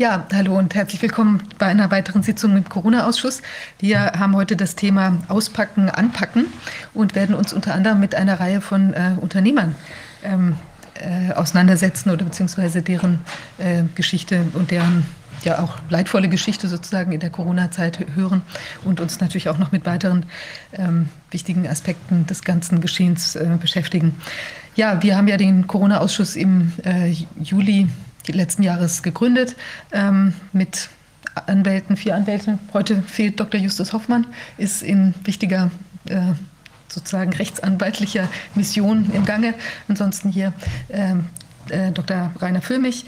Ja, hallo und herzlich willkommen bei einer weiteren Sitzung im Corona-Ausschuss. Wir haben heute das Thema Auspacken, Anpacken und werden uns unter anderem mit einer Reihe von äh, Unternehmern ähm, äh, auseinandersetzen oder beziehungsweise deren äh, Geschichte und deren ja auch leidvolle Geschichte sozusagen in der Corona-Zeit hören und uns natürlich auch noch mit weiteren ähm, wichtigen Aspekten des ganzen Geschehens äh, beschäftigen. Ja, wir haben ja den Corona-Ausschuss im äh, Juli letzten Jahres gegründet ähm, mit Anwälten, vier Anwälten. Heute fehlt Dr. Justus Hoffmann, ist in wichtiger äh, sozusagen rechtsanwaltlicher Mission im Gange. Ansonsten hier ähm, äh, Dr. Rainer Füllmich,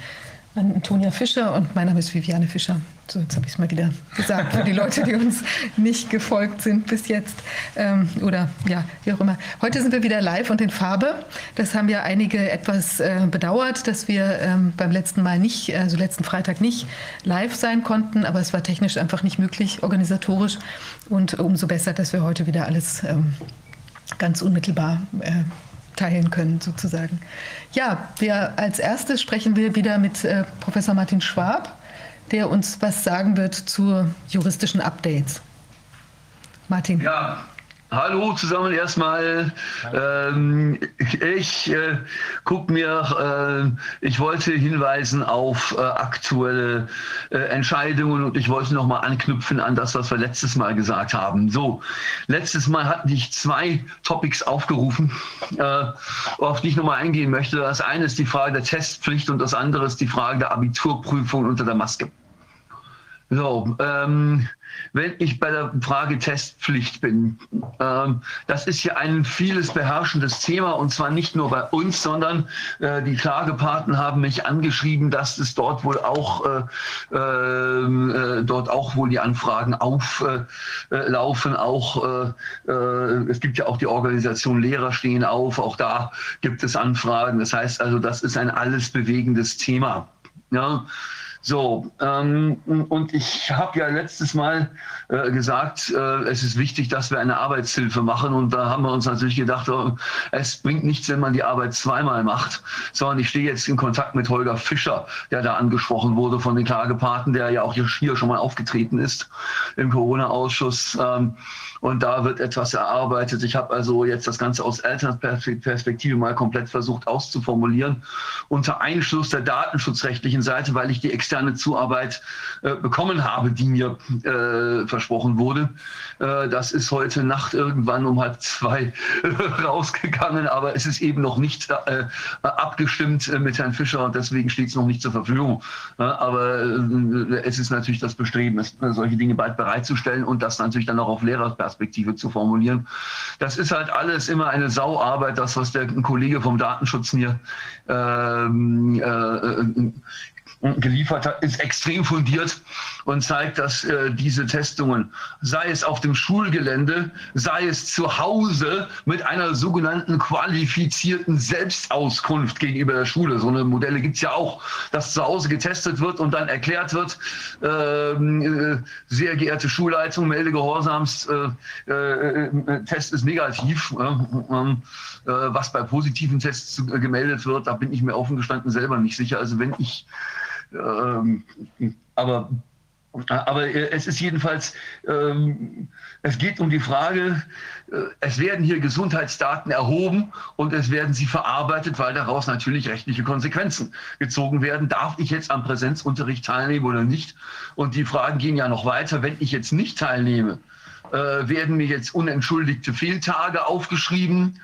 Antonia Fischer und mein Name ist Viviane Fischer. So, jetzt habe ich es mal wieder gesagt für die Leute, die uns nicht gefolgt sind bis jetzt. Ähm, oder ja, wie auch immer. Heute sind wir wieder live und in Farbe. Das haben ja einige etwas äh, bedauert, dass wir ähm, beim letzten Mal nicht, also letzten Freitag nicht live sein konnten. Aber es war technisch einfach nicht möglich, organisatorisch. Und umso besser, dass wir heute wieder alles ähm, ganz unmittelbar äh, teilen können, sozusagen. Ja, wir als erstes sprechen wir wieder mit äh, Professor Martin Schwab der uns was sagen wird zu juristischen Updates. Martin. Ja, Hallo zusammen erstmal. Ähm, ich äh, gucke mir, äh, ich wollte hinweisen auf äh, aktuelle äh, Entscheidungen und ich wollte nochmal anknüpfen an das, was wir letztes Mal gesagt haben. So, letztes Mal hatten ich zwei Topics aufgerufen, äh, auf die ich nochmal eingehen möchte. Das eine ist die Frage der Testpflicht und das andere ist die Frage der Abiturprüfung unter der Maske. So, ähm, wenn ich bei der Frage Testpflicht bin, ähm, das ist ja ein vieles beherrschendes Thema und zwar nicht nur bei uns, sondern äh, die Klagepaten haben mich angeschrieben, dass es dort wohl auch äh, ähm, äh, dort auch wohl die Anfragen auflaufen. auch äh, äh, es gibt ja auch die Organisation Lehrer stehen auf, auch da gibt es Anfragen. Das heißt also, das ist ein alles bewegendes Thema. Ja. So, ähm, und ich habe ja letztes Mal äh, gesagt, äh, es ist wichtig, dass wir eine Arbeitshilfe machen. Und da haben wir uns natürlich gedacht, oh, es bringt nichts, wenn man die Arbeit zweimal macht, sondern ich stehe jetzt in Kontakt mit Holger Fischer, der da angesprochen wurde von den Klagepaten, der ja auch hier schon mal aufgetreten ist im Corona-Ausschuss. Ähm, und da wird etwas erarbeitet. Ich habe also jetzt das Ganze aus Elternperspektive mal komplett versucht auszuformulieren, unter Einschluss der datenschutzrechtlichen Seite, weil ich die externe Zuarbeit äh, bekommen habe, die mir äh, versprochen wurde. Äh, das ist heute Nacht irgendwann um halb zwei rausgegangen, aber es ist eben noch nicht äh, abgestimmt äh, mit Herrn Fischer und deswegen steht es noch nicht zur Verfügung. aber äh, es ist natürlich das Bestreben, solche Dinge bald bereitzustellen und das natürlich dann auch auf Lehrerperspektive Perspektive zu formulieren. Das ist halt alles immer eine Sauarbeit, das, was der Kollege vom Datenschutz mir ähm, äh, geliefert hat, ist extrem fundiert und zeigt, dass äh, diese Testungen, sei es auf dem Schulgelände, sei es zu Hause mit einer sogenannten qualifizierten Selbstauskunft gegenüber der Schule. So eine Modelle gibt es ja auch, dass zu Hause getestet wird und dann erklärt wird, ähm, äh, sehr geehrte Schulleitung, melde Gehorsams, äh, äh, äh Test ist negativ. Ähm, was bei positiven Tests gemeldet wird, da bin ich mir offen gestanden selber nicht sicher. Also wenn ich ähm, aber aber es ist jedenfalls, ähm, es geht um die Frage, äh, es werden hier Gesundheitsdaten erhoben und es werden sie verarbeitet, weil daraus natürlich rechtliche Konsequenzen gezogen werden. Darf ich jetzt am Präsenzunterricht teilnehmen oder nicht? Und die Fragen gehen ja noch weiter. Wenn ich jetzt nicht teilnehme, äh, werden mir jetzt unentschuldigte Fehltage aufgeschrieben?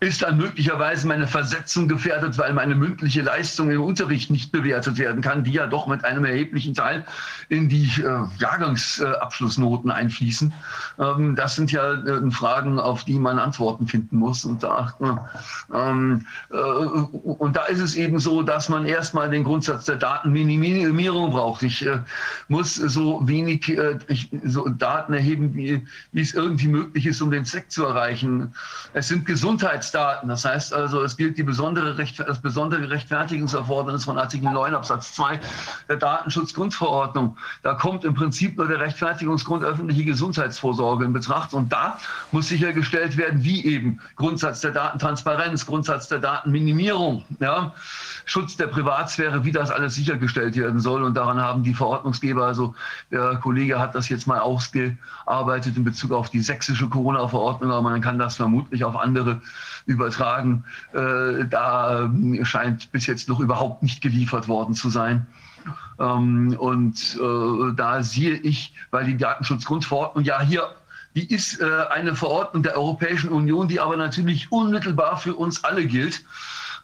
Ist dann möglicherweise meine Versetzung gefährdet, weil meine mündliche Leistung im Unterricht nicht bewertet werden kann, die ja doch mit einem erheblichen Teil in die äh, Jahrgangsabschlussnoten äh, einfließen? Ähm, das sind ja äh, Fragen, auf die man Antworten finden muss. Und da, äh, ähm, äh, und da ist es eben so, dass man erstmal den Grundsatz der Datenminimierung braucht. Ich muss so wenig ich, so Daten erheben, wie wie es irgendwie möglich ist, um den Zweck zu erreichen. Es sind Gesundheitsdaten. Das heißt also, es gilt die besondere das besondere Rechtfertigungserfordernis von Artikel 9 Absatz 2 der Datenschutzgrundverordnung. Da kommt im Prinzip nur der Rechtfertigungsgrund öffentliche Gesundheitsvorsorge in Betracht. Und da muss sichergestellt werden, wie eben Grundsatz der Datentransparenz, Grundsatz der Datenminimierung, ja, Schutz der Privatsphäre, wie das alles sichergestellt werden soll. Und daran haben die Verordnungsgeber, also der Kollege hat das jetzt mal ausgearbeitet in Bezug auf die sächsische Corona-Verordnung, aber man kann das vermutlich auf andere übertragen. Äh, da scheint bis jetzt noch überhaupt nicht geliefert worden zu sein. Ähm, und äh, da sehe ich, weil die Datenschutzgrundverordnung ja hier die ist äh, eine Verordnung der Europäischen Union, die aber natürlich unmittelbar für uns alle gilt.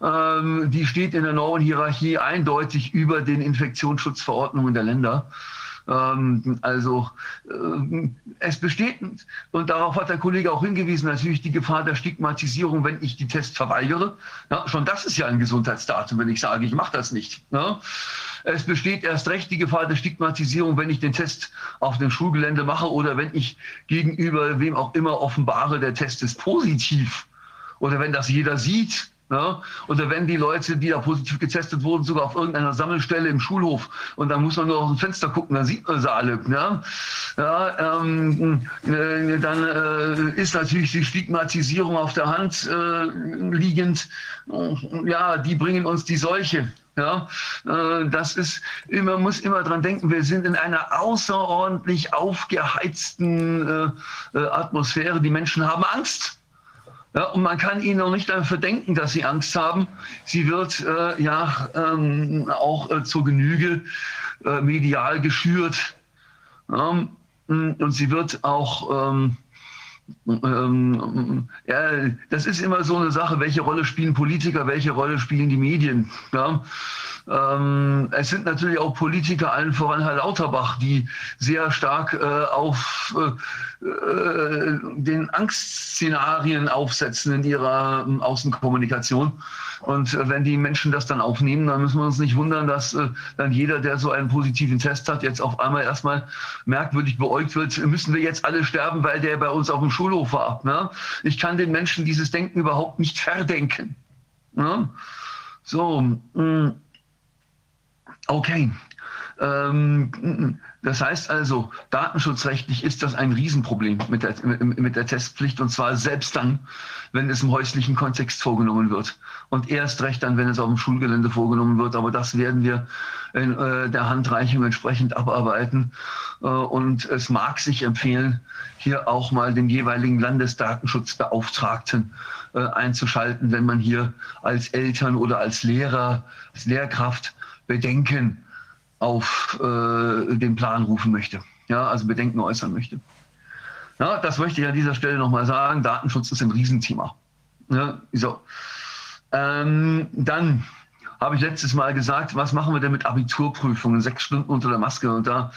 Ähm, die steht in der neuen Hierarchie eindeutig über den Infektionsschutzverordnungen der Länder. Ähm, also äh, es besteht, und darauf hat der Kollege auch hingewiesen, natürlich die Gefahr der Stigmatisierung, wenn ich die Tests verweigere. Ja, schon das ist ja ein Gesundheitsdatum, wenn ich sage, ich mache das nicht. Ja. Es besteht erst recht die Gefahr der Stigmatisierung, wenn ich den Test auf dem Schulgelände mache oder wenn ich gegenüber wem auch immer offenbare, der Test ist positiv. Oder wenn das jeder sieht, ja? Oder wenn die Leute, die da positiv getestet wurden, sogar auf irgendeiner Sammelstelle im Schulhof und dann muss man nur aus dem Fenster gucken, dann sieht man sie alle. Ja? Ja, ähm, äh, dann äh, ist natürlich die Stigmatisierung auf der Hand äh, liegend. Ja, die bringen uns die Seuche. Ja, äh, das ist immer, muss immer dran denken, wir sind in einer außerordentlich aufgeheizten äh, äh, Atmosphäre. Die Menschen haben Angst. Ja, und man kann ihnen auch nicht dafür denken, dass sie Angst haben. Sie wird äh, ja ähm, auch äh, zur Genüge äh, medial geschürt. Ja, und sie wird auch, ähm, ähm, ja, das ist immer so eine Sache, welche Rolle spielen Politiker, welche Rolle spielen die Medien. Ja? Ähm, es sind natürlich auch Politiker, allen voran Herr Lauterbach, die sehr stark äh, auf äh, den Angstszenarien aufsetzen in ihrer äh, Außenkommunikation. Und äh, wenn die Menschen das dann aufnehmen, dann müssen wir uns nicht wundern, dass äh, dann jeder, der so einen positiven Test hat, jetzt auf einmal erstmal merkwürdig beäugt wird, müssen wir jetzt alle sterben, weil der bei uns auf dem Schulhof war. Ne? Ich kann den Menschen dieses Denken überhaupt nicht verdenken. Ne? So. Mm. Okay. Ähm, das heißt also, datenschutzrechtlich ist das ein Riesenproblem mit der, mit der Testpflicht und zwar selbst dann, wenn es im häuslichen Kontext vorgenommen wird und erst recht dann, wenn es auf dem Schulgelände vorgenommen wird. Aber das werden wir in äh, der Handreichung entsprechend abarbeiten äh, und es mag sich empfehlen, hier auch mal den jeweiligen Landesdatenschutzbeauftragten äh, einzuschalten, wenn man hier als Eltern oder als Lehrer, als Lehrkraft Bedenken auf äh, den Plan rufen möchte. Ja, also Bedenken äußern möchte. Ja, das möchte ich an dieser Stelle nochmal sagen. Datenschutz ist ein Riesenthema. Ja, so. Ähm, dann habe ich letztes Mal gesagt, was machen wir denn mit Abiturprüfungen? Sechs Stunden unter der Maske. Und da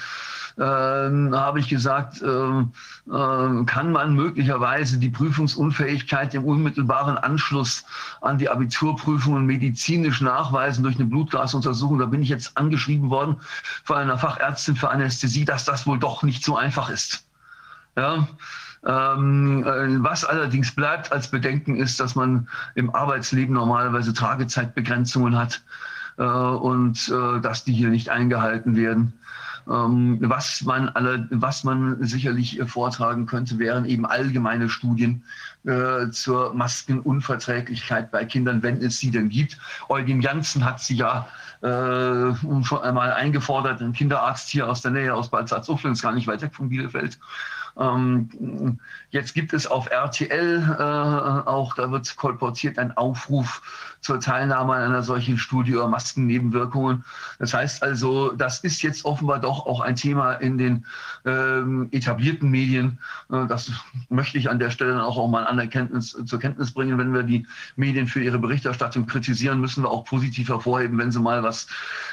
habe ich gesagt, ähm, äh, kann man möglicherweise die Prüfungsunfähigkeit im unmittelbaren Anschluss an die Abiturprüfungen medizinisch nachweisen durch eine Blutgasuntersuchung. Da bin ich jetzt angeschrieben worden von einer Fachärztin für Anästhesie, dass das wohl doch nicht so einfach ist. Ja, ähm, äh, was allerdings bleibt als Bedenken ist, dass man im Arbeitsleben normalerweise Tragezeitbegrenzungen hat äh, und äh, dass die hier nicht eingehalten werden. Ähm, was man alle, was man sicherlich äh, vortragen könnte, wären eben allgemeine Studien äh, zur Maskenunverträglichkeit bei Kindern, wenn es sie denn gibt. Eugen Janssen hat sie ja äh, schon einmal eingefordert, ein Kinderarzt hier aus der Nähe aus ist gar nicht weit weg von Bielefeld. Ähm, jetzt gibt es auf RTL äh, auch, da wird kolportiert, ein Aufruf zur Teilnahme an einer solchen Studie über Maskennebenwirkungen. Das heißt also, das ist jetzt offenbar doch auch ein Thema in den ähm, etablierten Medien. Äh, das möchte ich an der Stelle auch, auch mal Anerkenntnis, zur Kenntnis bringen. Wenn wir die Medien für ihre Berichterstattung kritisieren, müssen wir auch positiv hervorheben, wenn sie mal was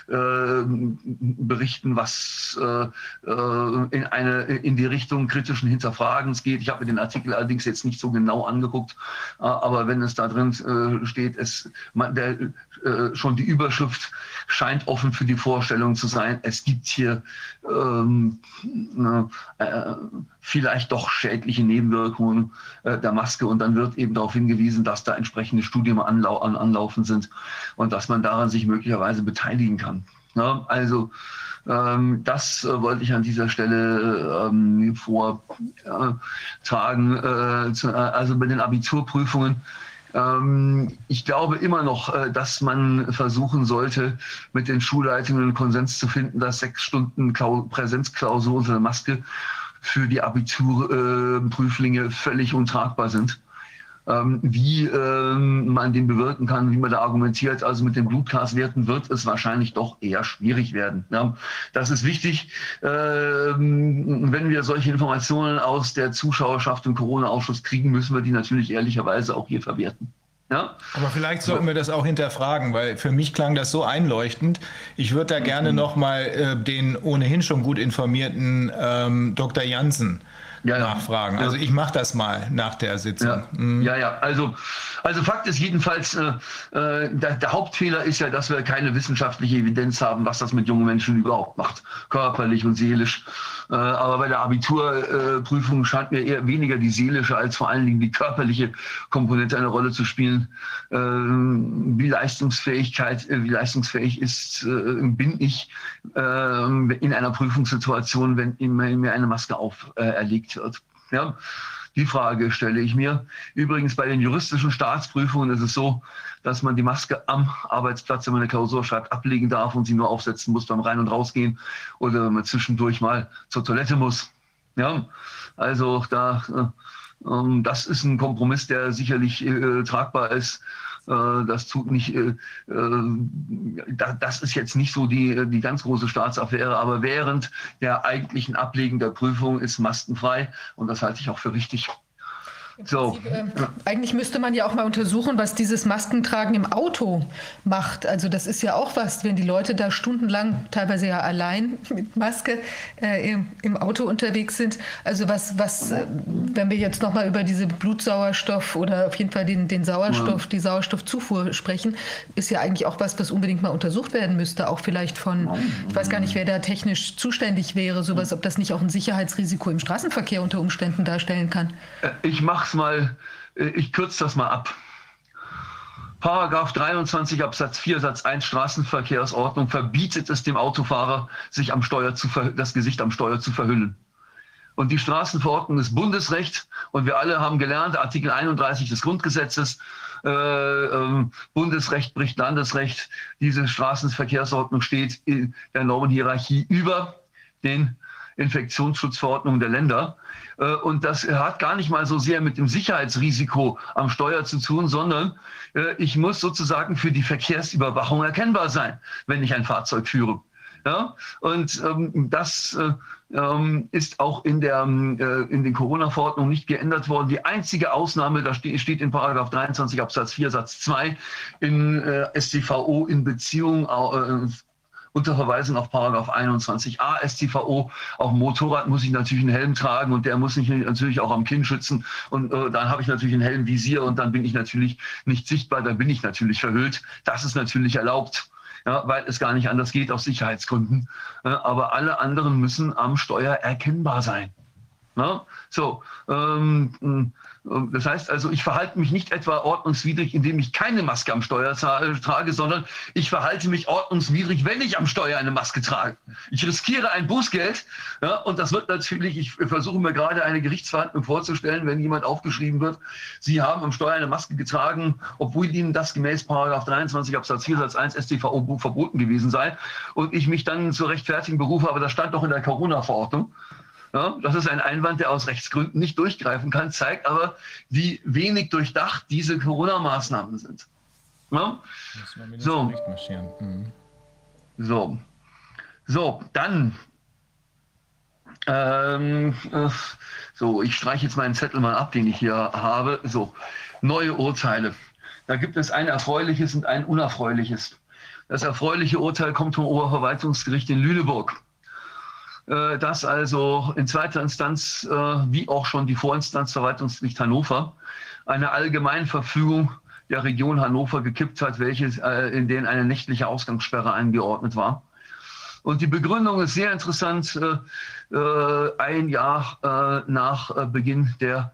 äh, berichten, was äh, äh in, eine, in die Richtung kritischen Hinterfragens geht. Ich habe mir den Artikel allerdings jetzt nicht so genau angeguckt, äh, aber wenn es da drin steht, es, man, der, äh, schon die Überschrift scheint offen für die Vorstellung zu sein, es gibt hier ähm, äh, vielleicht doch schädliche Nebenwirkungen äh, der Maske und dann wird eben darauf hingewiesen, dass da entsprechende Studien anlau an, anlaufen sind und dass man daran sich möglicherweise beteiligen kann. Ja, also ähm, das äh, wollte ich an dieser Stelle ähm, vortragen. Äh, äh, also bei den Abiturprüfungen. Ähm, ich glaube immer noch, äh, dass man versuchen sollte, mit den Schulleitungen Konsens zu finden, dass sechs Stunden Klau Präsenzklausur unter der Maske für die Abiturprüflinge völlig untragbar sind. Ähm, wie ähm, man den bewirken kann, wie man da argumentiert. Also mit den Blutgaswerten wird es wahrscheinlich doch eher schwierig werden. Ja, das ist wichtig, ähm, wenn wir solche Informationen aus der Zuschauerschaft im Corona-Ausschuss kriegen, müssen wir die natürlich ehrlicherweise auch hier verwerten. Ja? Aber vielleicht sollten wir das auch hinterfragen, weil für mich klang das so einleuchtend. Ich würde da gerne noch mal äh, den ohnehin schon gut informierten ähm, Dr. Janssen ja, nachfragen. Also ich mache das mal nach der Sitzung. Ja, mhm. ja, ja, Also, also Fakt ist jedenfalls, äh, äh, der, der, Hauptfehler ist ja, dass wir keine wissenschaftliche Evidenz haben, was das mit jungen Menschen überhaupt macht, körperlich und seelisch. Äh, aber bei der Abiturprüfung scheint mir eher weniger die seelische als vor allen Dingen die körperliche Komponente eine Rolle zu spielen. Äh, wie Leistungsfähigkeit, äh, wie leistungsfähig ist, bin ich in einer Prüfungssituation, wenn mir eine Maske auferlegt wird. Ja, die Frage stelle ich mir. Übrigens bei den juristischen Staatsprüfungen ist es so, dass man die Maske am Arbeitsplatz, wenn man eine Klausur schreibt, ablegen darf und sie nur aufsetzen muss beim Rein- und Rausgehen oder wenn man zwischendurch mal zur Toilette muss. Ja, also da, äh, äh, das ist ein Kompromiss, der sicherlich äh, tragbar ist. Äh, das tut nicht, äh, äh, das ist jetzt nicht so die, die ganz große Staatsaffäre, aber während der eigentlichen Ablegen der Prüfung ist maskenfrei und das halte ich auch für richtig. So. Prinzip, äh, eigentlich müsste man ja auch mal untersuchen, was dieses Maskentragen im Auto macht. Also das ist ja auch was, wenn die Leute da stundenlang, teilweise ja allein mit Maske äh, im, im, Auto unterwegs sind. Also was, was äh, wenn wir jetzt nochmal über diese Blutsauerstoff oder auf jeden Fall den, den Sauerstoff, die Sauerstoffzufuhr sprechen, ist ja eigentlich auch was, was unbedingt mal untersucht werden müsste. Auch vielleicht von, ich weiß gar nicht, wer da technisch zuständig wäre, sowas, ob das nicht auch ein Sicherheitsrisiko im Straßenverkehr unter Umständen darstellen kann. Äh, ich mache mach's mal, äh, ich kürze das mal ab. Paragraph 23 Absatz 4 Satz 1 Straßenverkehrsordnung verbietet es dem Autofahrer, sich am Steuer zu das Gesicht am Steuer zu verhüllen. Und die Straßenverordnung ist Bundesrecht und wir alle haben gelernt, Artikel 31 des Grundgesetzes, äh, äh, Bundesrecht bricht Landesrecht. Diese Straßenverkehrsordnung steht in der Normenhierarchie über den Infektionsschutzverordnungen der Länder. Äh, und das hat gar nicht mal so sehr mit dem Sicherheitsrisiko am Steuer zu tun, sondern äh, ich muss sozusagen für die Verkehrsüberwachung erkennbar sein, wenn ich ein Fahrzeug führe. Ja, und ähm, das äh, ähm, ist auch in, der, äh, in den Corona-Verordnungen nicht geändert worden. Die einzige Ausnahme, da steht, steht in Paragraph 23 Absatz 4 Satz 2 in äh, StVO in Beziehung äh, unter Verweisung auf Paragraph 21a StVO. Dem Motorrad muss ich natürlich einen Helm tragen und der muss mich natürlich auch am Kinn schützen. Und äh, dann habe ich natürlich einen hellen Visier und dann bin ich natürlich nicht sichtbar, dann bin ich natürlich verhüllt. Das ist natürlich erlaubt. Ja, weil es gar nicht anders geht aus Sicherheitsgründen. Aber alle anderen müssen am Steuer erkennbar sein. Ja, so, ähm, das heißt also, ich verhalte mich nicht etwa ordnungswidrig, indem ich keine Maske am Steuer trage, sondern ich verhalte mich ordnungswidrig, wenn ich am Steuer eine Maske trage. Ich riskiere ein Bußgeld ja, und das wird natürlich, ich versuche mir gerade eine Gerichtsverhandlung vorzustellen, wenn jemand aufgeschrieben wird, Sie haben am Steuer eine Maske getragen, obwohl Ihnen das gemäß 23 Absatz 4 Satz 1 StVO verboten gewesen sei und ich mich dann zu rechtfertigen berufe, aber das stand doch in der Corona-Verordnung. Ja, das ist ein Einwand, der aus Rechtsgründen nicht durchgreifen kann, zeigt aber, wie wenig durchdacht diese Corona-Maßnahmen sind. Ja? So. Mhm. so. So, dann. Ähm, äh, so, ich streiche jetzt meinen Zettel mal ab, den ich hier habe. So, neue Urteile. Da gibt es ein erfreuliches und ein unerfreuliches. Das erfreuliche Urteil kommt vom Oberverwaltungsgericht in Lüneburg. Äh, dass also in zweiter Instanz, äh, wie auch schon die Vorinstanz Verwaltungsgericht Hannover, eine Allgemeinverfügung der Region Hannover gekippt hat, welche, äh, in denen eine nächtliche Ausgangssperre eingeordnet war. Und die Begründung ist sehr interessant. Ein Jahr nach Beginn der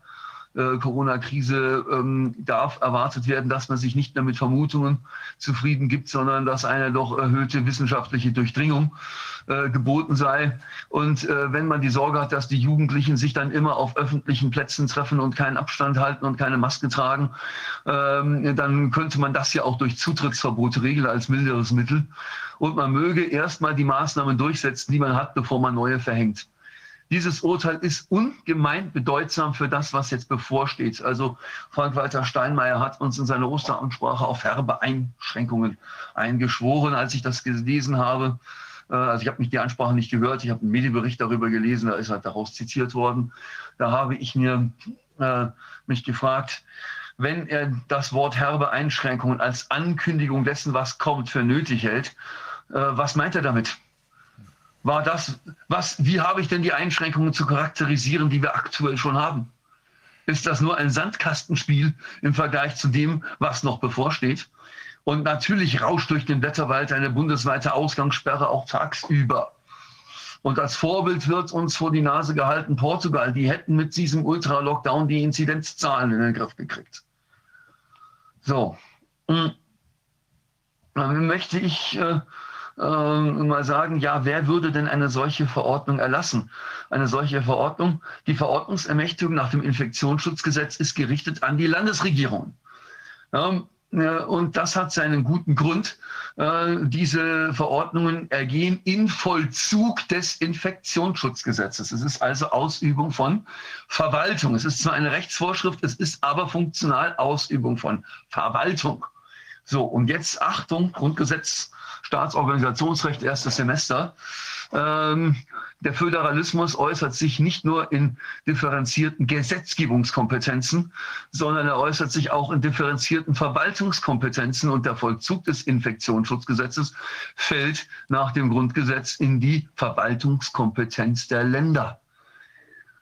äh, Corona-Krise ähm, darf erwartet werden, dass man sich nicht mehr mit Vermutungen zufrieden gibt, sondern dass eine doch erhöhte wissenschaftliche Durchdringung äh, geboten sei. Und äh, wenn man die Sorge hat, dass die Jugendlichen sich dann immer auf öffentlichen Plätzen treffen und keinen Abstand halten und keine Maske tragen, ähm, dann könnte man das ja auch durch Zutrittsverbote regeln als milderes Mittel. Und man möge erstmal die Maßnahmen durchsetzen, die man hat, bevor man neue verhängt. Dieses Urteil ist ungemein bedeutsam für das, was jetzt bevorsteht. Also Frank-Walter Steinmeier hat uns in seiner Osteransprache auf herbe Einschränkungen eingeschworen. Als ich das gelesen habe, äh, also ich habe mich die Ansprache nicht gehört, ich habe einen Medienbericht darüber gelesen, da ist halt daraus zitiert worden. Da habe ich mir äh, mich gefragt, wenn er das Wort herbe Einschränkungen als Ankündigung dessen, was kommt, für nötig hält, äh, was meint er damit? War das, was, wie habe ich denn die Einschränkungen zu charakterisieren, die wir aktuell schon haben? Ist das nur ein Sandkastenspiel im Vergleich zu dem, was noch bevorsteht? Und natürlich rauscht durch den Wetterwald eine bundesweite Ausgangssperre auch tagsüber. Und als Vorbild wird uns vor die Nase gehalten Portugal. Die hätten mit diesem Ultra-Lockdown die Inzidenzzahlen in den Griff gekriegt. So. Hm. Dann möchte ich äh, mal sagen, ja, wer würde denn eine solche Verordnung erlassen? Eine solche Verordnung, die Verordnungsermächtigung nach dem Infektionsschutzgesetz ist gerichtet an die Landesregierung. Ja, und das hat seinen guten Grund. Äh, diese Verordnungen ergehen in Vollzug des Infektionsschutzgesetzes. Es ist also Ausübung von Verwaltung. Es ist zwar eine Rechtsvorschrift, es ist aber funktional Ausübung von Verwaltung. So, und jetzt Achtung, Grundgesetz Staatsorganisationsrecht erstes Semester. Ähm, der Föderalismus äußert sich nicht nur in differenzierten Gesetzgebungskompetenzen, sondern er äußert sich auch in differenzierten Verwaltungskompetenzen und der Vollzug des Infektionsschutzgesetzes fällt nach dem Grundgesetz in die Verwaltungskompetenz der Länder.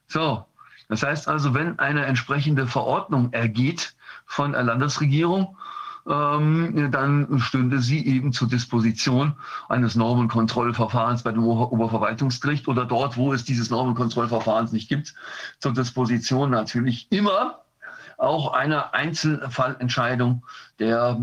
So, das heißt also, wenn eine entsprechende Verordnung ergeht von der Landesregierung ähm, dann stünde sie eben zur Disposition eines Normenkontrollverfahrens bei dem Oberverwaltungsgericht oder dort, wo es dieses Normenkontrollverfahrens nicht gibt, zur Disposition natürlich immer auch eine Einzelfallentscheidung der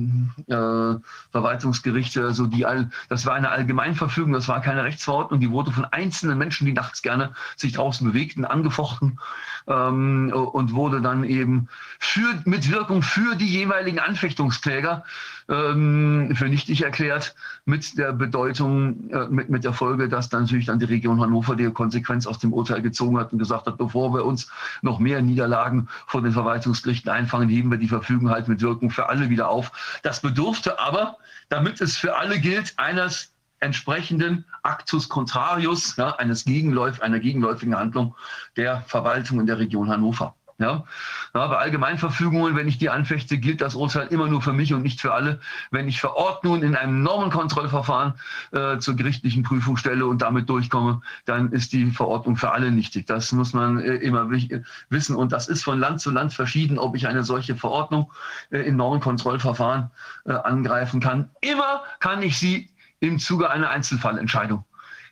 äh, Verwaltungsgerichte. Also die all, das war eine Allgemeinverfügung, das war keine Rechtsverordnung, die wurde von einzelnen Menschen, die nachts gerne sich draußen bewegten, angefochten ähm, und wurde dann eben für, mit Wirkung für die jeweiligen Anfechtungskläger ähm, für nichtig erklärt, mit der Bedeutung, äh, mit, mit der Folge, dass dann natürlich dann die Region Hannover die Konsequenz aus dem Urteil gezogen hat und gesagt hat, bevor wir uns noch mehr Niederlagen vor den Verwaltungsgerichten einfangen, heben wir die Verfügung halt mit Wirkung für alle wieder auf. Das bedurfte aber, damit es für alle gilt, eines entsprechenden Actus Contrarius, ja, eines Gegenläuf, einer gegenläufigen Handlung der Verwaltung in der Region Hannover. Ja. ja. bei Allgemeinverfügungen, wenn ich die anfechte, gilt das Urteil immer nur für mich und nicht für alle. Wenn ich Verordnungen in einem Normenkontrollverfahren äh, zur gerichtlichen Prüfung stelle und damit durchkomme, dann ist die Verordnung für alle nichtig. Das muss man äh, immer wissen. Und das ist von Land zu Land verschieden, ob ich eine solche Verordnung äh, in Normenkontrollverfahren äh, angreifen kann. Immer kann ich sie im Zuge einer Einzelfallentscheidung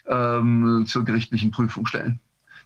ähm, zur gerichtlichen Prüfung stellen.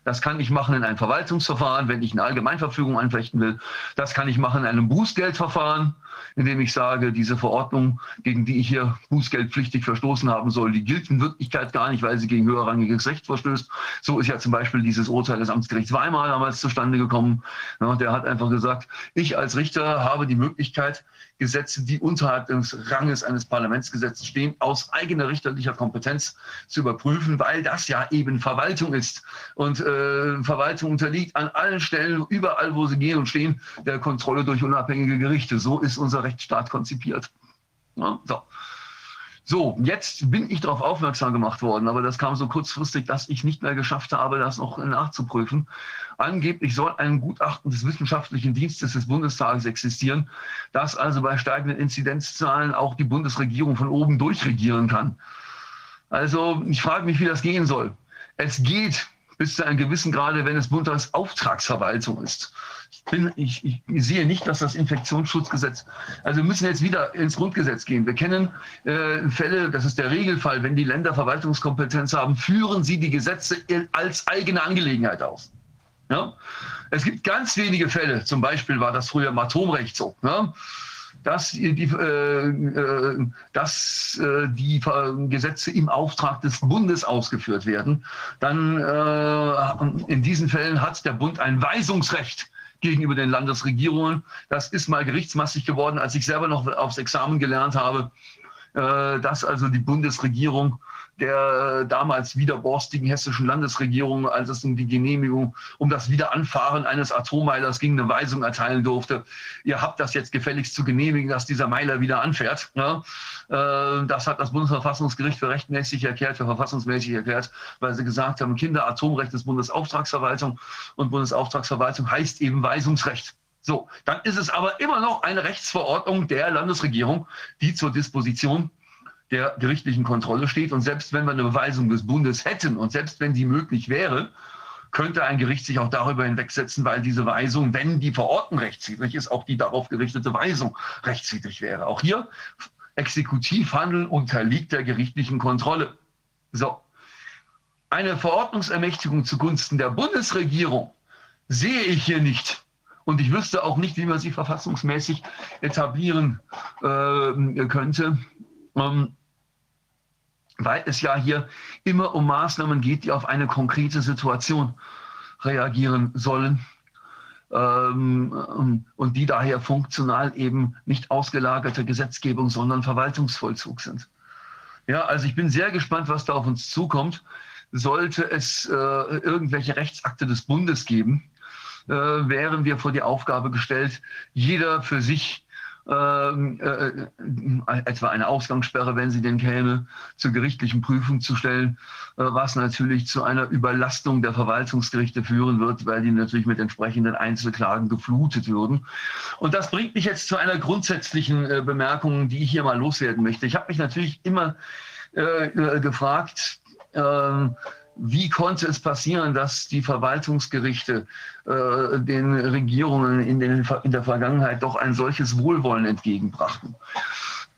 Das kann ich machen in einem Verwaltungsverfahren, wenn ich eine Allgemeinverfügung anfechten will. Das kann ich machen in einem Bußgeldverfahren, indem ich sage, diese Verordnung, gegen die ich hier bußgeldpflichtig verstoßen haben soll, die gilt in Wirklichkeit gar nicht, weil sie gegen höherrangiges Recht verstößt. So ist ja zum Beispiel dieses Urteil des Amtsgerichts Weimar damals zustande gekommen. Der hat einfach gesagt, ich als Richter habe die Möglichkeit, Gesetze, die unterhalb des Ranges eines Parlamentsgesetzes stehen, aus eigener richterlicher Kompetenz zu überprüfen, weil das ja eben Verwaltung ist. Und äh, Verwaltung unterliegt an allen Stellen, überall, wo sie gehen und stehen, der Kontrolle durch unabhängige Gerichte. So ist unser Rechtsstaat konzipiert. Ja, so. So, jetzt bin ich darauf aufmerksam gemacht worden, aber das kam so kurzfristig, dass ich nicht mehr geschafft habe, das noch nachzuprüfen. Angeblich soll ein Gutachten des Wissenschaftlichen Dienstes des Bundestages existieren, das also bei steigenden Inzidenzzahlen auch die Bundesregierung von oben durchregieren kann. Also ich frage mich, wie das gehen soll. es geht bis zu einem gewissen Grade, wenn es Bundesauftragsverwaltung ist. Ich, bin, ich, ich, sehe nicht, dass das Infektionsschutzgesetz, also wir müssen jetzt wieder ins Grundgesetz gehen. Wir kennen äh, Fälle, das ist der Regelfall, wenn die Länder Verwaltungskompetenz haben, führen sie die Gesetze als eigene Angelegenheit aus. Ja? Es gibt ganz wenige Fälle, zum Beispiel war das früher im Atomrecht so. Ja? dass die, äh, äh, dass, äh, die Gesetze im Auftrag des Bundes ausgeführt werden, dann äh, in diesen Fällen hat der Bund ein Weisungsrecht gegenüber den Landesregierungen. Das ist mal gerichtsmassig geworden, als ich selber noch aufs Examen gelernt habe, äh, dass also die Bundesregierung der äh, damals widerborstigen hessischen Landesregierung, als es um die Genehmigung, um das Wiederanfahren eines Atommeilers ging, eine Weisung erteilen durfte. Ihr habt das jetzt gefälligst zu genehmigen, dass dieser Meiler wieder anfährt. Ja? Äh, das hat das Bundesverfassungsgericht für rechtmäßig erklärt, für verfassungsmäßig erklärt, weil sie gesagt haben, Kinder, Atomrecht ist Bundesauftragsverwaltung und Bundesauftragsverwaltung heißt eben Weisungsrecht. So, dann ist es aber immer noch eine Rechtsverordnung der Landesregierung, die zur Disposition der gerichtlichen Kontrolle steht. Und selbst wenn wir eine Beweisung des Bundes hätten und selbst wenn die möglich wäre, könnte ein Gericht sich auch darüber hinwegsetzen, weil diese Weisung, wenn die Verordnung rechtswidrig ist, auch die darauf gerichtete Weisung rechtswidrig wäre. Auch hier Exekutivhandeln unterliegt der gerichtlichen Kontrolle. So. Eine Verordnungsermächtigung zugunsten der Bundesregierung sehe ich hier nicht. Und ich wüsste auch nicht, wie man sie verfassungsmäßig etablieren äh, könnte. Ähm, weil es ja hier immer um Maßnahmen geht, die auf eine konkrete Situation reagieren sollen ähm, und die daher funktional eben nicht ausgelagerte Gesetzgebung, sondern Verwaltungsvollzug sind. Ja, also ich bin sehr gespannt, was da auf uns zukommt. Sollte es äh, irgendwelche Rechtsakte des Bundes geben, äh, wären wir vor die Aufgabe gestellt, jeder für sich ähm, äh, äh, etwa eine Ausgangssperre, wenn sie denn käme, zur gerichtlichen Prüfung zu stellen, äh, was natürlich zu einer Überlastung der Verwaltungsgerichte führen wird, weil die natürlich mit entsprechenden Einzelklagen geflutet würden. Und das bringt mich jetzt zu einer grundsätzlichen äh, Bemerkung, die ich hier mal loswerden möchte. Ich habe mich natürlich immer äh, äh, gefragt, ähm, wie konnte es passieren, dass die Verwaltungsgerichte äh, den Regierungen in, den, in der Vergangenheit doch ein solches Wohlwollen entgegenbrachten?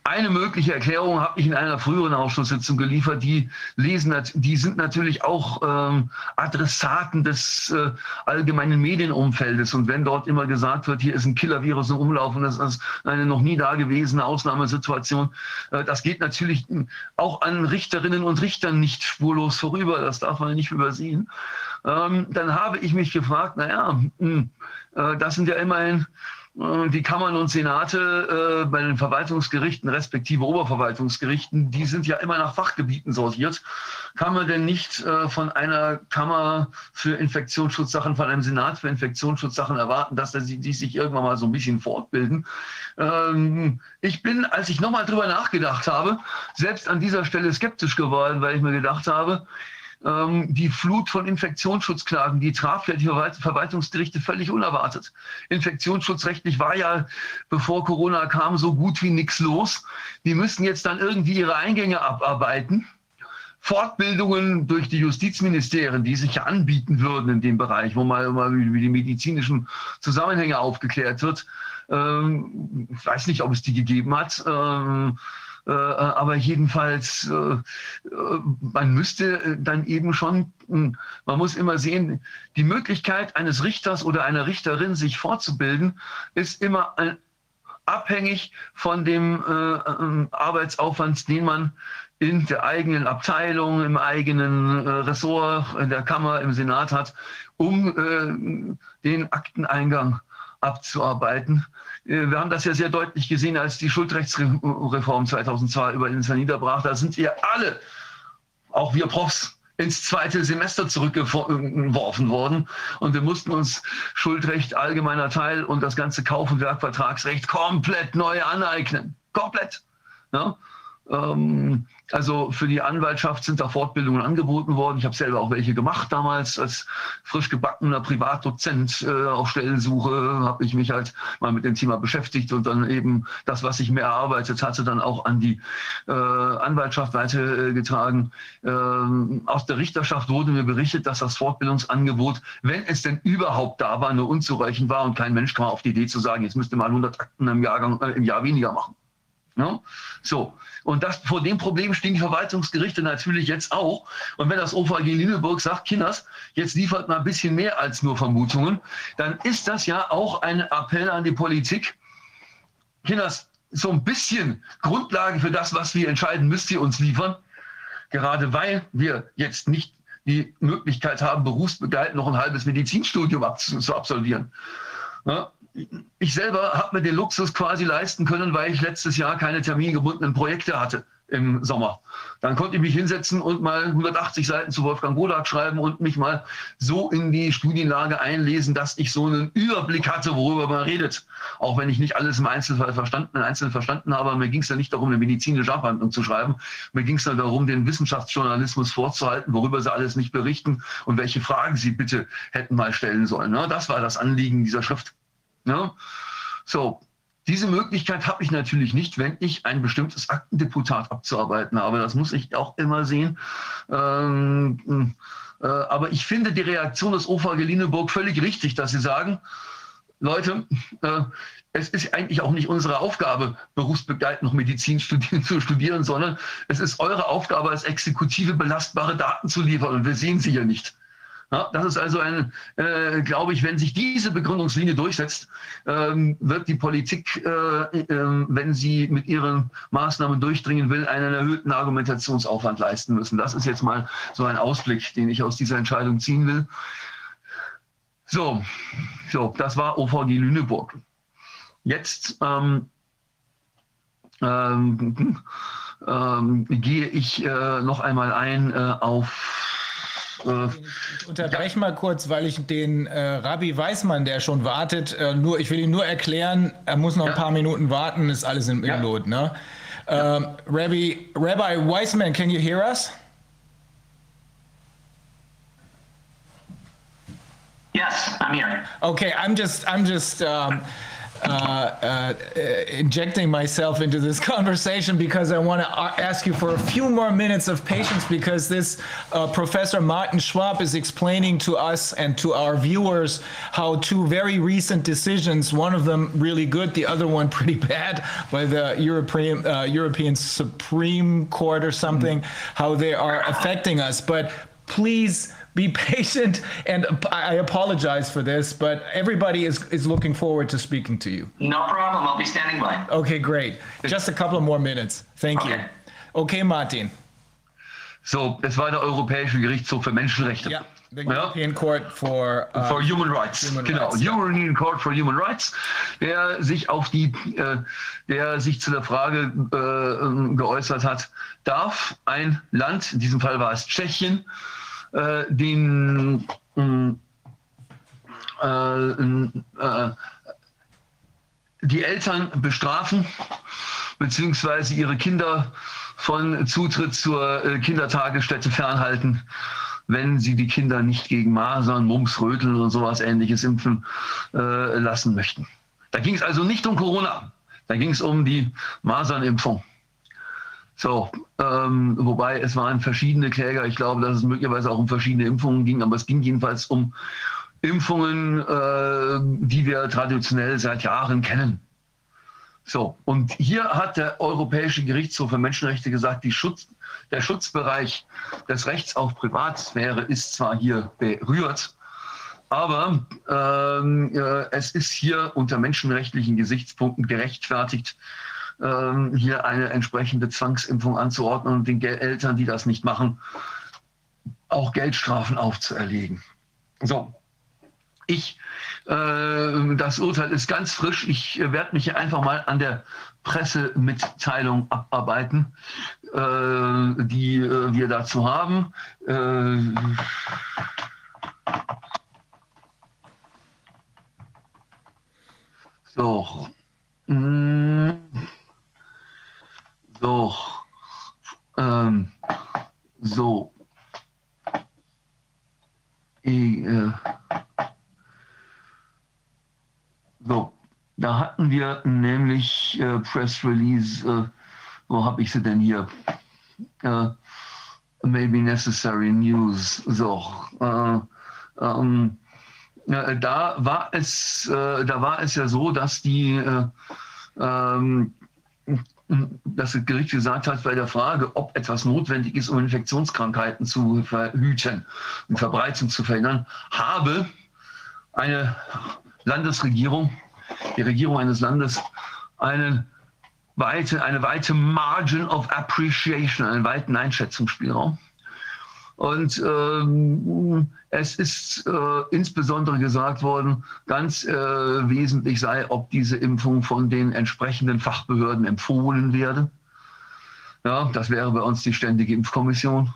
Eine mögliche Erklärung habe ich in einer früheren Ausschusssitzung geliefert. Die lesen, die sind natürlich auch ähm, Adressaten des äh, allgemeinen Medienumfeldes. Und wenn dort immer gesagt wird, hier ist ein Killer-Virus im Umlauf und das ist eine noch nie dagewesene Ausnahmesituation, äh, das geht natürlich auch an Richterinnen und Richtern nicht spurlos vorüber. Das darf man nicht übersehen. Ähm, dann habe ich mich gefragt, naja, mh, hm, äh, das sind ja immerhin die Kammern und Senate äh, bei den Verwaltungsgerichten respektive Oberverwaltungsgerichten, die sind ja immer nach Fachgebieten sortiert. Kann man denn nicht äh, von einer Kammer für Infektionsschutzsachen, von einem Senat für Infektionsschutzsachen erwarten, dass die, die sich irgendwann mal so ein bisschen fortbilden? Ähm, ich bin, als ich nochmal drüber nachgedacht habe, selbst an dieser Stelle skeptisch geworden, weil ich mir gedacht habe, ähm, die Flut von Infektionsschutzklagen, die traf ja die Verwaltungsgerichte völlig unerwartet. Infektionsschutzrechtlich war ja, bevor Corona kam, so gut wie nichts los. Die müssen jetzt dann irgendwie ihre Eingänge abarbeiten. Fortbildungen durch die Justizministerien, die sich ja anbieten würden in dem Bereich, wo mal, wie die medizinischen Zusammenhänge aufgeklärt wird. Ähm, ich weiß nicht, ob es die gegeben hat. Ähm, äh, aber jedenfalls, äh, man müsste dann eben schon, hm, man muss immer sehen, die Möglichkeit eines Richters oder einer Richterin, sich fortzubilden, ist immer abhängig von dem äh, ähm, Arbeitsaufwand, den man in der eigenen Abteilung, im eigenen Ressort, in der Kammer, im Senat hat, um den Akteneingang abzuarbeiten. Äh, wir haben das ja sehr deutlich gesehen, als die Schuldrechtsreform 2002 über den niederbrach. Da sind wir alle, auch wir Profs, ins zweite Semester zurückgeworfen worden. Und wir mussten uns Schuldrecht, allgemeiner Teil und das ganze Kauf- und Werkvertragsrecht komplett neu aneignen. Komplett. Ja? Ähm, also für die Anwaltschaft sind da Fortbildungen angeboten worden. Ich habe selber auch welche gemacht damals als frisch gebackener Privatdozent äh, auf Stellensuche habe ich mich halt mal mit dem Thema beschäftigt und dann eben das, was ich mir erarbeitet hatte, dann auch an die äh, Anwaltschaft weitergetragen. Ähm, aus der Richterschaft wurde mir berichtet, dass das Fortbildungsangebot, wenn es denn überhaupt da war, nur unzureichend war und kein Mensch kam auf die Idee zu sagen, jetzt müsste mal 100 Akten im, Jahrgang, äh, im Jahr weniger machen. Ja? So. Und das, vor dem Problem stehen die Verwaltungsgerichte natürlich jetzt auch. Und wenn das OVG Lüneburg sagt, Kinders, jetzt liefert mal ein bisschen mehr als nur Vermutungen, dann ist das ja auch ein Appell an die Politik. Kinders, so ein bisschen Grundlage für das, was wir entscheiden, müsst ihr uns liefern. Gerade weil wir jetzt nicht die Möglichkeit haben, berufsbegleitend noch ein halbes Medizinstudium zu absolvieren. Ja, ich selber habe mir den Luxus quasi leisten können, weil ich letztes Jahr keine termingebundenen Projekte hatte im Sommer. Dann konnte ich mich hinsetzen und mal 180 Seiten zu Wolfgang Bodak schreiben und mich mal so in die Studienlage einlesen, dass ich so einen Überblick hatte, worüber man redet. Auch wenn ich nicht alles im Einzelfall verstanden, Einzelnen verstanden habe, mir ging es ja nicht darum, eine medizinische Abhandlung zu schreiben. Mir ging es ja darum, den Wissenschaftsjournalismus vorzuhalten, worüber sie alles nicht berichten und welche Fragen sie bitte hätten mal stellen sollen. Das war das Anliegen dieser Schrift. Ja? So, diese Möglichkeit habe ich natürlich nicht, wenn ich ein bestimmtes Aktendeputat abzuarbeiten habe. Das muss ich auch immer sehen. Ähm, äh, aber ich finde die Reaktion des OVG Lineburg völlig richtig, dass sie sagen, Leute, äh, es ist eigentlich auch nicht unsere Aufgabe, berufsbegleitend noch Medizin studieren, zu studieren, sondern es ist eure Aufgabe als Exekutive belastbare Daten zu liefern und wir sehen sie ja nicht. Ja, das ist also ein, äh, glaube ich, wenn sich diese Begründungslinie durchsetzt, ähm, wird die Politik, äh, äh, wenn sie mit ihren Maßnahmen durchdringen will, einen erhöhten Argumentationsaufwand leisten müssen. Das ist jetzt mal so ein Ausblick, den ich aus dieser Entscheidung ziehen will. So, so das war OVG Lüneburg. Jetzt ähm, ähm, ähm, gehe ich äh, noch einmal ein äh, auf äh, ich unterbreche mal kurz, weil ich den äh, Rabbi Weißmann, der schon wartet, äh, nur, ich will ihm nur erklären, er muss noch ja. ein paar Minuten warten, ist alles im, ja. Lot. Ne? Ja. Ähm, Rabbi, Rabbi Weissman, can you hear us? Yes, I'm here. Okay, I'm just, I'm just. Um, uh, uh, injecting myself into this conversation because I want to ask you for a few more minutes of patience because this uh, Professor Martin Schwab is explaining to us and to our viewers how two very recent decisions, one of them really good, the other one pretty bad by the European uh, European Supreme Court or something, mm. how they are affecting us. But please be patient and I apologize for this, but everybody is, is looking forward to speaking to you. No problem. I'll be standing by. Okay, great. Just a couple of more minutes. Thank okay. you. Okay, Martin. So, es war der Europäische Gerichtshof für Menschenrechte. Ja. The European ja. Court for, uh, for Human Rights. Human genau, Rights, European ja. Court for Human Rights, der sich auf die, äh, der sich zu der Frage äh, geäußert hat, darf ein Land, in diesem Fall war es Tschechien, äh, den mm, äh, äh, die Eltern bestrafen, beziehungsweise ihre Kinder von Zutritt zur äh, Kindertagesstätte fernhalten, wenn sie die Kinder nicht gegen Masern, Mumps, Röteln und sowas ähnliches impfen äh, lassen möchten. Da ging es also nicht um Corona, da ging es um die Masernimpfung. So, ähm, wobei es waren verschiedene Kläger. Ich glaube, dass es möglicherweise auch um verschiedene Impfungen ging, aber es ging jedenfalls um Impfungen, äh, die wir traditionell seit Jahren kennen. So, und hier hat der Europäische Gerichtshof für Menschenrechte gesagt, die Schutz, der Schutzbereich des Rechts auf Privatsphäre ist zwar hier berührt, aber ähm, äh, es ist hier unter menschenrechtlichen Gesichtspunkten gerechtfertigt, ähm, hier eine entsprechende Zwangsimpfung anzuordnen und den Eltern, die das nicht machen, auch Geldstrafen aufzuerlegen. So, ich, äh, das Urteil ist ganz frisch. Ich äh, werde mich einfach mal an der Pressemitteilung abarbeiten, äh, die äh, wir dazu haben. Äh, so. Mm. So, Ähm, so. Ich, äh, so, da hatten wir nämlich äh, Press Release, äh, wo habe ich sie denn hier? Äh, maybe necessary news. So, äh, ähm, da war es, äh, da war es ja so, dass die äh, ähm, das Gericht gesagt hat bei der Frage, ob etwas notwendig ist, um Infektionskrankheiten zu verhüten und Verbreitung zu verhindern, habe eine Landesregierung, die Regierung eines Landes, eine weite, eine weite Margin of Appreciation, einen weiten Einschätzungsspielraum. Und ähm, es ist äh, insbesondere gesagt worden, ganz äh, wesentlich sei, ob diese Impfung von den entsprechenden Fachbehörden empfohlen werde. Ja, das wäre bei uns die Ständige Impfkommission.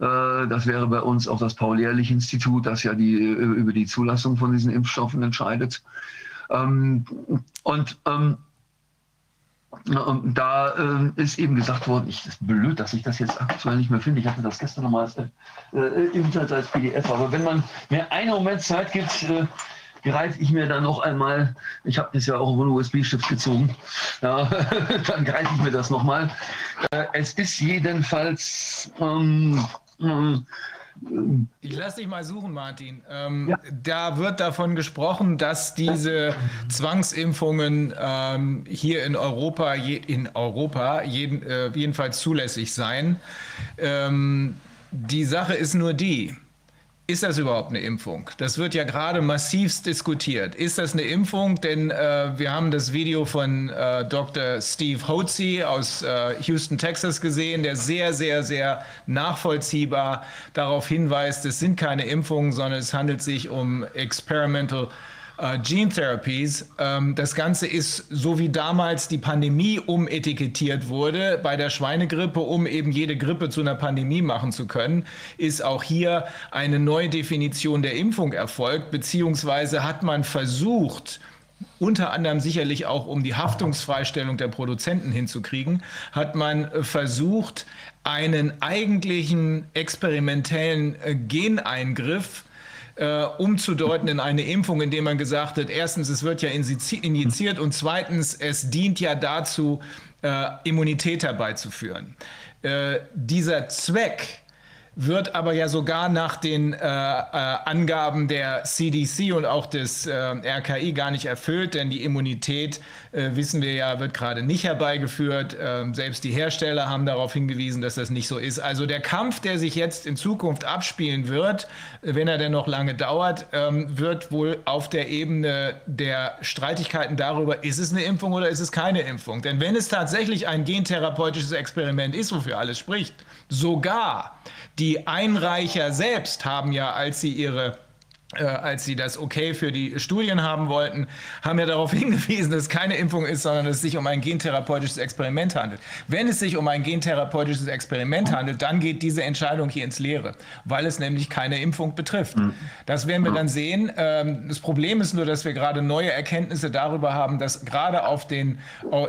Äh, das wäre bei uns auch das Paul-Ehrlich-Institut, das ja die, äh, über die Zulassung von diesen Impfstoffen entscheidet. Ähm, und da äh, ist eben gesagt worden, ich, ist blöd, dass ich das jetzt aktuell nicht mehr finde. Ich hatte das gestern nochmal als, äh, im Internet als PDF. Aber wenn man mir einen Moment Zeit gibt, äh, greife ich mir dann noch einmal, ich habe das ja auch einen USB-Stift gezogen, ja, dann greife ich mir das nochmal. Äh, es ist jedenfalls ähm, ähm ich lasse dich mal suchen, Martin. Ähm, ja. Da wird davon gesprochen, dass diese Zwangsimpfungen ähm, hier in Europa, je, in Europa jeden, äh, jedenfalls zulässig seien. Ähm, die Sache ist nur die, ist das überhaupt eine Impfung? Das wird ja gerade massivst diskutiert. Ist das eine Impfung? Denn äh, wir haben das Video von äh, Dr. Steve Hotze aus äh, Houston, Texas gesehen, der sehr, sehr, sehr nachvollziehbar darauf hinweist, es sind keine Impfungen, sondern es handelt sich um Experimental äh, Gene Therapies. Ähm, das Ganze ist so wie damals die Pandemie umetikettiert wurde bei der Schweinegrippe, um eben jede Grippe zu einer Pandemie machen zu können, ist auch hier eine neue Definition der Impfung erfolgt, beziehungsweise hat man versucht, unter anderem sicherlich auch um die Haftungsfreistellung der Produzenten hinzukriegen, hat man versucht, einen eigentlichen experimentellen äh, Geneingriff äh, umzudeuten in eine Impfung, indem man gesagt hat, erstens, es wird ja injiziert und zweitens, es dient ja dazu, äh, Immunität herbeizuführen. Äh, dieser Zweck wird aber ja sogar nach den äh, äh, Angaben der CDC und auch des äh, RKI gar nicht erfüllt, denn die Immunität, äh, wissen wir ja, wird gerade nicht herbeigeführt. Ähm, selbst die Hersteller haben darauf hingewiesen, dass das nicht so ist. Also der Kampf, der sich jetzt in Zukunft abspielen wird, wenn er denn noch lange dauert, ähm, wird wohl auf der Ebene der Streitigkeiten darüber, ist es eine Impfung oder ist es keine Impfung. Denn wenn es tatsächlich ein gentherapeutisches Experiment ist, wofür alles spricht, sogar die Einreicher selbst haben ja, als sie ihre äh, als sie das okay für die Studien haben wollten, haben ja darauf hingewiesen, dass es keine Impfung ist, sondern dass es sich um ein gentherapeutisches Experiment handelt. Wenn es sich um ein gentherapeutisches Experiment handelt, dann geht diese Entscheidung hier ins Leere, weil es nämlich keine Impfung betrifft. Mhm. Das werden wir dann sehen. Ähm, das Problem ist nur, dass wir gerade neue Erkenntnisse darüber haben, dass gerade auf den,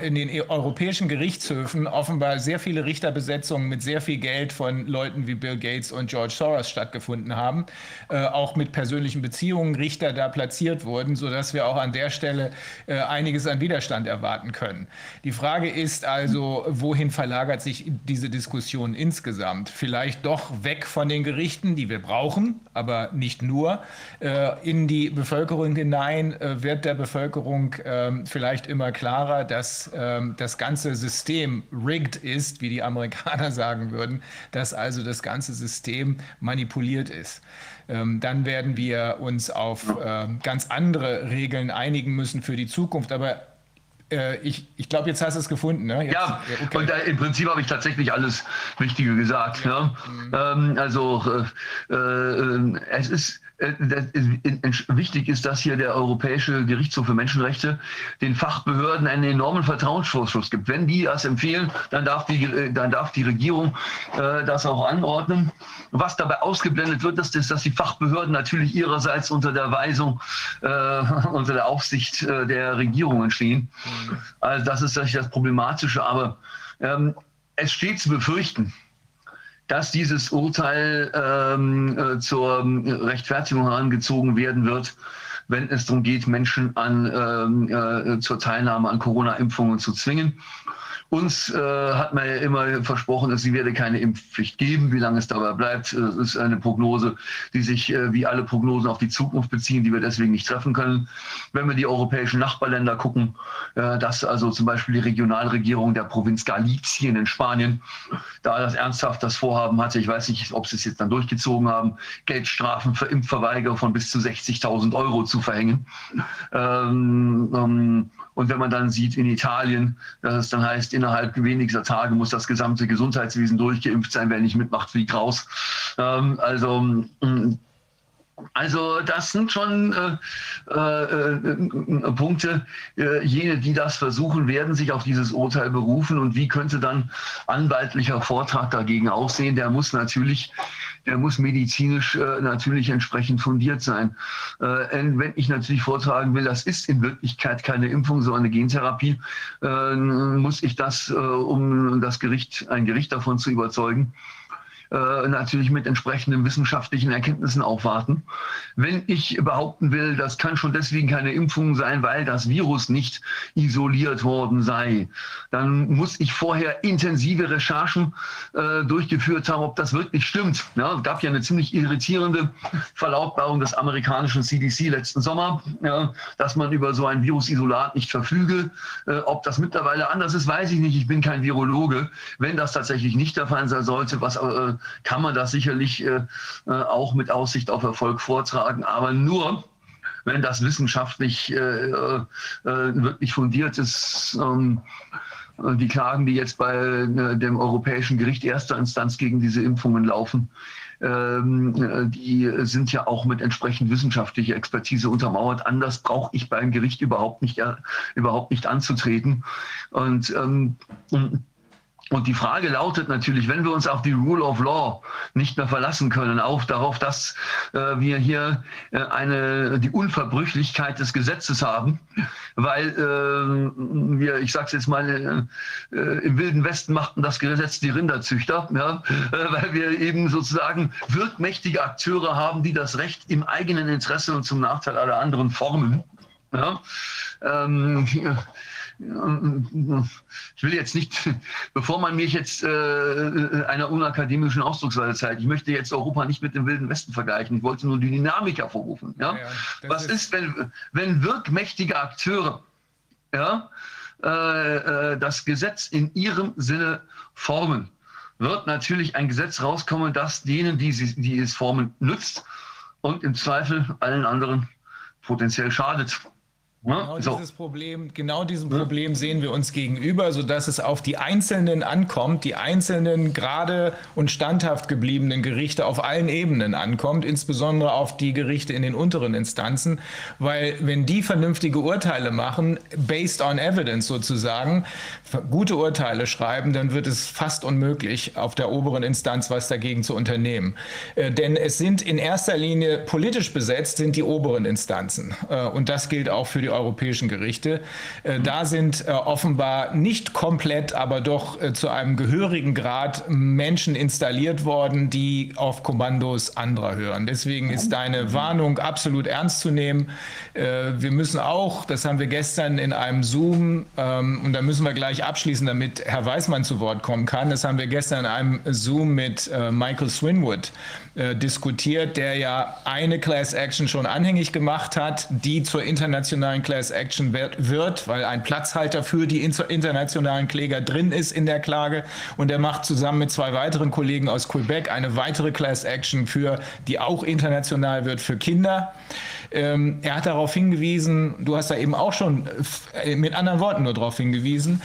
in den europäischen Gerichtshöfen offenbar sehr viele Richterbesetzungen mit sehr viel Geld von Leuten wie Bill Gates und George Soros stattgefunden haben, äh, auch mit persönlichen persönlichen Beziehungen Richter da platziert wurden, sodass wir auch an der Stelle äh, einiges an Widerstand erwarten können. Die Frage ist also, wohin verlagert sich diese Diskussion insgesamt? Vielleicht doch weg von den Gerichten, die wir brauchen, aber nicht nur, äh, in die Bevölkerung hinein äh, wird der Bevölkerung ähm, vielleicht immer klarer, dass ähm, das ganze System rigged ist, wie die Amerikaner sagen würden, dass also das ganze System manipuliert ist. Ähm, dann werden wir uns auf ähm, ganz andere Regeln einigen müssen für die Zukunft. Aber äh, ich, ich glaube, jetzt hast du es gefunden. Ne? Jetzt, ja, okay. und äh, im Prinzip habe ich tatsächlich alles Wichtige gesagt. Ja. Ne? Mhm. Ähm, also äh, äh, es ist äh, wichtig ist, dass hier der Europäische Gerichtshof für Menschenrechte den Fachbehörden einen enormen Vertrauensvorschuss gibt. Wenn die das empfehlen, dann darf die, äh, dann darf die Regierung äh, das auch anordnen. Was dabei ausgeblendet wird, ist, dass die Fachbehörden natürlich ihrerseits unter der Weisung, äh, unter der Aufsicht äh, der Regierungen stehen. Also das ist das Problematische. Aber ähm, es steht zu befürchten, dass dieses Urteil ähm, äh, zur Rechtfertigung herangezogen werden wird, wenn es darum geht, Menschen an, ähm, äh, zur Teilnahme an Corona-Impfungen zu zwingen. Uns äh, hat man ja immer versprochen, es werde keine Impfpflicht geben. Wie lange es dabei bleibt, äh, ist eine Prognose, die sich äh, wie alle Prognosen auf die Zukunft beziehen, die wir deswegen nicht treffen können. Wenn wir die europäischen Nachbarländer gucken, äh, dass also zum Beispiel die Regionalregierung der Provinz Galicien in Spanien da das ernsthaft das Vorhaben hatte, ich weiß nicht, ob sie es jetzt dann durchgezogen haben, Geldstrafen für Impfverweigerer von bis zu 60.000 Euro zu verhängen. Ähm, ähm, und wenn man dann sieht in Italien, dass es dann heißt, innerhalb weniger Tage muss das gesamte Gesundheitswesen durchgeimpft sein, wer nicht mitmacht, fliegt raus. Ähm, also mm, also das sind schon äh, äh, äh, Punkte. Äh, jene, die das versuchen, werden sich auf dieses Urteil berufen. Und wie könnte dann anwaltlicher Vortrag dagegen aussehen? Der muss natürlich, der muss medizinisch äh, natürlich entsprechend fundiert sein. Äh, wenn ich natürlich vortragen will, das ist in Wirklichkeit keine Impfung, sondern eine Gentherapie, muss ich das, um das Gericht, ein Gericht davon zu überzeugen, äh, natürlich mit entsprechenden wissenschaftlichen Erkenntnissen aufwarten. Wenn ich behaupten will, das kann schon deswegen keine Impfung sein, weil das Virus nicht isoliert worden sei, dann muss ich vorher intensive Recherchen äh, durchgeführt haben, ob das wirklich stimmt. Ja, es gab ja eine ziemlich irritierende Verlautbarung des amerikanischen CDC letzten Sommer, ja, dass man über so ein Virusisolat nicht verfüge. Äh, ob das mittlerweile anders ist, weiß ich nicht. Ich bin kein Virologe. Wenn das tatsächlich nicht der Fall sein sollte, was äh, kann man das sicherlich äh, äh, auch mit Aussicht auf Erfolg vortragen, aber nur, wenn das wissenschaftlich äh, äh, wirklich fundiert ist. Ähm, die Klagen, die jetzt bei äh, dem Europäischen Gericht erster Instanz gegen diese Impfungen laufen, ähm, die sind ja auch mit entsprechend wissenschaftlicher Expertise untermauert. Anders brauche ich beim Gericht überhaupt nicht, äh, überhaupt nicht anzutreten. Und ähm, und die Frage lautet natürlich, wenn wir uns auf die Rule of Law nicht mehr verlassen können, auch darauf, dass äh, wir hier äh, eine, die Unverbrüchlichkeit des Gesetzes haben, weil äh, wir, ich sage es jetzt mal, äh, im Wilden Westen machten das Gesetz die Rinderzüchter, ja, äh, weil wir eben sozusagen wirkmächtige Akteure haben, die das Recht im eigenen Interesse und zum Nachteil aller anderen formen. Ja. Ähm, ich will jetzt nicht, bevor man mich jetzt äh, einer unakademischen Ausdrucksweise zeigt, ich möchte jetzt Europa nicht mit dem Wilden Westen vergleichen. Ich wollte nur die Dynamik hervorrufen. Ja? ja Was ist, ist, wenn, wenn wirkmächtige Akteure ja, äh, äh, das Gesetz in ihrem Sinne formen? Wird natürlich ein Gesetz rauskommen, das denen, die, sie, die es formen, nützt und im Zweifel allen anderen potenziell schadet. Genau so. dieses Problem, genau diesem Problem sehen wir uns gegenüber, so dass es auf die Einzelnen ankommt, die einzelnen gerade und standhaft gebliebenen Gerichte auf allen Ebenen ankommt, insbesondere auf die Gerichte in den unteren Instanzen, weil wenn die vernünftige Urteile machen, based on evidence sozusagen, gute Urteile schreiben, dann wird es fast unmöglich, auf der oberen Instanz was dagegen zu unternehmen. Äh, denn es sind in erster Linie politisch besetzt, sind die oberen Instanzen. Äh, und das gilt auch für die europäischen Gerichte. Äh, da sind äh, offenbar nicht komplett, aber doch äh, zu einem gehörigen Grad Menschen installiert worden, die auf Kommandos anderer hören. Deswegen ist deine Warnung absolut ernst zu nehmen. Wir müssen auch, das haben wir gestern in einem Zoom, ähm, und da müssen wir gleich abschließen, damit Herr Weismann zu Wort kommen kann, das haben wir gestern in einem Zoom mit Michael Swinwood äh, diskutiert, der ja eine Class Action schon anhängig gemacht hat, die zur internationalen Class Action wird, wird weil ein Platzhalter für die internationalen Kläger drin ist in der Klage. Und er macht zusammen mit zwei weiteren Kollegen aus Quebec eine weitere Class Action für, die auch international wird für Kinder. Ähm, er hat darauf hingewiesen, du hast da eben auch schon äh, mit anderen Worten nur darauf hingewiesen,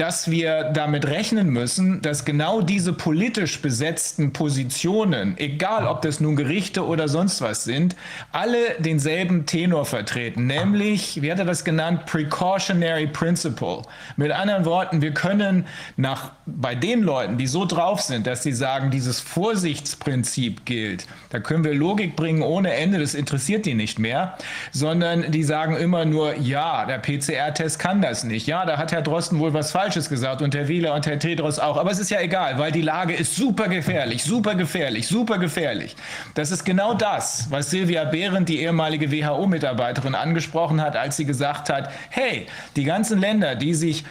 dass wir damit rechnen müssen, dass genau diese politisch besetzten Positionen, egal ob das nun Gerichte oder sonst was sind, alle denselben Tenor vertreten, nämlich ich werde das genannt Precautionary Principle. Mit anderen Worten, wir können nach, bei den Leuten, die so drauf sind, dass sie sagen, dieses Vorsichtsprinzip gilt, da können wir Logik bringen ohne Ende, das interessiert die nicht mehr, sondern die sagen immer nur, ja, der PCR-Test kann das nicht. Ja, da hat Herr Drosten wohl was Falsches gesagt und Herr Wieler und Herr Tedros auch. Aber es ist ja egal, weil die Lage ist super gefährlich, super gefährlich, super gefährlich. Das ist genau das, was Silvia Behrendt, die ehemalige WHO-Mitarbeiterin, angesprochen hat, als sie gesagt hat, hey, die ganzen Länder, die sich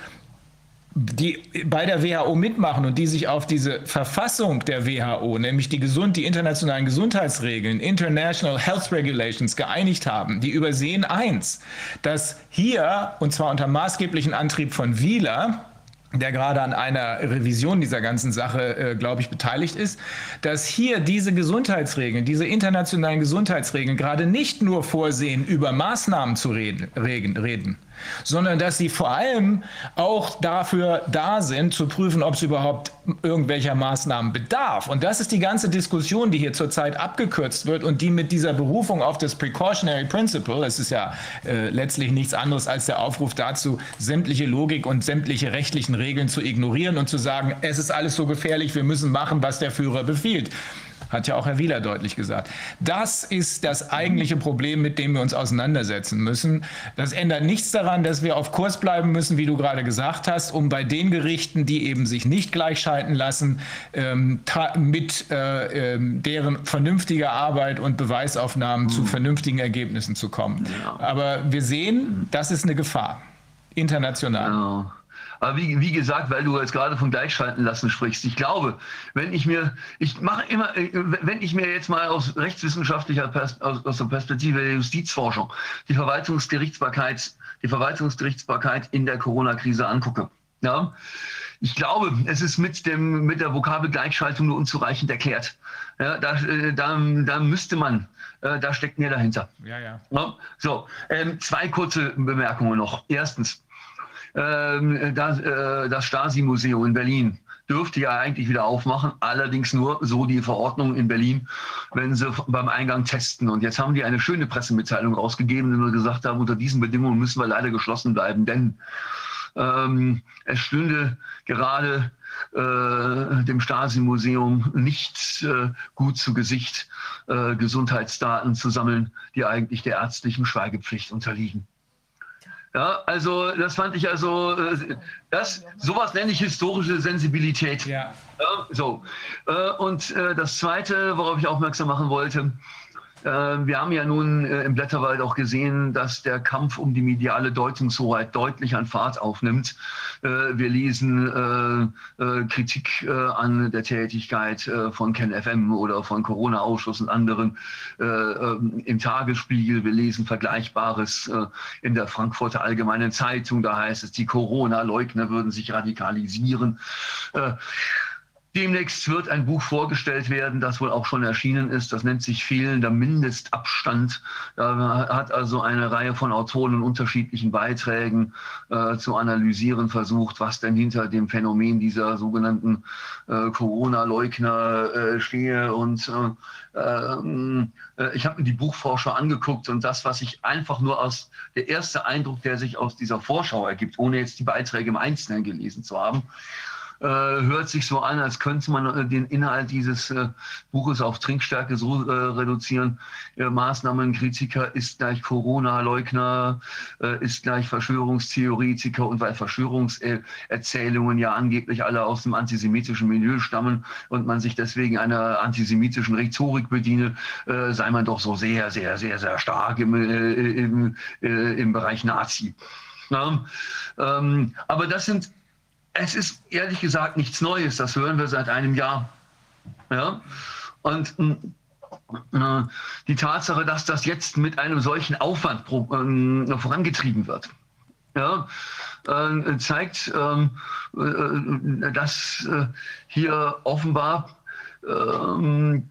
die bei der WHO mitmachen und die sich auf diese Verfassung der WHO, nämlich die, gesund, die internationalen Gesundheitsregeln, International Health Regulations, geeinigt haben, die übersehen eins, dass hier, und zwar unter maßgeblichen Antrieb von Wieler, der gerade an einer Revision dieser ganzen Sache, äh, glaube ich, beteiligt ist, dass hier diese Gesundheitsregeln, diese internationalen Gesundheitsregeln gerade nicht nur vorsehen, über Maßnahmen zu reden, reden sondern dass sie vor allem auch dafür da sind, zu prüfen, ob es überhaupt irgendwelcher Maßnahmen bedarf. Und das ist die ganze Diskussion, die hier zurzeit abgekürzt wird und die mit dieser Berufung auf das Precautionary Principle, es ist ja äh, letztlich nichts anderes als der Aufruf dazu, sämtliche Logik und sämtliche rechtlichen Regeln zu ignorieren und zu sagen, es ist alles so gefährlich, wir müssen machen, was der Führer befiehlt hat ja auch Herr Wieler deutlich gesagt. Das ist das eigentliche Problem, mit dem wir uns auseinandersetzen müssen. Das ändert nichts daran, dass wir auf Kurs bleiben müssen, wie du gerade gesagt hast, um bei den Gerichten, die eben sich nicht gleichschalten lassen, ähm, mit äh, äh, deren vernünftiger Arbeit und Beweisaufnahmen mhm. zu vernünftigen Ergebnissen zu kommen. Ja. Aber wir sehen, das ist eine Gefahr, international. Ja. Aber wie, wie gesagt, weil du jetzt gerade von Gleichschalten lassen sprichst, ich glaube, wenn ich mir, ich mache immer, äh, wenn ich mir jetzt mal aus rechtswissenschaftlicher, Pers aus, aus der Perspektive der Justizforschung die Verwaltungsgerichtsbarkeit, die Verwaltungsgerichtsbarkeit in der Corona-Krise angucke, ja, ich glaube, es ist mit, dem, mit der Vokabel Gleichschaltung nur unzureichend erklärt. Ja, da, äh, da, da müsste man, äh, da steckt mehr dahinter. Ja, ja. so, ähm, zwei kurze Bemerkungen noch. Erstens, das, äh, das Stasi-Museum in Berlin dürfte ja eigentlich wieder aufmachen, allerdings nur so die Verordnung in Berlin, wenn sie beim Eingang testen. Und jetzt haben die eine schöne Pressemitteilung rausgegeben, in der gesagt haben, unter diesen Bedingungen müssen wir leider geschlossen bleiben, denn ähm, es stünde gerade äh, dem Stasi-Museum nicht äh, gut zu Gesicht, äh, Gesundheitsdaten zu sammeln, die eigentlich der ärztlichen Schweigepflicht unterliegen. Ja, also das fand ich also, äh, das, sowas nenne ich historische Sensibilität. Ja. ja so. Äh, und äh, das Zweite, worauf ich aufmerksam machen wollte, wir haben ja nun äh, im Blätterwald auch gesehen, dass der Kampf um die mediale Deutungshoheit deutlich an Fahrt aufnimmt. Äh, wir lesen Kritik an der Tätigkeit von KenFM oder von Corona-Ausschuss und anderen ähm, im Tagesspiegel. Wir lesen Vergleichbares in der Frankfurter Allgemeinen Zeitung. Da heißt es, die Corona-Leugner würden sich radikalisieren. Demnächst wird ein Buch vorgestellt werden, das wohl auch schon erschienen ist. Das nennt sich Fehlender Mindestabstand. Da hat also eine Reihe von Autoren in unterschiedlichen Beiträgen äh, zu analysieren versucht, was denn hinter dem Phänomen dieser sogenannten äh, Corona-Leugner äh, stehe. Und äh, ähm, äh, ich habe mir die Buchvorschau angeguckt und das, was ich einfach nur aus der erste Eindruck, der sich aus dieser Vorschau ergibt, ohne jetzt die Beiträge im Einzelnen gelesen zu haben, äh, hört sich so an, als könnte man äh, den Inhalt dieses äh, Buches auf Trinkstärke so äh, reduzieren. Äh, Maßnahmenkritiker ist gleich Corona-Leugner, äh, ist gleich Verschwörungstheoretiker und weil Verschwörungserzählungen ja angeblich alle aus dem antisemitischen Milieu stammen und man sich deswegen einer antisemitischen Rhetorik bediene, sei man doch so sehr, sehr, sehr, sehr stark im, im, im Bereich Nazi. Ja, ähm, aber das sind es ist ehrlich gesagt nichts Neues, das hören wir seit einem Jahr. Ja? Und äh, die Tatsache, dass das jetzt mit einem solchen Aufwand äh, vorangetrieben wird, ja, äh, zeigt, ähm, äh, dass hier offenbar ähm,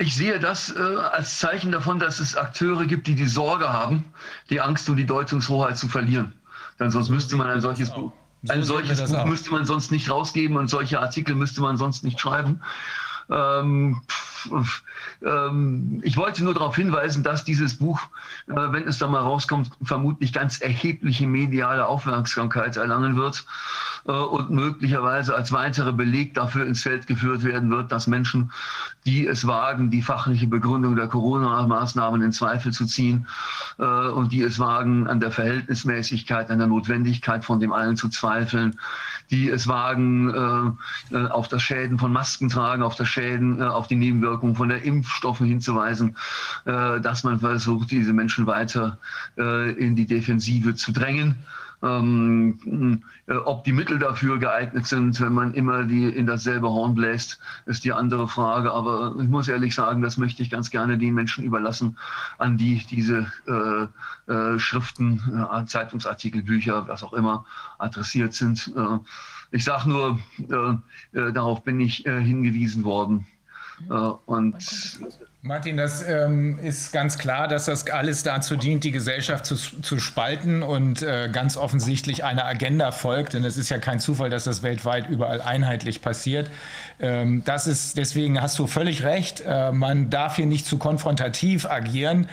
ich sehe das als Zeichen davon, dass es Akteure gibt, die die Sorge haben, die Angst um die Deutungshoheit zu verlieren. Denn sonst müsste man ein solches Buch, ein solches Buch müsste man sonst nicht rausgeben und solche Artikel müsste man sonst nicht schreiben. Ähm, ähm, ich wollte nur darauf hinweisen, dass dieses Buch, äh, wenn es dann mal rauskommt, vermutlich ganz erhebliche mediale Aufmerksamkeit erlangen wird äh, und möglicherweise als weiterer Beleg dafür ins Feld geführt werden wird, dass Menschen, die es wagen, die fachliche Begründung der Corona-Maßnahmen in Zweifel zu ziehen äh, und die es wagen, an der Verhältnismäßigkeit, an der Notwendigkeit von dem allen zu zweifeln, die es wagen, äh, äh, auf das Schäden von Masken tragen, auf das Schäden, äh, auf die Nebenwirkungen von der Impfstoffe hinzuweisen, äh, dass man versucht, diese Menschen weiter äh, in die Defensive zu drängen. Ähm, äh, ob die Mittel dafür geeignet sind, wenn man immer die in dasselbe Horn bläst, ist die andere Frage. Aber ich muss ehrlich sagen, das möchte ich ganz gerne den Menschen überlassen, an die diese äh, äh, Schriften, äh, Zeitungsartikel, Bücher, was auch immer adressiert sind. Äh, ich sage nur, äh, darauf bin ich hingewiesen worden. und Martin, das ähm, ist ganz klar, dass das alles dazu dient, die Gesellschaft zu, zu spalten und äh, ganz offensichtlich einer Agenda folgt. Denn es ist ja kein Zufall, dass das weltweit überall einheitlich passiert. Ähm, das ist, deswegen hast du völlig recht. Äh, man darf hier nicht zu konfrontativ agieren.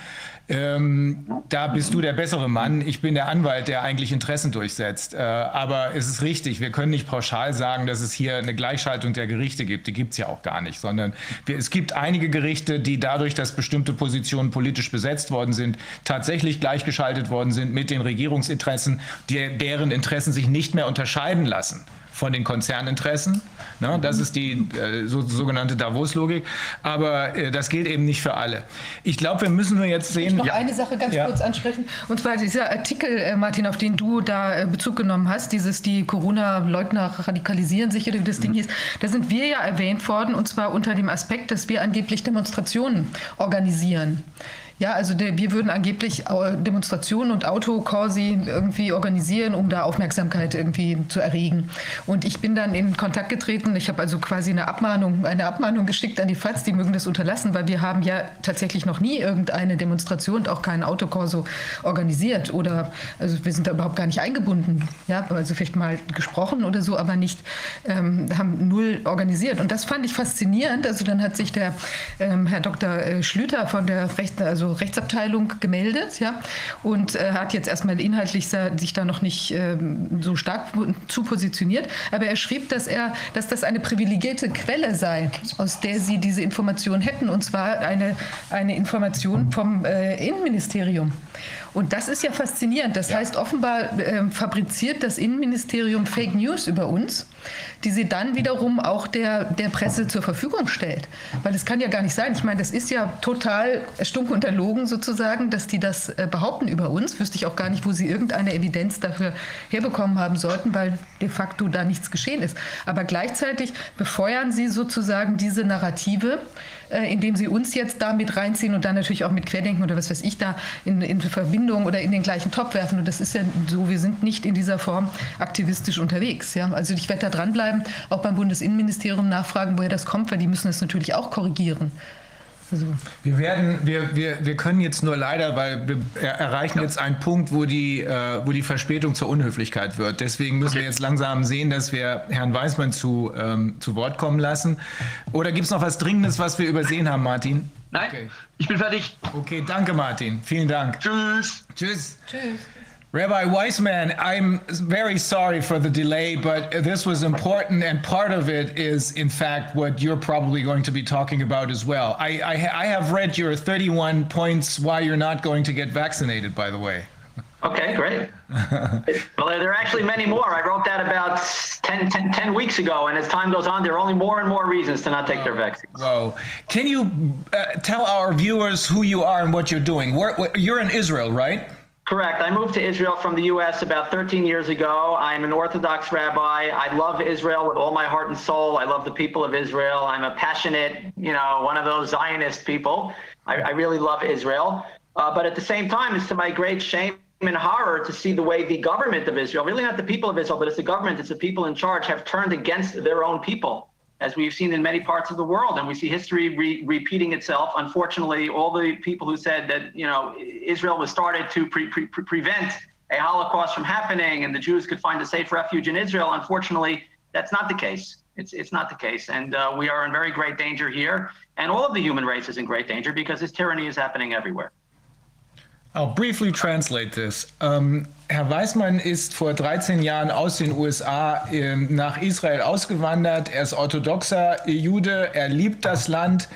Ähm, da bist du der bessere Mann. Ich bin der Anwalt, der eigentlich Interessen durchsetzt. Äh, aber es ist richtig, wir können nicht pauschal sagen, dass es hier eine Gleichschaltung der Gerichte gibt. Die gibt es ja auch gar nicht, sondern wir, es gibt einige Gerichte, die dadurch, dass bestimmte Positionen politisch besetzt worden sind, tatsächlich gleichgeschaltet worden sind mit den Regierungsinteressen, die, deren Interessen sich nicht mehr unterscheiden lassen von den Konzerninteressen. Ne? Das ist die äh, so, sogenannte Davos-Logik. Aber äh, das gilt eben nicht für alle. Ich glaube, wir müssen nur jetzt sehen. Ich noch ja. eine Sache ganz ja. kurz ansprechen. Und zwar dieser Artikel, äh, Martin, auf den du da äh, Bezug genommen hast, dieses die Corona-Leugner radikalisieren sich, oder wie das Ding hieß. Da sind wir ja erwähnt worden, und zwar unter dem Aspekt, dass wir angeblich Demonstrationen organisieren. Ja, also wir würden angeblich Demonstrationen und Autokorsi irgendwie organisieren, um da Aufmerksamkeit irgendwie zu erregen. Und ich bin dann in Kontakt getreten. Ich habe also quasi eine Abmahnung, eine Abmahnung geschickt an die FAZ, die mögen das unterlassen, weil wir haben ja tatsächlich noch nie irgendeine Demonstration und auch keinen Autokorso organisiert oder also wir sind da überhaupt gar nicht eingebunden. Ja, also vielleicht mal gesprochen oder so, aber nicht ähm, haben null organisiert. Und das fand ich faszinierend. Also dann hat sich der ähm, Herr Dr. Äh, Schlüter von der Rechten, also also Rechtsabteilung gemeldet, ja, und äh, hat jetzt erstmal inhaltlich sich da noch nicht äh, so stark zu positioniert. Aber er schrieb, dass er, dass das eine privilegierte Quelle sei, aus der sie diese Information hätten, und zwar eine, eine Information vom äh, Innenministerium. Und das ist ja faszinierend. Das ja. heißt, offenbar äh, fabriziert das Innenministerium Fake News über uns, die sie dann wiederum auch der, der Presse zur Verfügung stellt. Weil es kann ja gar nicht sein. Ich meine, das ist ja total stunk unterlogen sozusagen, dass die das äh, behaupten über uns. Wüsste ich auch gar nicht, wo sie irgendeine Evidenz dafür herbekommen haben sollten, weil de facto da nichts geschehen ist. Aber gleichzeitig befeuern sie sozusagen diese Narrative, indem sie uns jetzt da mit reinziehen und dann natürlich auch mit Querdenken oder was weiß ich da in, in Verbindung oder in den gleichen Topf werfen. Und das ist ja so, wir sind nicht in dieser Form aktivistisch unterwegs. Ja? Also ich werde da dranbleiben, auch beim Bundesinnenministerium nachfragen, woher das kommt, weil die müssen es natürlich auch korrigieren. Also wir werden, wir, wir, wir können jetzt nur leider, weil wir erreichen jetzt einen Punkt, wo die, äh, wo die Verspätung zur Unhöflichkeit wird. Deswegen müssen okay. wir jetzt langsam sehen, dass wir Herrn Weismann zu, ähm, zu Wort kommen lassen. Oder gibt es noch was Dringendes, was wir übersehen haben, Martin? Nein, okay. ich bin fertig. Okay, danke, Martin. Vielen Dank. Tschüss. Tschüss. Tschüss. Rabbi Weissman, I'm very sorry for the delay, but this was important, and part of it is, in fact, what you're probably going to be talking about as well. I, I, I have read your 31 points why you're not going to get vaccinated, by the way. Okay, great. well, there are actually many more. I wrote that about 10, 10, 10, weeks ago, and as time goes on, there are only more and more reasons to not take their vaccine. Whoa. Can you uh, tell our viewers who you are and what you're doing? you're in Israel, right? Correct. I moved to Israel from the U.S. about 13 years ago. I'm an Orthodox rabbi. I love Israel with all my heart and soul. I love the people of Israel. I'm a passionate, you know, one of those Zionist people. I, I really love Israel. Uh, but at the same time, it's to my great shame and horror to see the way the government of Israel, really not the people of Israel, but it's the government, it's the people in charge, have turned against their own people as we've seen in many parts of the world. And we see history re- repeating itself. Unfortunately, all the people who said that, you know, Israel was started to pre- pre- prevent a Holocaust from happening and the Jews could find a safe refuge in Israel, unfortunately, that's not the case. It's, it's not the case. And uh, we are in very great danger here. And all of the human race is in great danger because this tyranny is happening everywhere. I'll briefly translate this. Um, Herr Weismann ist vor 13 Jahren aus den USA äh, nach Israel ausgewandert. Er ist orthodoxer Jude, er liebt das Land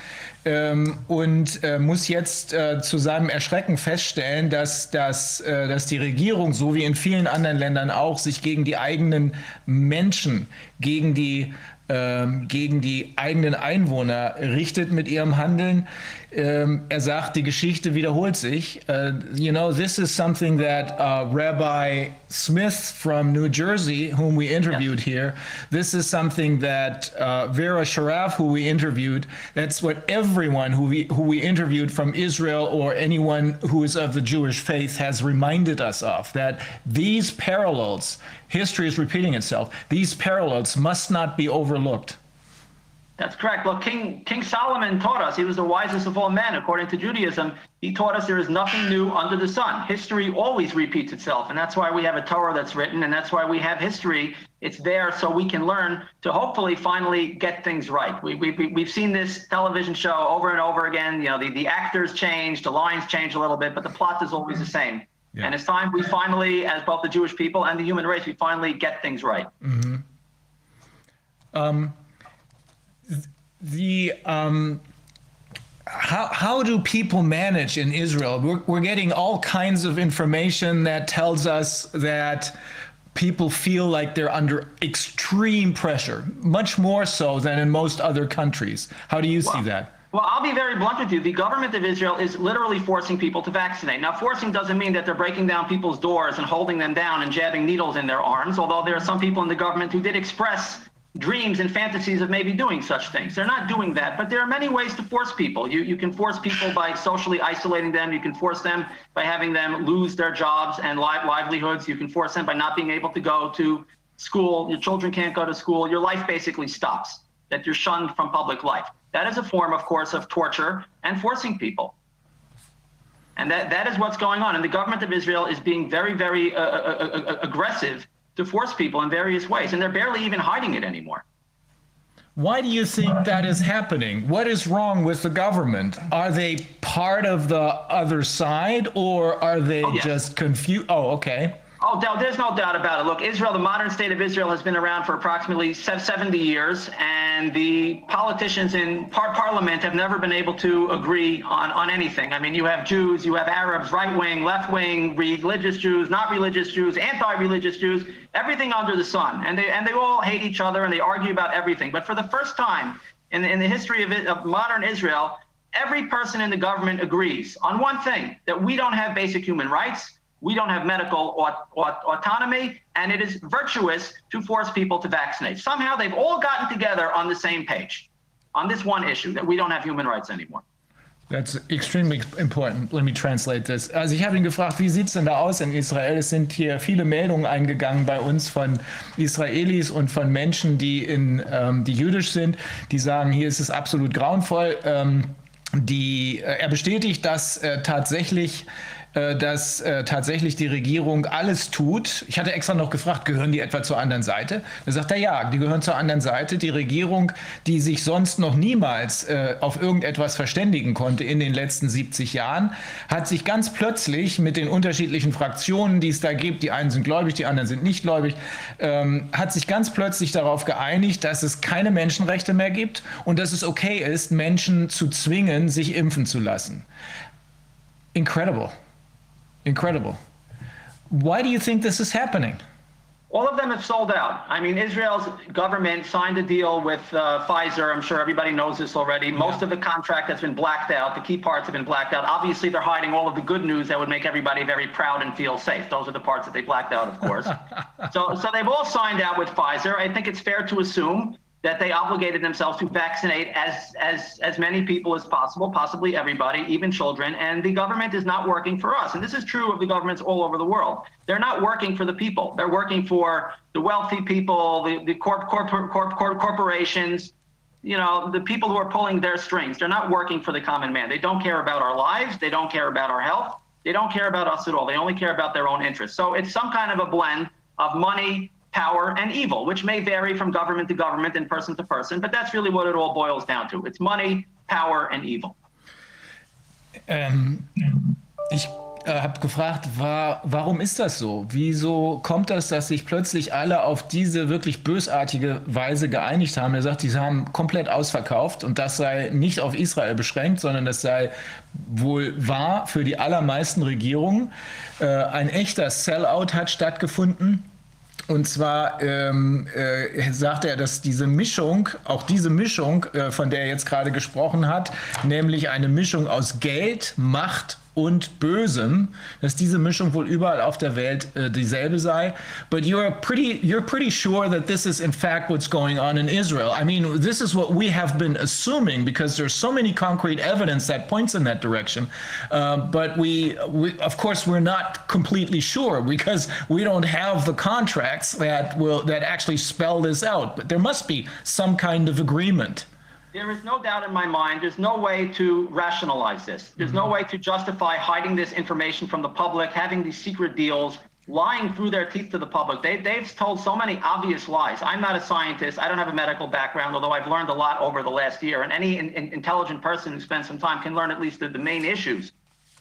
ähm, und äh, muss jetzt äh, zu seinem Erschrecken feststellen, dass, dass, äh, dass die Regierung, so wie in vielen anderen Ländern auch, sich gegen die eigenen Menschen, gegen die ähm, gegen die eigenen Einwohner richtet mit ihrem Handeln. Ähm, er sagt, die Geschichte wiederholt sich. Uh, you know, this is something that uh, Rabbi Smith from New Jersey, whom we interviewed yeah. here, this is something that uh, Vera Sharaf, who we interviewed, that's what everyone who we, who we interviewed from Israel or anyone who is of the Jewish faith has reminded us of, that these parallels, history is repeating itself, these parallels must not be overlooked. That's correct. Well, King King Solomon taught us he was the wisest of all men, according to Judaism. He taught us there is nothing new under the sun. History always repeats itself, and that's why we have a Torah that's written, and that's why we have history. It's there so we can learn to hopefully finally get things right. We, we, we've seen this television show over and over again. You know, the, the actors change, the lines change a little bit, but the plot is always the same. Yeah. And it's time we finally, as both the Jewish people and the human race, we finally get things right. Mm-hmm. Um, the um, how, how do people manage in Israel? We're, we're getting all kinds of information that tells us that people feel like they're under extreme pressure, much more so than in most other countries. How do you see that? Well, I'll be very blunt with you. The government of Israel is literally forcing people to vaccinate. Now, forcing doesn't mean that they're breaking down people's doors and holding them down and jabbing needles in their arms, although there are some people in the government who did express dreams and fantasies of maybe doing such things. They're not doing that, but there are many ways to force people. You, you can force people by socially isolating them. You can force them by having them lose their jobs and li- livelihoods. You can force them by not being able to go to school. Your children can't go to school. Your life basically stops, that you're shunned from public life. That is a form, of course, of torture and forcing people. And that, that is what's going on. And the government of Israel is being very, very uh, uh, uh, uh aggressive to force people in various ways, and they're barely even hiding it anymore. Why do you think that is happening? What is wrong with the government? Are they part of the other side or are they oh, just confused? Oh, okay. Oh, there's no doubt about it. Look, Israel, the modern state of Israel has been around for approximately 70 years, and the politicians in par- parliament have never been able to agree on, on anything. I mean, you have Jews, you have Arabs, right wing, left wing, religious Jews, not religious Jews, anti religious Jews, everything under the sun. And they, and they all hate each other and they argue about everything. But for the first time in, in the history of, it, of modern Israel, every person in the government agrees on one thing that we don't have basic human rights we don't have medical aut- aut- autonomy, and it is virtuous to force people to vaccinate. Somehow they've all gotten together on the same page on this one issue that we don't have human rights anymore. That's extremely important. Let me translate this. Also ich habe ihn gefragt, wie sieht es denn da aus in Israel? Es sind hier viele Meldungen eingegangen bei uns von Israelis und von Menschen, die, in, ähm, die jüdisch sind, die sagen, hier ist es absolut grauenvoll. Ähm, die, äh, er bestätigt, dass äh, tatsächlich dass äh, tatsächlich die Regierung alles tut. Ich hatte extra noch gefragt, gehören die etwa zur anderen Seite? Da sagt er, ja, die gehören zur anderen Seite. Die Regierung, die sich sonst noch niemals äh, auf irgendetwas verständigen konnte in den letzten 70 Jahren, hat sich ganz plötzlich mit den unterschiedlichen Fraktionen, die es da gibt, die einen sind gläubig, die anderen sind nicht gläubig, ähm, hat sich ganz plötzlich darauf geeinigt, dass es keine Menschenrechte mehr gibt und dass es okay ist, Menschen zu zwingen, sich impfen zu lassen. Incredible. Incredible. Why do you think this is happening? All of them have sold out. I mean, Israel's government signed a deal with uh, Pfizer. I'm sure everybody knows this already. Most yeah. of the contract has been blacked out. The key parts have been blacked out. Obviously, they're hiding all of the good news that would make everybody very proud and feel safe. Those are the parts that they blacked out, of course. so, so they've all signed out with Pfizer. I think it's fair to assume that they obligated themselves to vaccinate as as as many people as possible, possibly everybody, even children. And the government is not working for us. And this is true of the governments all over the world. They're not working for the people. They're working for the wealthy people, the the corp, corp, corp, corp corporations. You know, the people who are pulling their strings. They're not working for the common man. They don't care about our lives. They don't care about our health. They don't care about us at all. They only care about their own interests. So it's some kind of a blend of money, power, and evil, which may vary from government to government and person to person, but that's really what it all boils down to. It's money, power, and evil. Ähm, ich äh, habe gefragt, war, warum ist das so? Wieso kommt das, dass sich plötzlich alle auf diese wirklich bösartige Weise geeinigt haben? Er sagt, sie haben komplett ausverkauft und das sei nicht auf Israel beschränkt, sondern das sei wohl wahr für die allermeisten Regierungen. Äh, ein echter Sellout hat stattgefunden. Und zwar ähm, äh, sagt er, dass diese Mischung, auch diese Mischung, äh, von der er jetzt gerade gesprochen hat, nämlich eine Mischung aus Geld, Macht und Bösem, dass diese Mischung wohl überall auf der Welt äh, dieselbe sei. But you're pretty, you're pretty sure that this is in fact what's going on in Israel. I mean, this is what we have been assuming because there's so many concrete evidence that points in that direction. Uh, but we, we, of course, we're not completely sure because we don't have the contracts that will that actually spell this out. But there must be some kind of agreement. There is no doubt in my mind, there's no way to rationalize this. There's no way to justify hiding this information from the public, having these secret deals, lying through their teeth to the public. They, they've told so many obvious lies. I'm not a scientist. I don't have a medical background, although I've learned a lot over the last year. And any in, in, intelligent person who spends some time can learn at least the, the main issues.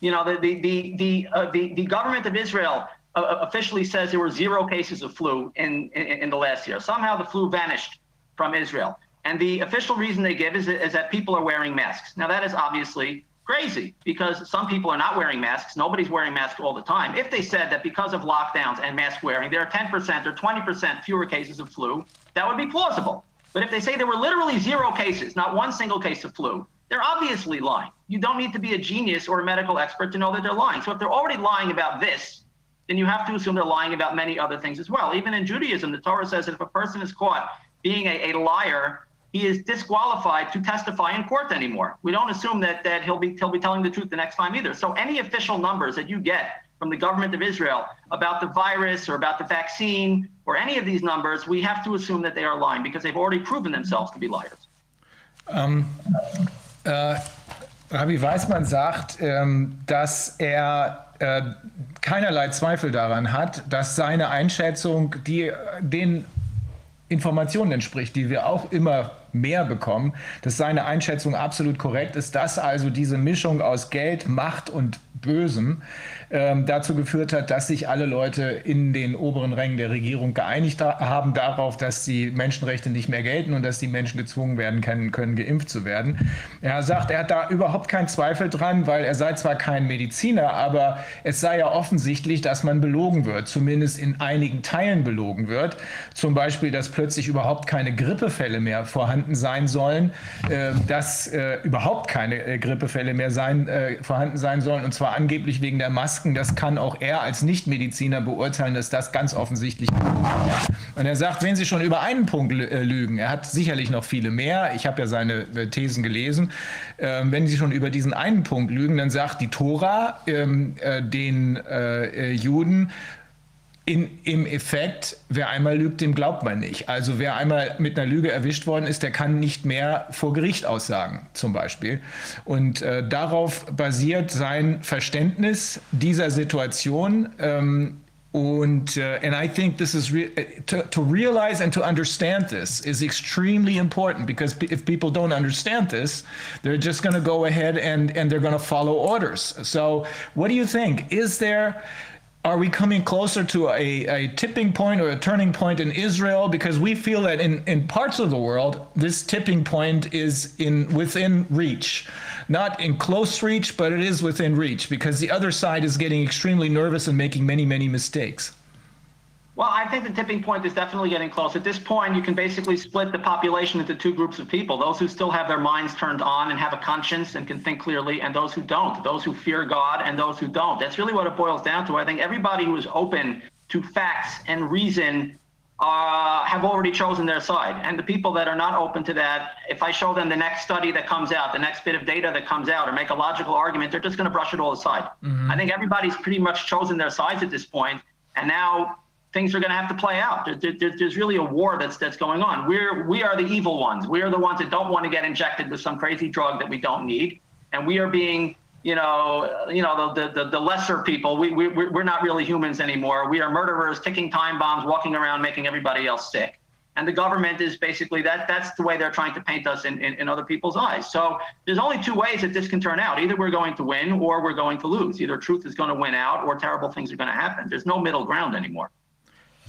You know, the, the, the, the, uh, the, the government of Israel uh, officially says there were zero cases of flu in, in, in the last year. Somehow the flu vanished from Israel. And the official reason they give is, is that people are wearing masks. Now, that is obviously crazy because some people are not wearing masks. Nobody's wearing masks all the time. If they said that because of lockdowns and mask wearing, there are 10% or 20% fewer cases of flu, that would be plausible. But if they say there were literally zero cases, not one single case of flu, they're obviously lying. You don't need to be a genius or a medical expert to know that they're lying. So if they're already lying about this, then you have to assume they're lying about many other things as well. Even in Judaism, the Torah says that if a person is caught being a, a liar, he is disqualified to testify in court anymore. We don't assume that that he'll be he'll be telling the truth the next time either. So any official numbers that you get from the government of Israel about the virus or about the vaccine or any of these numbers, we have to assume that they are lying because they've already proven themselves to be liars. Um, äh, Rabbi Weismann sagt, ähm, dass er äh, keinerlei Zweifel daran hat, dass seine Einschätzung die den Informationen entspricht, die wir auch immer mehr bekommen, dass seine Einschätzung absolut korrekt ist, dass also diese Mischung aus Geld, Macht und Bösem ähm, dazu geführt hat, dass sich alle Leute in den oberen Rängen der Regierung geeinigt haben darauf, dass die Menschenrechte nicht mehr gelten und dass die Menschen gezwungen werden können, können geimpft zu werden. Er sagt, er hat da überhaupt keinen Zweifel dran, weil er sei zwar kein Mediziner, aber es sei ja offensichtlich, dass man belogen wird, zumindest in einigen Teilen belogen wird. Zum Beispiel, dass plötzlich überhaupt keine Grippefälle mehr vorhanden sein sollen, äh, dass äh, überhaupt keine äh, Grippefälle mehr sein, äh, vorhanden sein sollen, und zwar angeblich wegen der Maske Masken, das kann auch er als Nichtmediziner beurteilen, dass das ganz offensichtlich. Und er sagt, wenn Sie schon über einen Punkt äh, lügen, er hat sicherlich noch viele mehr, ich habe ja seine äh, Thesen gelesen, ähm, wenn Sie schon über diesen einen Punkt lügen, dann sagt die Tora ähm, äh, den äh, Juden, in, im Effekt, wer einmal lügt, dem glaubt man nicht. Also wer einmal mit einer Lüge erwischt worden ist, der kann nicht mehr vor Gericht aussagen, zum Beispiel. Und äh, darauf basiert sein Verständnis dieser Situation. Ähm, und uh, and I think this is re to, to realize and to understand this is extremely important because if people don't understand this, they're just going to go ahead and and they're going to follow orders. So, what do you think? Is there are we coming closer to a, a, tipping point or a turning point in Israel? Because we feel that in, in parts of the world, this tipping point is in within reach. Not in close reach, but it is within reach because the other side is getting extremely nervous and making many, many mistakes. Well, I think the tipping point is definitely getting close. At this point, you can basically split the population into two groups of people those who still have their minds turned on and have a conscience and can think clearly, and those who don't, those who fear God and those who don't. That's really what it boils down to. I think everybody who is open to facts and reason uh, have already chosen their side. And the people that are not open to that, if I show them the next study that comes out, the next bit of data that comes out, or make a logical argument, they're just going to brush it all aside. Mm-hmm. I think everybody's pretty much chosen their sides at this point, and now things are going to have to play out. There, there, there's really a war that's that's going on. We're we are the evil ones. We are the ones that don't want to get injected with some crazy drug that we don't need, and we are being you know, you know the the, the lesser people. We we we're not really humans anymore. We are murderers, ticking time bombs, walking around making everybody else sick. And the government is basically that. That's the way they're trying to paint us in, in, in other people's eyes. So there's only two ways that this can turn out. Either we're going to win or we're going to lose. Either truth is going to win out or terrible things are going to happen. There's no middle ground anymore.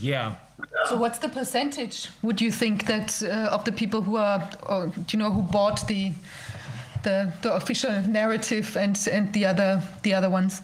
Yeah. So what's the percentage? Would you think that uh, of the people who are, or, you know, who bought the the, the official narrative and and the other the other ones?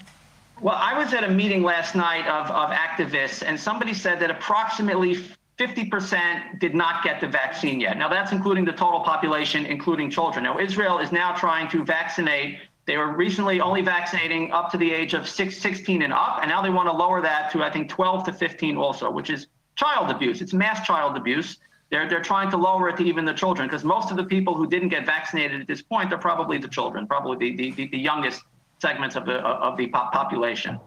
Well, I was at a meeting last night of, of activists, and somebody said that approximately 50% did not get the vaccine yet. Now, that's including the total population, including children. Now, Israel is now trying to vaccinate. They were recently only vaccinating up to the age of six, 16 and up, and now they want to lower that to, I think, 12 to 15 also, which is child abuse. It's mass child abuse. They're, they're trying to lower it to even the children because most of the people who didn't get vaccinated at this point are probably the children, probably the, the, the youngest segments of the, of the population.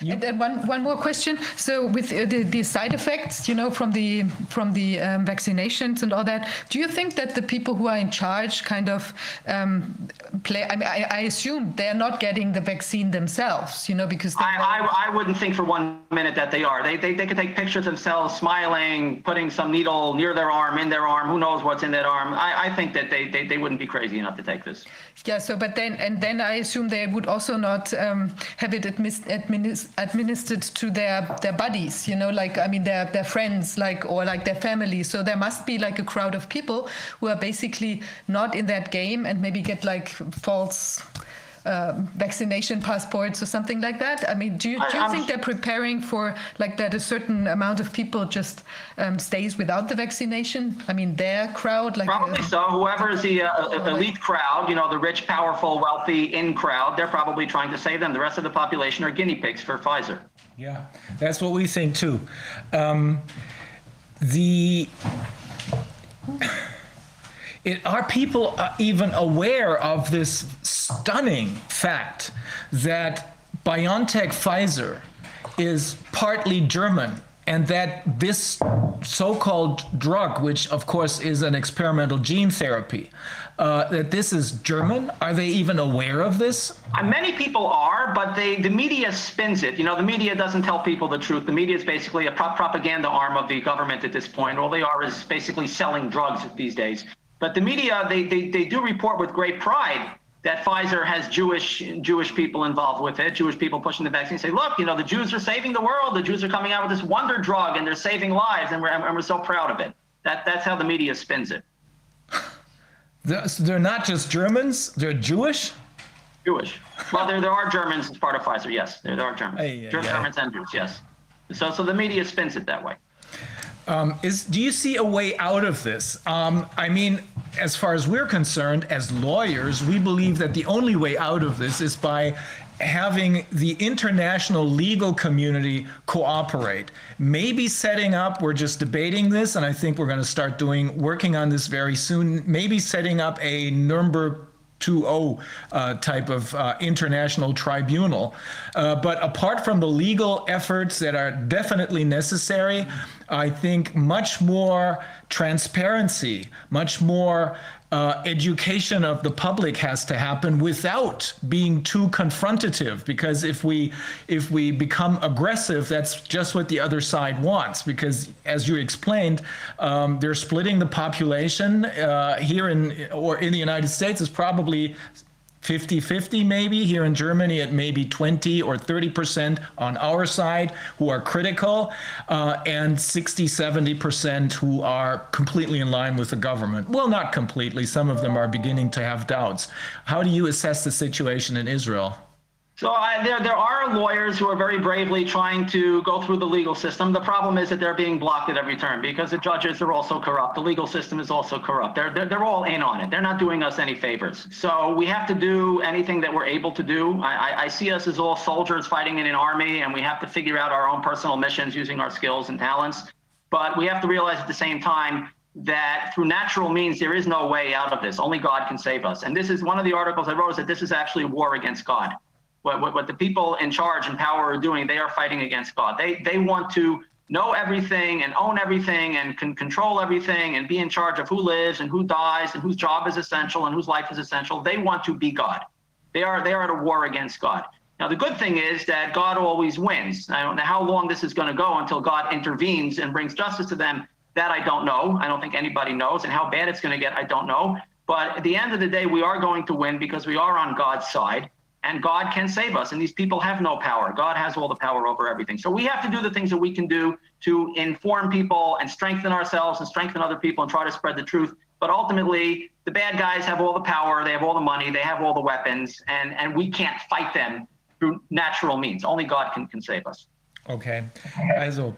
You... And, then one one more question. So with uh, the, the side effects, you know, from the from the um, vaccinations and all that, do you think that the people who are in charge kind of um, play? I mean, I, I, assume they're not getting the vaccine themselves, you know, because I, I, I wouldn't think for one minute that they are. They, they they could take pictures themselves smiling, putting some needle near their arm, in their arm. Who knows what's in that arm? I, I think that they, they they wouldn't be crazy enough to take this. Yeah. So, but then and then I assume they would also not um, have it administered administered to their their buddies you know like i mean their their friends like or like their family. So there must be like a crowd of people who are basically not in that game and maybe get like false um, vaccination passports or something like that? I mean, do you, do you think they're preparing for like that a certain amount of people just um, stays without the vaccination? I mean, their crowd, like probably uh, so. Whoever is the uh, elite crowd, you know, the rich, powerful, wealthy in crowd, they're probably trying to save them. The rest of the population are guinea pigs for Pfizer. Yeah, that's what we think too. Um, the it, are people uh, even aware of this stunning fact that BioNTech Pfizer is partly German and that this so-called drug, which of course is an experimental gene therapy, uh, that this is German? Are they even aware of this? Uh, many people are, but they, the media spins it. You know, the media doesn't tell people the truth. The media is basically a pro- propaganda arm of the government at this point. All they are is basically selling drugs these days. But the media, they, they, they do report with great pride that Pfizer has Jewish Jewish people involved with it, Jewish people pushing the vaccine. Say, look, you know, the Jews are saving the world. The Jews are coming out with this wonder drug, and they're saving lives, and we're and we're so proud of it. That that's how the media spins it. They're not just Germans; they're Jewish. Jewish. Well, there there are Germans as part of Pfizer. Yes, there, there are Germans. Hey, yeah, Germans yeah. and Jews. Yes. So so the media spins it that way. Um, is do you see a way out of this? Um, I mean, as far as we're concerned, as lawyers, we believe that the only way out of this is by having the international legal community cooperate. Maybe setting up, we're just debating this, and I think we're going to start doing working on this very soon. Maybe setting up a Nuremberg 2.0 uh, type of uh, international tribunal. Uh, but apart from the legal efforts that are definitely necessary, I think much more transparency, much more uh, education of the public has to happen without being too confrontative. Because if we if we become aggressive that's just what the other side wants. Because as you explained um, they're splitting the population uh, here in or in the united states is probably 50 50 maybe. Here in germany it may be 20 or 30 percent on our side who are critical uh, and 60 70 percent who are completely in line with the government. Well not completely. Some of them are beginning to have doubts. How do you assess the situation in israel so I, there, there are lawyers who are very bravely trying to go through the legal system. The problem is that they're being blocked at every turn because the judges are also corrupt. The legal system is also corrupt. They're, they're, they're all in on it. They're not doing us any favors. So we have to do anything that we're able to do. I, I see us as all soldiers fighting in an army, and we have to figure out our own personal missions using our skills and talents. But we have to realize at the same time that through natural means there is no way out of this. Only God can save us. And this is one of the articles I wrote is that this is actually war against God what, what, what the people in charge and power are doing, they are fighting against God. They, they want to know everything and own everything and can control everything and be in charge of who lives and who dies and whose job is essential and whose life is essential. They want to be God. They are, they are at a war against God. Now, the good thing is that God always wins. I don't know how long this is going to go until God intervenes and brings justice to them. That I don't know. I don't think anybody knows. And how bad it's going to get, I don't know. But at the end of the day, we are going to win because we are on God's side and God can save us. And these people have no power. God has all the power over everything. So we have to do the things that we can do to inform people and strengthen ourselves and strengthen other people and try to spread the truth. But ultimately, the bad guys have all the power, they have all the money, they have all the weapons, and, and we can't fight them through natural means. Only God can, can save us. Okay, also,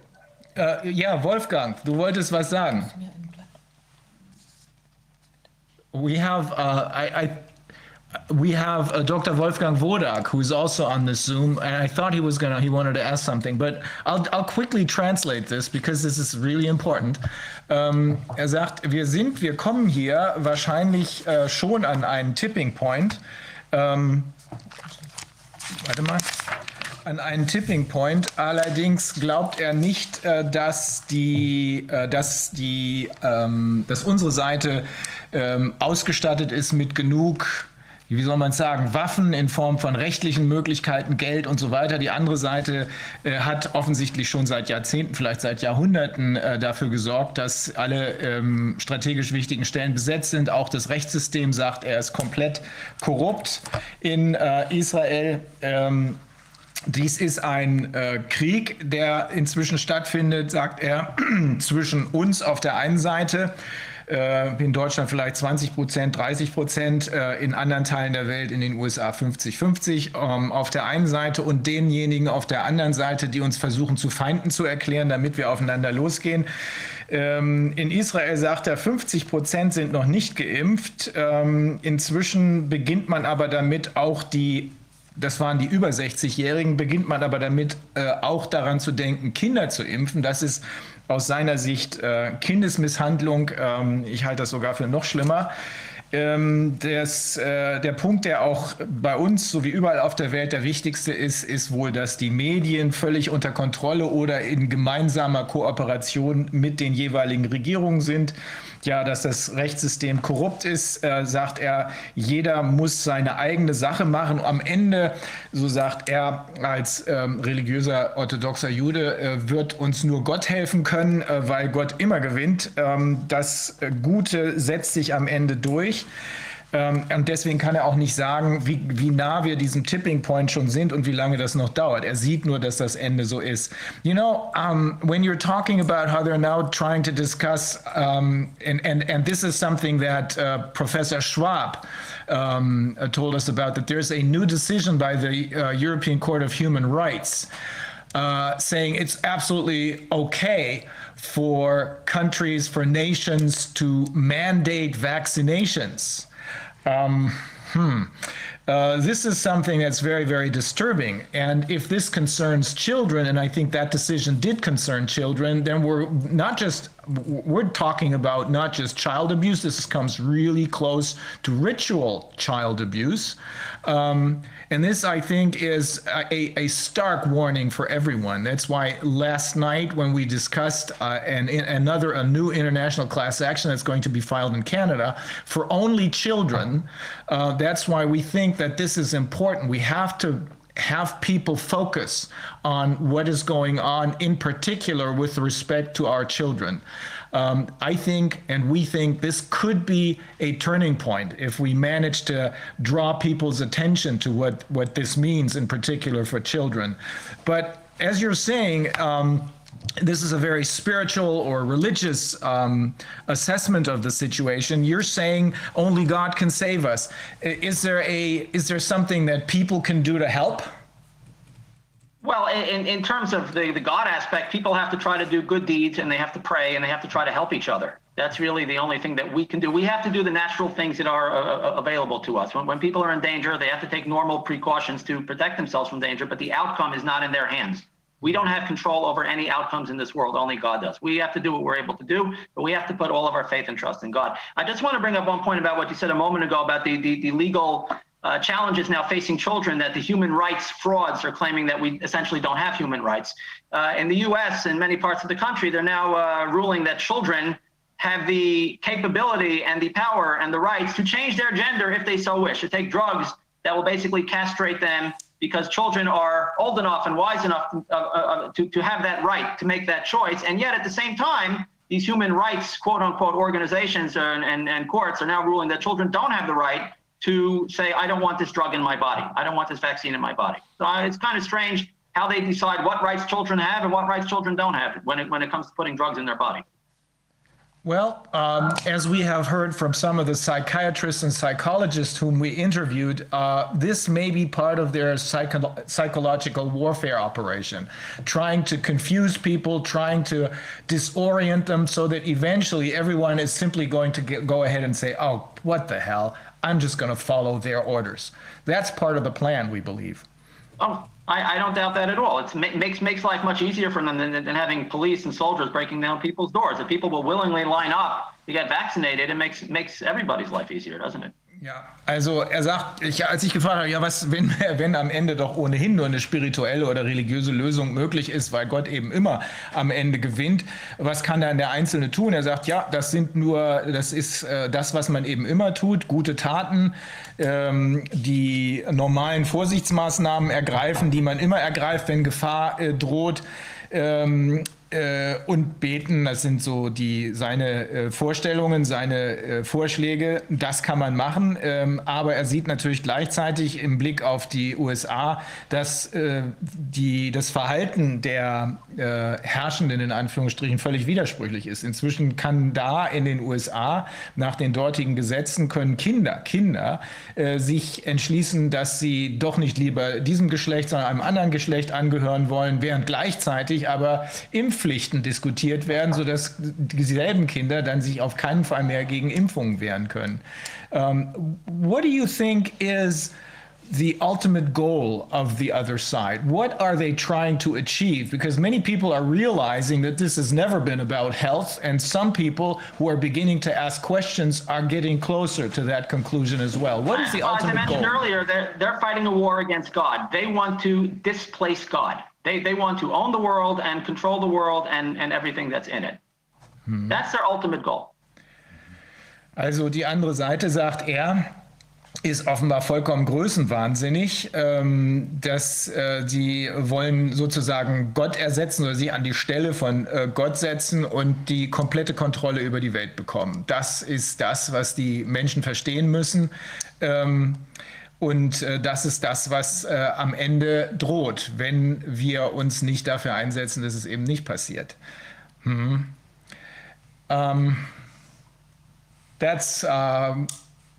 äh, ja, Wolfgang, du wolltest was sagen. We have, uh, I, I we have uh, Dr. Wolfgang Wodak, who's also on the Zoom, and I thought he was gonna, he wanted to ask something, but I'll, I'll quickly translate this because this is really important. Ähm, er sagt, wir sind, wir kommen hier wahrscheinlich äh, schon an einen Tipping Point. Ähm, warte mal. An einen Tipping Point. Allerdings glaubt er nicht, äh, dass die, äh, dass die, ähm, dass unsere Seite ähm, ausgestattet ist mit genug wie soll man sagen, Waffen in Form von rechtlichen Möglichkeiten, Geld und so weiter. Die andere Seite äh, hat offensichtlich schon seit Jahrzehnten, vielleicht seit Jahrhunderten äh, dafür gesorgt, dass alle ähm, strategisch wichtigen Stellen besetzt sind. Auch das Rechtssystem sagt, er ist komplett korrupt in äh, Israel. Ähm, dies ist ein äh, Krieg, der inzwischen stattfindet, sagt er, zwischen uns auf der einen Seite in Deutschland vielleicht 20 Prozent, 30 Prozent, äh, in anderen Teilen der Welt, in den USA 50-50 ähm, auf der einen Seite und denjenigen auf der anderen Seite, die uns versuchen zu Feinden zu erklären, damit wir aufeinander losgehen. Ähm, in Israel sagt er, 50 Prozent sind noch nicht geimpft. Ähm, inzwischen beginnt man aber damit auch die das waren die über 60-Jährigen, beginnt man aber damit äh, auch daran zu denken, Kinder zu impfen. Das ist aus seiner Sicht äh, Kindesmisshandlung. Ähm, ich halte das sogar für noch schlimmer. Ähm, das, äh, der Punkt, der auch bei uns, so wie überall auf der Welt, der wichtigste ist, ist wohl, dass die Medien völlig unter Kontrolle oder in gemeinsamer Kooperation mit den jeweiligen Regierungen sind ja, dass das Rechtssystem korrupt ist, äh, sagt er, jeder muss seine eigene Sache machen. Am Ende, so sagt er als ähm, religiöser orthodoxer Jude, äh, wird uns nur Gott helfen können, äh, weil Gott immer gewinnt. Ähm, das Gute setzt sich am Ende durch. Ähm, und deswegen kann er auch nicht sagen, wie, wie nah wir diesem Tipping Point schon sind und wie lange das noch dauert. Er sieht nur, dass das Ende so ist. You know, um, when you're talking about how they're now trying to discuss, um, and, and, and this is something that uh, Professor Schwab um, uh, told us about, that there's a new decision by the uh, European Court of Human Rights uh, saying it's absolutely okay for countries, for nations to mandate vaccinations. Um, hmm. Uh, this is something that's very, very disturbing. And if this concerns children, and I think that decision did concern children, then we're not just we're talking about not just child abuse. This comes really close to ritual child abuse. Um, and this, I think, is a, a, stark warning for everyone. That's why last night, when we discussed uh, an, another a new international class action that's going to be filed in Canada for only children, uh, that's why we think that this is important. We have to have people focus on what is going on, in particular with respect to our children. Um, I think, and we think, this could be a turning point if we manage to draw people's attention to what, what this means, in particular for children. But as you're saying, um, this is a very spiritual or religious um, assessment of the situation. You're saying only God can save us. Is there a is there something that people can do to help? Well, in, in terms of the, the God aspect, people have to try to do good deeds and they have to pray and they have to try to help each other. That's really the only thing that we can do. We have to do the natural things that are uh, uh, available to us. When, when people are in danger, they have to take normal precautions to protect themselves from danger, but the outcome is not in their hands. We don't have control over any outcomes in this world. Only God does. We have to do what we're able to do, but we have to put all of our faith and trust in God. I just want to bring up one point about what you said a moment ago about the, the, the legal uh, challenges now facing children that the human rights frauds are claiming that we essentially don't have human rights. Uh, in the US and many parts of the country, they're now uh, ruling that children have the capability and the power and the rights to change their gender if they so wish, to take drugs that will basically castrate them because children are old enough and wise enough uh, uh, to, to have that right to make that choice. And yet at the same time, these human rights, quote unquote, organizations and, and, and courts are now ruling that children don't have the right to say, I don't want this drug in my body. I don't want this vaccine in my body. So uh, it's kind of strange how they decide what rights children have and what rights children don't have when it, when it comes to putting drugs in their body. Well, um, as we have heard from some of the psychiatrists and psychologists whom we interviewed, uh, this may be part of their psycho psychological warfare operation, trying to confuse people, trying to disorient them so that eventually everyone is simply going to get, go ahead and say, oh, what the hell? I'm just going to follow their orders. That's part of the plan, we believe. Oh, I, I don't doubt that at all. It makes makes life much easier for them than, than having police and soldiers breaking down people's doors. If people will willingly line up to get vaccinated, it makes makes everybody's life easier, doesn't it? Ja, also er sagt, ich, als ich gefragt habe, ja, was, wenn, wenn am Ende doch ohnehin nur eine spirituelle oder religiöse Lösung möglich ist, weil Gott eben immer am Ende gewinnt, was kann dann der Einzelne tun? Er sagt, ja, das sind nur, das ist äh, das, was man eben immer tut, gute Taten, ähm, die normalen Vorsichtsmaßnahmen ergreifen, die man immer ergreift, wenn Gefahr äh, droht. Ähm, äh, und beten, das sind so die, seine äh, Vorstellungen, seine äh, Vorschläge. Das kann man machen, ähm, aber er sieht natürlich gleichzeitig im Blick auf die USA, dass äh, die, das Verhalten der äh, Herrschenden in Anführungsstrichen völlig widersprüchlich ist. Inzwischen kann da in den USA nach den dortigen Gesetzen können Kinder, Kinder äh, sich entschließen, dass sie doch nicht lieber diesem Geschlecht, sondern einem anderen Geschlecht angehören wollen, während gleichzeitig aber im Impfpflichten diskutiert werden, sodass dieselben Kinder dann sich auf keinen Fall mehr gegen Impfungen wehren können. Um, what do you think is the ultimate goal of the other side? What are they trying to achieve? Because many people are realizing that this has never been about health, and some people who are beginning to ask questions are getting closer to that conclusion as well. What is the ultimate goal? As I mentioned goal? earlier, they're, they're fighting a war against God. They want to displace God. They, they want to own the world and control the world and, and everything that's in it. Hmm. That's their ultimate goal. Also die andere Seite sagt er, ist offenbar vollkommen größenwahnsinnig, ähm, dass äh, sie wollen sozusagen Gott ersetzen oder sie an die Stelle von äh, Gott setzen und die komplette Kontrolle über die Welt bekommen. Das ist das, was die Menschen verstehen müssen. Ähm, und äh, das ist das, was äh, am Ende droht, wenn wir uns nicht dafür einsetzen, dass es eben nicht passiert. Mhm. Um, that's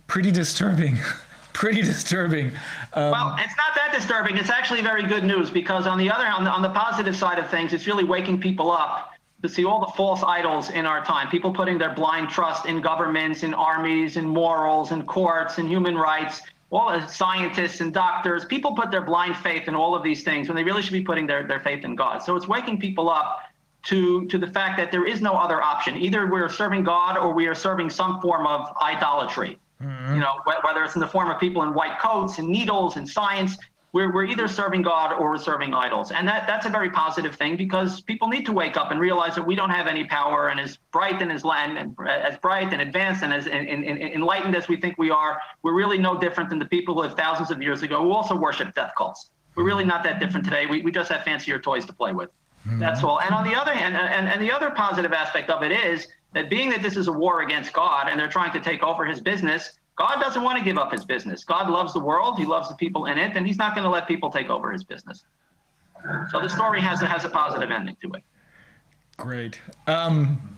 pretty disturbing. pretty disturbing. Um, well, it's not that disturbing. It's actually very good news because on the other, on the, on the positive side of things, it's really waking people up to see all the false idols in our time. People putting their blind trust in governments, in armies, in morals, in courts, in human rights all scientists and doctors, people put their blind faith in all of these things when they really should be putting their, their faith in God. So it's waking people up to, to the fact that there is no other option. Either we're serving God or we are serving some form of idolatry. Mm-hmm. You know, whether it's in the form of people in white coats and needles and science, we're, we're either serving God or we're serving idols. And that, that's a very positive thing because people need to wake up and realize that we don't have any power and as bright and as, and as bright and advanced and as in, in, enlightened as we think we are, we're really no different than the people who lived thousands of years ago who also worship death cults. We're really not that different today. We, we just have fancier toys to play with. Mm-hmm. That's all. And on the other hand, and, and the other positive aspect of it is that being that this is a war against God and they're trying to take over his business, God doesn't want to give up his business. God loves the world. He loves the people in it, and he's not going to let people take over his business. So the story has has a positive ending to it. Great. Um,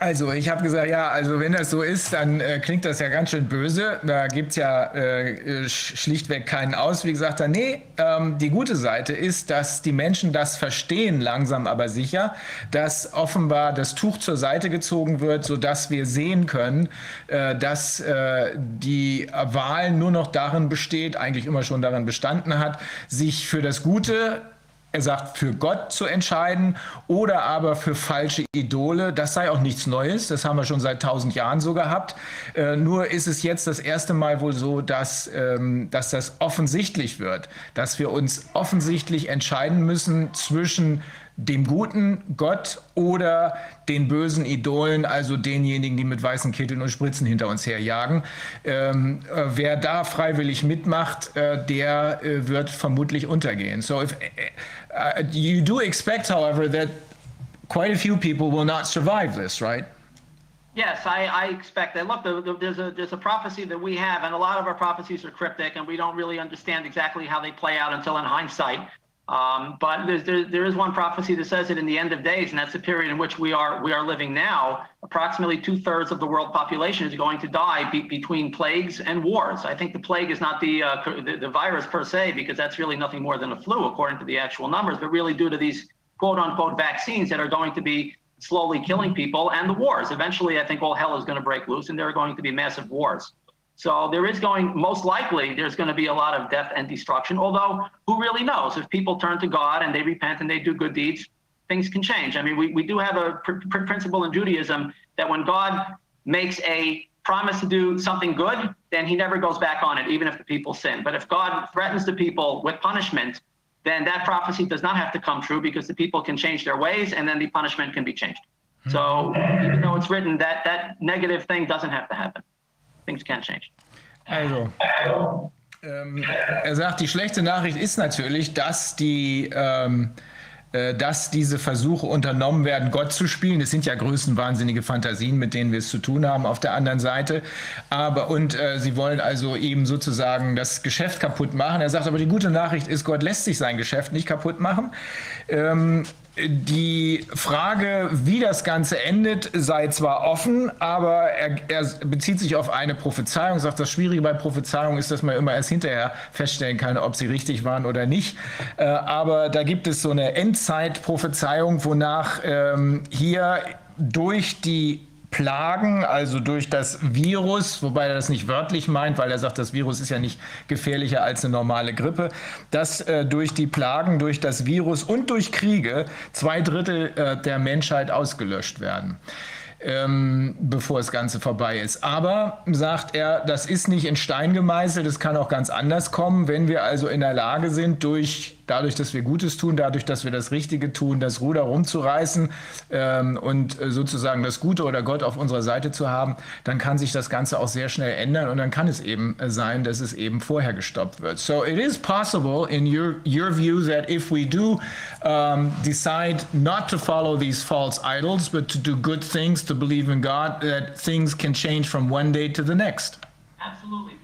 Also, ich habe gesagt, ja, also wenn das so ist, dann äh, klingt das ja ganz schön böse. Da gibt es ja äh, schlichtweg keinen Ausweg. Sagt er, nee, ähm, die gute Seite ist, dass die Menschen das verstehen, langsam aber sicher, dass offenbar das Tuch zur Seite gezogen wird, sodass wir sehen können, äh, dass äh, die Wahl nur noch darin besteht, eigentlich immer schon darin bestanden hat, sich für das Gute er sagt, für Gott zu entscheiden oder aber für falsche Idole. Das sei auch nichts Neues. Das haben wir schon seit tausend Jahren so gehabt. Äh, nur ist es jetzt das erste Mal wohl so, dass, ähm, dass das offensichtlich wird, dass wir uns offensichtlich entscheiden müssen zwischen dem guten Gott oder den bösen Idolen, also denjenigen, die mit weißen Kitteln und Spritzen hinter uns herjagen. Ähm, äh, wer da freiwillig mitmacht, äh, der äh, wird vermutlich untergehen. So if, uh, you do expect, however, that quite a few people will not survive this, right? Yes, I, I expect that. Look, the, the, there's a there's a prophecy that we have, and a lot of our prophecies are cryptic, and we don't really understand exactly how they play out until in hindsight. Um, but there, there is one prophecy that says that in the end of days, and that's the period in which we are we are living now. Approximately two thirds of the world population is going to die be, between plagues and wars. I think the plague is not the, uh, the the virus per se, because that's really nothing more than a flu, according to the actual numbers, but really due to these quote unquote vaccines that are going to be slowly killing people and the wars. Eventually, I think all hell is going to break loose, and there are going to be massive wars. So there is going, most likely, there's going to be a lot of death and destruction. Although, who really knows? If people turn to God and they repent and they do good deeds, things can change. I mean, we, we do have a pr- pr- principle in Judaism that when God makes a promise to do something good, then he never goes back on it, even if the people sin. But if God threatens the people with punishment, then that prophecy does not have to come true because the people can change their ways and then the punishment can be changed. So hmm. even though it's written, that that negative thing doesn't have to happen. Things can change. Also, ähm, er sagt, die schlechte Nachricht ist natürlich, dass die ähm, äh, dass diese Versuche unternommen werden, Gott zu spielen. Es sind ja größenwahnsinnige Fantasien, mit denen wir es zu tun haben auf der anderen Seite. Aber und äh, sie wollen also eben sozusagen das Geschäft kaputt machen. Er sagt aber, die gute Nachricht ist, Gott lässt sich sein Geschäft nicht kaputt machen. Ähm, die Frage, wie das Ganze endet, sei zwar offen, aber er, er, bezieht sich auf eine Prophezeiung, sagt, das Schwierige bei Prophezeiungen ist, dass man immer erst hinterher feststellen kann, ob sie richtig waren oder nicht. Äh, aber da gibt es so eine Endzeitprophezeiung, wonach ähm, hier durch die Plagen, also durch das Virus, wobei er das nicht wörtlich meint, weil er sagt, das Virus ist ja nicht gefährlicher als eine normale Grippe, dass äh, durch die Plagen, durch das Virus und durch Kriege zwei Drittel äh, der Menschheit ausgelöscht werden. Ähm, bevor das Ganze vorbei ist. Aber, sagt er, das ist nicht in Stein gemeißelt, es kann auch ganz anders kommen, wenn wir also in der Lage sind, durch dadurch, dass wir Gutes tun, dadurch, dass wir das Richtige tun, das Ruder rumzureißen ähm, und äh, sozusagen das Gute oder Gott auf unserer Seite zu haben, dann kann sich das Ganze auch sehr schnell ändern und dann kann es eben äh, sein, dass es eben vorher gestoppt wird. So it is possible in your, your view that if we do um, decide not to follow these false idols, but to do good things, to believe in God, that things can change from one day to the next. Absolutely.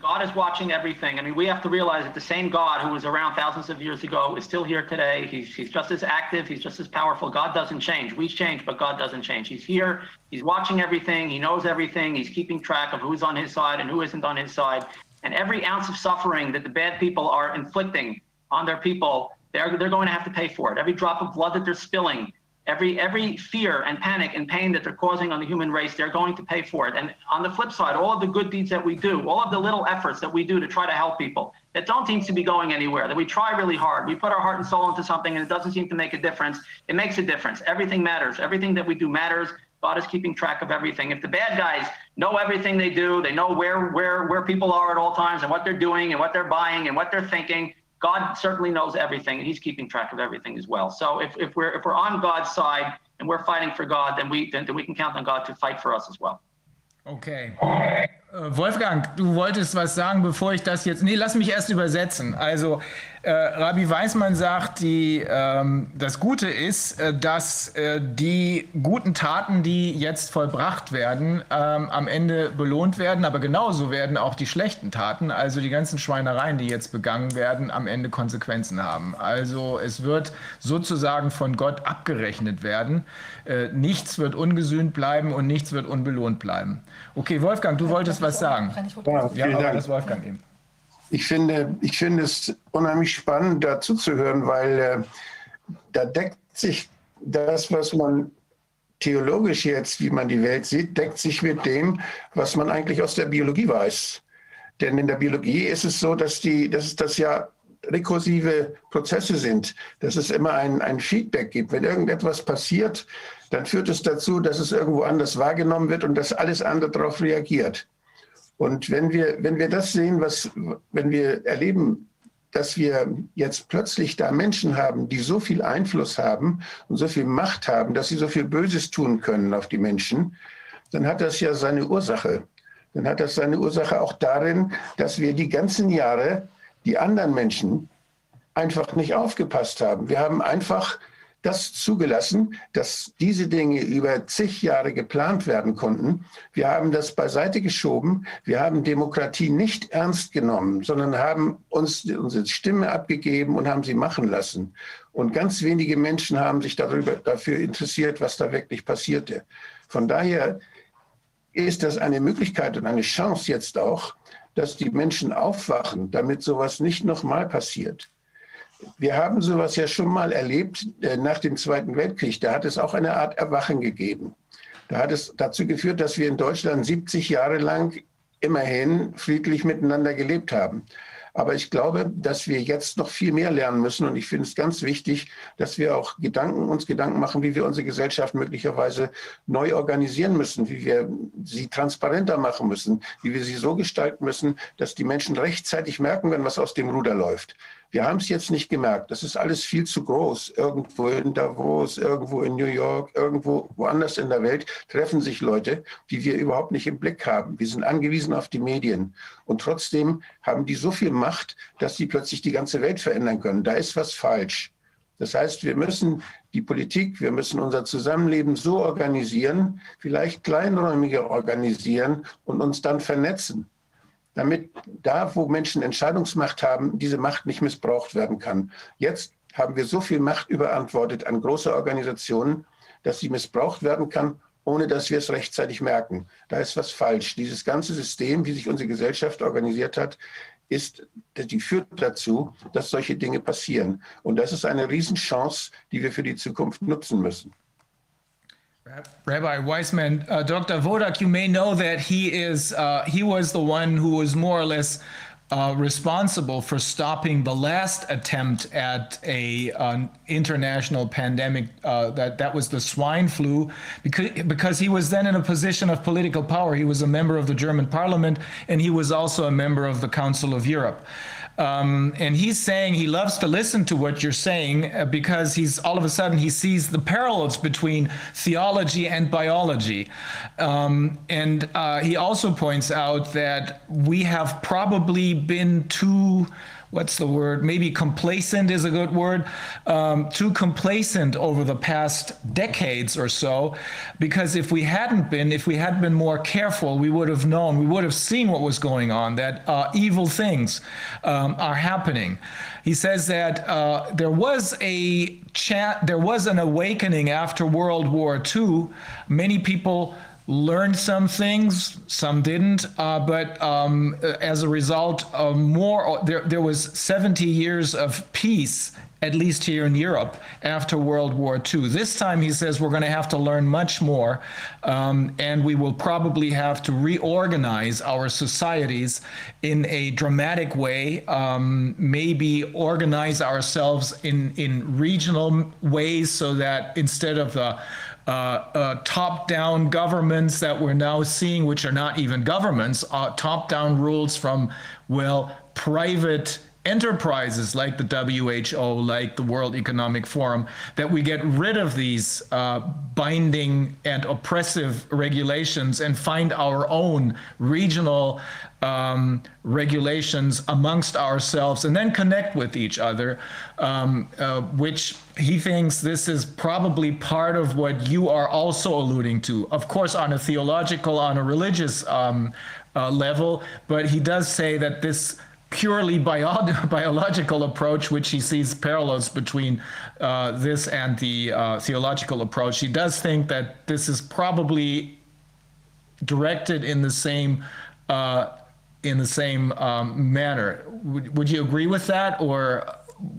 God is watching everything. I mean, we have to realize that the same God who was around thousands of years ago is still here today. He's, he's just as active. He's just as powerful. God doesn't change. We change, but God doesn't change. He's here. He's watching everything. He knows everything. He's keeping track of who's on his side and who isn't on his side. And every ounce of suffering that the bad people are inflicting on their people, they're, they're going to have to pay for it. Every drop of blood that they're spilling, every every fear and panic and pain that they're causing on the human race they're going to pay for it. And on the flip side all of the good deeds that we do all of the little efforts that we do to try to help people that don't seem to be going anywhere that we try really hard we put our heart and soul into something and it doesn't seem to make a difference it makes a difference. Everything matters. Everything that we do matters. God is keeping track of everything. If the bad guys know everything they do, they know where where where people are at all times and what they're doing and what they're buying and what they're thinking, God certainly knows everything, and He's keeping track of everything as well. So if, if we're if we're on God's side and we're fighting for God, then we then, then we can count on God to fight for us as well. Okay. Äh, Wolfgang, du wolltest was sagen, bevor ich das jetzt. Nee, lass mich erst übersetzen. Also, äh, Rabbi Weismann sagt, die, ähm, das Gute ist, äh, dass äh, die guten Taten, die jetzt vollbracht werden, ähm, am Ende belohnt werden, aber genauso werden auch die schlechten Taten, also die ganzen Schweinereien, die jetzt begangen werden, am Ende Konsequenzen haben. Also es wird sozusagen von Gott abgerechnet werden. Äh, nichts wird ungesühnt bleiben und nichts wird unbelohnt bleiben. Okay, Wolfgang, du wolltest was sagen. Ja, vielen ja, Dank. Das Wolfgang eben. Ich finde, ich finde es unheimlich spannend, dazu zu hören, weil äh, da deckt sich das, was man theologisch jetzt, wie man die Welt sieht, deckt sich mit dem, was man eigentlich aus der Biologie weiß. Denn in der Biologie ist es so, dass, die, dass das ja rekursive Prozesse sind, dass es immer ein, ein Feedback gibt. Wenn irgendetwas passiert, dann führt es dazu, dass es irgendwo anders wahrgenommen wird und dass alles andere darauf reagiert. Und wenn wir, wenn wir das sehen, was, wenn wir erleben, dass wir jetzt plötzlich da Menschen haben, die so viel Einfluss haben und so viel Macht haben, dass sie so viel Böses tun können auf die Menschen, dann hat das ja seine Ursache. Dann hat das seine Ursache auch darin, dass wir die ganzen Jahre die anderen Menschen einfach nicht aufgepasst haben. Wir haben einfach das zugelassen, dass diese Dinge über zig Jahre geplant werden konnten. Wir haben das beiseite geschoben. Wir haben Demokratie nicht ernst genommen, sondern haben uns unsere Stimme abgegeben und haben sie machen lassen. Und ganz wenige Menschen haben sich darüber, dafür interessiert, was da wirklich passierte. Von daher ist das eine Möglichkeit und eine Chance jetzt auch, dass die Menschen aufwachen, damit sowas nicht nochmal passiert. Wir haben sowas ja schon mal erlebt äh, nach dem Zweiten Weltkrieg. Da hat es auch eine Art Erwachen gegeben. Da hat es dazu geführt, dass wir in Deutschland 70 Jahre lang immerhin friedlich miteinander gelebt haben. Aber ich glaube, dass wir jetzt noch viel mehr lernen müssen. Und ich finde es ganz wichtig, dass wir auch Gedanken, uns Gedanken machen, wie wir unsere Gesellschaft möglicherweise neu organisieren müssen, wie wir sie transparenter machen müssen, wie wir sie so gestalten müssen, dass die Menschen rechtzeitig merken, wenn was aus dem Ruder läuft. Wir haben es jetzt nicht gemerkt. Das ist alles viel zu groß. Irgendwo in Davos, irgendwo in New York, irgendwo woanders in der Welt treffen sich Leute, die wir überhaupt nicht im Blick haben. Wir sind angewiesen auf die Medien. Und trotzdem haben die so viel Macht, dass sie plötzlich die ganze Welt verändern können. Da ist was falsch. Das heißt, wir müssen die Politik, wir müssen unser Zusammenleben so organisieren, vielleicht kleinräumiger organisieren und uns dann vernetzen damit da, wo Menschen Entscheidungsmacht haben, diese Macht nicht missbraucht werden kann. Jetzt haben wir so viel Macht überantwortet an große Organisationen, dass sie missbraucht werden kann, ohne dass wir es rechtzeitig merken. Da ist was falsch. Dieses ganze System, wie sich unsere Gesellschaft organisiert hat, ist, die führt dazu, dass solche Dinge passieren. Und das ist eine Riesenchance, die wir für die Zukunft nutzen müssen. Rabbi Weissman, uh, Dr. Vodak, you may know that he is uh, he was the one who was more or less uh, responsible for stopping the last attempt at a uh, international pandemic uh, that that was the swine flu because because he was then in a position of political power. He was a member of the German Parliament and he was also a member of the Council of Europe. Um, and he's saying he loves to listen to what you're saying uh, because he's all of a sudden he sees the parallels between theology and biology. Um, and uh, he also points out that we have probably been too what's the word? Maybe complacent is a good word. Um, too complacent over the past decades or so, because if we hadn't been, if we had been more careful, we would have known, we would have seen what was going on, that uh, evil things um, are happening. He says that uh, there was a chat, there was an awakening after World War II. Many people learned some things, some didn't. Uh, but um, as a result, uh, more there there was 70 years of peace. At least here in Europe after World War II. This time, he says, we're going to have to learn much more, um, and we will probably have to reorganize our societies in a dramatic way, um, maybe organize ourselves in, in regional ways so that instead of the uh, uh, top-down governments that we're now seeing, which are not even governments, uh, top-down rules from, well, private enterprises like the WHO, like the World Economic Forum, that we get rid of these uh, binding and oppressive regulations and find our own regional um, regulations amongst ourselves and then connect with each other, um, uh, which he thinks this is probably part of what you are also alluding to. Of course, on a theological, on a religious um, uh, level, but he does say that this purely bio biological approach, which he sees parallels between uh, this and the uh, theological approach. He does think that this is probably directed in the same uh, in the same um, manner. Would, would you agree with that, or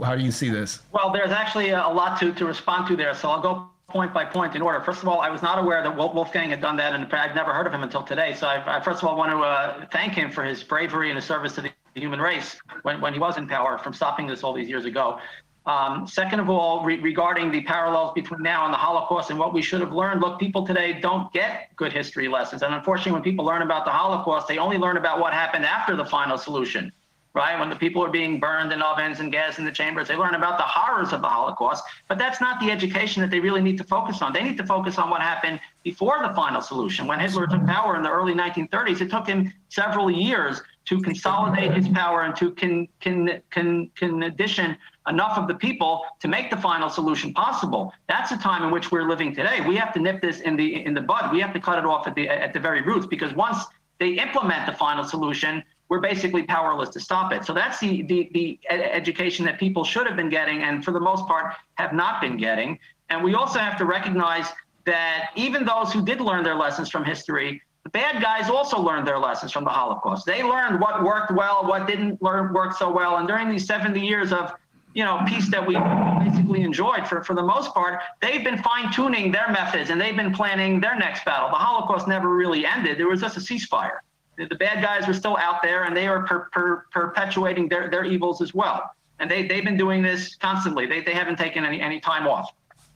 how do you see this? Well, there's actually a lot to, to respond to there, so I'll go point by point in order. First of all, I was not aware that Wolfgang had done that, and I've never heard of him until today. So I, I first of all want to uh, thank him for his bravery and his service to the human race when, when he was in power from stopping this all these years ago. Um, second of all, re regarding the parallels between now and the Holocaust and what we should have learned, look, people today don't get good history lessons. And unfortunately, when people learn about the Holocaust, they only learn about what happened after the final solution. right? When the people are being burned in ovens and gas in the chambers, they learn about the horrors of the Holocaust. But that's not the education that they really need to focus on. They need to focus on what happened before the final solution. When Hitler took power in the early 1930s, it took him several years to consolidate his power and to con, con, con, condition enough of the people to make the final solution possible. That's the time in which we're living today. We have to nip this in the in the bud. We have to cut it off at the at the very roots because once they implement the final solution, we're basically powerless to stop it. So that's the, the, the education that people should have been getting and for the most part have not been getting. And we also have to recognize that even those who did learn their lessons from history, the bad guys also learned their lessons from the Holocaust. They learned what worked well, what didn't learn work so well. And during these 70 years of you know, peace that we basically enjoyed for, for the most part, they've been fine tuning their methods and they've been planning their next battle. The Holocaust never really ended. There was just a ceasefire the bad guys were still out there and they are per, per, perpetuating their, their evils as well. And they, they've been doing this constantly. They, they haven't taken any, any time off.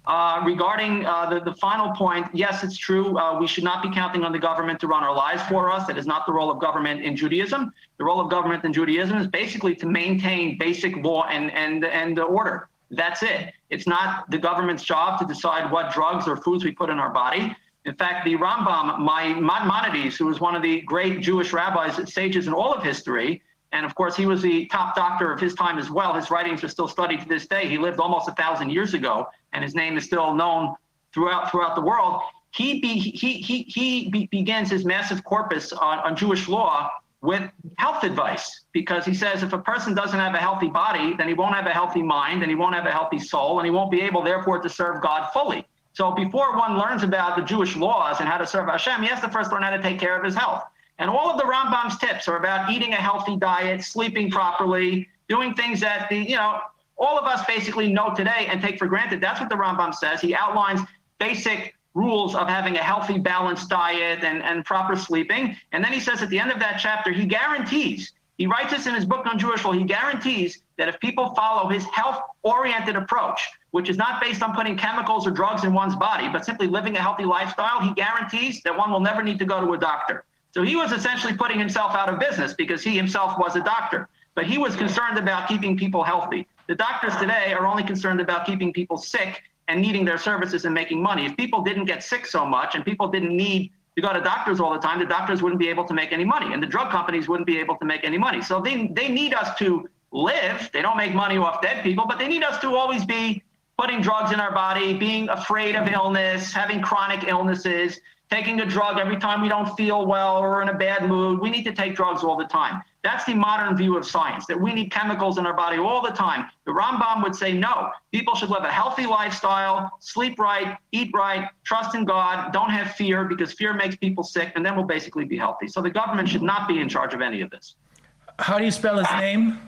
Uh, regarding uh, the, the final point, yes, it's true. Uh, we should not be counting on the government to run our lives for us. That is not the role of government in Judaism. The role of government in Judaism is basically to maintain basic law and, and, and order. That's it. It's not the government's job to decide what drugs or foods we put in our body. In fact, the Rambam, Maimonides, who was one of the great Jewish rabbis, sages in all of history, and of course, he was the top doctor of his time as well. His writings are still studied to this day. He lived almost a thousand years ago, and his name is still known throughout throughout the world. He be, he he he be, begins his massive corpus on, on Jewish law with health advice because he says if a person doesn't have a healthy body, then he won't have a healthy mind, and he won't have a healthy soul, and he won't be able, therefore, to serve God fully. So before one learns about the Jewish laws and how to serve Hashem, he has to first learn how to take care of his health. And all of the Rambam's tips are about eating a healthy diet, sleeping properly, doing things that the, you know, all of us basically know today and take for granted. That's what the Rambam says. He outlines basic rules of having a healthy, balanced diet and, and proper sleeping. And then he says at the end of that chapter, he guarantees, he writes this in his book on Jewish law, he guarantees that if people follow his health oriented approach, which is not based on putting chemicals or drugs in one's body, but simply living a healthy lifestyle, he guarantees that one will never need to go to a doctor. So he was essentially putting himself out of business because he himself was a doctor. But he was concerned about keeping people healthy. The doctors today are only concerned about keeping people sick and needing their services and making money. If people didn't get sick so much and people didn't need to go to doctors all the time, the doctors wouldn't be able to make any money and the drug companies wouldn't be able to make any money. So they, they need us to live. They don't make money off dead people, but they need us to always be putting drugs in our body, being afraid of illness, having chronic illnesses, taking a drug every time we don't feel well or in a bad mood. We need to take drugs all the time. That's the modern view of science, that we need chemicals in our body all the time. The Rambam would say no. People should live a healthy lifestyle, sleep right, eat right, trust in God, don't have fear because fear makes people sick, and then we'll basically be healthy. So the government should not be in charge of any of this. How do you spell his name?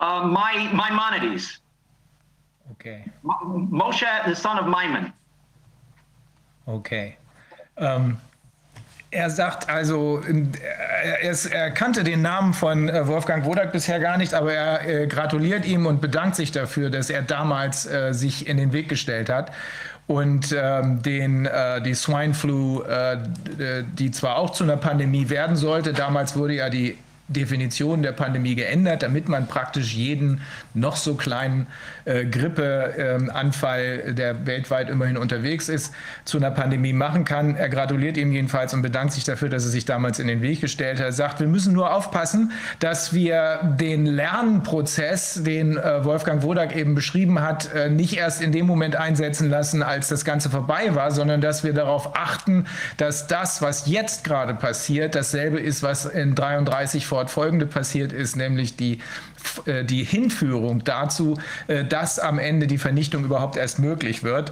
Uh, my Maimonides. Okay. Moshe, the son of Maimon. Okay. Ähm, er sagt also, er, er, kannte den Namen von äh, Wolfgang Wodak bisher gar nicht, aber er äh, gratuliert ihm und bedankt sich dafür, dass er damals äh, sich in den Weg gestellt hat. Und ähm, den, äh, die Swine Flu, äh, die zwar auch zu einer Pandemie werden sollte, damals wurde ja die Definition der Pandemie geändert, damit man praktisch jeden noch so kleinen äh, Grippeanfall, äh, der weltweit immerhin unterwegs ist, zu einer Pandemie machen kann. Er gratuliert ihm jedenfalls und bedankt sich dafür, dass er sich damals in den Weg gestellt hat. Er sagt, wir müssen nur aufpassen, dass wir den Lernprozess, den äh, Wolfgang Wodak eben beschrieben hat, äh, nicht erst in dem Moment einsetzen lassen, als das Ganze vorbei war, sondern dass wir darauf achten, dass das, was jetzt gerade passiert, dasselbe ist, was in 33 fortfolgende passiert ist, nämlich die, äh, die Hinführung dazu, äh, dass am Ende die Vernichtung überhaupt erst möglich wird.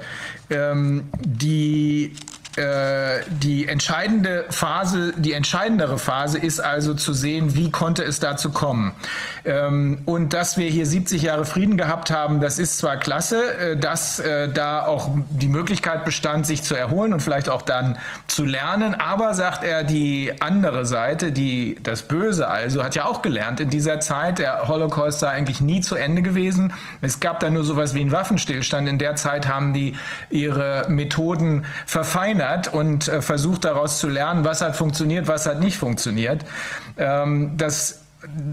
Ähm, die die entscheidende Phase, die entscheidendere Phase ist also zu sehen, wie konnte es dazu kommen. Ähm, und dass wir hier 70 Jahre Frieden gehabt haben, das ist zwar klasse, äh, dass äh, da auch die Möglichkeit bestand, sich zu erholen und vielleicht auch dann zu lernen, aber sagt er, die andere Seite, die, das Böse also, hat ja auch gelernt in dieser Zeit, der Holocaust sei eigentlich nie zu Ende gewesen. Es gab da nur sowas wie einen Waffenstillstand. In der Zeit haben die ihre Methoden verfeinert verändert und äh, versucht daraus zu lernen, was hat funktioniert, was hat nicht funktioniert. Ähm, das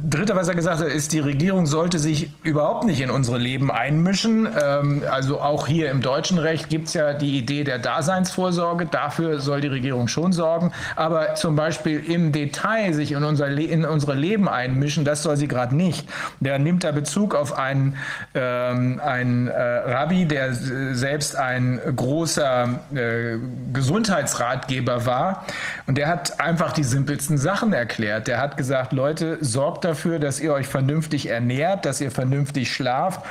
Dritte, was er gesagt hat, ist, die Regierung sollte sich überhaupt nicht in unsere Leben einmischen. Ähm, also auch hier im deutschen Recht gibt es ja die Idee der Daseinsvorsorge. Dafür soll die Regierung schon sorgen. Aber zum Beispiel im Detail sich in, unser in unsere Leben einmischen, das soll sie gerade nicht. Der nimmt da Bezug auf einen, ähm, einen äh, Rabbi, der selbst ein großer äh, Gesundheitsratgeber war. Und der hat einfach die simpelsten Sachen erklärt. Der hat gesagt, Leute, sorgt dafür, dass ihr euch vernünftig ernährt, dass ihr vernünftig schlaft,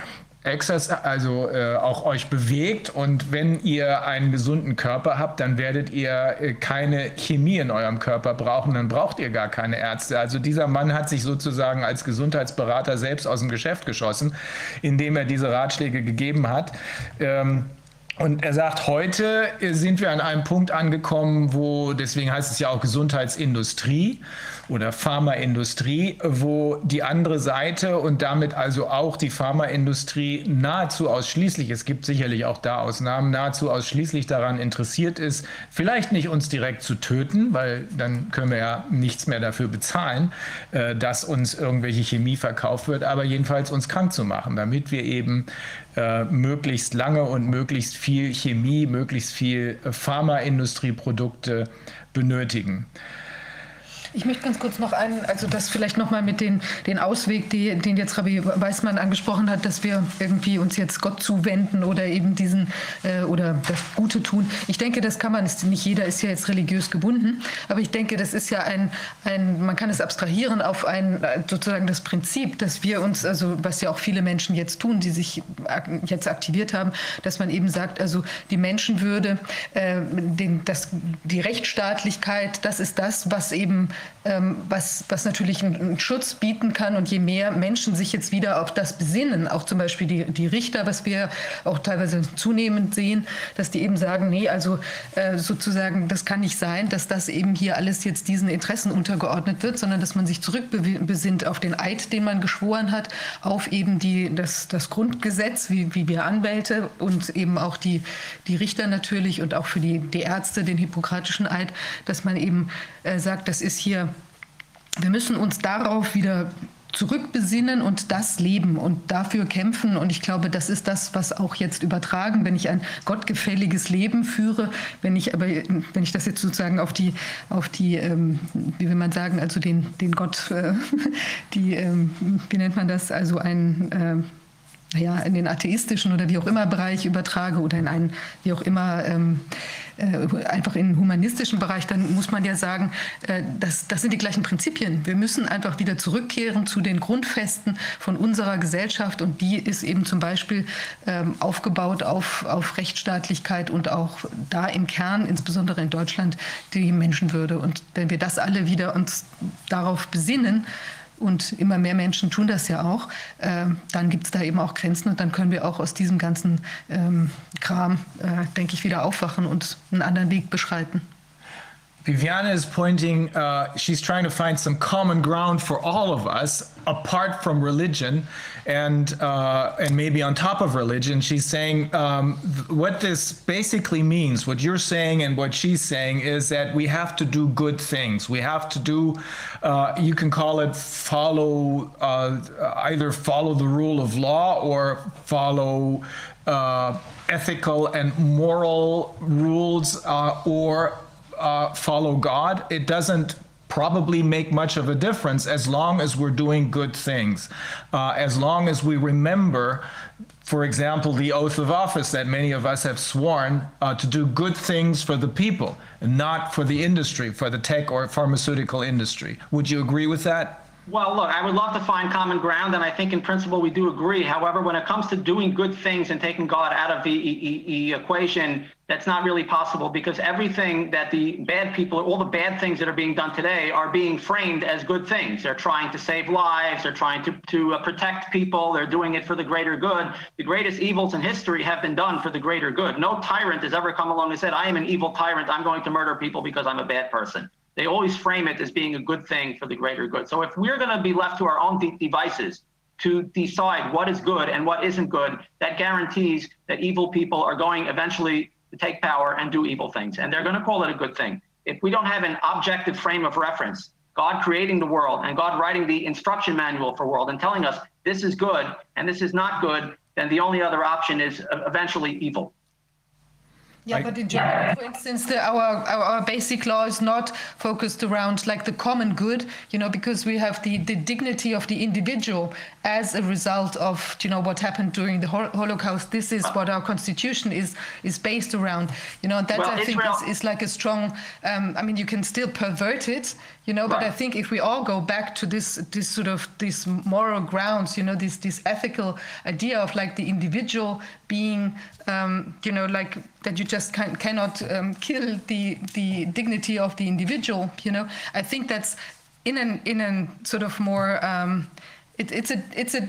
also äh, auch euch bewegt und wenn ihr einen gesunden Körper habt, dann werdet ihr äh, keine Chemie in eurem Körper brauchen, dann braucht ihr gar keine Ärzte. Also dieser Mann hat sich sozusagen als Gesundheitsberater selbst aus dem Geschäft geschossen, indem er diese Ratschläge gegeben hat. Ähm, und er sagt, heute sind wir an einem Punkt angekommen, wo, deswegen heißt es ja auch Gesundheitsindustrie, oder Pharmaindustrie, wo die andere Seite und damit also auch die Pharmaindustrie nahezu ausschließlich, es gibt sicherlich auch da Ausnahmen, nahezu ausschließlich daran interessiert ist, vielleicht nicht uns direkt zu töten, weil dann können wir ja nichts mehr dafür bezahlen, äh, dass uns irgendwelche Chemie verkauft wird, aber jedenfalls uns krank zu machen, damit wir eben äh, möglichst lange und möglichst viel Chemie, möglichst viel Pharmaindustrieprodukte benötigen. Ich möchte ganz kurz noch einen, also das vielleicht nochmal mit den, den Ausweg, die, den jetzt Rabbi Weißmann angesprochen hat, dass wir irgendwie uns jetzt Gott zuwenden oder eben diesen äh, oder das Gute tun. Ich denke, das kann man, nicht jeder ist ja jetzt religiös gebunden, aber ich denke, das ist ja ein, ein man kann es abstrahieren auf ein sozusagen das Prinzip, dass wir uns, also was ja auch viele Menschen jetzt tun, die sich jetzt aktiviert haben, dass man eben sagt, also die Menschenwürde, äh, den, das, die Rechtsstaatlichkeit, das ist das, was eben was, was natürlich einen, Schutz bieten kann. Und je mehr Menschen sich jetzt wieder auf das besinnen, auch zum Beispiel die, die Richter, was wir auch teilweise zunehmend sehen, dass die eben sagen, nee, also äh, sozusagen, das kann nicht sein, dass das eben hier alles jetzt diesen Interessen untergeordnet wird, sondern dass man sich zurückbesinnt auf den Eid, den man geschworen hat, auf eben die, das, das Grundgesetz, wie, wie wir Anwälte und eben auch die, die Richter natürlich und auch für die, die Ärzte den hippokratischen Eid, dass man eben äh, sagt, das ist hier hier, wir müssen uns darauf wieder zurückbesinnen und das leben und dafür kämpfen. Und ich glaube, das ist das, was auch jetzt übertragen, wenn ich ein gottgefälliges Leben führe, wenn ich aber, wenn ich das jetzt sozusagen auf die, auf die, ähm, wie will man sagen, also den, den Gott, äh, die, ähm, wie nennt man das, also ein, äh, ja, in den atheistischen oder wie auch immer Bereich übertrage oder in einen, wie auch immer, ähm, äh, einfach in den humanistischen Bereich, dann muss man ja sagen, äh, das, das sind die gleichen Prinzipien. Wir müssen einfach wieder zurückkehren zu den Grundfesten von unserer Gesellschaft und die ist eben zum Beispiel ähm, aufgebaut auf, auf Rechtsstaatlichkeit und auch da im Kern, insbesondere in Deutschland, die Menschenwürde. Und wenn wir das alle wieder uns darauf besinnen, und immer mehr Menschen tun das ja auch, äh, dann gibt es da eben auch Grenzen und dann können wir auch aus diesem ganzen ähm, Kram, äh, denke ich, wieder aufwachen und einen anderen Weg beschreiten. Viviana is pointing, uh, she's trying to find some common ground for all of us apart from religion and, uh, and maybe on top of religion. She's saying um, what this basically means, what you're saying and what she's saying is that we have to do good things. We have to do, uh, you can call it follow, uh, either follow the rule of law or follow uh, ethical and moral rules uh, or uh, follow God, it doesn't probably make much of a difference as long as we're doing good things. Uh, as long as we remember, for example, the oath of office that many of us have sworn uh, to do good things for the people, not for the industry, for the tech or pharmaceutical industry. Would you agree with that? Well, look, I would love to find common ground, and I think in principle we do agree. However, when it comes to doing good things and taking God out of the e e equation, that's not really possible because everything that the bad people, all the bad things that are being done today are being framed as good things. They're trying to save lives, they're trying to, to uh, protect people, they're doing it for the greater good. The greatest evils in history have been done for the greater good. No tyrant has ever come along and said, I am an evil tyrant, I'm going to murder people because I'm a bad person they always frame it as being a good thing for the greater good. So if we're going to be left to our own de devices to decide what is good and what isn't good, that guarantees that evil people are going eventually to take power and do evil things. And they're going to call it a good thing. If we don't have an objective frame of reference, God creating the world and God writing the instruction manual for world and telling us this is good and this is not good, then the only other option is eventually evil. Yeah, but in Germany, for instance, the, our, our, our basic law is not focused around like the common good, you know, because we have the, the dignity of the individual as a result of you know what happened during the Holocaust. This is what our constitution is is based around. You know, that well, I think is, is, like a strong. Um, I mean, you can still pervert it, you know, right. but I think if we all go back to this this sort of these moral grounds, you know, this this ethical idea of like the individual being, um, you know, like that you just can, cannot um, kill the the dignity of the individual. You know, I think that's in an in an sort of more um, it, it's a it's a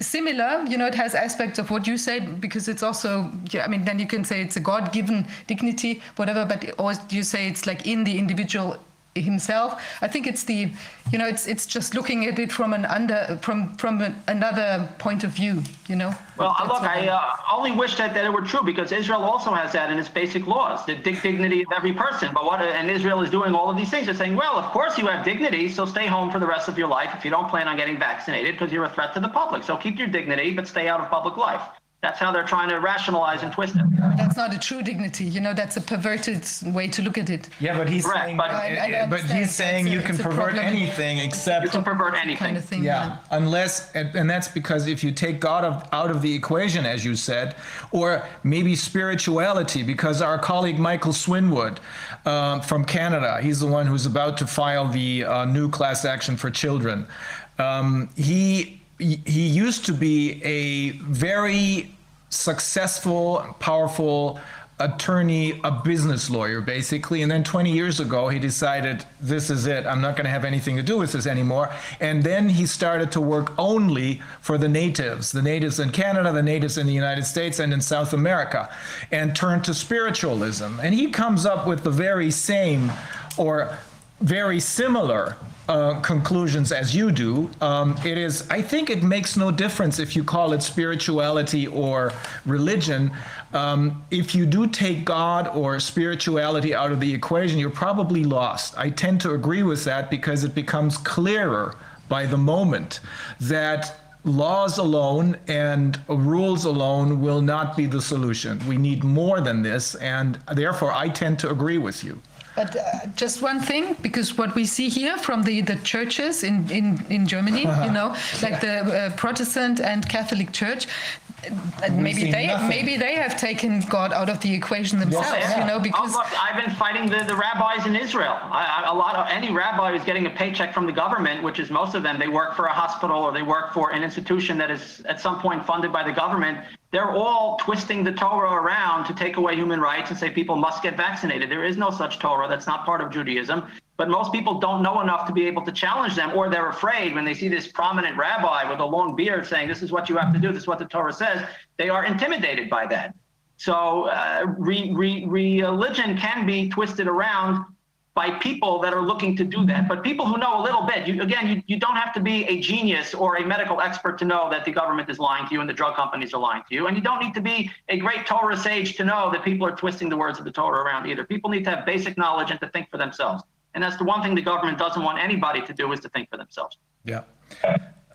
similar you know it has aspects of what you said because it's also i mean then you can say it's a god-given dignity whatever but or you say it's like in the individual himself. I think it's the, you know, it's it's just looking at it from an under from from an, another point of view, you know. Well, look, I uh, only wish that, that it were true because Israel also has that in its basic laws, the dignity of every person. But what and Israel is doing all of these things. They're saying, well, of course you have dignity, so stay home for the rest of your life if you don't plan on getting vaccinated because you're a threat to the public. So keep your dignity, but stay out of public life. That's how they're trying to rationalize and twist it. That's not a true dignity. You know, that's a perverted way to look at it. Yeah, but he's Correct, saying, but- I- I but he's saying It's a- you can it's a pervert problem. anything except You can pervert anything. Kind of thing. Yeah, unless, and, and that's because if you take God of, out of the equation, as you said, or maybe spirituality, because our colleague Michael Swinwood um, from Canada, he's the one who's about to file the uh, new class action for children. Um, he he used to be a very successful, powerful attorney, a business lawyer, basically. And then 20 years ago, he decided, this is it. I'm not going to have anything to do with this anymore. And then he started to work only for the natives, the natives in Canada, the natives in the United States, and in South America, and turned to spiritualism. And he comes up with the very same or very similar uh, conclusions as you do. Um, it is, I think it makes no difference if you call it spirituality or religion. Um, if you do take God or spirituality out of the equation, you're probably lost. I tend to agree with that because it becomes clearer by the moment that laws alone and rules alone will not be the solution. We need more than this, and therefore I tend to agree with you. But uh, just one thing, because what we see here from the, the churches in, in, in Germany, you know, like the uh, Protestant and Catholic Church, uh, maybe they nothing. maybe they have taken God out of the equation themselves, Yeah. you know, because oh, look, I've been fighting the, the rabbis in Israel. I, I, a lot of any rabbi who's getting a paycheck from the government, which is most of them, they work for a hospital or they work for an institution that is at some point funded by the government. They're all twisting the Torah around to take away human rights and say people must get vaccinated. There is no such Torah. That's not part of Judaism. But most people don't know enough to be able to challenge them, or they're afraid when they see this prominent rabbi with a long beard saying, This is what you have to do, this is what the Torah says. They are intimidated by that. So uh, re, re, religion can be twisted around by people that are looking to do that. But people who know a little bit, you, again, you, you don't have to be a genius or a medical expert to know that the government is lying to you and the drug companies are lying to you. And you don't need to be a great Torah sage to know that people are twisting the words of the Torah around either. People need to have basic knowledge and to think for themselves. And that's the one thing the government doesn't want anybody to do is to think for themselves. Ja.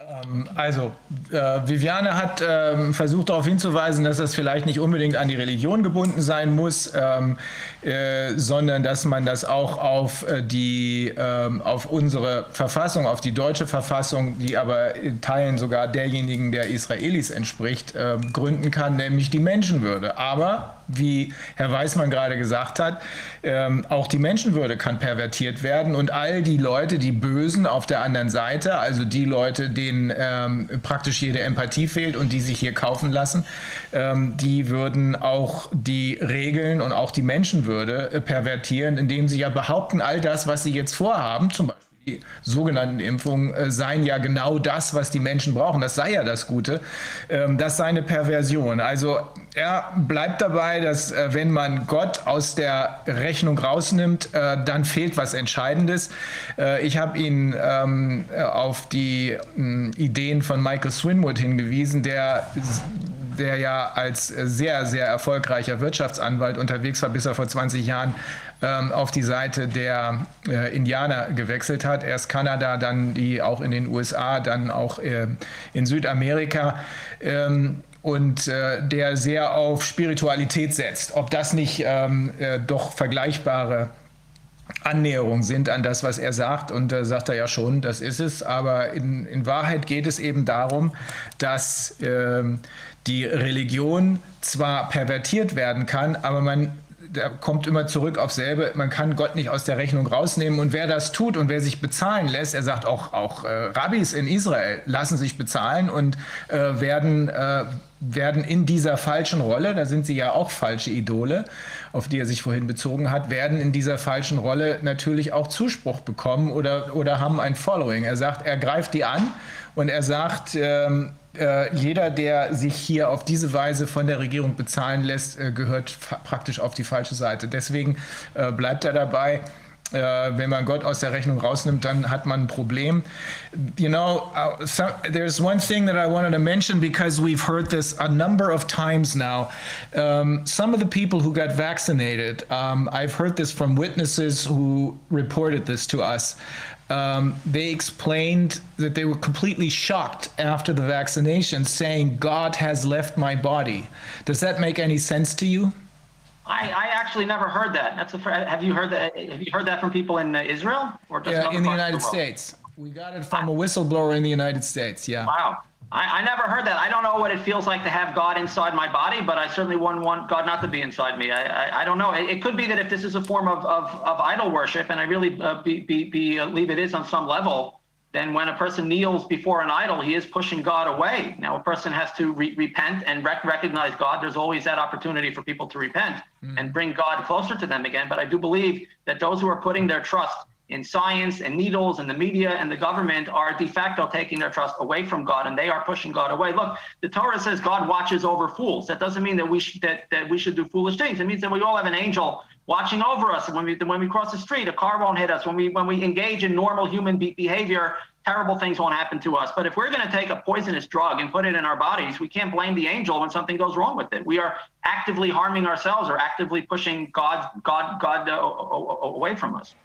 Ähm, Also, äh, Viviane hat ähm, versucht darauf hinzuweisen, dass das vielleicht nicht unbedingt an die Religion gebunden sein muss, ähm, äh, sondern dass man das auch auf äh, die, ähm, auf unsere Verfassung, auf die deutsche Verfassung, die aber in Teilen sogar derjenigen der Israelis entspricht, ähm, gründen kann, nämlich die Menschenwürde. Aber wie Herr Weismann gerade gesagt hat, ähm, auch die Menschenwürde kann pervertiert werden und all die Leute, die Bösen auf der anderen Seite, also die Leute, denen ähm, praktisch jede Empathie fehlt und die sich hier kaufen lassen, ähm, die würden auch die Regeln und auch die Menschenwürde äh, pervertieren, indem sie ja behaupten, all das, was sie jetzt vorhaben, zum Beispiel die sogenannten Impfungen äh, seien ja genau das, was die Menschen brauchen. Das sei ja das Gute. Ähm, das sei eine Perversion. Also er bleibt dabei, dass äh, wenn man Gott aus der Rechnung rausnimmt, äh, dann fehlt was Entscheidendes. Äh, ich habe ihn ähm, auf die mh, Ideen von Michael Swinwood hingewiesen, der der ja als sehr, sehr erfolgreicher Wirtschaftsanwalt unterwegs war, bis er vor 20 Jahren ähm, auf die Seite der äh, Indianer gewechselt hat. Erst Kanada, dann die auch in den USA, dann auch äh, in Südamerika. Ähm, und äh, der sehr auf Spiritualität setzt. Ob das nicht ähm, äh, doch vergleichbare Annäherungen sind an das, was er sagt. Und da sagt er ja schon, das ist es. Aber in, in Wahrheit geht es eben darum, dass äh, die Religion zwar pervertiert werden kann, aber man der kommt immer zurück auf selbe, man kann Gott nicht aus der Rechnung rausnehmen. Und wer das tut und wer sich bezahlen lässt, er sagt auch, auch äh, Rabbis in Israel lassen sich bezahlen und äh, werden, äh, werden in dieser falschen Rolle, da sind sie ja auch falsche Idole, auf die er sich vorhin bezogen hat, werden in dieser falschen Rolle natürlich auch Zuspruch bekommen oder, oder haben ein Following. Er sagt, er greift die an und er sagt, ähm, äh, jeder, der sich hier auf diese Weise von der Regierung bezahlen lässt, äh, gehört praktisch auf die falsche Seite. Deswegen äh, bleibt er dabei. wenn man Gott aus der Rechnung rausnimmt, dann hat man ein Problem. You know, uh, so, there's one thing that I wanted to mention because we've heard this a number of times now. Um, some of the people who got vaccinated, um, I've heard this from witnesses who reported this to us. Um, they explained that they were completely shocked after the vaccination, saying, God has left my body. Does that make any sense to you? I, I actually never heard that. That's a, have you heard that? Have you heard that from people in Israel or just yeah, in the United the States? We got it from a whistleblower in the United States. Yeah. Wow. I, I, never heard that. I don't know what it feels like to have God inside my body, but I certainly wouldn't want God not to be inside me. I, I, I don't know. It, it, could be that if this is a form of, of, of idol worship, and I really uh, be, be, uh, believe it is on some level, then when a person kneels before an idol, he is pushing God away. Now, a person has to re- repent and rec- recognize God. There's always that opportunity for people to repent mm. and bring God closer to them again. But I do believe that those who are putting their trust in science and needles and the media and the government are de facto taking their trust away from God and they are pushing God away. Look, the Torah says God watches over fools. That doesn't mean that we should that, that we should do foolish things. It means that we all have an angel watching over us. When we when we cross the street, a car won't hit us. When we when we engage in normal human be- behavior, terrible things won't happen to us. But if we're going to take a poisonous drug and put it in our bodies, we can't blame the angel when something goes wrong with it. We are actively harming ourselves or actively pushing God God God uh, away from us.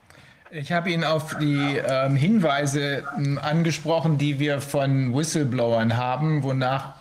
Ich habe ihn auf die ähm, Hinweise ähm, angesprochen, die wir von Whistleblowern haben, wonach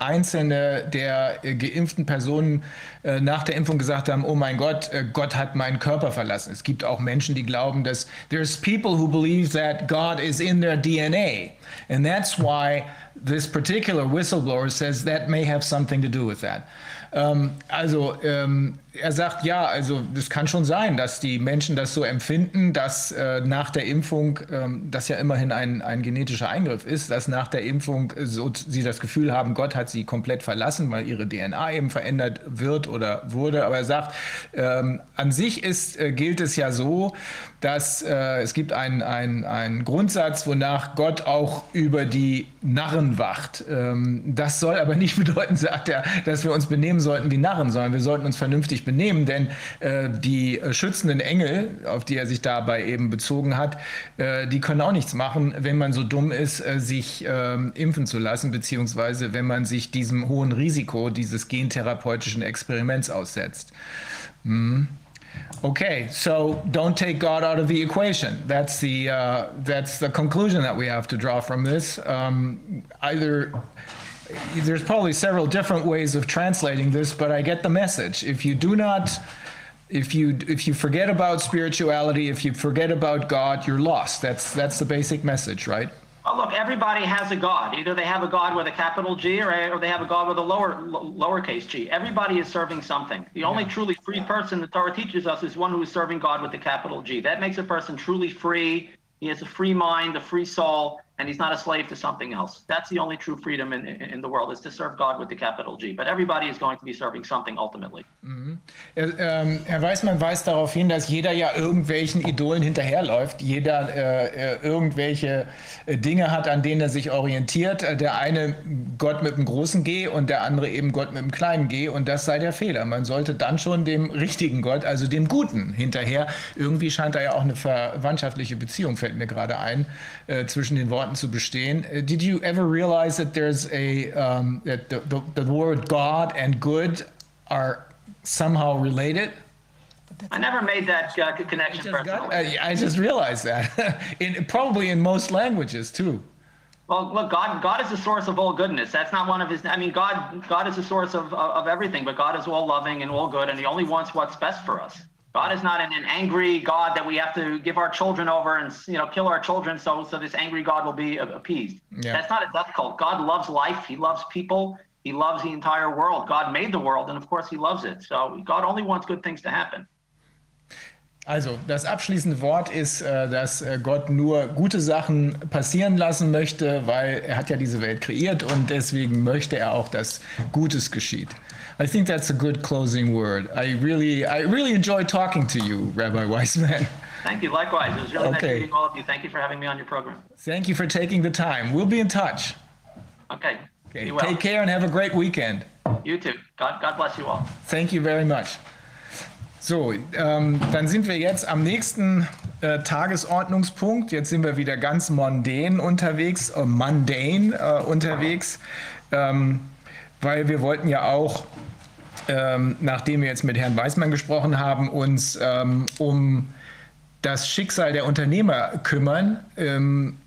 einzelne der äh, geimpften Personen äh, nach der Impfung gesagt haben, oh mein Gott, äh, Gott hat meinen Körper verlassen. Es gibt auch Menschen, die glauben, dass there's people who believe that God is in their DNA. And that's why this particular whistleblower says that may have something to do with that. Ähm, also ähm, er sagt, ja, also das kann schon sein, dass die Menschen das so empfinden, dass äh, nach der Impfung, ähm, das ja immerhin ein, ein genetischer Eingriff ist, dass nach der Impfung äh, so, sie das Gefühl haben, Gott hat sie komplett verlassen, weil ihre DNA eben verändert wird oder wurde. Aber er sagt, ähm, an sich ist, äh, gilt es ja so, dass äh, es gibt einen, einen, Grundsatz, wonach Gott auch über die Narren wacht. Ähm, das soll aber nicht bedeuten, sagt er, dass wir uns benehmen sollten wie Narren, sondern wir sollten uns vernünftig benehmen, denn äh, die schützenden Engel, auf die er sich dabei eben bezogen hat, äh, die können auch nichts machen, wenn man so dumm ist, äh, sich ähm, impfen zu lassen, beziehungsweise wenn man sich diesem hohen Risiko dieses gentherapeutischen Experiments aussetzt. Mhm. Okay, so don't take God out of the equation. That's the uh, that's the conclusion that we have to draw from this. Um, either there's probably several different ways of translating this, but I get the message. If you do not, if you if you forget about spirituality, if you forget about God, you're lost. That's that's the basic message, right? Oh, look, everybody has a God. Either they have a God with a capital G or, or they have a God with a lower lowercase g. Everybody is serving something. The only yeah. truly free person the Torah teaches us is one who is serving God with the capital G. That makes a person truly free. He has a free mind, a free soul, and he's not a slave to something else. That's the only true freedom in, in, in, the world is to serve God with the capital G. But everybody is going to be serving something ultimately. Mhm. Ähm, Herr Weißmann weist darauf hin, dass jeder ja irgendwelchen Idolen hinterherläuft, jeder äh, äh, irgendwelche äh, Dinge hat, an denen er sich orientiert. Äh, der eine Gott mit einem großen G und der andere eben Gott mit einem kleinen G und das sei der Fehler. Man sollte dann schon dem richtigen Gott, also dem Guten hinterher. Irgendwie scheint da ja auch eine verwandtschaftliche Beziehung, fällt mir gerade ein, äh, zwischen den Worten Worten zu bestehen. Uh, did you ever realize that there's a um, that the, the, the word God and good are somehow related? I never made that uh, connection Just personally. got- I I just realized that. in, probably in most languages too. Well, look, God, God is the source of all goodness. That's not one of his. I mean, God, God is the source of, of, of everything, but God is all loving and all good, and He only wants what's best for us. God is not an, an angry God that we have to give our children over and you know kill our children so so this angry God will be appeased. Yeah. That's not a death cult. God loves life. He loves people. He loves the entire world. God made the world, and of course, He loves it. So God only wants good things to happen. Also, das abschließende Wort ist, äh, dass äh, Gott nur gute Sachen passieren lassen möchte, weil er hat ja diese Welt kreiert und deswegen möchte er auch, dass Gutes geschieht. I think that's a good closing word. I really, I really enjoyed talking to you, Rabbi Weissman. Thank you. Likewise, it was really Okay. nice meeting all of you. Thank you for having me on your program. Thank you for taking the time. We'll be in touch. Okay. Okay, well. take care and have a great weekend. You too. God, God bless you all. Thank you very much. So, ähm, dann sind wir jetzt am nächsten äh, Tagesordnungspunkt. Jetzt sind wir wieder ganz mondän unterwegs, äh, mundane äh, unterwegs, ähm, weil wir wollten ja auch, ähm, nachdem wir jetzt mit Herrn Weißmann gesprochen haben, uns ähm, um das Schicksal der Unternehmer kümmern. Ähm,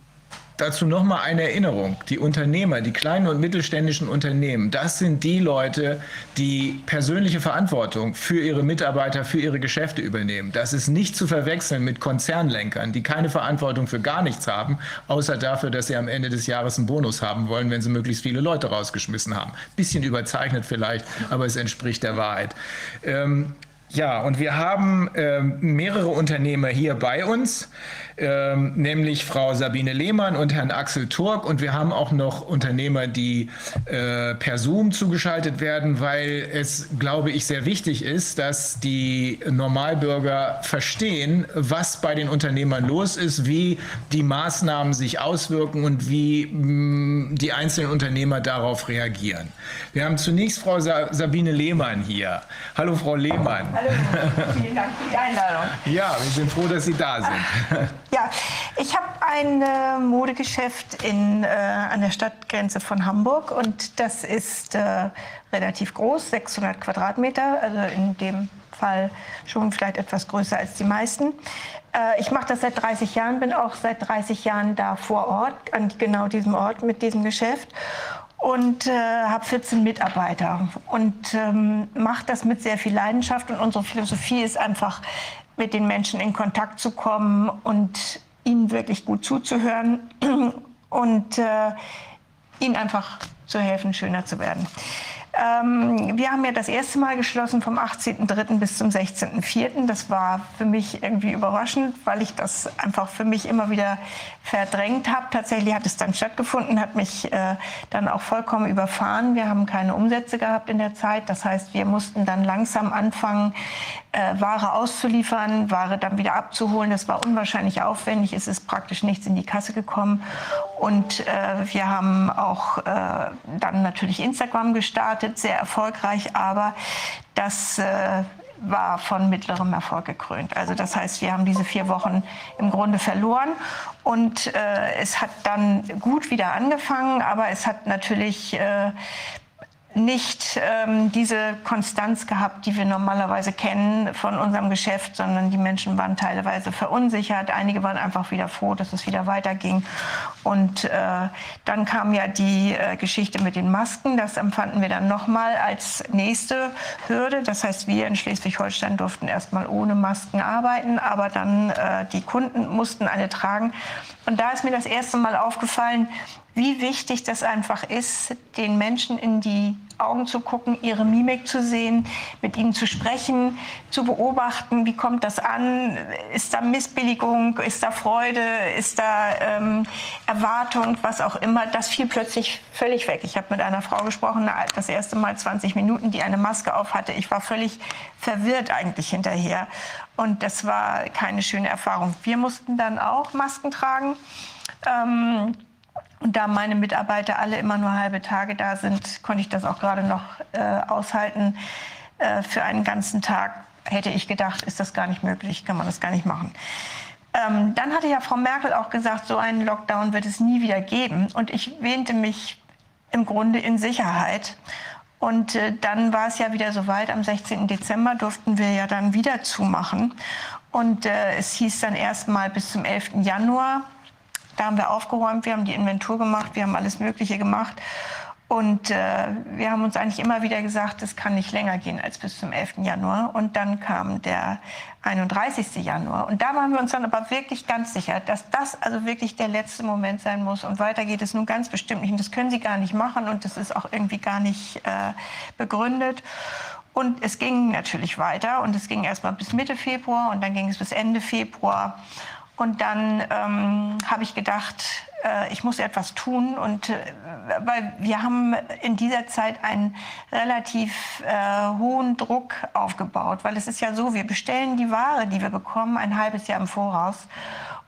Dazu nochmal eine Erinnerung. Die Unternehmer, die kleinen und mittelständischen Unternehmen, das sind die Leute, die persönliche Verantwortung für ihre Mitarbeiter, für ihre Geschäfte übernehmen. Das ist nicht zu verwechseln mit Konzernlenkern, die keine Verantwortung für gar nichts haben, außer dafür, dass sie am Ende des Jahres einen Bonus haben wollen, wenn sie möglichst viele Leute rausgeschmissen haben. Bisschen überzeichnet vielleicht, aber es entspricht der Wahrheit. Ähm, ja, und wir haben ähm, mehrere Unternehmer hier bei uns, ähm, nämlich Frau Sabine Lehmann und Herrn Axel Turk. Und wir haben auch noch Unternehmer, die äh, per Zoom zugeschaltet werden, weil es, glaube ich, sehr wichtig ist, dass die Normalbürger verstehen, was bei den Unternehmern los ist, wie die Maßnahmen sich auswirken und wie mh, die einzelnen Unternehmer darauf reagieren. Wir haben zunächst Frau Sa Sabine Lehmann hier. Hallo, Frau Lehmann. Hallo, vielen Dank für die Einladung. Ja, wir sind froh, dass Sie da sind. Ja, ich habe ein äh, Modegeschäft in, äh, an der Stadtgrenze von Hamburg und das ist äh, relativ groß, 600 Quadratmeter, also in dem Fall schon vielleicht etwas größer als die meisten. Äh, ich mache das seit 30 Jahren, bin auch seit 30 Jahren da vor Ort, an genau diesem Ort mit diesem Geschäft und äh, habe 14 Mitarbeiter und ähm, mache das mit sehr viel Leidenschaft. Und unsere Philosophie ist einfach, mit den Menschen in Kontakt zu kommen und ihnen wirklich gut zuzuhören und äh, ihnen einfach zu helfen, schöner zu werden. Ähm, wir haben ja das erste Mal geschlossen vom 18.03. bis zum 16.04. Das war für mich irgendwie überraschend, weil ich das einfach für mich immer wieder verdrängt habe. Tatsächlich hat es dann stattgefunden, hat mich äh, dann auch vollkommen überfahren. Wir haben keine Umsätze gehabt in der Zeit. Das heißt, wir mussten dann langsam anfangen, äh, Ware auszuliefern, Ware dann wieder abzuholen. Das war unwahrscheinlich aufwendig. Es ist praktisch nichts in die Kasse gekommen. Und äh, wir haben auch äh, dann natürlich Instagram gestartet, sehr erfolgreich, aber das äh, war von mittlerem Erfolg gekrönt. Also das heißt, wir haben diese vier Wochen im Grunde verloren und äh, es hat dann gut wieder angefangen, aber es hat natürlich äh, nicht ähm, diese Konstanz gehabt, die wir normalerweise kennen von unserem Geschäft, sondern die Menschen waren teilweise verunsichert. Einige waren einfach wieder froh, dass es wieder weiterging. Und äh, dann kam ja die äh, Geschichte mit den Masken. Das empfanden wir dann nochmal als nächste Hürde. Das heißt, wir in Schleswig-Holstein durften erstmal ohne Masken arbeiten, aber dann äh, die Kunden mussten eine tragen. Und da ist mir das erste Mal aufgefallen, wie wichtig das einfach ist, den Menschen in die Augen zu gucken, ihre Mimik zu sehen, mit ihnen zu sprechen, zu beobachten, wie kommt das an, ist da Missbilligung, ist da Freude, ist da ähm, Erwartung, was auch immer. Das fiel plötzlich völlig weg. Ich habe mit einer Frau gesprochen, das erste Mal 20 Minuten, die eine Maske auf hatte. Ich war völlig verwirrt eigentlich hinterher. Und das war keine schöne Erfahrung. Wir mussten dann auch Masken tragen. Ähm, und da meine Mitarbeiter alle immer nur halbe Tage da sind, konnte ich das auch gerade noch äh, aushalten. Äh, für einen ganzen Tag hätte ich gedacht, ist das gar nicht möglich, kann man das gar nicht machen. Ähm, dann hatte ja Frau Merkel auch gesagt, so einen Lockdown wird es nie wieder geben. Und ich wähnte mich im Grunde in Sicherheit. Und äh, dann war es ja wieder soweit. Am 16. Dezember durften wir ja dann wieder zumachen. Und äh, es hieß dann erstmal bis zum 11. Januar. Da haben wir aufgeräumt, wir haben die Inventur gemacht, wir haben alles Mögliche gemacht. Und äh, wir haben uns eigentlich immer wieder gesagt, es kann nicht länger gehen als bis zum 11. Januar. Und dann kam der 31. Januar. Und da waren wir uns dann aber wirklich ganz sicher, dass das also wirklich der letzte Moment sein muss. Und weiter geht es nun ganz bestimmt nicht. Und das können Sie gar nicht machen. Und das ist auch irgendwie gar nicht äh, begründet. Und es ging natürlich weiter. Und es ging erst mal bis Mitte Februar und dann ging es bis Ende Februar. Und dann ähm, habe ich gedacht, äh, ich muss etwas tun. Und äh, weil wir haben in dieser Zeit einen relativ äh, hohen Druck aufgebaut, weil es ist ja so, wir bestellen die Ware, die wir bekommen, ein halbes Jahr im Voraus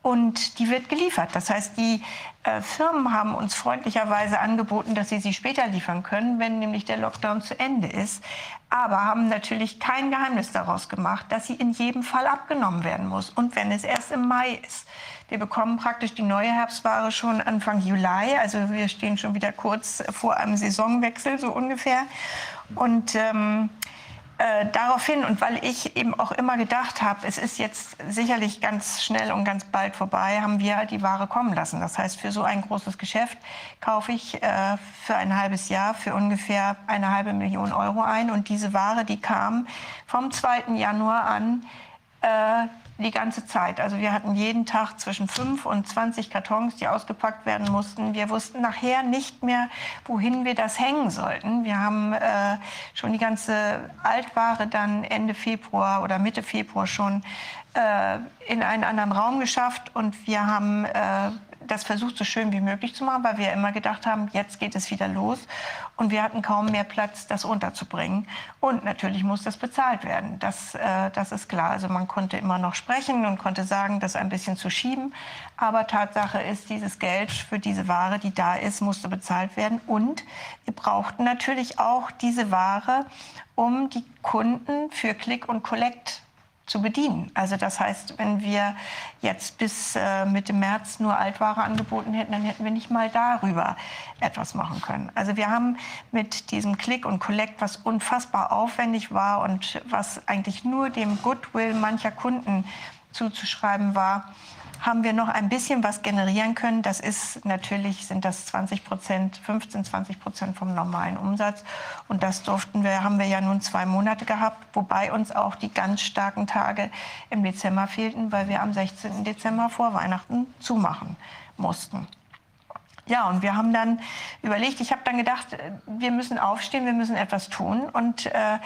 und die wird geliefert. Das heißt, die äh, Firmen haben uns freundlicherweise angeboten, dass sie sie später liefern können, wenn nämlich der Lockdown zu Ende ist. Aber haben natürlich kein Geheimnis daraus gemacht, dass sie in jedem Fall abgenommen werden muss und wenn es erst im Mai ist. Wir bekommen praktisch die neue Herbstware schon Anfang Juli. Also wir stehen schon wieder kurz vor einem Saisonwechsel so ungefähr. Und ähm, äh, daraufhin und weil ich eben auch immer gedacht habe, es ist jetzt sicherlich ganz schnell und ganz bald vorbei, haben wir die Ware kommen lassen. Das heißt, für so ein großes Geschäft kaufe ich äh, für ein halbes Jahr für ungefähr eine halbe Million Euro ein. Und diese Ware, die kam vom 2. Januar an äh, die ganze Zeit. Also wir hatten jeden Tag zwischen 5 und 20 Kartons, die ausgepackt werden mussten. Wir wussten nachher nicht mehr, wohin wir das hängen sollten. Wir haben äh, schon die ganze Altware dann Ende Februar oder Mitte Februar schon äh, in einen anderen Raum geschafft und wir haben äh, das versucht, so schön wie möglich zu machen, weil wir immer gedacht haben, jetzt geht es wieder los. Und wir hatten kaum mehr Platz, das unterzubringen. Und natürlich muss das bezahlt werden. Das, äh, das ist klar. Also man konnte immer noch sprechen und konnte sagen, das ein bisschen zu schieben. Aber Tatsache ist, dieses Geld für diese Ware, die da ist, musste bezahlt werden. Und wir brauchten natürlich auch diese Ware, um die Kunden für Click und Collect zu bedienen. Also das heißt, wenn wir jetzt bis äh, Mitte März nur Altware angeboten hätten, dann hätten wir nicht mal darüber etwas machen können. Also wir haben mit diesem Click und Collect, was unfassbar aufwendig war und was eigentlich nur dem Goodwill mancher Kunden zuzuschreiben war, haben wir noch ein bisschen was generieren können. Das ist natürlich, sind das 20 Prozent, 15, 20 Prozent vom normalen Umsatz. Und das durften wir, haben wir ja nun zwei Monate gehabt, wobei uns auch die ganz starken Tage im Dezember fehlten, weil wir am 16. Dezember vor Weihnachten zumachen mussten. Ja, und wir haben dann überlegt, ich habe dann gedacht, äh, wir müssen aufstehen, wir müssen etwas tun und äh,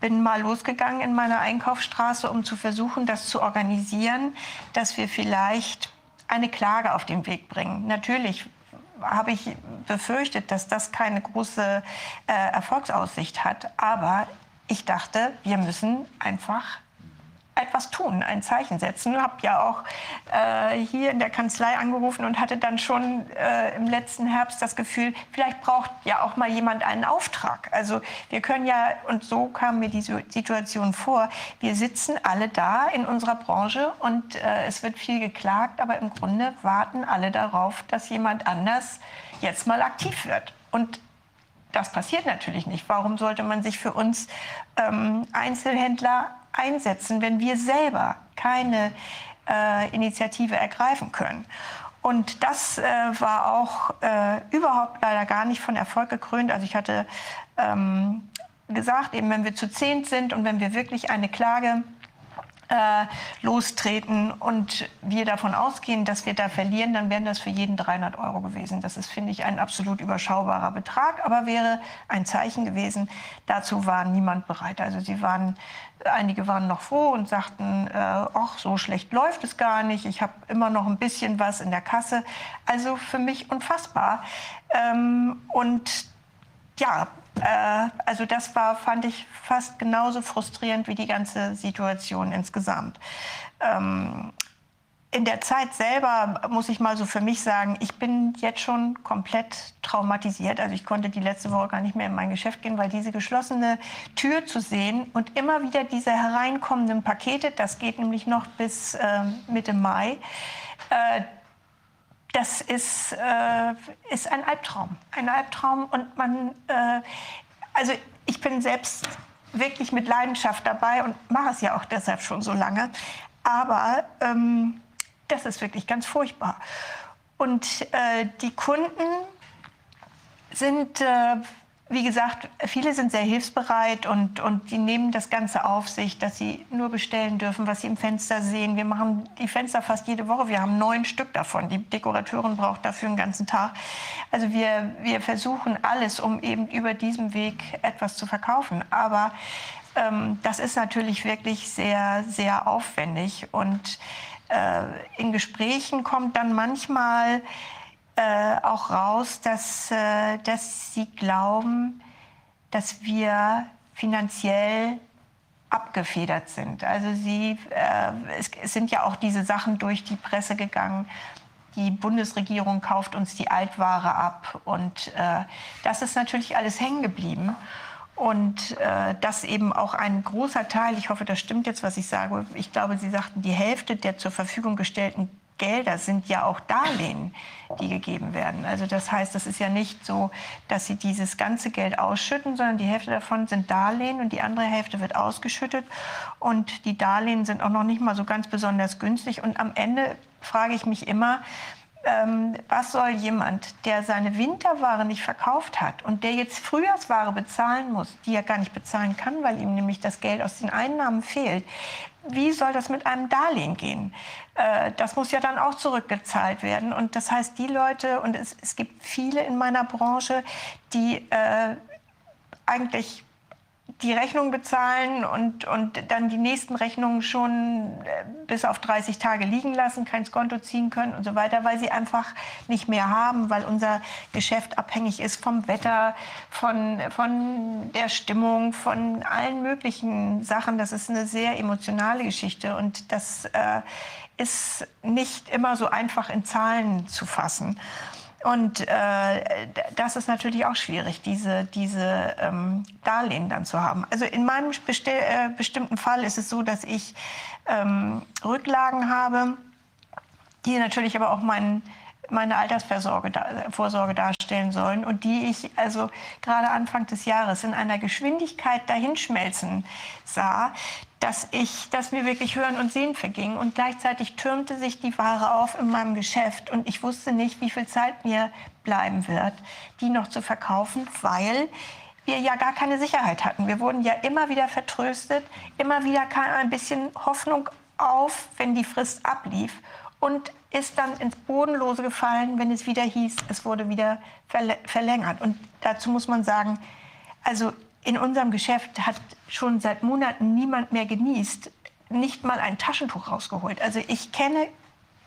bin mal losgegangen in meiner Einkaufsstraße, um zu versuchen, das zu organisieren, dass wir vielleicht eine Klage auf den Weg bringen. Natürlich habe ich befürchtet, dass das keine große äh, Erfolgsaussicht hat, aber ich dachte, wir müssen einfach etwas tun, ein Zeichen setzen. Ich habe ja auch äh, hier in der Kanzlei angerufen und hatte dann schon äh, im letzten Herbst das Gefühl, vielleicht braucht ja auch mal jemand einen Auftrag. Also wir können ja, und so kam mir die Situation vor, wir sitzen alle da in unserer Branche und äh, es wird viel geklagt, aber im Grunde warten alle darauf, dass jemand anders jetzt mal aktiv wird. Und das passiert natürlich nicht. Warum sollte man sich für uns ähm, Einzelhändler einsetzen, wenn wir selber keine äh, Initiative ergreifen können? Und das äh, war auch äh, überhaupt leider gar nicht von Erfolg gekrönt. Also ich hatte ähm, gesagt, eben wenn wir zu zehn sind und wenn wir wirklich eine Klage äh, lostreten und wir davon ausgehen, dass wir da verlieren, dann wären das für jeden 300 Euro gewesen. Das ist, finde ich, ein absolut überschaubarer Betrag, aber wäre ein Zeichen gewesen. Dazu war niemand bereit. Also sie waren, einige waren noch froh und sagten, äh, ach, so schlecht läuft es gar nicht. Ich habe immer noch ein bisschen was in der Kasse. Also für mich unfassbar. Ähm, und ja, äh, also das war, fand ich fast genauso frustrierend wie die ganze Situation insgesamt. Ähm, in der Zeit selber muss ich mal so für mich sagen, ich bin jetzt schon komplett traumatisiert. Also ich konnte die letzte Woche gar nicht mehr in mein Geschäft gehen, weil diese geschlossene Tür zu sehen und immer wieder diese hereinkommenden Pakete, das geht nämlich noch bis äh, Mitte Mai, äh, das ist, äh, ist ein Albtraum. Ein Albtraum und man, äh, also ich bin selbst wirklich mit Leidenschaft dabei und mache es ja auch deshalb schon so lange. Aber ähm, das ist wirklich ganz furchtbar. Und äh, die Kunden sind, äh, wie gesagt, viele sind sehr hilfsbereit und, und die nehmen das Ganze auf sich, dass sie nur bestellen dürfen, was sie im Fenster sehen. Wir machen die Fenster fast jede Woche. Wir haben neun Stück davon. Die Dekorateurin braucht dafür einen ganzen Tag. Also wir, wir versuchen alles, um eben über diesen Weg etwas zu verkaufen. Aber ähm, das ist natürlich wirklich sehr, sehr aufwendig und äh, in Gesprächen kommt dann manchmal äh, auch raus, dass, äh, dass sie glauben, dass wir finanziell abgefedert sind. Also sie, äh, es, es, sind ja auch diese Sachen durch die Presse gegangen. Die Bundesregierung kauft uns die Altware ab und äh, das ist natürlich alles hängen geblieben. Und äh, das eben auch ein großer Teil, ich hoffe, das stimmt jetzt, was ich sage, ich glaube, Sie sagten, die Hälfte der zur Verfügung gestellten Gelder sind ja auch Darlehen, die gegeben werden. Also das heißt, das ist ja nicht so, dass Sie dieses ganze Geld ausschütten, sondern die Hälfte davon sind Darlehen und die andere Hälfte wird ausgeschüttet. Und die Darlehen sind auch noch nicht mal so ganz besonders günstig. Und am Ende frage ich mich immer, ähm, was soll jemand, der seine Winterware nicht verkauft hat und der jetzt Frühjahrsware bezahlen muss, die er gar nicht bezahlen kann, weil ihm nämlich das Geld aus den Einnahmen fehlt, wie soll das mit einem Darlehen gehen? Äh, das muss ja dann auch zurückgezahlt werden. Und das heißt, die Leute, und es, es gibt viele in meiner Branche, die äh, eigentlich die Rechnung bezahlen und, und dann die nächsten Rechnungen schon äh, bis auf 30 Tage liegen lassen, kein Konto ziehen können und so weiter, weil sie einfach nicht mehr haben, weil unser Geschäft abhängig ist vom Wetter, von, von der Stimmung, von allen möglichen Sachen. Das ist eine sehr emotionale Geschichte und das äh, ist nicht immer so einfach in Zahlen zu fassen. Und äh, das ist natürlich auch schwierig, diese, diese ähm, Darlehen dann zu haben. Also in meinem besti äh, bestimmten Fall ist es so, dass ich ähm, Rücklagen habe, die natürlich aber auch meinen meine Altersvorsorge Vorsorge darstellen sollen und die ich also gerade Anfang des Jahres in einer Geschwindigkeit dahinschmelzen sah, dass ich, dass mir wirklich Hören und Sehen verging und gleichzeitig türmte sich die Ware auf in meinem Geschäft und ich wusste nicht, wie viel Zeit mir bleiben wird, die noch zu verkaufen, weil wir ja gar keine Sicherheit hatten. Wir wurden ja immer wieder vertröstet, immer wieder kam ein bisschen Hoffnung auf, wenn die Frist ablief und ist dann ins Bodenlose gefallen, wenn es wieder hieß, es wurde wieder verlängert. Und dazu muss man sagen, also in unserem Geschäft hat schon seit Monaten niemand mehr genießt, nicht mal ein Taschentuch rausgeholt. Also ich kenne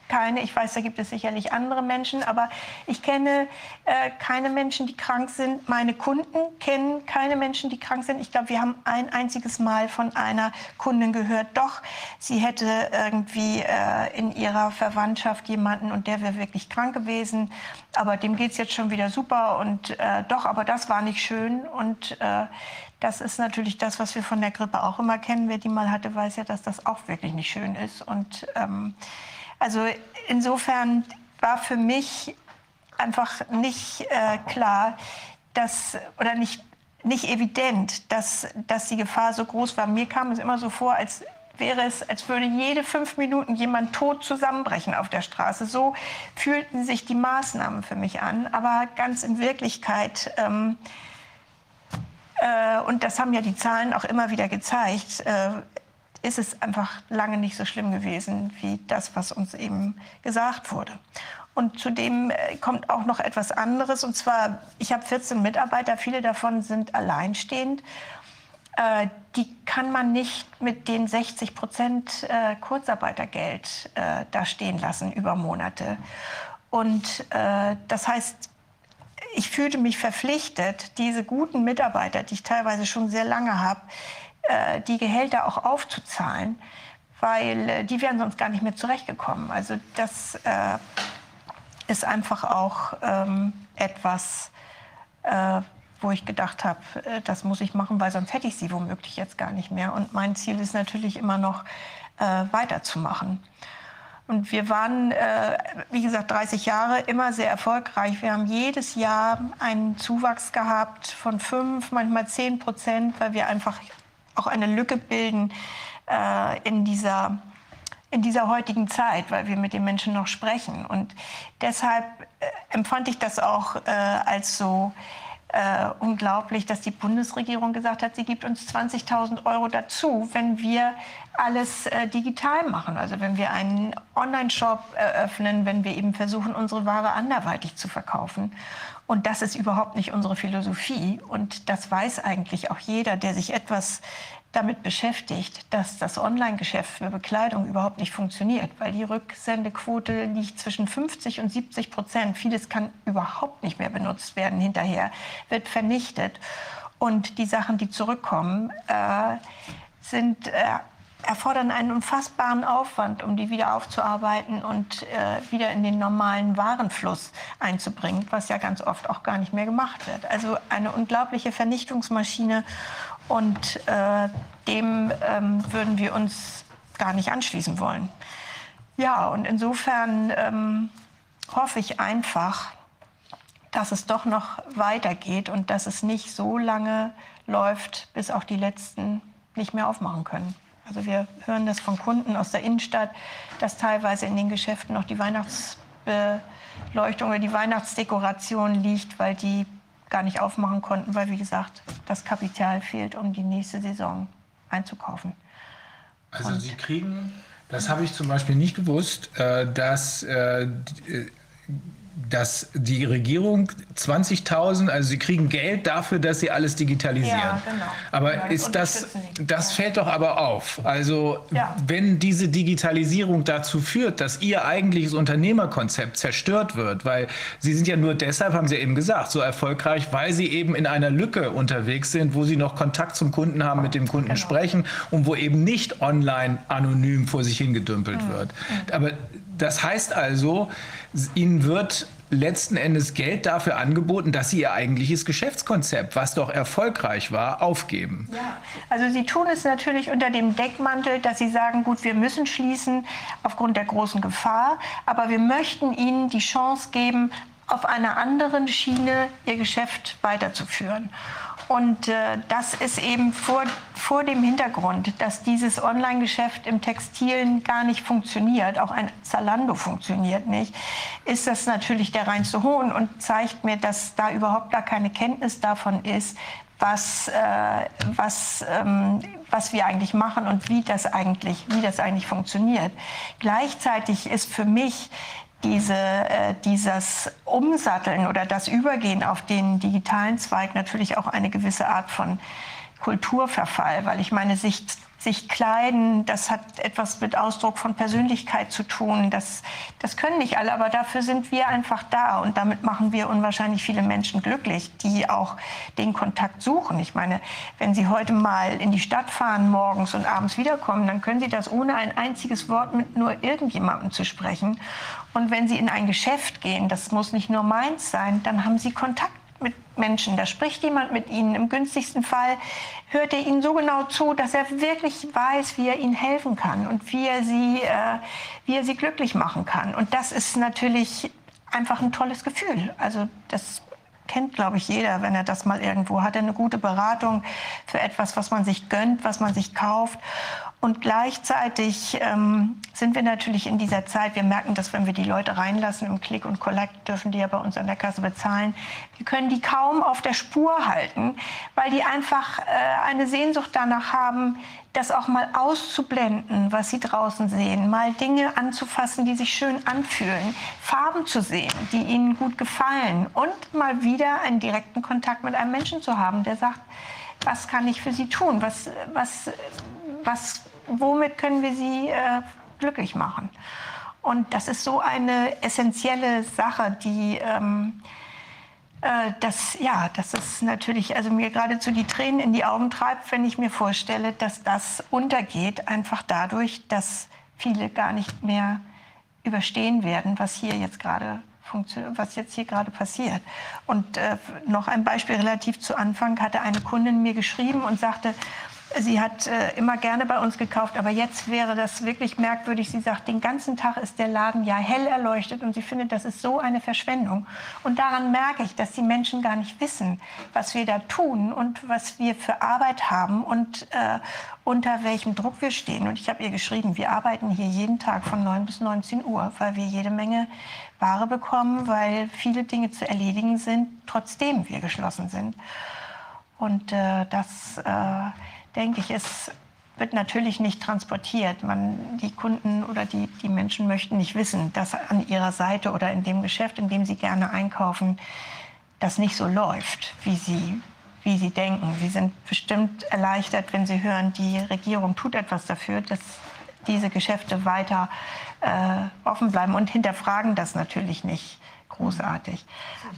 keine, ich weiß, da gibt es sicherlich andere Menschen, aber ich kenne äh, keine Menschen, die krank sind. Meine Kunden kennen keine Menschen, die krank sind. Ich glaube, wir haben ein einziges Mal von einer Kundin gehört, doch, sie hätte irgendwie äh, in ihrer Verwandtschaft jemanden und der wäre wirklich krank gewesen, aber dem geht es jetzt schon wieder super und äh, doch, aber das war nicht schön und äh, das ist natürlich das, was wir von der Grippe auch immer kennen. Wer die mal hatte, weiß ja, dass das auch wirklich nicht schön ist und ähm, also insofern war für mich einfach nicht äh, klar, dass oder nicht nicht evident, dass, dass die Gefahr so groß war. Mir kam es immer so vor, als wäre es, als würde jede fünf Minuten jemand tot zusammenbrechen auf der Straße. So fühlten sich die Maßnahmen für mich an. Aber ganz in Wirklichkeit, ähm, äh, und das haben ja die Zahlen auch immer wieder gezeigt, äh, ist es einfach lange nicht so schlimm gewesen wie das, was uns eben gesagt wurde. Und zudem äh, kommt auch noch etwas anderes. Und zwar, ich habe 14 Mitarbeiter, viele davon sind alleinstehend. Äh, die kann man nicht mit den 60 Prozent äh, Kurzarbeitergeld da stehen lassen über Monate. Und das heißt, ich fühlte mich verpflichtet, diese guten Mitarbeiter, die ich teilweise schon sehr lange habe, äh, die Gehälter auch aufzuzahlen, weil äh, die wären sonst gar nicht mehr zurechtgekommen. Also das äh, ist einfach auch ähm, etwas, äh, wo ich gedacht habe, äh, das muss ich machen, weil sonst hätte ich sie womöglich jetzt gar nicht mehr. Und mein Ziel ist natürlich immer noch weiterzumachen. Und wir waren, äh, wie gesagt, 30 Jahre immer sehr erfolgreich. Wir haben jedes Jahr einen Zuwachs gehabt von 5, manchmal 10 Prozent, weil wir einfach auch eine Lücke bilden äh, in dieser in dieser heutigen Zeit, weil wir mit den Menschen noch sprechen. Und deshalb äh, empfand ich das auch äh, als so äh, unglaublich, dass die Bundesregierung gesagt hat, sie gibt uns 20.000 Euro dazu, wenn wir alles äh, digital machen. Also wenn wir einen Online-Shop eröffnen, wenn wir eben versuchen, unsere Ware anderweitig zu verkaufen. Und das ist überhaupt nicht unsere Philosophie. Und das weiß eigentlich auch jeder, der sich etwas damit beschäftigt, dass das Online-Geschäft für Bekleidung überhaupt nicht funktioniert, weil die Rücksendequote liegt zwischen 50 und 70 Prozent. Vieles kann überhaupt nicht mehr benutzt werden hinterher, wird vernichtet. Und die Sachen, die zurückkommen, äh, sind, äh, erfordern einen unfassbaren Aufwand, um die wieder aufzuarbeiten und äh, wieder in den normalen Warenfluss einzubringen, was ja ganz oft auch gar nicht mehr gemacht wird. Also eine unglaubliche Vernichtungsmaschine. Und äh, dem ähm, würden wir uns gar nicht anschließen wollen. Ja, und insofern ähm, hoffe ich einfach, dass es doch noch weitergeht und dass es nicht so lange läuft, bis auch die Letzten nicht mehr aufmachen können. Also wir hören das von Kunden aus der Innenstadt, dass teilweise in den Geschäften noch die Weihnachtsbeleuchtung oder die Weihnachtsdekoration liegt, weil die gar nicht aufmachen konnten, weil, wie gesagt, das Kapital fehlt, um die nächste Saison einzukaufen. Also Und Sie kriegen, das habe ich zum Beispiel nicht gewusst, äh, dass äh, dass die Regierung 20.000, also sie kriegen Geld dafür, dass sie alles digitalisieren. Ja, genau. Aber ja, ist das, das fällt doch aber auf. Also ja. wenn diese Digitalisierung dazu führt, dass ihr eigentliches Unternehmerkonzept zerstört wird, weil sie sind ja nur deshalb, haben sie eben gesagt, so erfolgreich, weil sie eben in einer Lücke unterwegs sind, wo sie noch Kontakt zum Kunden haben, mit dem Kunden genau. sprechen und wo eben nicht online anonym vor sich hingedümpelt mhm. wird. Aber das heißt also, ihnen wird letzten Endes Geld dafür angeboten, dass sie ihr eigentliches Geschäftskonzept, was doch erfolgreich war, aufgeben. Ja, also sie tun es natürlich unter dem Deckmantel, dass sie sagen, gut, wir müssen schließen aufgrund der großen Gefahr, aber wir möchten ihnen die Chance geben, auf einer anderen Schiene ihr Geschäft weiterzuführen. Und äh, das ist eben vor, vor dem Hintergrund, dass dieses Online-Geschäft im Textilen gar nicht funktioniert, auch ein Zalando funktioniert nicht, ist das natürlich der reinste Hohn und zeigt mir, dass da überhaupt gar keine Kenntnis davon ist, was, äh, was, ähm, was wir eigentlich machen und wie das eigentlich, wie das eigentlich funktioniert. Gleichzeitig ist für mich diese, äh, dieses Umsatteln oder das Übergehen auf den digitalen Zweig natürlich auch eine gewisse Art von Kulturverfall, weil ich meine, sich sich kleiden, das hat etwas mit Ausdruck von Persönlichkeit zu tun. Das, das können nicht alle, aber dafür sind wir einfach da und damit machen wir unwahrscheinlich viele Menschen glücklich, die auch den Kontakt suchen. Ich meine, wenn Sie heute mal in die Stadt fahren morgens und abends wiederkommen, dann können Sie das ohne ein einziges Wort mit nur irgendjemandem zu sprechen. Und wenn Sie in ein Geschäft gehen, das muss nicht nur meins sein, dann haben Sie Kontakt mit Menschen. Da spricht jemand mit ihnen. Im günstigsten Fall hört er ihnen so genau zu, dass er wirklich weiß, wie er ihnen helfen kann und wie er sie, äh, wie er sie glücklich machen kann. Und das ist natürlich einfach ein tolles Gefühl. Also das kennt, glaube ich, jeder, wenn er das mal irgendwo hat. Eine gute Beratung für etwas, was man sich gönnt, was man sich kauft. Und gleichzeitig ähm, sind wir natürlich in dieser Zeit, wir merken das, wenn wir die Leute reinlassen im Click und Collect, dürfen die ja bei uns an der Kasse bezahlen. Wir können die kaum auf der Spur halten, weil die einfach äh, eine Sehnsucht danach haben, das auch mal auszublenden, was sie draußen sehen, mal Dinge anzufassen, die sich schön anfühlen, Farben zu sehen, die ihnen gut gefallen und mal wieder einen direkten Kontakt mit einem Menschen zu haben, der sagt, was kann ich für Sie tun? Was, was, was, womit können wir Sie äh, glücklich machen? Und das ist so eine essentielle Sache, die, ähm, äh, das, ja, das ist natürlich, also mir geradezu die Tränen in die Augen treibt, wenn ich mir vorstelle, dass das untergeht, einfach dadurch, dass viele gar nicht mehr überstehen werden, was hier jetzt gerade was jetzt hier gerade passiert. Und äh, noch ein Beispiel relativ zu Anfang hatte eine Kundin mir geschrieben und sagte, Sie hat äh, immer gerne bei uns gekauft, aber jetzt wäre das wirklich merkwürdig. Sie sagt, den ganzen Tag ist der Laden ja hell erleuchtet und sie findet, das ist so eine Verschwendung. Und daran merke ich, dass die Menschen gar nicht wissen, was wir da tun und was wir für Arbeit haben und äh, unter welchem Druck wir stehen. Und ich habe ihr geschrieben, wir arbeiten hier jeden Tag von 9 bis 19 Uhr, weil wir jede Menge Ware bekommen, weil viele Dinge zu erledigen sind, trotzdem wir geschlossen sind. Und äh, das äh, denke ich, es wird natürlich nicht transportiert. Man, die Kunden oder die, die Menschen möchten nicht wissen, dass an ihrer Seite oder in dem Geschäft, in dem sie gerne einkaufen, das nicht so läuft, wie sie, wie sie denken. Sie sind bestimmt erleichtert, wenn sie hören, die Regierung tut etwas dafür, dass diese Geschäfte weiter äh, offen bleiben und hinterfragen das natürlich nicht großartig.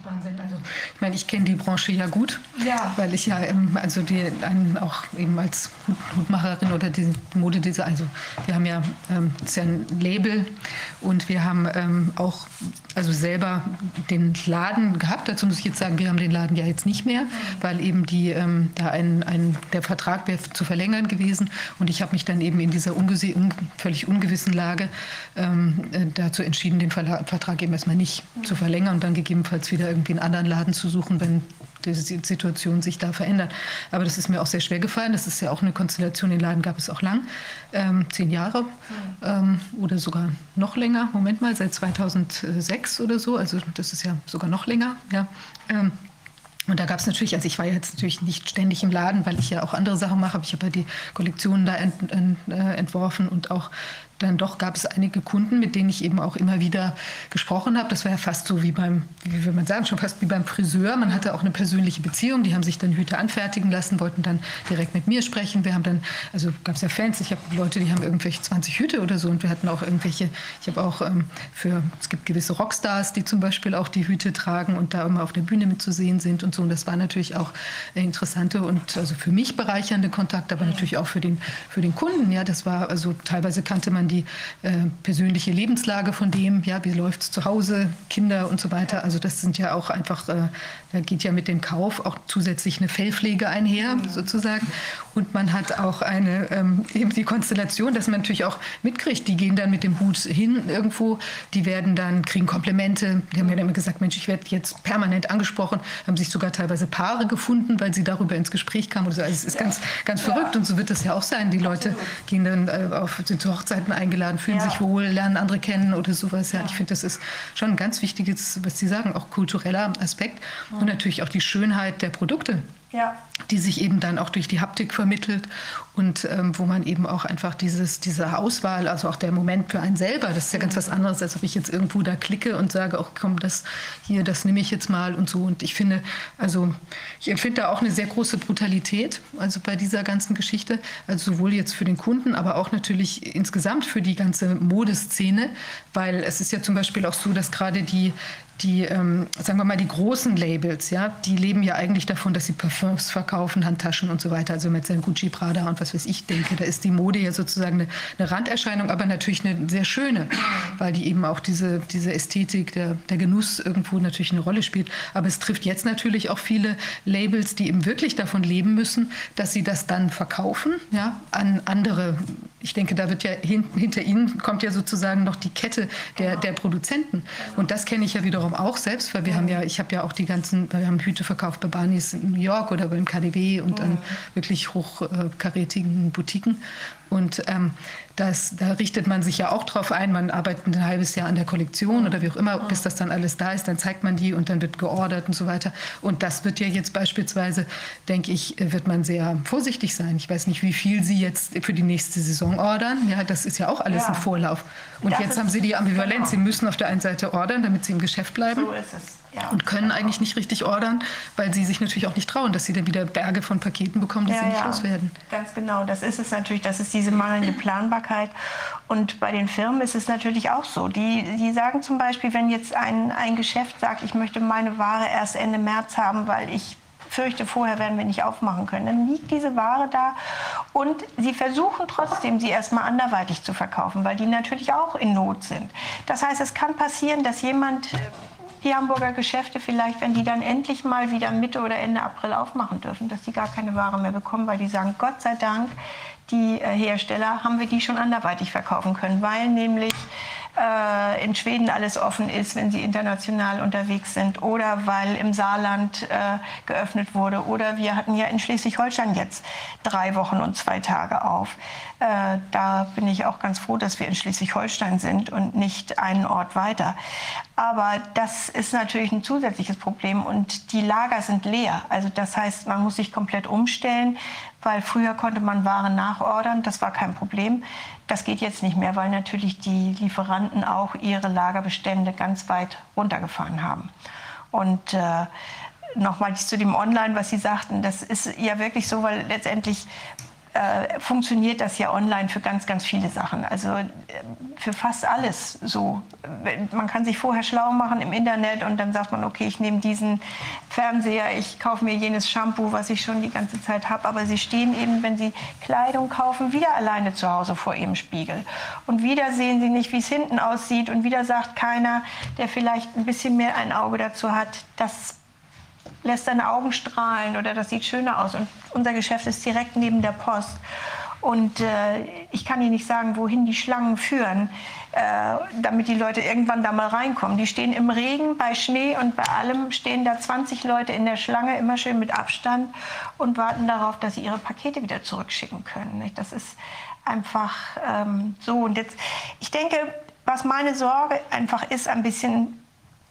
Wahnsinn. Also, ich meine, ich kenne die Branche ja gut, ja. weil ich ja ähm, also die einen auch eben als Hutmacherin oder die Modedesigner, also wir haben ja, ähm, ja ein Label und wir haben ähm, auch also selber den Laden gehabt. Dazu muss ich jetzt sagen, wir haben den Laden ja jetzt nicht mehr, weil eben die ähm, da ein, ein der Vertrag wäre zu verlängern gewesen und ich habe mich dann eben in dieser ungese un völlig ungewissen Lage ähm, äh, dazu entschieden, den Verla Vertrag eben erstmal nicht zu verlängern verlängern und dann gegebenenfalls wieder irgendwie einen anderen Laden zu suchen, wenn die Situation sich da verändert. Aber das ist mir auch sehr schwer gefallen. Das ist ja auch eine Konstellation. Den Laden gab es auch lang, ähm, zehn Jahre ähm, oder sogar noch länger. Moment mal, seit 2006 oder so. Also das ist ja sogar noch länger. Ja. Ähm, und da gab es natürlich, also ich war jetzt natürlich nicht ständig im Laden, weil ich ja auch andere Sachen mache, ich habe ja die Kollektionen da ent, ent, äh, entworfen und auch dann doch gab es einige Kunden, mit denen ich eben auch immer wieder gesprochen habe. Das war ja fast so wie beim, wie will man sagen, schon fast wie beim Friseur. Man hatte auch eine persönliche Beziehung. Die haben sich dann Hüte anfertigen lassen, wollten dann direkt mit mir sprechen. Wir haben dann, also gab es ja Fans. Ich habe Leute, die haben irgendwelche 20 Hüte oder so. Und wir hatten auch irgendwelche, ich habe auch ähm, für, es gibt gewisse Rockstars, die zum Beispiel auch die Hüte tragen und da immer auf der Bühne mit zu sehen sind und so. Und das war natürlich auch interessante und also für mich bereichernde Kontakte, aber natürlich auch für den, für den Kunden. Ja, das war, also teilweise kannte man die äh, persönliche Lebenslage von dem, ja, wie läuft es zu Hause, Kinder und so weiter. Also das sind ja auch einfach, äh, da geht ja mit dem Kauf auch zusätzlich eine Fellpflege einher, mhm. sozusagen. Und man hat auch eine, ähm, eben die Konstellation, dass man natürlich auch mitkriegt, die gehen dann mit dem Hut hin irgendwo, die werden dann, kriegen Komplimente. Die haben mir dann immer gesagt, Mensch, ich werde jetzt permanent angesprochen, haben sich sogar teilweise Paare gefunden, weil sie darüber ins Gespräch kamen. Also es ist ganz, ganz verrückt und so wird das ja auch sein. Die Leute gehen dann äh, auf, sind zu Hochzeiten eingeladen, fühlen ja. sich wohl, lernen andere kennen oder sowas. Ja, ich finde, das ist schon ein ganz wichtiges, was Sie sagen, auch kultureller Aspekt und natürlich auch die Schönheit der Produkte ja. Die sich eben dann auch durch die Haptik vermittelt und ähm, wo man eben auch einfach dieses, diese Auswahl, also auch der Moment für einen selber, das ist ja ganz was anderes, als ob ich jetzt irgendwo da klicke und sage, auch komm, das hier, das nehme ich jetzt mal und so. Und ich finde, also ich empfinde da auch eine sehr große Brutalität, also bei dieser ganzen Geschichte, also sowohl jetzt für den Kunden, aber auch natürlich insgesamt für die ganze Modeszene, weil es ist ja zum Beispiel auch so, dass gerade die die, ähm, sagen wir mal, die großen Labels, ja, die leben ja eigentlich davon, dass sie Parfums verkaufen, Handtaschen und so weiter. Also mit seinem Gucci, Prada und was weiß ich denke, da ist die Mode ja sozusagen eine, eine, Randerscheinung, aber natürlich eine sehr schöne, weil die eben auch diese, diese Ästhetik, der, der Genuss irgendwo natürlich eine Rolle spielt. Aber es trifft jetzt natürlich auch viele Labels, die eben wirklich davon leben müssen, dass sie das dann verkaufen, ja, an andere ich denke, da wird ja hin, hinter Ihnen kommt ja sozusagen noch die Kette der, der Produzenten. Und das kenne ich ja wiederum auch selbst, weil wir haben ja, ich habe ja auch die ganzen, wir haben Hüte verkauft bei Barneys in New York oder beim KDW und an wirklich hochkarätigen Boutiquen. Und ähm, das, da richtet man sich ja auch drauf ein. Man arbeitet ein halbes Jahr an der Kollektion oder wie auch immer, bis das dann alles da ist. Dann zeigt man die und dann wird geordert und so weiter. Und das wird ja jetzt beispielsweise, denke ich, wird man sehr vorsichtig sein. Ich weiß nicht, wie viel Sie jetzt für die nächste Saison ordern. Ja, das ist ja auch alles ja. im Vorlauf. Und das jetzt haben Sie die Ambivalenz. Genau. Sie müssen auf der einen Seite ordern, damit Sie im Geschäft bleiben. So ist es. Ja. Und können eigentlich nicht richtig ordern, weil sie sich natürlich auch nicht trauen, dass sie dann wieder Berge von Paketen bekommen, die ja, sie nicht ja. loswerden. Ganz genau, das ist es natürlich. Das ist diese mangelnde Planbarkeit. Und bei den Firmen ist es natürlich auch so. Die, die sagen zum Beispiel, wenn jetzt ein, ein Geschäft sagt, ich möchte meine Ware erst Ende März haben, weil ich fürchte, vorher werden wir nicht aufmachen können. Dann liegt diese Ware da und sie versuchen trotzdem, sie erstmal anderweitig zu verkaufen, weil die natürlich auch in Not sind. Das heißt, es kann passieren, dass jemand die Hamburger Geschäfte vielleicht, wenn die dann endlich mal wieder Mitte oder Ende April aufmachen dürfen, dass die gar keine Ware mehr bekommen, weil die sagen, Gott sei Dank, die äh, Hersteller haben wir die schon anderweitig verkaufen können, weil nämlich äh, in Schweden alles offen ist, wenn sie international unterwegs sind oder weil im Saarland äh, geöffnet wurde oder wir hatten ja in Schleswig-Holstein jetzt drei Wochen und zwei Tage auf. Äh, da bin ich auch ganz froh, dass wir in Schleswig-Holstein sind und nicht einen Ort weiter. Aber das ist natürlich ein zusätzliches Problem und die Lager sind leer. Also das heißt, man muss sich komplett umstellen, weil früher konnte man Waren nachordern, das war kein Problem. Das geht jetzt nicht mehr, weil natürlich die Lieferanten auch ihre Lagerbestände ganz weit runtergefahren haben. Und äh, nochmal zu dem Online, was Sie sagten, das ist ja wirklich so, weil letztendlich äh, funktioniert das ja online für ganz, ganz viele Sachen. Also äh, für fast alles so. Man kann sich vorher schlau machen im Internet und dann sagt man, okay, ich nehme diesen Fernseher, ich kaufe mir jenes Shampoo, was ich schon die ganze Zeit habe. Aber sie stehen eben, wenn sie Kleidung kaufen, wieder alleine zu Hause vor ihrem Spiegel. Und wieder sehen sie nicht, wie es hinten aussieht. Und wieder sagt keiner, der vielleicht ein bisschen mehr ein Auge dazu hat, das lässt deine Augen strahlen oder das sieht schöner aus. Und unser Geschäft ist direkt neben der Post. Und äh, ich kann Ihnen nicht sagen, wohin die Schlangen führen, äh, damit die Leute irgendwann da mal reinkommen. Die stehen im Regen, bei Schnee und bei allem stehen da 20 Leute in der Schlange, immer schön mit Abstand und warten darauf, dass sie ihre Pakete wieder zurückschicken können. Nicht? Das ist einfach ähm, so. Und jetzt, ich denke, was meine Sorge einfach ist, ein bisschen,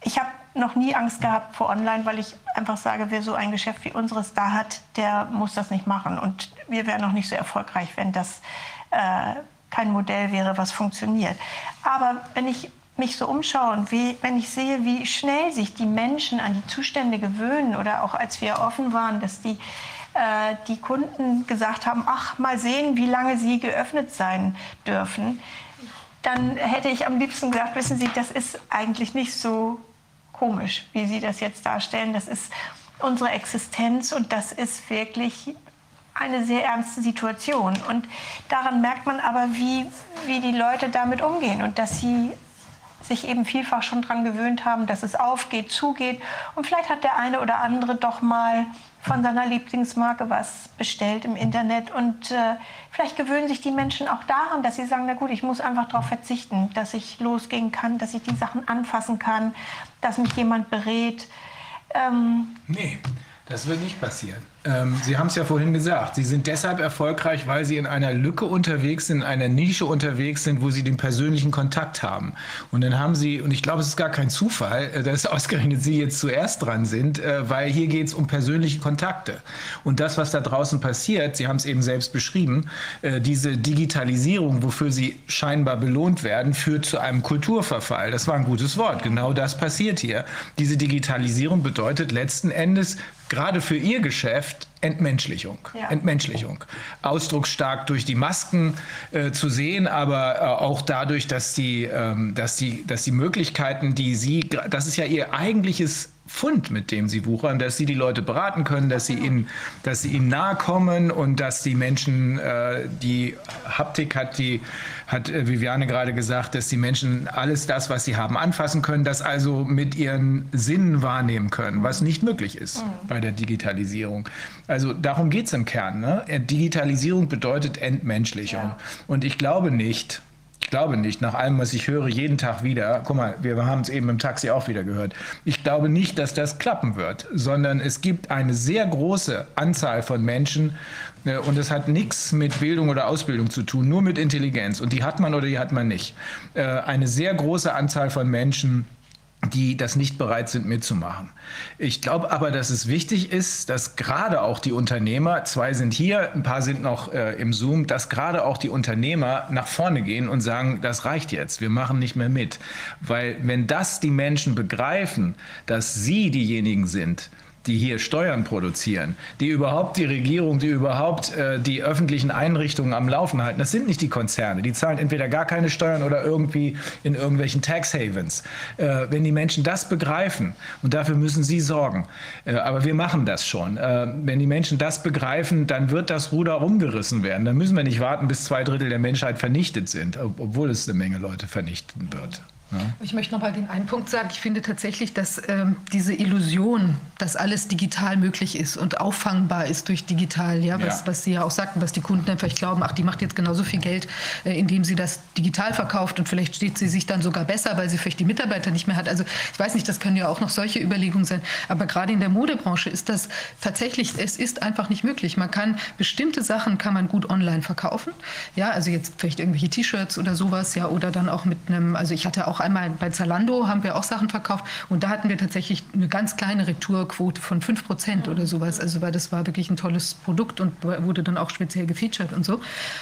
ich habe noch nie Angst gehabt vor Online, weil ich einfach sage, wer so ein Geschäft wie unseres da hat, der muss das nicht machen. Und wir wären noch nicht so erfolgreich, wenn das äh, kein Modell wäre, was funktioniert. Aber wenn ich mich so umschaue und wie, wenn ich sehe, wie schnell sich die Menschen an die Zustände gewöhnen oder auch als wir offen waren, dass die, äh, die Kunden gesagt haben, ach, mal sehen, wie lange sie geöffnet sein dürfen, dann hätte ich am liebsten gesagt, wissen Sie, das ist eigentlich nicht so komisch, wie Sie das jetzt darstellen. Das ist unsere Existenz und das ist wirklich eine sehr ernste Situation. Und daran merkt man aber, wie, wie die Leute damit umgehen und dass sie sich eben vielfach schon daran gewöhnt haben, dass es aufgeht, zugeht. Und vielleicht hat der eine oder andere doch mal von seiner Lieblingsmarke was bestellt im Internet. Und äh, vielleicht gewöhnen sich die Menschen auch daran, dass sie sagen, na gut, ich muss einfach darauf verzichten, dass ich losgehen kann, dass ich die Sachen anfassen kann, dass mich jemand berät. Ähm, nee, das wird nicht passieren. Ähm, Sie haben es ja vorhin gesagt, Sie sind deshalb erfolgreich, weil Sie in einer Lücke unterwegs sind, in einer Nische unterwegs sind, wo Sie den persönlichen Kontakt haben. Und dann haben Sie, und ich glaube, es ist gar kein Zufall, äh, dass ausgerechnet Sie jetzt zuerst dran sind, äh, weil hier geht es um persönliche Kontakte. Und das, was da draußen passiert, Sie haben es eben selbst beschrieben, äh, diese Digitalisierung, wofür Sie scheinbar belohnt werden, führt zu einem Kulturverfall. Das war ein gutes Wort. Genau das passiert hier. Diese Digitalisierung bedeutet letzten Endes gerade für Ihr Geschäft Entmenschlichung. Ja. Entmenschlichung. Ausdrucksstark durch die Masken äh, zu sehen, aber äh, auch dadurch, dass die, ähm, dass, die, dass die Möglichkeiten, die Sie, das ist ja Ihr eigentliches Fund, mit dem sie wuchern, dass sie die Leute beraten können, dass sie ihnen, dass sie ihnen nahe kommen und dass die Menschen, äh, die Haptik hat, die hat äh, Viviane gerade gesagt, dass die Menschen alles das, was sie haben, anfassen können, das also mit ihren Sinnen wahrnehmen können, was nicht möglich ist mhm. bei der Digitalisierung. Also darum geht es im Kern. Ne? Digitalisierung bedeutet Entmenschlichung. Ja. Und ich glaube nicht, ich glaube nicht, nach allem, was ich höre, jeden Tag wieder, guck mal, wir haben es eben im Taxi auch wieder gehört, ich glaube nicht, dass das klappen wird, sondern es gibt eine sehr große Anzahl von Menschen ne, und es hat nichts mit Bildung oder Ausbildung zu tun, nur mit Intelligenz. Und die hat man oder die hat man nicht. Äh, eine sehr große Anzahl von Menschen, die das nicht bereit sind mitzumachen. Ich glaube aber, dass es wichtig ist, dass gerade auch die Unternehmer, zwei sind hier, ein paar sind noch äh, im Zoom, dass gerade auch die Unternehmer nach vorne gehen und sagen, das reicht jetzt, wir machen nicht mehr mit. Weil wenn das die Menschen begreifen, dass sie diejenigen sind, die hier Steuern produzieren, die überhaupt die Regierung, die überhaupt äh, die öffentlichen Einrichtungen am Laufen halten. Das sind nicht die Konzerne. Die zahlen entweder gar keine Steuern oder irgendwie in irgendwelchen Tax Havens. Äh, wenn die Menschen das begreifen, und dafür müssen sie sorgen, äh, aber wir machen das schon. Äh, wenn die Menschen das begreifen, dann wird das Ruder rumgerissen werden. Dann müssen wir nicht warten, bis zwei Drittel der Menschheit vernichtet sind, obwohl es eine Menge Leute vernichten wird. Ja. Ich möchte noch mal den einen Punkt sagen. Ich finde tatsächlich, dass ähm, diese Illusion, dass alles digital möglich ist und auffangbar ist durch digital, ja, was, ja. was Sie ja auch sagten, was die Kunden einfach glauben, ach, die macht jetzt genauso viel Geld, äh, indem sie das digital verkauft und vielleicht steht sie sich dann sogar besser, weil sie vielleicht die Mitarbeiter nicht mehr hat. Also ich weiß nicht, das können ja auch noch solche Überlegungen sein. Aber gerade in der Modebranche ist das tatsächlich, es ist einfach nicht möglich. Man kann bestimmte Sachen kann man gut online verkaufen. Ja, also jetzt vielleicht irgendwelche T-Shirts oder sowas, ja, oder dann auch mit einem, also ich hatte auch auch einmal bei Zalando haben wir auch Sachen verkauft und da hatten wir tatsächlich eine ganz kleine Retourquote von 5 Prozent oder sowas. Also weil das war wirklich ein tolles Produkt und wurde dann auch speziell gefeatured und so.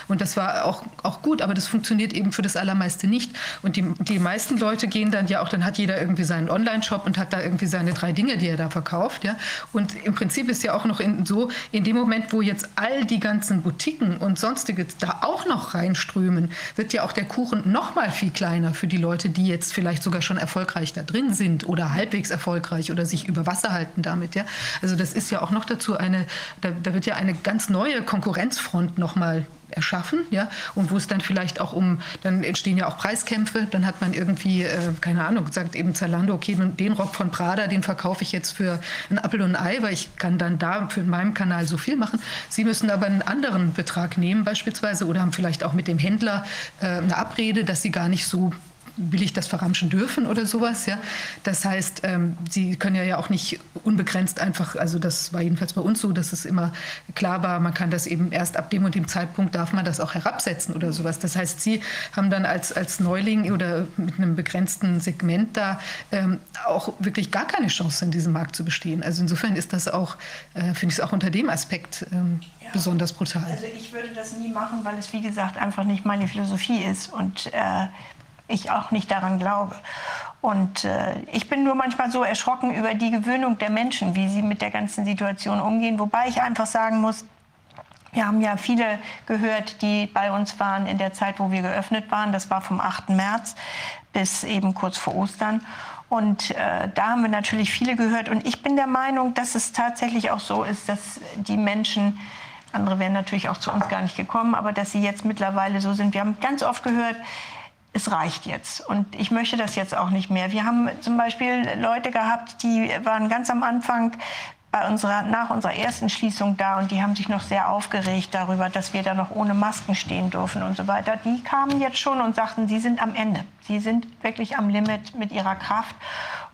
Und das war auch, auch gut, aber das funktioniert eben für das Allermeiste nicht. Und die, die meisten Leute gehen dann ja auch, dann hat jeder irgendwie seinen Online-Shop und hat da irgendwie seine drei Dinge, die er da verkauft. Ja? Und im Prinzip ist ja auch noch in, so, in dem Moment, wo jetzt all die ganzen Boutiquen und sonstiges da auch noch reinströmen, wird ja auch der Kuchen noch mal viel kleiner für die Leute, die jetzt vielleicht sogar schon erfolgreich da drin sind oder halbwegs erfolgreich oder sich über Wasser halten damit. Ja? Also das ist ja auch noch dazu eine, da, da wird ja eine ganz neue Konkurrenzfront nochmal erschaffen, ja, und wo es dann vielleicht auch um, dann entstehen ja auch Preiskämpfe, dann hat man irgendwie, äh, keine Ahnung, sagt eben Zalando, okay, den Rock von Prada, den verkaufe ich jetzt für ein Apfel und ein Ei, weil ich kann dann da für meinem Kanal so viel machen. Sie müssen aber einen anderen Betrag nehmen beispielsweise oder haben vielleicht auch mit dem Händler äh, eine Abrede, dass sie gar nicht so will ich das verramschen dürfen oder sowas. Ja? Das heißt, ähm, sie können ja, auch nicht unbegrenzt einfach, also das war jedenfalls bei uns so, dass es immer klar war, man kann das eben erst ab dem und dem Zeitpunkt darf man das auch herabsetzen oder sowas. Das heißt, sie haben dann als, als Neuling oder mit einem begrenzten Segment da ähm, auch wirklich gar keine Chance in diesem Markt zu bestehen. Also insofern ist das auch, äh, finde ich es auch unter dem Aspekt ähm, ja. besonders brutal. Also ich würde das nie machen, weil es wie gesagt einfach nicht meine Philosophie ist und äh, ich auch nicht daran glaube. Und äh, ich bin nur manchmal so erschrocken über die Gewöhnung der Menschen, wie sie mit der ganzen Situation umgehen. Wobei ich einfach sagen muss, wir haben ja viele gehört, die bei uns waren in der Zeit, wo wir geöffnet waren. Das war vom 8. März bis eben kurz vor Ostern. Und äh, da haben wir natürlich viele gehört. Und ich bin der Meinung, dass es tatsächlich auch so ist, dass die Menschen, andere wären natürlich auch zu uns gar nicht gekommen, aber dass sie jetzt mittlerweile so sind. Wir haben ganz oft gehört, es reicht jetzt und ich möchte das jetzt auch nicht mehr. Wir haben zum Beispiel Leute gehabt, die waren ganz am Anfang bei unserer, nach unserer ersten Schließung da und die haben sich noch sehr aufgeregt darüber, dass wir da noch ohne Masken stehen dürfen und so weiter. Die kamen jetzt schon und sagten, sie sind am Ende. Sie sind wirklich am Limit mit ihrer Kraft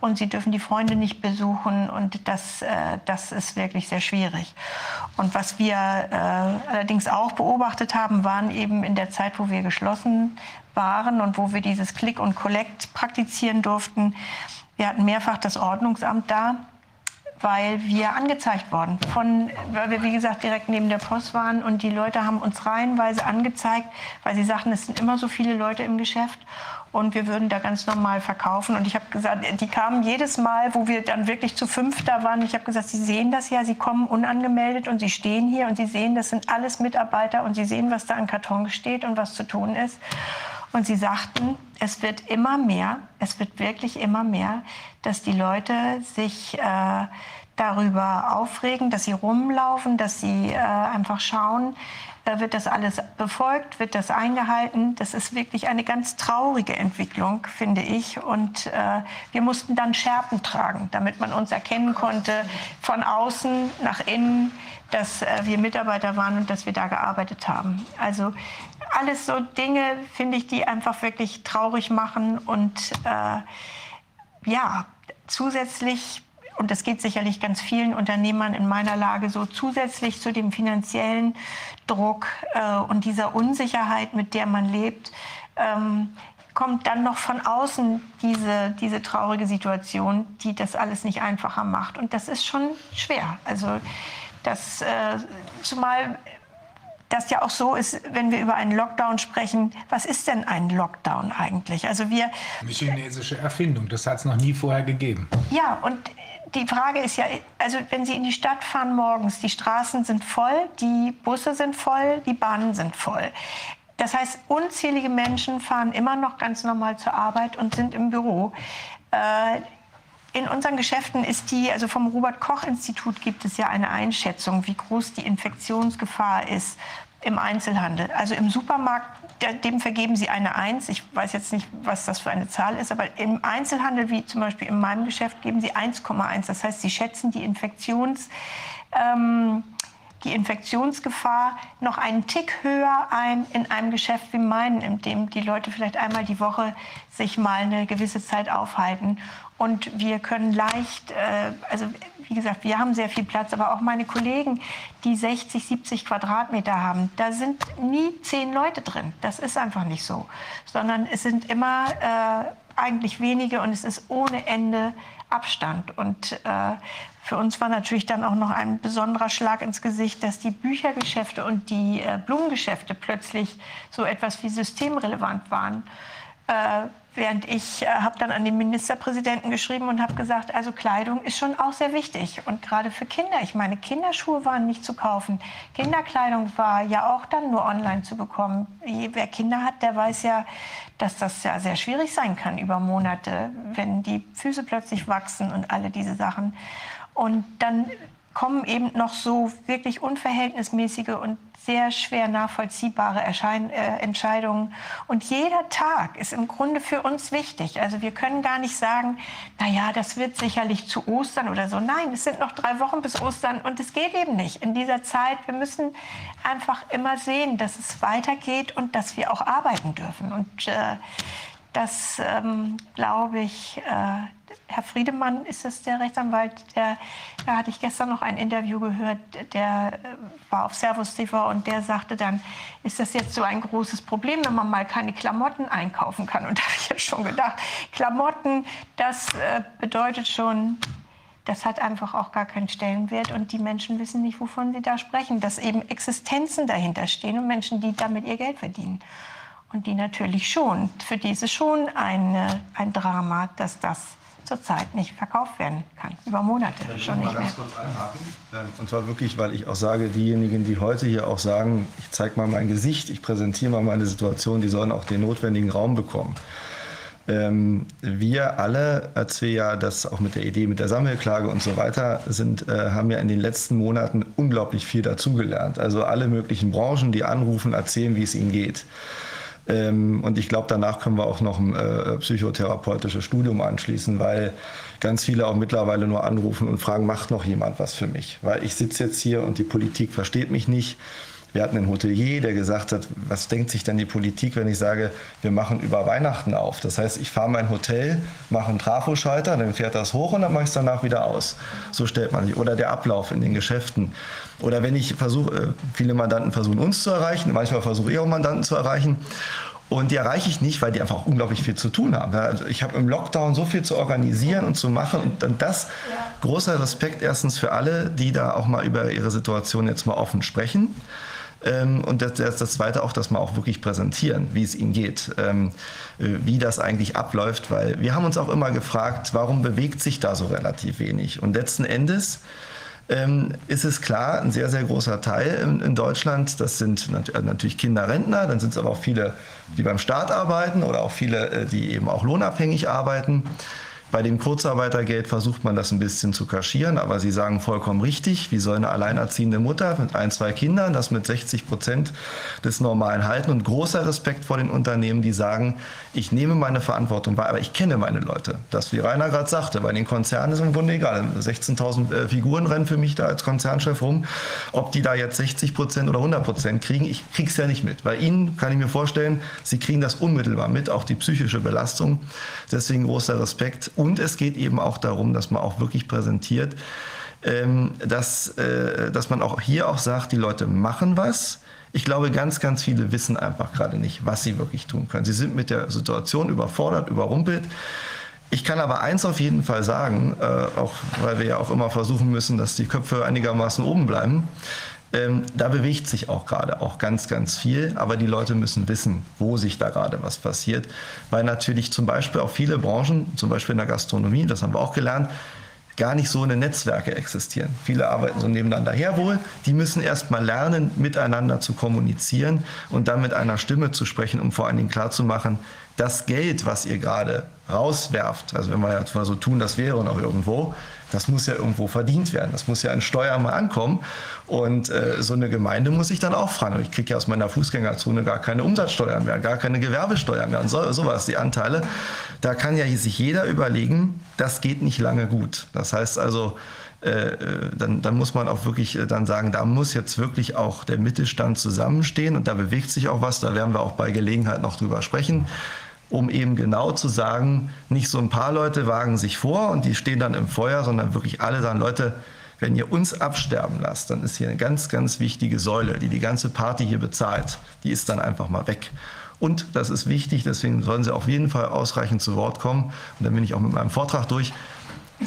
und sie dürfen die Freunde nicht besuchen und das, äh, das ist wirklich sehr schwierig. Und was wir äh, allerdings auch beobachtet haben, waren eben in der Zeit, wo wir geschlossen waren und wo wir dieses Click und Collect praktizieren durften. Wir hatten mehrfach das Ordnungsamt da, weil wir angezeigt wurden, von, weil wir wie gesagt direkt neben der Post waren und die Leute haben uns reihenweise angezeigt, weil sie sagten, es sind immer so viele Leute im Geschäft und wir würden da ganz normal verkaufen. Und ich habe gesagt, die kamen jedes Mal, wo wir dann wirklich zu fünf da waren. Ich habe gesagt, Sie sehen das ja, Sie kommen unangemeldet und Sie stehen hier und Sie sehen, das sind alles Mitarbeiter und Sie sehen, was da an Karton steht und was zu tun ist. Und sie sagten, es wird immer mehr, es wird wirklich immer mehr, dass die Leute sich äh, darüber aufregen, dass sie rumlaufen, dass sie äh, einfach schauen, äh, wird das alles befolgt, wird das eingehalten. Das ist wirklich eine ganz traurige Entwicklung, finde ich. Und äh, wir mussten dann Schärpen tragen, damit man uns erkennen konnte, von außen nach innen, dass äh, wir Mitarbeiter waren und dass wir da gearbeitet haben. Also alles so Dinge, finde ich, die einfach wirklich traurig machen und äh, ja, zusätzlich, und das geht sicherlich ganz vielen Unternehmern in meiner Lage so, zusätzlich zu dem finanziellen Druck äh, und dieser Unsicherheit, mit der man lebt, ähm, kommt dann noch von außen diese, diese traurige Situation, die das alles nicht einfacher macht. Und das ist schon schwer. Also das, äh, zumal das ja auch so ist, wenn wir über einen Lockdown sprechen. Was ist denn ein Lockdown eigentlich? Also wir eine chinesische Erfindung. Das hat es noch nie vorher gegeben. Ja, und die Frage ist ja, also wenn Sie in die Stadt fahren morgens, die Straßen sind voll, die Busse sind voll, die Bahnen sind voll. Das heißt, unzählige Menschen fahren immer noch ganz normal zur Arbeit und sind im Büro. Äh, in unseren Geschäften ist die, also vom Robert Koch Institut gibt es ja eine Einschätzung, wie groß die Infektionsgefahr ist im Einzelhandel. Also im Supermarkt, dem vergeben sie eine Eins. Ich weiß jetzt nicht, was das für eine Zahl ist, aber im Einzelhandel, wie zum Beispiel in meinem Geschäft, geben sie 1,1. Das heißt, sie schätzen die Infektions, ähm, die Infektionsgefahr noch einen Tick höher ein in einem Geschäft wie meinen, in dem die Leute vielleicht einmal die Woche sich mal eine gewisse Zeit aufhalten. Und wir können leicht, äh, also wie gesagt, wir haben sehr viel Platz, aber auch meine Kollegen, die 60, 70 Quadratmeter haben, da sind nie zehn Leute drin. Das ist einfach nicht so, sondern es sind immer äh, eigentlich wenige und es ist ohne Ende Abstand. Und äh, für uns war natürlich dann auch noch ein besonderer Schlag ins Gesicht, dass die Büchergeschäfte und die äh, Blumengeschäfte plötzlich so etwas wie systemrelevant waren. Äh, während ich äh, habe dann an den Ministerpräsidenten geschrieben und habe gesagt, also Kleidung ist schon auch sehr wichtig und gerade für Kinder. Ich meine, Kinderschuhe waren nicht zu kaufen, Kinderkleidung war ja auch dann nur online zu bekommen. Wer Kinder hat, der weiß ja, dass das ja sehr schwierig sein kann über Monate, wenn die Füße plötzlich wachsen und alle diese Sachen. Und dann kommen eben noch so wirklich unverhältnismäßige und sehr schwer nachvollziehbare Erschein äh, Entscheidungen. Und jeder Tag ist im Grunde für uns wichtig. Also wir können gar nicht sagen, na ja, das wird sicherlich zu Ostern oder so. Nein, es sind noch drei Wochen bis Ostern und es geht eben nicht in dieser Zeit. Wir müssen einfach immer sehen, dass es weitergeht und dass wir auch arbeiten dürfen. Und äh, das, ähm, glaube ich, äh, Herr Friedemann ist es, der Rechtsanwalt, der, da hatte ich gestern noch ein Interview gehört, der äh, war auf Servus TV und der sagte dann, ist das jetzt so ein großes Problem, wenn man mal keine Klamotten einkaufen kann? Und da habe ich jetzt schon gedacht, Klamotten, das äh, bedeutet schon, das hat einfach auch gar keinen Stellenwert und die Menschen wissen nicht, wovon sie da sprechen, dass eben Existenzen dahinter stehen und Menschen, die damit ihr Geld verdienen. Und die natürlich schon, für die ist es schon eine, ein Drama, dass das zurzeit nicht verkauft werden kann. Über Monate ich schon nicht mehr. Ähm, und zwar wirklich, weil ich auch sage, diejenigen, die heute hier auch sagen, ich zeige mal mein Gesicht, ich präsentiere mal meine Situation, die sollen auch den notwendigen Raum bekommen. Ähm, wir alle, als wir ja das auch mit der Idee mit der Sammelklage und so weiter sind, äh, haben ja in den letzten Monaten unglaublich viel dazugelernt. Also alle möglichen Branchen, die anrufen, erzählen, wie es ihnen geht. Ähm, und ich glaube, danach können wir auch noch ein äh, psychotherapeutisches Studium anschließen, weil ganz viele auch mittlerweile nur anrufen und fragen, macht noch jemand was für mich? Weil ich sitze jetzt hier und die Politik versteht mich nicht. Wir hatten einen Hotelier, der gesagt hat, was denkt sich denn die Politik, wenn ich sage, wir machen über Weihnachten auf? Das heißt, ich fahre mein Hotel, mache einen Trafoschalter, dann fährt das hoch und dann mache ich es danach wieder aus. So stellt man sich. Oder der Ablauf in den Geschäften. Oder wenn ich versuche, äh, viele Mandanten versuchen uns zu erreichen, manchmal versuche ich auch Mandanten zu erreichen. Und die erreiche ich nicht, weil die einfach unglaublich viel zu tun haben. Also ich habe im Lockdown so viel zu organisieren und zu machen. Und dann das, großer Respekt erstens für alle, die da auch mal über ihre Situation jetzt mal offen sprechen. Ähm, und das, das, das Zweite auch, dass man auch wirklich präsentieren, wie es ihnen geht, ähm, äh, wie das eigentlich abläuft, weil wir haben uns auch immer gefragt, warum bewegt sich da so relativ wenig? Und letzten Endes ähm, ist es klar, ein sehr, sehr großer Teil in, Deutschland, das sind nat natürlich Kinderrentner, dann sind es aber auch viele, die beim Staat arbeiten oder auch viele, äh, die eben auch lohnabhängig arbeiten. Bei dem Kurzarbeitergeld versucht man das ein bisschen zu kaschieren, aber Sie sagen vollkommen richtig, wie soll eine alleinerziehende Mutter mit ein, zwei Kindern das mit 60 Prozent des Normalen halten? Und großer Respekt vor den Unternehmen, die sagen, ich nehme meine Verantwortung bei, aber ich kenne meine Leute. Das, wie Rainer gerade sagte, bei den Konzernen ist im Grunde egal. 16.000 äh, Figuren rennen für mich da als Konzernchef rum. Ob die da jetzt 60 Prozent oder 100 Prozent kriegen, ich krieg's ja nicht mit. Bei Ihnen kann ich mir vorstellen, Sie kriegen das unmittelbar mit, auch die psychische Belastung. Deswegen großer Respekt. Und es geht eben auch darum, dass man auch wirklich präsentiert, ähm, dass, äh, dass man auch hier auch sagt, die Leute machen was. Ich glaube, ganz, ganz viele wissen einfach gerade nicht, was sie wirklich tun können. Sie sind mit der Situation überfordert, überrumpelt. Ich kann aber eins auf jeden Fall sagen, äh, auch weil wir ja auch immer versuchen müssen, dass die Köpfe einigermaßen oben bleiben. Ähm, da bewegt sich auch gerade auch ganz, ganz viel, aber die Leute müssen wissen, wo sich da gerade was passiert, weil natürlich zum Beispiel auch viele Branchen, zum Beispiel in der Gastronomie, das haben wir auch gelernt, gar nicht so eine Netzwerke existieren. Viele arbeiten so nebeneinander her wohl. Die müssen erst mal lernen, miteinander zu kommunizieren und dann mit einer Stimme zu sprechen, um vor allen Dingen klarzumachen, das Geld, was ihr gerade rauswerft, also wenn wir jetzt mal so tun, das wäre noch irgendwo, das muss ja irgendwo verdient werden. Das muss ja an Steuern mal ankommen. Und äh, so eine Gemeinde muss ich dann auch fragen. Ich kriege ja aus meiner Fußgängerzone gar keine Umsatzsteuern mehr, gar keine Gewerbesteuern mehr und so, sowas, die Anteile. Da kann ja sich jeder überlegen, das geht nicht lange gut. Das heißt also, äh, äh dann, dann, muss man auch wirklich äh, dann sagen, da muss jetzt wirklich auch der Mittelstand zusammenstehen und da bewegt sich auch was. Da werden wir auch bei Gelegenheit noch drüber sprechen um eben genau zu sagen, nicht so ein paar Leute wagen sich vor und die stehen dann im Feuer, sondern wirklich alle sagen, Leute, wenn ihr uns absterben lasst, dann ist hier eine ganz, ganz wichtige Säule, die die ganze Party hier bezahlt. Die ist dann einfach mal weg. Und das ist wichtig, deswegen sollen Sie auf jeden Fall ausreichend zu Wort kommen. Und dann bin ich auch mit meinem Vortrag durch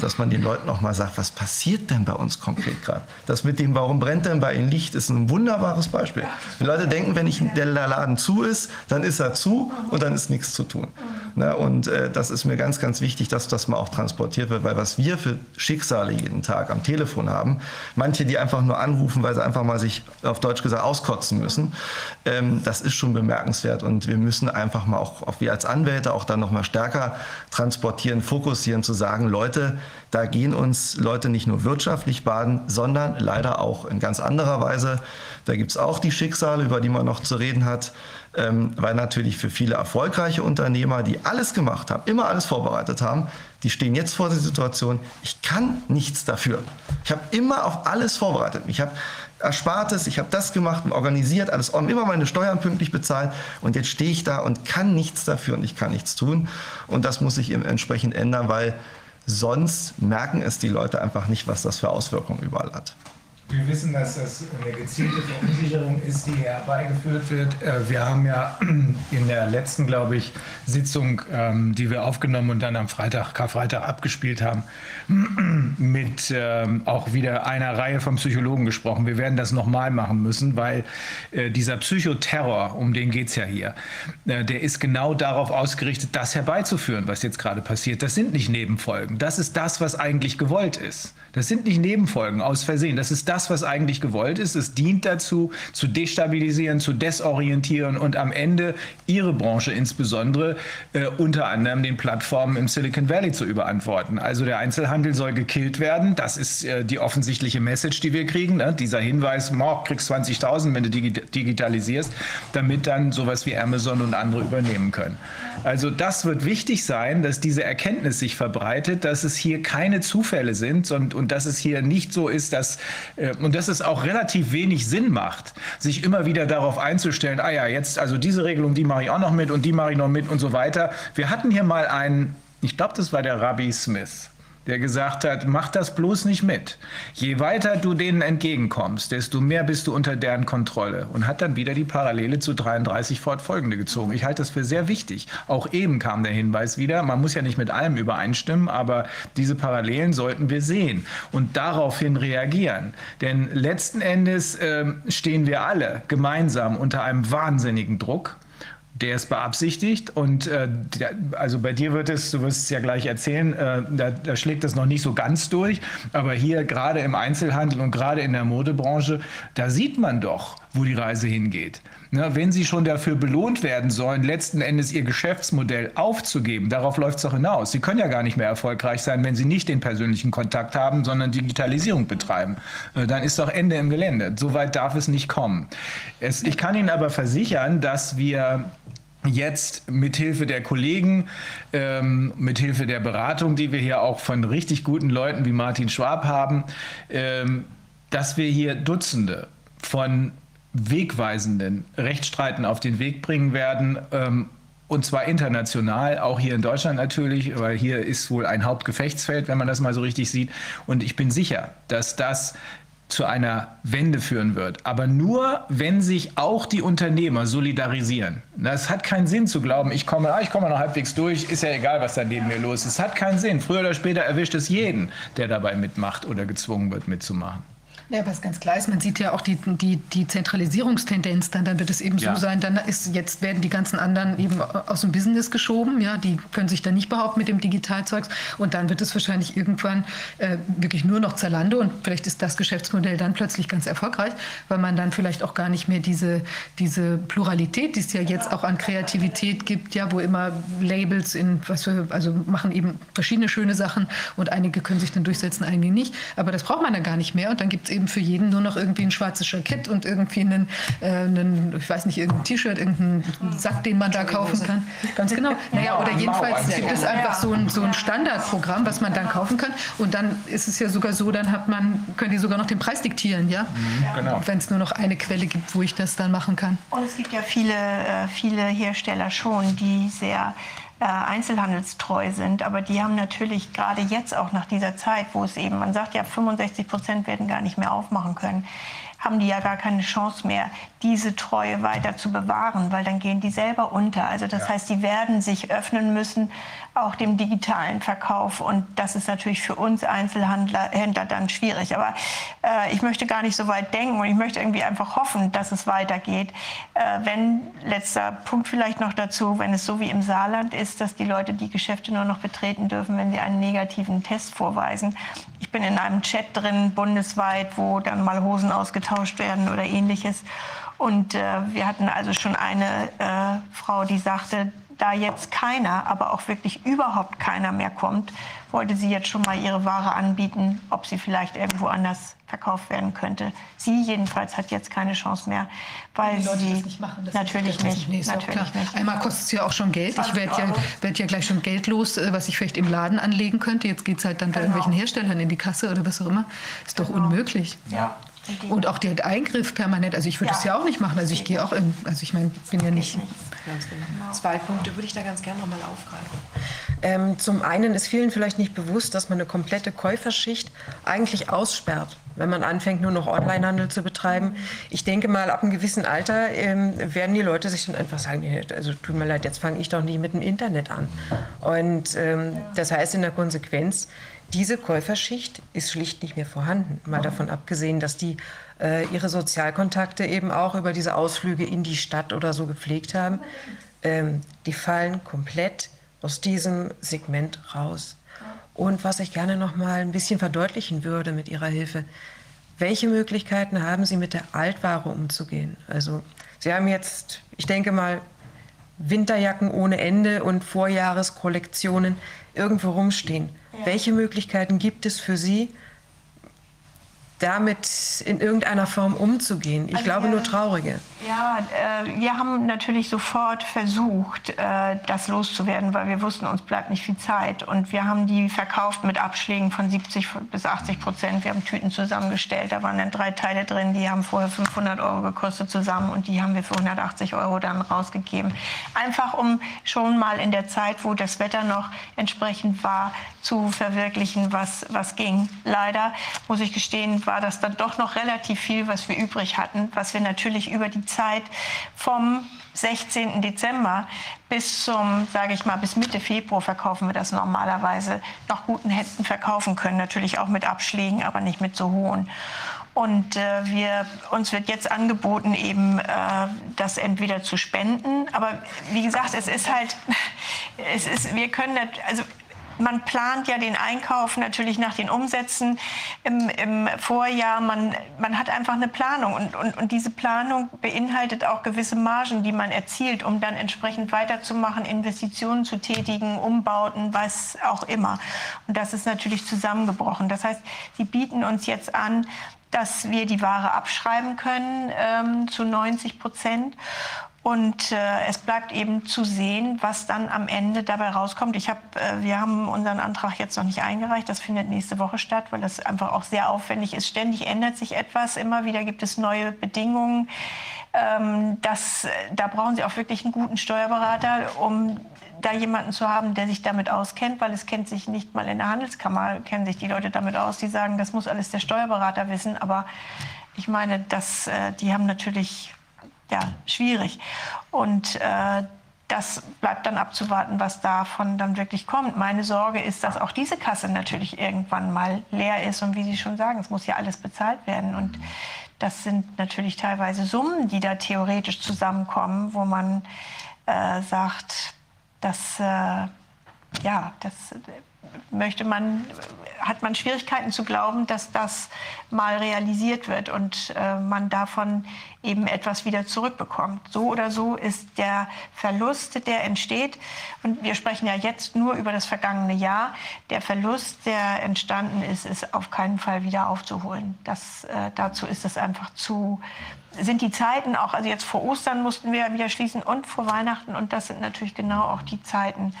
dass man den Leuten auch mal sagt, was passiert denn bei uns konkret gerade? Das mit dem, warum brennt denn bei Ihnen Licht, ist ein wunderbares Beispiel. Die Leute denken, wenn ich, der Laden zu ist, dann ist er zu und dann ist nichts zu tun. Na, und äh, das ist mir ganz, ganz wichtig, dass das mal auch transportiert wird, weil was wir für Schicksale jeden Tag am Telefon haben, manche, die einfach nur anrufen, weil sie einfach mal sich auf Deutsch gesagt auskotzen müssen, ähm, das ist schon bemerkenswert und wir müssen einfach mal auch, auch wir als Anwälte auch dann noch mal stärker transportieren, fokussieren, zu sagen, Leute, da gehen uns Leute nicht nur wirtschaftlich baden, sondern leider auch in ganz anderer Weise. Da gibt es auch die Schicksale, über die man noch zu reden hat, ähm, weil natürlich für viele erfolgreiche Unternehmer, die alles gemacht haben, immer alles vorbereitet haben, die stehen jetzt vor der Situation, ich kann nichts dafür. Ich habe immer auf alles vorbereitet. Ich habe Erspartes, ich habe das gemacht und organisiert, alles immer meine Steuern pünktlich bezahlt und jetzt stehe ich da und kann nichts dafür und ich kann nichts tun. Und das muss sich entsprechend ändern, weil Sonst merken es die Leute einfach nicht, was das für Auswirkungen überall hat. Wir wissen, dass das eine gezielte Verunsicherung ist, die herbeigeführt wird. Äh, wir haben ja in der letzten, glaube ich, Sitzung, ähm, die wir aufgenommen und dann am Freitag, Karfreitag abgespielt haben, mit ähm, auch wieder einer Reihe von Psychologen gesprochen. Wir werden das nochmal machen müssen, weil äh, dieser Psychoterror, um den geht es ja hier, äh, der ist genau darauf ausgerichtet, das herbeizuführen, was jetzt gerade passiert. Das sind nicht Nebenfolgen. Das ist das, was eigentlich gewollt ist. Das sind nicht Nebenfolgen aus Versehen. Das ist das, was eigentlich gewollt ist. Es dient dazu, zu destabilisieren, zu desorientieren und am Ende Ihre Branche insbesondere äh, unter anderem den Plattformen im Silicon Valley zu überantworten. Also der Einzelhandel soll gekillt werden. Das ist äh, die offensichtliche Message, die wir kriegen. Ne? Dieser Hinweis, morgen kriegst 20.000, wenn du digitalisierst, damit dann sowas wie Amazon und andere übernehmen können. Also das wird wichtig sein, dass diese Erkenntnis sich verbreitet, dass es hier keine Zufälle sind und, und und dass es hier nicht so ist, dass äh, und dass es auch relativ wenig Sinn macht, sich immer wieder darauf einzustellen, ah ja, jetzt also diese Regelung, die mache ich auch noch mit und die mache ich noch mit und so weiter. Wir hatten hier mal einen, ich glaube, das war der Rabbi Smith der gesagt hat, mach das bloß nicht mit. Je weiter du denen entgegenkommst, desto mehr bist du unter deren Kontrolle und hat dann wieder die Parallele zu 33 fortfolgende gezogen. Ich halte das für sehr wichtig. Auch eben kam der Hinweis wieder, man muss ja nicht mit allem übereinstimmen, aber diese Parallelen sollten wir sehen und daraufhin reagieren. Denn letzten Endes äh, stehen wir alle gemeinsam unter einem wahnsinnigen Druck der ist beabsichtigt und äh, der, also bei dir wird es, du wirst es ja gleich erzählen, äh, da, da, schlägt das noch nicht so ganz durch, aber hier gerade im Einzelhandel und gerade in der Modebranche, da sieht man doch, wo die Reise hingeht. Na, wenn sie schon dafür belohnt werden sollen, letzten Endes ihr Geschäftsmodell aufzugeben, darauf läuft es doch hinaus. Sie können ja gar nicht mehr erfolgreich sein, wenn sie nicht den persönlichen Kontakt haben, sondern Digitalisierung betreiben. Äh, dann ist doch Ende im Gelände. So weit darf es nicht kommen. Es, ich kann Ihnen aber versichern, dass wir jetzt mithilfe der Kollegen, ähm, mithilfe der Beratung, die wir hier auch von richtig guten Leuten wie Martin Schwab haben, ähm, dass wir hier Dutzende von wegweisenden Rechtsstreiten auf den Weg bringen werden. Ähm, und zwar international, auch hier in Deutschland natürlich, weil hier ist wohl ein Hauptgefechtsfeld, wenn man das mal so richtig sieht. Und ich bin sicher, dass das zu einer Wende führen wird. Aber nur, wenn sich auch die Unternehmer solidarisieren. Das hat keinen Sinn zu glauben, ich komme, ah, ich komme noch halbwegs durch, ist ja egal, was da neben mir los ist. Es hat keinen Sinn. Früher oder später erwischt es jeden, der dabei mitmacht oder gezwungen wird mitzumachen. Ja, was ganz klar ist, man sieht ja auch die, die, die Zentralisierungstendenz, dann, dann wird es eben ja. so sein, dann ist jetzt werden die ganzen anderen eben aus dem Business geschoben, ja, die können sich dann nicht behaupten mit dem Digitalzeugs und dann wird es wahrscheinlich irgendwann äh, wirklich nur noch Zalando und vielleicht ist das Geschäftsmodell dann plötzlich ganz erfolgreich, weil man dann vielleicht auch gar nicht mehr diese, diese Pluralität, die es ja jetzt auch an Kreativität gibt, ja, wo immer Labels in, was wir, also machen eben verschiedene schöne Sachen und einige können sich dann durchsetzen, einige nicht, aber das braucht man dann gar nicht mehr und dann gibt es eben für jeden nur noch irgendwie ein schwarzes Jackett und irgendwie einen, äh, einen ich weiß nicht, irgendein T-Shirt, irgendeinen Sack, den man da kaufen kann. Ganz genau. Naja, oder jedenfalls gibt es einfach so ein, so ein Standardprogramm, was man dann kaufen kann. Und dann ist es ja sogar so, dann hat man, können die sogar noch den Preis diktieren, ja? Mhm, genau. Wenn es nur noch eine Quelle gibt, wo ich das dann machen kann. Und es gibt ja viele, äh, viele Hersteller schon, die sehr einzelhandelstreu sind. Aber die haben natürlich gerade jetzt auch nach dieser Zeit, wo es eben, man sagt ja, 65 Prozent werden gar nicht mehr aufmachen können, haben die ja gar keine Chance mehr, diese Treue weiter zu bewahren, weil dann gehen die selber unter. Also das ja. heißt, die werden sich öffnen müssen, auch dem digitalen Verkauf. Und das ist natürlich für uns Einzelhändler Händler dann schwierig. Aber äh, ich möchte gar nicht so weit denken und ich möchte irgendwie einfach hoffen, dass es weitergeht. Äh, wenn, letzter Punkt vielleicht noch dazu, wenn es so wie im Saarland ist, dass die Leute die Geschäfte nur noch betreten dürfen, wenn sie einen negativen Test vorweisen. Ich bin in einem Chat drin, bundesweit, wo dann mal Hosen ausgetauscht werden oder ähnliches. Und äh, wir hatten also schon eine äh, Frau, die sagte, da jetzt keiner, aber auch wirklich überhaupt keiner mehr kommt, wollte sie jetzt schon mal ihre Ware anbieten, ob sie vielleicht irgendwo anders verkauft werden könnte. Sie jedenfalls hat jetzt keine Chance mehr, weil sie nicht machen, natürlich nicht. Nee, natürlich nicht. Einmal kostet es ja auch schon Geld. Ich werde ja, werd ja gleich schon Geld los, äh, was ich vielleicht im Laden anlegen könnte. Jetzt geht es halt dann genau. bei irgendwelchen Herstellern in die Kasse oder was auch immer. Ist doch genau. unmöglich. Ja. Und auch der Eingriff permanent, also ich würde es ja. ja auch nicht machen. Also ich gehe auch in, also ich meine, bin ja nicht. Genau. Zwei Punkte würde ich da ganz gerne nochmal aufgreifen. Ähm, zum einen ist vielen vielleicht nicht bewusst, dass man eine komplette Käuferschicht eigentlich aussperrt, wenn man anfängt, nur noch Onlinehandel zu betreiben. Ich denke mal, ab einem gewissen Alter ähm, werden die Leute sich dann einfach sagen, also tut mir leid, jetzt fange ich doch nicht mit dem Internet an. Und ähm, das heißt in der Konsequenz, diese Käuferschicht ist schlicht nicht mehr vorhanden. Mal davon abgesehen, dass die äh, ihre Sozialkontakte eben auch über diese Ausflüge in die Stadt oder so gepflegt haben. Ähm, die fallen komplett aus diesem Segment raus. Und was ich gerne noch mal ein bisschen verdeutlichen würde mit Ihrer Hilfe, welche Möglichkeiten haben Sie mit der Altware umzugehen? Also Sie haben jetzt, ich denke mal, Winterjacken ohne Ende und Vorjahreskollektionen irgendwo rumstehen. Welche Möglichkeiten gibt es für Sie, damit in irgendeiner Form umzugehen. Ich also glaube nur traurige. Ja, äh, wir haben natürlich sofort versucht, äh, das loszuwerden, weil wir wussten, uns bleibt nicht viel Zeit. Und wir haben die verkauft mit Abschlägen von 70 bis 80 Prozent. Wir haben Tüten zusammengestellt. Da waren dann drei Teile drin, die haben vorher 500 Euro gekostet zusammen und die haben wir für 180 Euro dann rausgegeben. Einfach um schon mal in der Zeit, wo das Wetter noch entsprechend war, zu verwirklichen, was, was ging. Leider muss ich gestehen, war das dann doch noch relativ viel, was wir übrig hatten, was wir natürlich über die Zeit vom 16. Dezember bis zum, sage ich mal, bis Mitte Februar verkaufen wir das normalerweise noch guten Händen verkaufen können. Natürlich auch mit Abschlägen, aber nicht mit so hohen. Und äh, wir, uns wird jetzt angeboten, eben äh, das entweder zu spenden. Aber wie gesagt, es ist halt, es ist, wir können, also man plant ja den Einkauf natürlich nach den Umsätzen im, im Vorjahr. Man, man hat einfach eine Planung und, und, und diese Planung beinhaltet auch gewisse Margen, die man erzielt, um dann entsprechend weiterzumachen, Investitionen zu tätigen, Umbauten, was auch immer. Und das ist natürlich zusammengebrochen. Das heißt, sie bieten uns jetzt an, dass wir die Ware abschreiben können ähm, zu 90 Prozent und äh, es bleibt eben zu sehen, was dann am Ende dabei rauskommt. Ich hab, äh, wir haben unseren Antrag jetzt noch nicht eingereicht. Das findet nächste Woche statt, weil das einfach auch sehr aufwendig ist. Ständig ändert sich etwas. Immer wieder gibt es neue Bedingungen. Ähm, das, da brauchen Sie auch wirklich einen guten Steuerberater, um da jemanden zu haben, der sich damit auskennt, weil es kennt sich nicht mal in der Handelskammer, kennen sich die Leute damit aus, die sagen, das muss alles der Steuerberater wissen. Aber ich meine, das, äh, die haben natürlich ja, schwierig. Und äh, das bleibt dann abzuwarten, was davon dann wirklich kommt. Meine Sorge ist, dass auch diese Kasse natürlich irgendwann mal leer ist. Und wie Sie schon sagen, es muss ja alles bezahlt werden. Und das sind natürlich teilweise Summen, die da theoretisch zusammenkommen, wo man äh, sagt, dass, äh, ja, das möchte man, hat man Schwierigkeiten zu glauben, dass das mal realisiert wird und äh, man davon eben etwas wieder zurückbekommt. So oder so ist der Verlust, der entsteht, und wir sprechen ja jetzt nur über das vergangene Jahr, der Verlust, der entstanden ist, ist auf keinen Fall wieder aufzuholen. Das, äh, dazu ist es einfach zu, sind die Zeiten auch, also jetzt vor Ostern mussten wir wieder schließen und vor Weihnachten und das sind natürlich genau auch die Zeiten,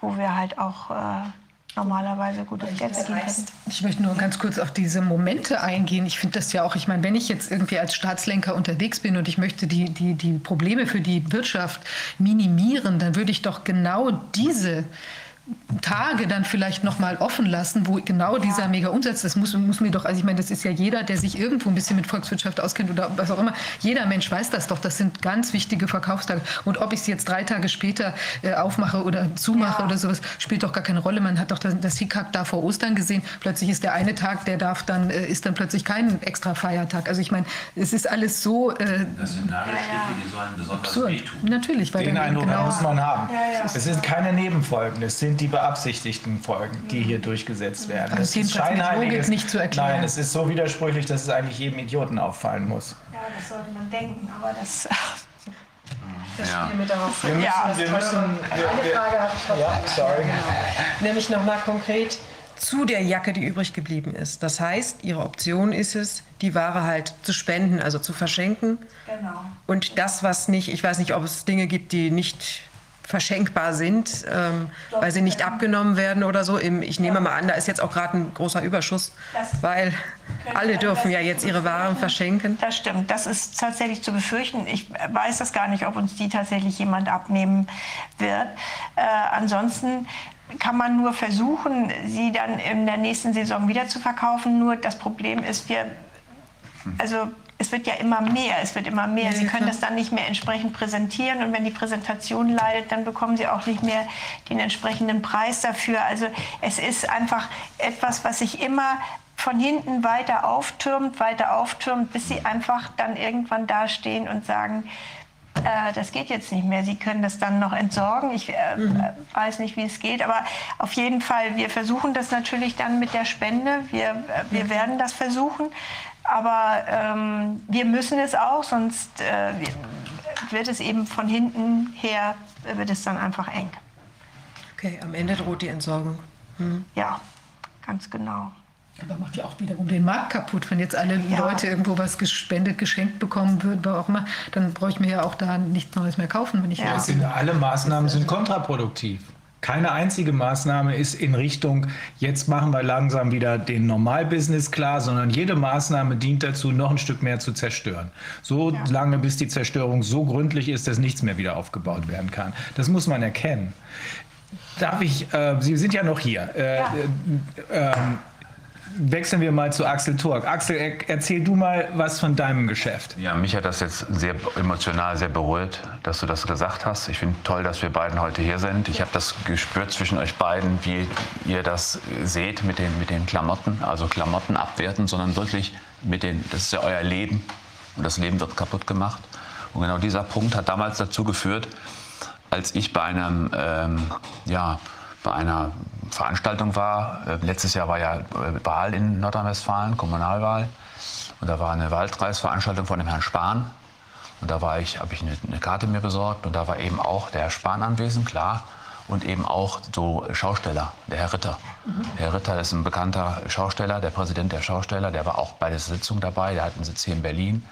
wo wir halt auch äh, normalerweise gutes Geld verdient hätten. Ich möchte nur ganz kurz auf diese Momente eingehen. Ich finde das ja auch, ich meine, wenn ich jetzt irgendwie als Staatslenker unterwegs bin und ich möchte die, die, die Probleme für die Wirtschaft minimieren, dann würde ich doch genau diese Tage dann vielleicht noch mal offen lassen, wo genau dieser mega Umsatz, das muss, muss mir doch, also ich meine, das ist ja jeder, der sich irgendwo ein bisschen mit Volkswirtschaft auskennt oder was auch immer, jeder Mensch weiß das doch, das sind ganz wichtige Verkaufstage und ob ich es jetzt drei Tage später äh, aufmache oder zumache ja. oder sowas, spielt doch gar keine Rolle. Man hat doch das, das Hickhack da vor Ostern gesehen, plötzlich ist der eine Tag, der darf dann, äh, ist dann plötzlich kein extra Feiertag. Also ich meine, es ist alles so... Äh, das sind Nadelstiche, die sollen besonders absurd. wehtun. Natürlich. Weil Den Eindruck genau muss man haben. Ja, ja. Es sind keine Nebenfolgen, es sind die beabsichtigten Folgen, die hier durchgesetzt werden. Also das ist scheinheiliges, nicht zu erklären. Nein, es ist so widersprüchlich, dass es eigentlich jedem Idioten auffallen muss. Ja, das sollte man denken, aber das... Das ja. Spiel mit müssen, ja, wir müssen, wir, eine Frage habe ich noch. Ja, sorry. Genau. Nämlich nochmal konkret zu der Jacke, die übrig geblieben ist. Das heißt, Ihre Option ist es, die Ware halt zu spenden, also zu verschenken. Genau. Und das, was nicht, ich weiß nicht, ob es Dinge gibt, die nicht verschenkbar sind, ähm, weil sie nicht abgenommen werden oder so. Ich nehme mal an, da ist jetzt auch gerade ein großer Überschuss, weil alle dürfen ja jetzt ihre Waren verschenken. Das stimmt, das ist tatsächlich zu befürchten. Ich weiß das gar nicht, ob uns die tatsächlich jemand abnehmen wird. Äh, ansonsten kann man nur versuchen, sie dann in der nächsten Saison wieder zu verkaufen. Nur das Problem ist, wir, also es wird ja immer mehr, es wird immer mehr. Sie können das dann nicht mehr entsprechend präsentieren und wenn die Präsentation leidet, dann bekommen Sie auch nicht mehr den entsprechenden Preis dafür. Also es ist einfach etwas, was sich immer von hinten weiter auftürmt, weiter auftürmt, bis Sie einfach dann irgendwann dastehen und sagen, äh, das geht jetzt nicht mehr. Sie können das dann noch entsorgen. Ich äh, mhm. weiß nicht, wie es geht, aber auf jeden Fall, wir versuchen das natürlich dann mit der Spende. Wir, äh, wir mhm. werden das versuchen. Aber ähm, wir müssen es auch, sonst äh, wird es eben von hinten her, wird es dann einfach eng. Okay, am Ende droht die Entsorgung. Hm. Ja, ganz genau. Aber macht ja auch wiederum den Markt kaputt. Wenn jetzt alle ja. Leute irgendwo was gespendet, geschenkt bekommen würden, wo auch immer, dann brauche ich mir ja auch da nichts Neues mehr kaufen, wenn ich ja. Sind, alle Maßnahmen sind kontraproduktiv. Keine einzige Maßnahme ist in Richtung, jetzt machen wir langsam wieder den Normalbusiness klar, sondern jede Maßnahme dient dazu, noch ein Stück mehr zu zerstören. So ja. lange, bis die Zerstörung so gründlich ist, dass nichts mehr wieder aufgebaut werden kann. Das muss man erkennen. Darf ich, äh, Sie sind ja noch hier. Äh, ja. Äh, ähm, wechseln wir mal zu Axel Turk. Axel, erzähl du mal was von deinem Geschäft. Ja, mich hat das jetzt sehr emotional sehr berührt, dass du das gesagt hast. Ich finde toll, dass wir beiden heute hier sind. Ich habe das gespürt zwischen euch beiden, wie ihr das seht mit den, mit den Klamotten. Also Klamotten abwerten, sondern wirklich mit den, das ist ja euer Leben und das Leben wird kaputt gemacht. Und genau dieser Punkt hat damals dazu geführt, als ich bei einem, ähm, ja, bei einer Veranstaltung war. Äh, letztes Jahr war ja äh, Wahl in Nordrhein-Westfalen, Kommunalwahl. Und da war eine Wahlkreisveranstaltung von dem Herrn Spahn. Und da war ich, habe ich eine, eine, Karte mir besorgt und da war eben auch der Herr Spahn anwesend, klar. Und eben auch so Schausteller, der Herr Ritter. Mhm. Herr Ritter ist ein bekannter Schausteller, der Präsident der Schausteller, der war auch bei der Sitzung dabei, der hat einen Sitz hier in Berlin.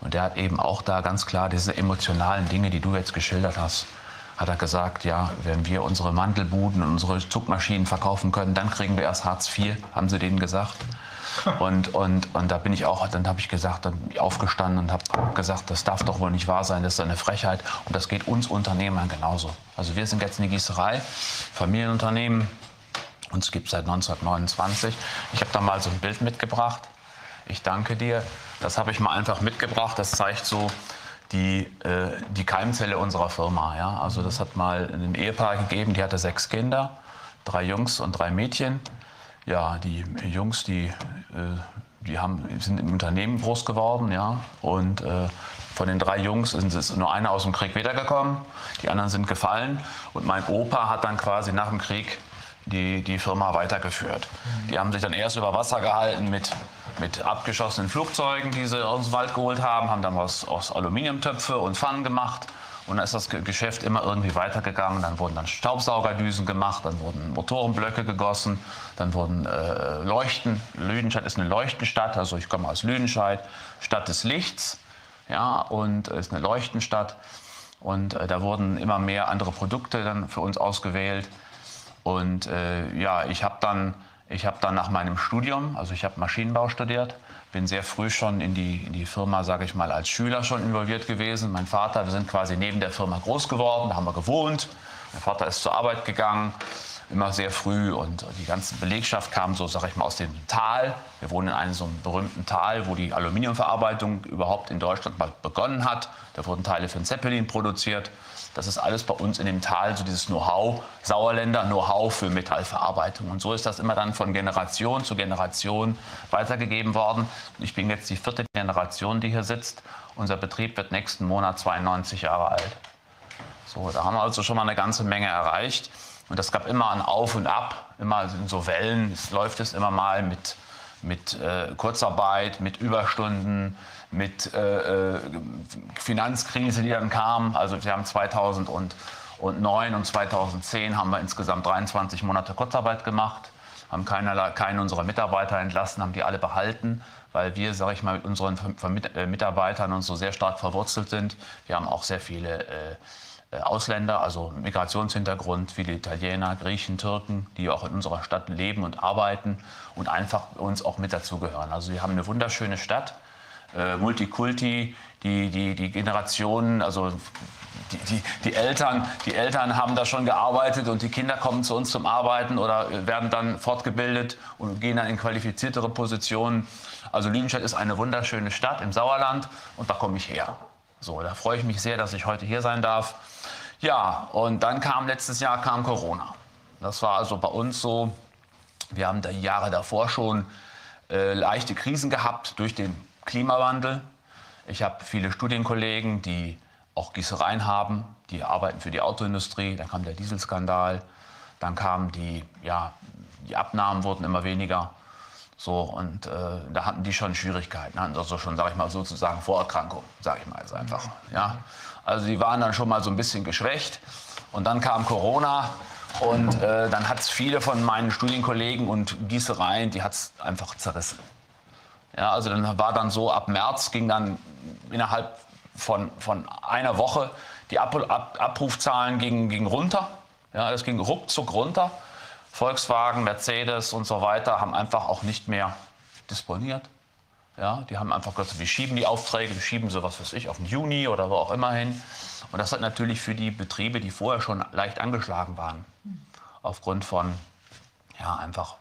Und der hat eben auch da ganz klar diese emotionalen Dinge, die du jetzt geschildert hast, hat er gesagt, ja, wenn wir unsere Mantelbuden und unsere Zugmaschinen verkaufen können, dann kriegen wir erst Hartz IV, haben sie denen gesagt. Und, und, und da bin ich auch, dann habe ich gesagt, dann aufgestanden und habe gesagt, das darf doch wohl nicht wahr sein, das ist eine Frechheit. Und das geht uns Unternehmern genauso. Also wir sind jetzt eine Gießerei, Familienunternehmen, uns gibt es seit 1929. Ich habe da mal so ein Bild mitgebracht. Ich danke dir. Das habe ich mal einfach mitgebracht. Das zeigt so die, äh, die Keimzelle unserer Firma. Ja? Also das hat mal ein Ehepaar gegeben, die hatte sechs Kinder, drei Jungs und drei Mädchen. Ja, die Jungs, die, äh, die haben, sind im Unternehmen groß geworden. Ja? Und äh, von den drei Jungs ist nur einer aus dem Krieg wiedergekommen. Die anderen sind gefallen. Und mein Opa hat dann quasi nach dem Krieg die, die Firma weitergeführt. Die haben sich dann erst über Wasser gehalten mit, mit abgeschossenen Flugzeugen, die sie aus dem Wald geholt haben, haben dann was aus Aluminiumtöpfe und Pfannen gemacht. Und dann ist das Geschäft immer irgendwie weitergegangen. Dann wurden dann Staubsaugerdüsen gemacht, dann wurden Motorenblöcke gegossen, dann wurden äh, Leuchten. Lüdenscheid ist eine Leuchtenstadt, also ich komme aus Lüdenscheid, Stadt des Lichts, ja, und ist eine Leuchtenstadt. Und äh, da wurden immer mehr andere Produkte dann für uns ausgewählt. Und äh, ja, ich habe dann, hab dann nach meinem Studium, also ich habe Maschinenbau studiert, bin sehr früh schon in die, in die Firma, sage ich mal, als Schüler schon involviert gewesen. Mein Vater, wir sind quasi neben der Firma groß geworden, da haben wir gewohnt. Mein Vater ist zur Arbeit gegangen, immer sehr früh und die ganze Belegschaft kam so, sage ich mal, aus dem Tal. Wir wohnen in einem so einem berühmten Tal, wo die Aluminiumverarbeitung überhaupt in Deutschland mal begonnen hat. Da wurden Teile für den Zeppelin produziert. Das ist alles bei uns in dem Tal, so dieses Know-how, Sauerländer Know-how für Metallverarbeitung. Und so ist das immer dann von Generation zu Generation weitergegeben worden. Ich bin jetzt die vierte Generation, die hier sitzt. Unser Betrieb wird nächsten Monat 92 Jahre alt. So, da haben wir also schon mal eine ganze Menge erreicht. Und das gab immer ein Auf und Ab, immer in so Wellen. Es läuft es immer mal mit, mit äh, Kurzarbeit, mit Überstunden, mit äh, äh, Finanzkrise, die dann kam. Also wir haben 2009 und 2010 haben wir insgesamt 23 Monate Kurzarbeit gemacht, haben keiner, keinen unserer Mitarbeiter entlassen, haben die alle behalten, weil wir, sage ich mal, mit unseren äh, Mitarbeitern uns so sehr stark verwurzelt sind. Wir haben auch sehr viele äh, äh, Ausländer, also Migrationshintergrund, viele Italiener, Griechen, Türken, die auch in unserer Stadt leben und arbeiten und einfach uns auch mit dazugehören. Also wir haben eine wunderschöne Stadt äh, Multikulti, die, die, die Generationen, also die, die, die, Eltern, die Eltern haben da schon gearbeitet und die Kinder kommen zu uns zum Arbeiten oder werden dann fortgebildet und gehen dann in qualifiziertere Positionen. Also Lüdenscheid ist eine wunderschöne Stadt im Sauerland und da komme ich her. So, da freue ich mich sehr, dass ich heute hier sein darf. Ja, und dann kam letztes Jahr kam Corona. Das war also bei uns so, wir haben da Jahre davor schon äh, leichte Krisen gehabt durch den Klimawandel. Ich habe viele Studienkollegen, die auch Gießereien haben, die arbeiten für die Autoindustrie. Dann kam der Dieselskandal, dann kamen die, ja, die Abnahmen wurden immer weniger. So, und äh, da hatten die schon Schwierigkeiten, hatten also schon, sage ich mal, sozusagen Vorerkrankung, sage ich mal jetzt einfach. Ja? Also die waren dann schon mal so ein bisschen geschwächt. Und dann kam Corona und äh, dann hat es viele von meinen Studienkollegen und Gießereien, die hat es einfach zerrissen. Ja, also dann war dann so, ab März ging dann innerhalb von, von einer Woche die Ab Ab Abrufzahlen gingen, gingen runter. Ja, das ging ruckzuck runter. Volkswagen, Mercedes und so weiter haben einfach auch nicht mehr disponiert. Ja, die haben einfach gesagt, wir schieben die Aufträge, wir schieben sowas was ich auf den Juni oder wo auch immer hin. Und das hat natürlich für die Betriebe, die vorher schon leicht angeschlagen waren, aufgrund von ja, einfach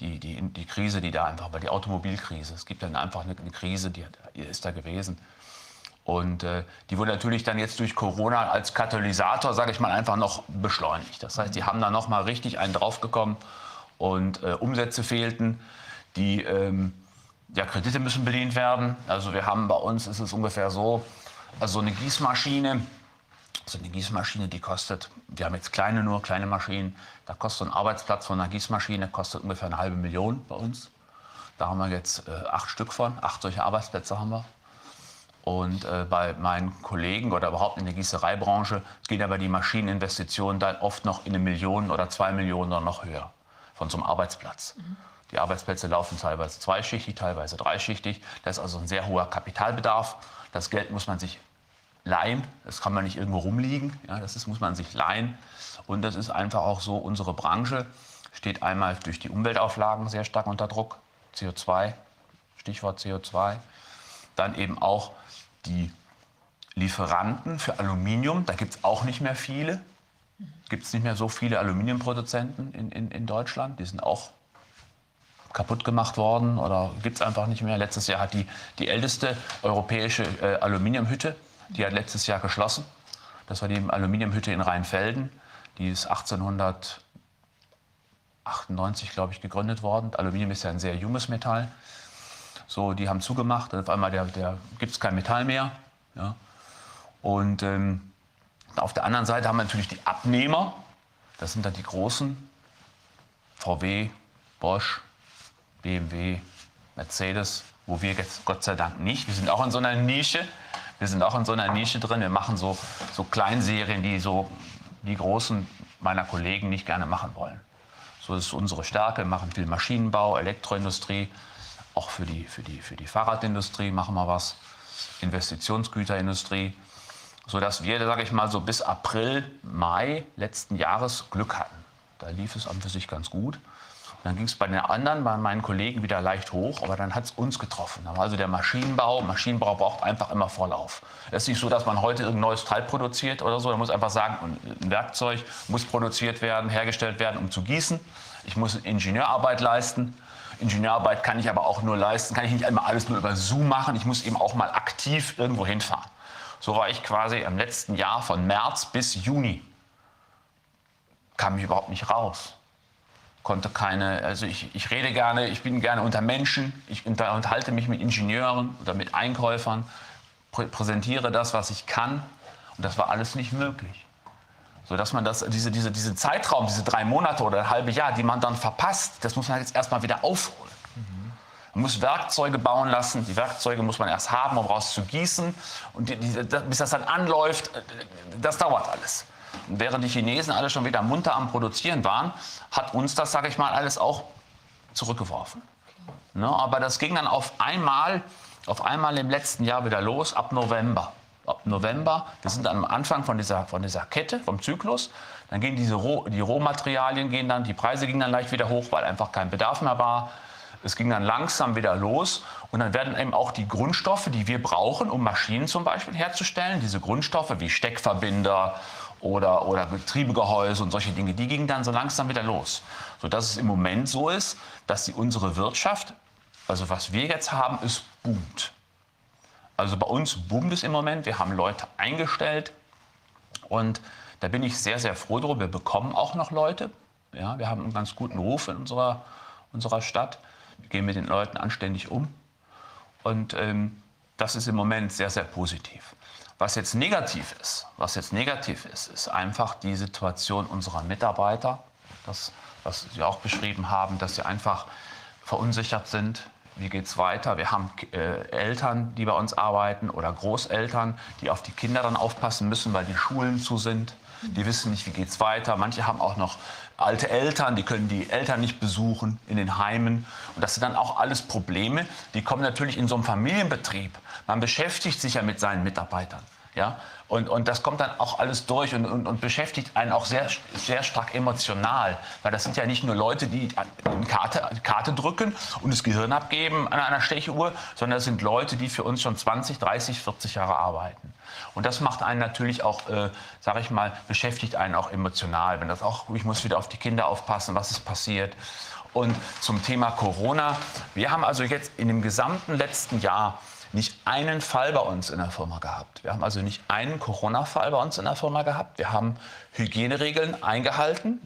die, die, die Krise, die da einfach war, die Automobilkrise. Es gibt dann einfach eine, eine Krise, die, die, ist da gewesen. Und äh, die wurde natürlich dann jetzt durch Corona als Katalysator, sage ich mal, einfach noch beschleunigt. Das heißt, die haben da noch mal richtig einen draufgekommen und äh, Umsätze fehlten. Die ähm, ja, Kredite müssen bedient werden. Also wir haben bei uns ist es ungefähr so, also so eine Gießmaschine, so eine Gießmaschine, die kostet, wir haben jetzt kleine nur, kleine Maschinen, da kostet ein Arbeitsplatz von einer Gießmaschine kostet ungefähr eine halbe Million bei uns. Da haben wir jetzt äh, acht Stück von, acht solche Arbeitsplätze haben wir. Und äh, bei meinen Kollegen oder überhaupt in der Gießereibranche geht aber die Maschineninvestition dann oft noch in eine Million oder zwei Millionen oder noch höher von so einem Arbeitsplatz. Mhm. Die Arbeitsplätze laufen teilweise zweischichtig, teilweise dreischichtig. Da ist also ein sehr hoher Kapitalbedarf. Das Geld muss man sich leihen. Das kann man nicht irgendwo rumliegen. Ja, das ist, muss man sich leihen. Und das ist einfach auch so, unsere Branche steht einmal durch die Umweltauflagen sehr stark unter Druck. CO2, Stichwort CO2. Dann eben auch die Lieferanten für Aluminium, da gibt es auch nicht mehr viele. Gibt es nicht mehr so viele Aluminiumproduzenten in, in, in Deutschland. Die sind auch kaputt gemacht worden oder gibt es einfach nicht mehr. Letztes Jahr hat die, die älteste europäische äh, Aluminiumhütte, die hat letztes Jahr geschlossen. Das war die Aluminiumhütte in Rheinfelden. Die ist 1898, glaube ich, gegründet worden. Aluminium ist ja ein sehr junges Metall. So, die haben zugemacht. Und auf einmal der, der gibt es kein Metall mehr. Ja. Und ähm, auf der anderen Seite haben wir natürlich die Abnehmer. Das sind dann die großen. VW, Bosch, BMW, Mercedes, wo wir jetzt Gott sei Dank nicht. Wir sind auch in so einer Nische. Wir sind auch in so einer Nische drin. Wir machen so, so Kleinserien, die so die Großen meiner Kollegen nicht gerne machen wollen. So ist unsere Stärke. Wir machen viel Maschinenbau, Elektroindustrie. Auch für die, für die, für die Fahrradindustrie machen wir was. Investitionsgüterindustrie sodass wir, sage ich mal, so bis April, Mai letzten Jahres Glück hatten. Da lief es an für sich ganz gut. Dann ging es bei den anderen, bei meinen Kollegen wieder leicht hoch, aber dann hat es uns getroffen. Also der Maschinenbau, Maschinenbau braucht einfach immer Vorlauf. Es ist nicht so, dass man heute irgendein neues Teil produziert oder so. Man muss einfach sagen, ein Werkzeug muss produziert werden, hergestellt werden, um zu gießen. Ich muss Ingenieurarbeit leisten. Ingenieurarbeit kann ich aber auch nur leisten, kann ich nicht einmal alles nur über Zoom machen. Ich muss eben auch mal aktiv irgendwo hinfahren. So war ich quasi im letzten Jahr von März bis Juni. Kam ich überhaupt nicht raus. Konnte keine, also ich, ich rede gerne, ich bin gerne unter Menschen, ich unterhalte mich mit Ingenieuren oder mit Einkäufern, prä präsentiere das, was ich kann. Und das war alles nicht möglich. So dass man das, diese, diese, diesen Zeitraum, diese drei Monate oder ein halbes Jahr, die man dann verpasst, das muss man jetzt erstmal wieder aufholen. Man muss Werkzeuge bauen lassen. Die Werkzeuge muss man erst haben, um raus zu gießen. Und die, die, bis das dann anläuft, äh, das dauert alles. Während die Chinesen alle schon wieder munter am Produzieren waren, hat uns das, sage ich mal, alles auch zurückgeworfen. Ne? Aber das ging dann auf einmal, auf einmal im letzten Jahr wieder los, ab November. Ab November, wir sind dann am Anfang von dieser, von dieser Kette, vom Zyklus. Dann gehen diese Roh, die Rohmaterialien gehen dann, die Preise gingen dann leicht wieder hoch, weil einfach kein Bedarf mehr war. Es ging dann langsam wieder los und dann werden eben auch die Grundstoffe, die wir brauchen, um Maschinen zum Beispiel herzustellen, diese Grundstoffe wie Steckverbinder oder, oder Getriebegehäuse und solche Dinge, die gingen dann so langsam wieder los. Sodass es im Moment so ist, dass die, unsere Wirtschaft, also was wir jetzt haben, ist boomt. Also bei uns boomt es im Moment. Wir haben Leute eingestellt und da bin ich sehr, sehr froh darüber. Wir bekommen auch noch Leute. Ja, wir haben einen ganz guten Ruf in unserer, unserer Stadt. Wir gehen mit den Leuten anständig um. Und ähm, das ist im Moment sehr, sehr positiv. Was jetzt negativ ist, was jetzt negativ ist, ist einfach die Situation unserer Mitarbeiter, das, was Sie auch beschrieben haben, dass sie einfach verunsichert sind. Wie geht es weiter? Wir haben äh, Eltern, die bei uns arbeiten oder Großeltern, die auf die Kinder dann aufpassen müssen, weil die Schulen zu sind. Die wissen nicht, wie geht es weiter. Manche haben auch noch alte Eltern, die können die Eltern nicht besuchen in den Heimen. Und das sind dann auch alles Probleme, die kommen natürlich in so einem Familienbetrieb. Man beschäftigt sich ja mit seinen Mitarbeitern. Ja? Und, und das kommt dann auch alles durch und, und, und beschäftigt einen auch sehr, sehr stark emotional. Weil das sind ja nicht nur Leute, die eine Karte, Karte drücken und das Gehirn abgeben an einer Stechuhr, sondern das sind Leute, die für uns schon 20, 30, 40 Jahre arbeiten. Und das macht einen natürlich auch, äh, sage ich mal, beschäftigt einen auch emotional. Wenn das auch, ich muss wieder auf die Kinder aufpassen, was ist passiert. Und zum Thema Corona, wir haben also jetzt in dem gesamten letzten Jahr nicht einen Fall bei uns in der Firma gehabt. Wir haben also nicht einen Corona-Fall bei uns in der Firma gehabt. Wir haben Hygieneregeln eingehalten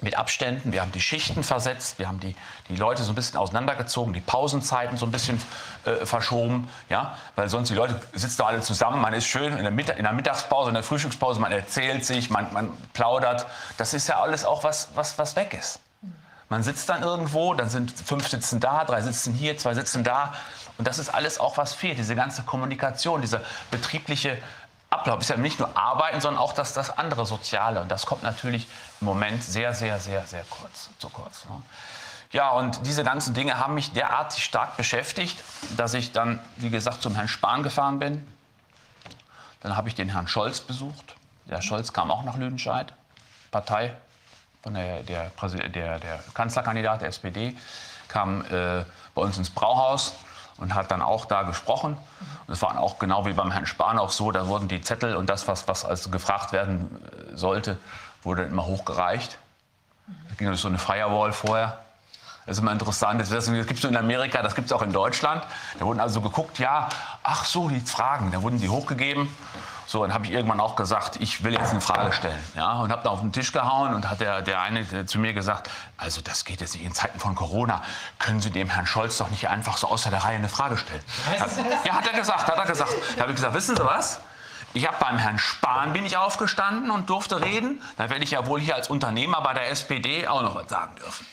mit Abständen. Wir haben die Schichten versetzt, wir haben die, die Leute so ein bisschen auseinandergezogen, die Pausenzeiten so ein bisschen äh, verschoben, ja, weil sonst die Leute sitzen da alle zusammen, man ist schön in der, Mittag, in der Mittagspause, in der Frühstückspause, man erzählt sich, man, man plaudert. Das ist ja alles auch was, was, was weg ist. Man sitzt dann irgendwo, dann sind fünf sitzen da, drei sitzen hier, zwei sitzen da. Und das ist alles auch, was fehlt. Diese ganze Kommunikation, dieser betriebliche Ablauf ist ja nicht nur Arbeiten, sondern auch das, das andere Soziale. Und das kommt natürlich im Moment sehr, sehr, sehr, sehr kurz, zu kurz. Ne? Ja, und diese ganzen Dinge haben mich derartig stark beschäftigt, dass ich dann, wie gesagt, zum Herrn Spahn gefahren bin. Dann habe ich den Herrn Scholz besucht. Der Herr Scholz kam auch nach Lüdenscheid, Partei von der, der, der, der Kanzlerkandidat der SPD, kam äh, bei uns ins Brauhaus und hat dann auch da gesprochen. Und es war auch genau wie beim Herrn Spahn auch so, da wurden die Zettel und das, was, was also gefragt werden äh, sollte, wurde immer hochgereicht. Da ging so eine Firewall vorher. Das ist immer interessant. Das, gibt es in Amerika, das gibt es auch in Deutschland. Da wurden also geguckt, ja, ach so, die Fragen, da wurden die hochgegeben. So, dann habe ich irgendwann auch gesagt, ich will jetzt eine Frage stellen. Ja, und habe da auf den Tisch gehauen und hat der, der eine zu mir gesagt, also das geht jetzt nicht in Zeiten von Corona. Können Sie dem Herrn Scholz doch nicht einfach so außer der Reihe eine Frage stellen? Hat, ja, hat er gesagt, hat er gesagt. Da habe ich gesagt, wissen Sie was? Ich habe beim Herrn Spahn bin ich aufgestanden und durfte reden. Da werde ich ja wohl hier als Unternehmer bei der SPD auch noch was sagen dürfen.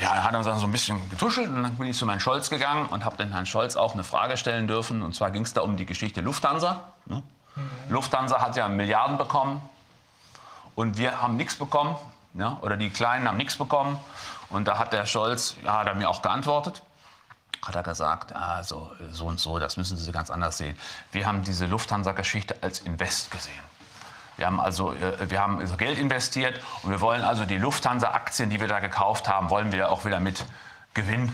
Ja, er hat dann so ein bisschen getuschelt und dann bin ich zu Herrn Scholz gegangen und habe den Herrn Scholz auch eine Frage stellen dürfen. Und zwar ging es da um die Geschichte Lufthansa. Ne? Mhm. Lufthansa hat ja Milliarden bekommen und wir haben nichts bekommen. Ja? Oder die Kleinen haben nichts bekommen. Und da hat der Scholz, ja, hat er mir auch geantwortet, hat er gesagt, also so und so, das müssen Sie ganz anders sehen. Wir haben diese Lufthansa-Geschichte als Invest gesehen. Wir haben also äh, wir haben Geld investiert und wir wollen also die Lufthansa-Aktien, die wir da gekauft haben, wollen wir auch wieder mit Gewinn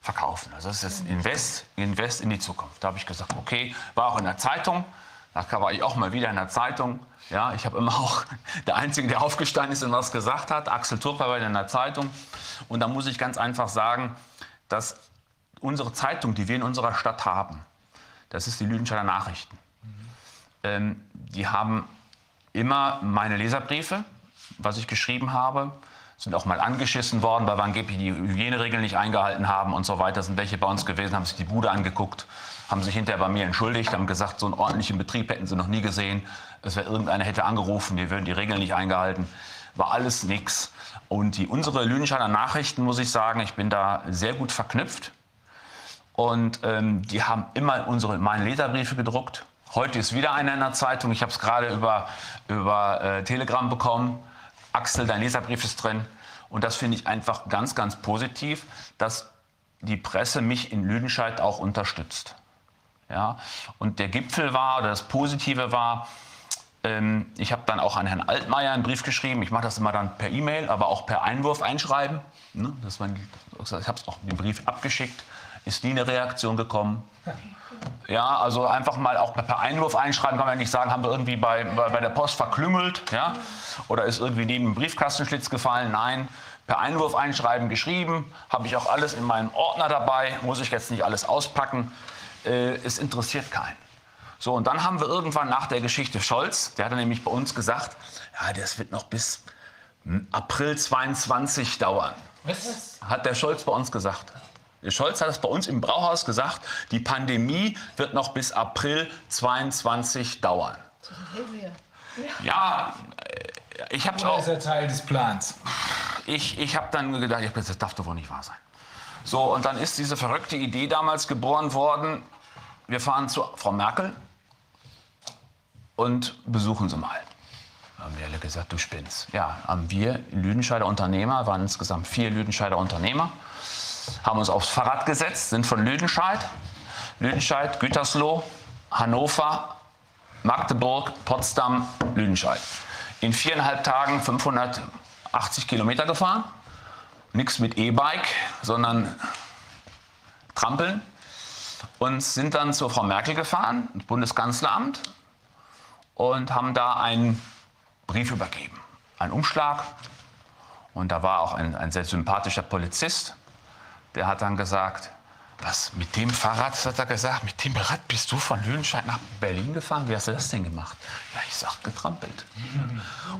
verkaufen. Also das ist Invest, Invest in die Zukunft. Da habe ich gesagt, okay, war auch in der Zeitung. Da war ich auch mal wieder in der Zeitung. Ja, ich habe immer auch der Einzige, der aufgestanden ist und was gesagt hat. Axel Turk war in der Zeitung. Und da muss ich ganz einfach sagen, dass unsere Zeitung, die wir in unserer Stadt haben, das ist die Lüdenscheider Nachrichten. Mhm. Ähm, die haben immer meine Leserbriefe, was ich geschrieben habe, sind auch mal angeschissen worden, weil wir angeblich die Hygieneregeln nicht eingehalten haben und so weiter. Sind welche bei uns gewesen, haben sich die Bude angeguckt haben sich hinterher bei mir entschuldigt, haben gesagt, so einen ordentlichen Betrieb hätten sie noch nie gesehen. Es wäre irgendeiner hätte angerufen, wir würden die Regeln nicht eingehalten. War alles nix. Und die, unsere Lüdenscheiner Nachrichten, muss ich sagen, ich bin da sehr gut verknüpft. Und ähm, die haben immer unsere, meine Leserbriefe gedruckt. Heute ist wieder einer in der Zeitung. Ich habe es gerade über, über äh, Telegram bekommen. Axel, dein Leserbrief ist drin. Und das finde ich einfach ganz, ganz positiv, dass die Presse mich in Lüdenscheid auch unterstützt. Ja? Und der Gipfel war, oder das Positive war, ähm, ich habe dann auch an Herrn Altmaier einen Brief geschrieben. Ich mache das immer dann per E-Mail, aber auch per Einwurf einschreiben. Ne? Das man, ich habe auch den Brief abgeschickt. Ist nie eine Reaktion gekommen. Ja, also einfach mal auch per Einwurf einschreiben, kann man nicht sagen, haben wir irgendwie bei, bei, bei der Post verklüngelt, ja? Oder ist irgendwie neben dem Briefkastenschlitz gefallen? Nein. Per Einwurf einschreiben geschrieben, habe ich auch alles in meinem Ordner dabei, muss ich jetzt nicht alles auspacken äh, es interessiert keinen. So, und dann haben wir irgendwann nach der Geschichte Scholz, der hat nämlich bei uns gesagt, ja, das wird noch bis hm, April 22 dauern. Was? Hat der Scholz bei uns gesagt. Der Scholz hat es bei uns im Brauhaus gesagt, die Pandemie wird noch bis April 22 dauern. Ja, äh, ich habe auch. Das ist ja Teil des Plans. Ich, ich habe dann gedacht, das darf doch wohl nicht wahr sein. So, und dann ist diese verrückte Idee damals geboren worden, wir fahren zu Frau Merkel und besuchen sie mal. Haben die alle gesagt, du spinnst. Ja, haben wir Lüdenscheider Unternehmer, waren insgesamt vier Lüdenscheider Unternehmer, haben uns aufs Fahrrad gesetzt, sind von Lüdenscheid, Lüdenscheid, Gütersloh, Hannover, Magdeburg, Potsdam, Lüdenscheid. In viereinhalb Tagen 580 Kilometer gefahren nichts mit E-Bike, sondern Trampeln. Und sind dann zur Frau Merkel gefahren, ins Bundeskanzleramt, und haben da einen Brief übergeben, einen Umschlag. Und da war auch ein, ein sehr sympathischer Polizist, der hat dann gesagt, was, mit dem Fahrrad, hat er gesagt, mit dem Rad bist du von Lüdenscheid nach Berlin gefahren? Wie hast du das denn gemacht? Ja, ich sag, getrampelt.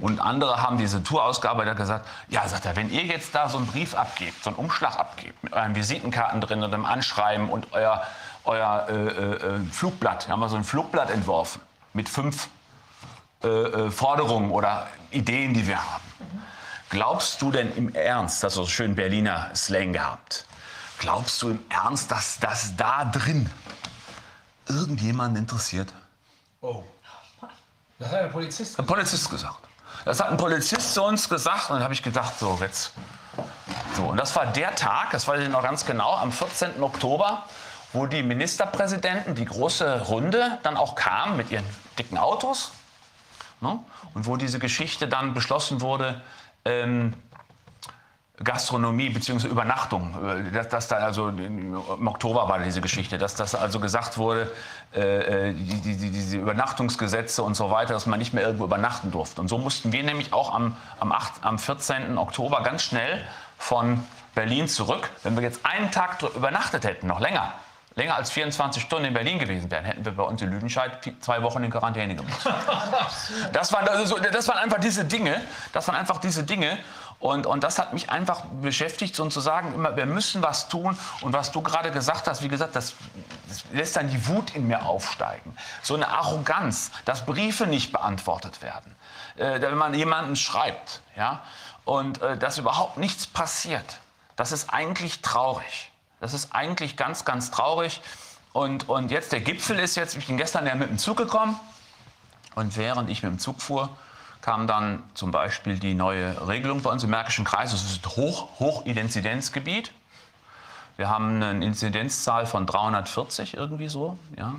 Und andere haben diese Tourausgabe da gesagt, ja, sagt er, wenn ihr jetzt da so einen Brief abgebt, so einen Umschlag abgebt, mit euren Visitenkarten drin und dem Anschreiben und euer, euer äh, äh, äh Flugblatt, wir haben wir so ein Flugblatt entworfen mit fünf äh, äh, Forderungen oder Ideen, die wir haben. Glaubst du denn im Ernst, das ist so schön Berliner Slang gehabt, Glaubst du im Ernst, dass das da drin irgendjemanden interessiert? Oh. Das hat der Polizist gesagt. Ein Polizist gesagt. Das hat ein Polizist zu uns gesagt und dann habe ich gedacht, so jetzt. So, und das war der Tag, das weiß ich noch ganz genau, am 14. Oktober, wo die Ministerpräsidenten, die große Runde, dann auch kamen mit ihren dicken Autos. Ne? Und wo diese Geschichte dann beschlossen wurde, ähm, Gastronomie bzw. Übernachtung. Äh, dass, dass da also im Oktober war diese Geschichte, dass das also gesagt wurde, äh, äh die, die, diese Übernachtungsgesetze und so weiter, dass man nicht mehr irgendwo übernachten durfte. Und so mussten wir nämlich auch am, am, 8, am 14. Oktober ganz schnell von Berlin zurück. Wenn wir jetzt einen Tag übernachtet hätten, noch länger, länger als 24 Stunden in Berlin gewesen wären, hätten wir bei uns in Lüdenscheid zwei Wochen in Quarantäne gemacht. Das waren, also, das waren einfach diese Dinge, das waren einfach diese Dinge. Und, und das hat mich einfach beschäftigt, so zu sagen, immer, wir müssen was tun. Und was du gerade gesagt hast, wie gesagt, das, das, lässt dann die Wut in mir aufsteigen. So eine Arroganz, dass Briefe nicht beantwortet werden. Äh, wenn man jemanden schreibt, ja, und äh, dass überhaupt nichts passiert. Das ist eigentlich traurig. Das ist eigentlich ganz, ganz traurig. Und, und jetzt der Gipfel ist jetzt, ich bin gestern ja mit dem Zug gekommen. Und während ich mit dem Zug fuhr, kam dann zum Beispiel die neue Regelung bei uns im Märkischen Kreis. Das ist Hoch, Hochinzidenzgebiet. Wir haben eine Inzidenzzahl von 340 irgendwie so. Ja.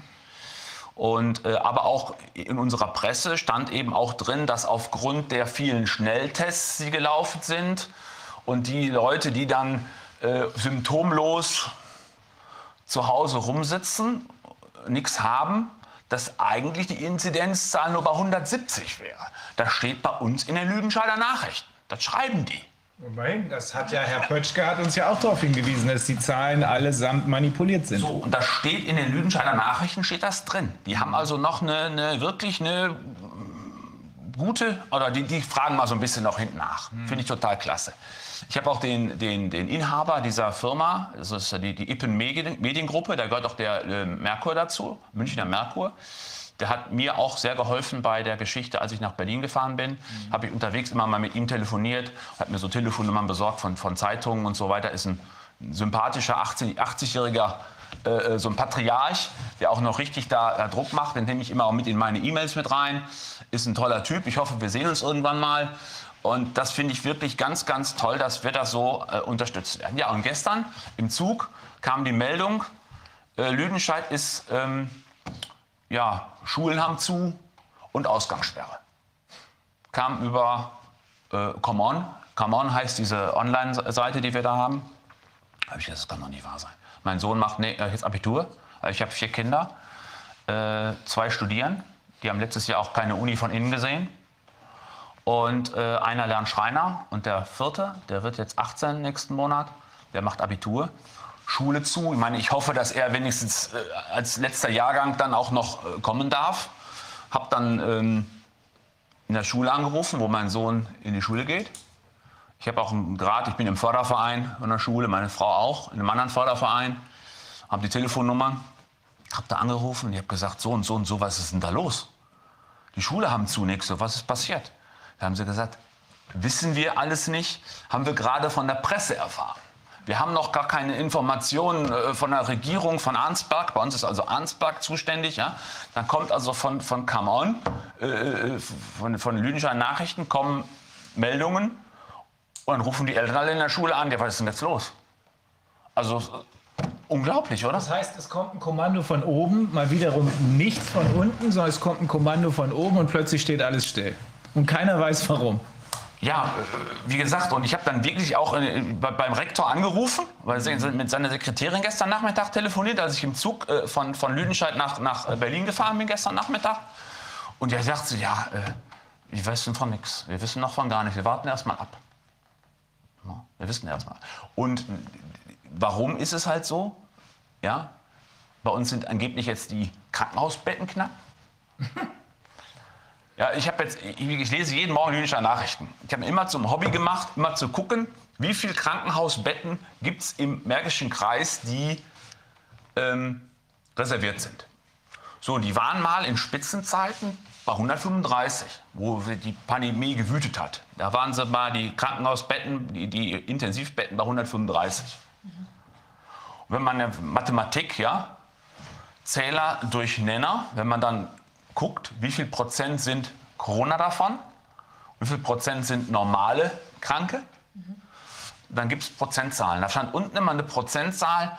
Und, äh, aber auch in unserer Presse stand eben auch drin, dass aufgrund der vielen Schnelltests, die gelaufen sind und die Leute, die dann äh, symptomlos zu Hause rumsitzen, nichts haben, dass eigentlich die Inzidenzzahl nur bei 170 wäre. Das steht bei uns in den Lüdenscheider Nachrichten. Das schreiben die. Immerhin, das hat ja Herr Pötschke hat uns ja auch darauf hingewiesen, dass die Zahlen allesamt manipuliert sind. So, und das steht in den Lüdenscheider Nachrichten steht das drin. Die haben also noch eine, eine wirklich eine gute, oder die, die fragen mal so ein bisschen noch hinten nach. Finde ich total klasse. Ich habe auch den, den, den Inhaber dieser Firma, das ist die, die Ippen Mediengruppe, da gehört auch der äh, Merkur dazu, Münchner Merkur. Der hat mir auch sehr geholfen bei der Geschichte, als ich nach Berlin gefahren bin. Mhm. Habe ich unterwegs immer mal mit ihm telefoniert, hat mir so Telefonnummern besorgt von, von Zeitungen und so weiter. Ist ein sympathischer 80-jähriger äh, äh, so ein Patriarch, der auch noch richtig da, da Druck macht. Den nehme ich immer auch mit in meine E-Mails mit rein. Ist ein toller Typ. Ich hoffe, wir sehen uns irgendwann mal. Und das finde ich wirklich ganz, ganz toll, dass wir das so äh, unterstützt werden. Ja, und gestern im Zug kam die Meldung, äh, Lüdenscheid ist, ähm, ja, Schulen haben zu und Ausgangssperre. Kam über äh, Come On. Come On heißt diese Online-Seite, die wir da haben. Da habe ich das kann doch nicht wahr sein. Mein Sohn macht ne, jetzt Abitur. Ich habe vier Kinder. Äh, zwei studieren. Die haben letztes Jahr auch keine Uni von innen gesehen. Und äh, einer lernt Schreiner und der vierte, der wird jetzt 18 nächsten Monat, der macht Abitur. Schule zu. Ich meine, ich hoffe, dass er wenigstens äh, als letzter Jahrgang dann auch noch äh, kommen darf. Hab dann ähm, in der Schule angerufen, wo mein Sohn in die Schule geht. Ich habe auch einen Grad, ich bin im Förderverein in der Schule, meine Frau auch, in einem anderen Förderverein. Habe die Telefonnummer, habe da angerufen und ich habe gesagt, so und so und so, was ist denn da los? Die Schule haben zu nächste, was ist passiert? Da haben sie gesagt, wissen wir alles nicht, haben wir gerade von der Presse erfahren. Wir haben noch gar keine Informationen äh, von der Regierung von Arnsberg. Bei uns ist also Arnsberg zuständig. Ja? Dann kommt also von, von Come On, äh, äh von, von Lüdenschein Nachrichten, kommen Meldungen und dann rufen die Eltern alle in der Schule an. Ja, was ist denn jetzt los? Also unglaublich, oder? Das heißt, es kommt ein Kommando von oben, mal wiederum nichts von unten, sondern es kommt ein Kommando von oben und plötzlich steht alles still. Und keiner weiß warum. Ja, äh, wie gesagt, und ich habe dann wirklich auch äh, beim Rektor angerufen, weil sie mit seiner Sekretärin gestern Nachmittag telefoniert, als ich im Zug äh, von, von Lüdenscheid nach, nach Berlin gefahren bin gestern Nachmittag. Und er sagte, ja, wir wissen von nichts, wir wissen noch von gar nichts, wir warten erst mal ab. Wir wissen erst mal. Und warum ist es halt so? Ja, bei uns sind angeblich jetzt die Krankenhausbetten knapp. Ja, ich habe jetzt, ich, ich, lese jeden Morgen Lünischer Nachrichten. Ich habe immer zum Hobby gemacht, immer zu gucken, wie viele Krankenhausbetten gibt es im Märkischen Kreis, die ähm, reserviert sind. So, die waren mal in Spitzenzeiten bei 135, wo die Pandemie gewütet hat. Da waren sie mal die Krankenhausbetten, die, die Intensivbetten bei 135. Und wenn man Mathematik, ja, Zähler durch Nenner, wenn man dann guckt, wie viel Prozent sind Corona davon, wie viel Prozent sind normale Kranke, dann gibt es Prozentzahlen. Da stand unten immer eine Prozentzahl,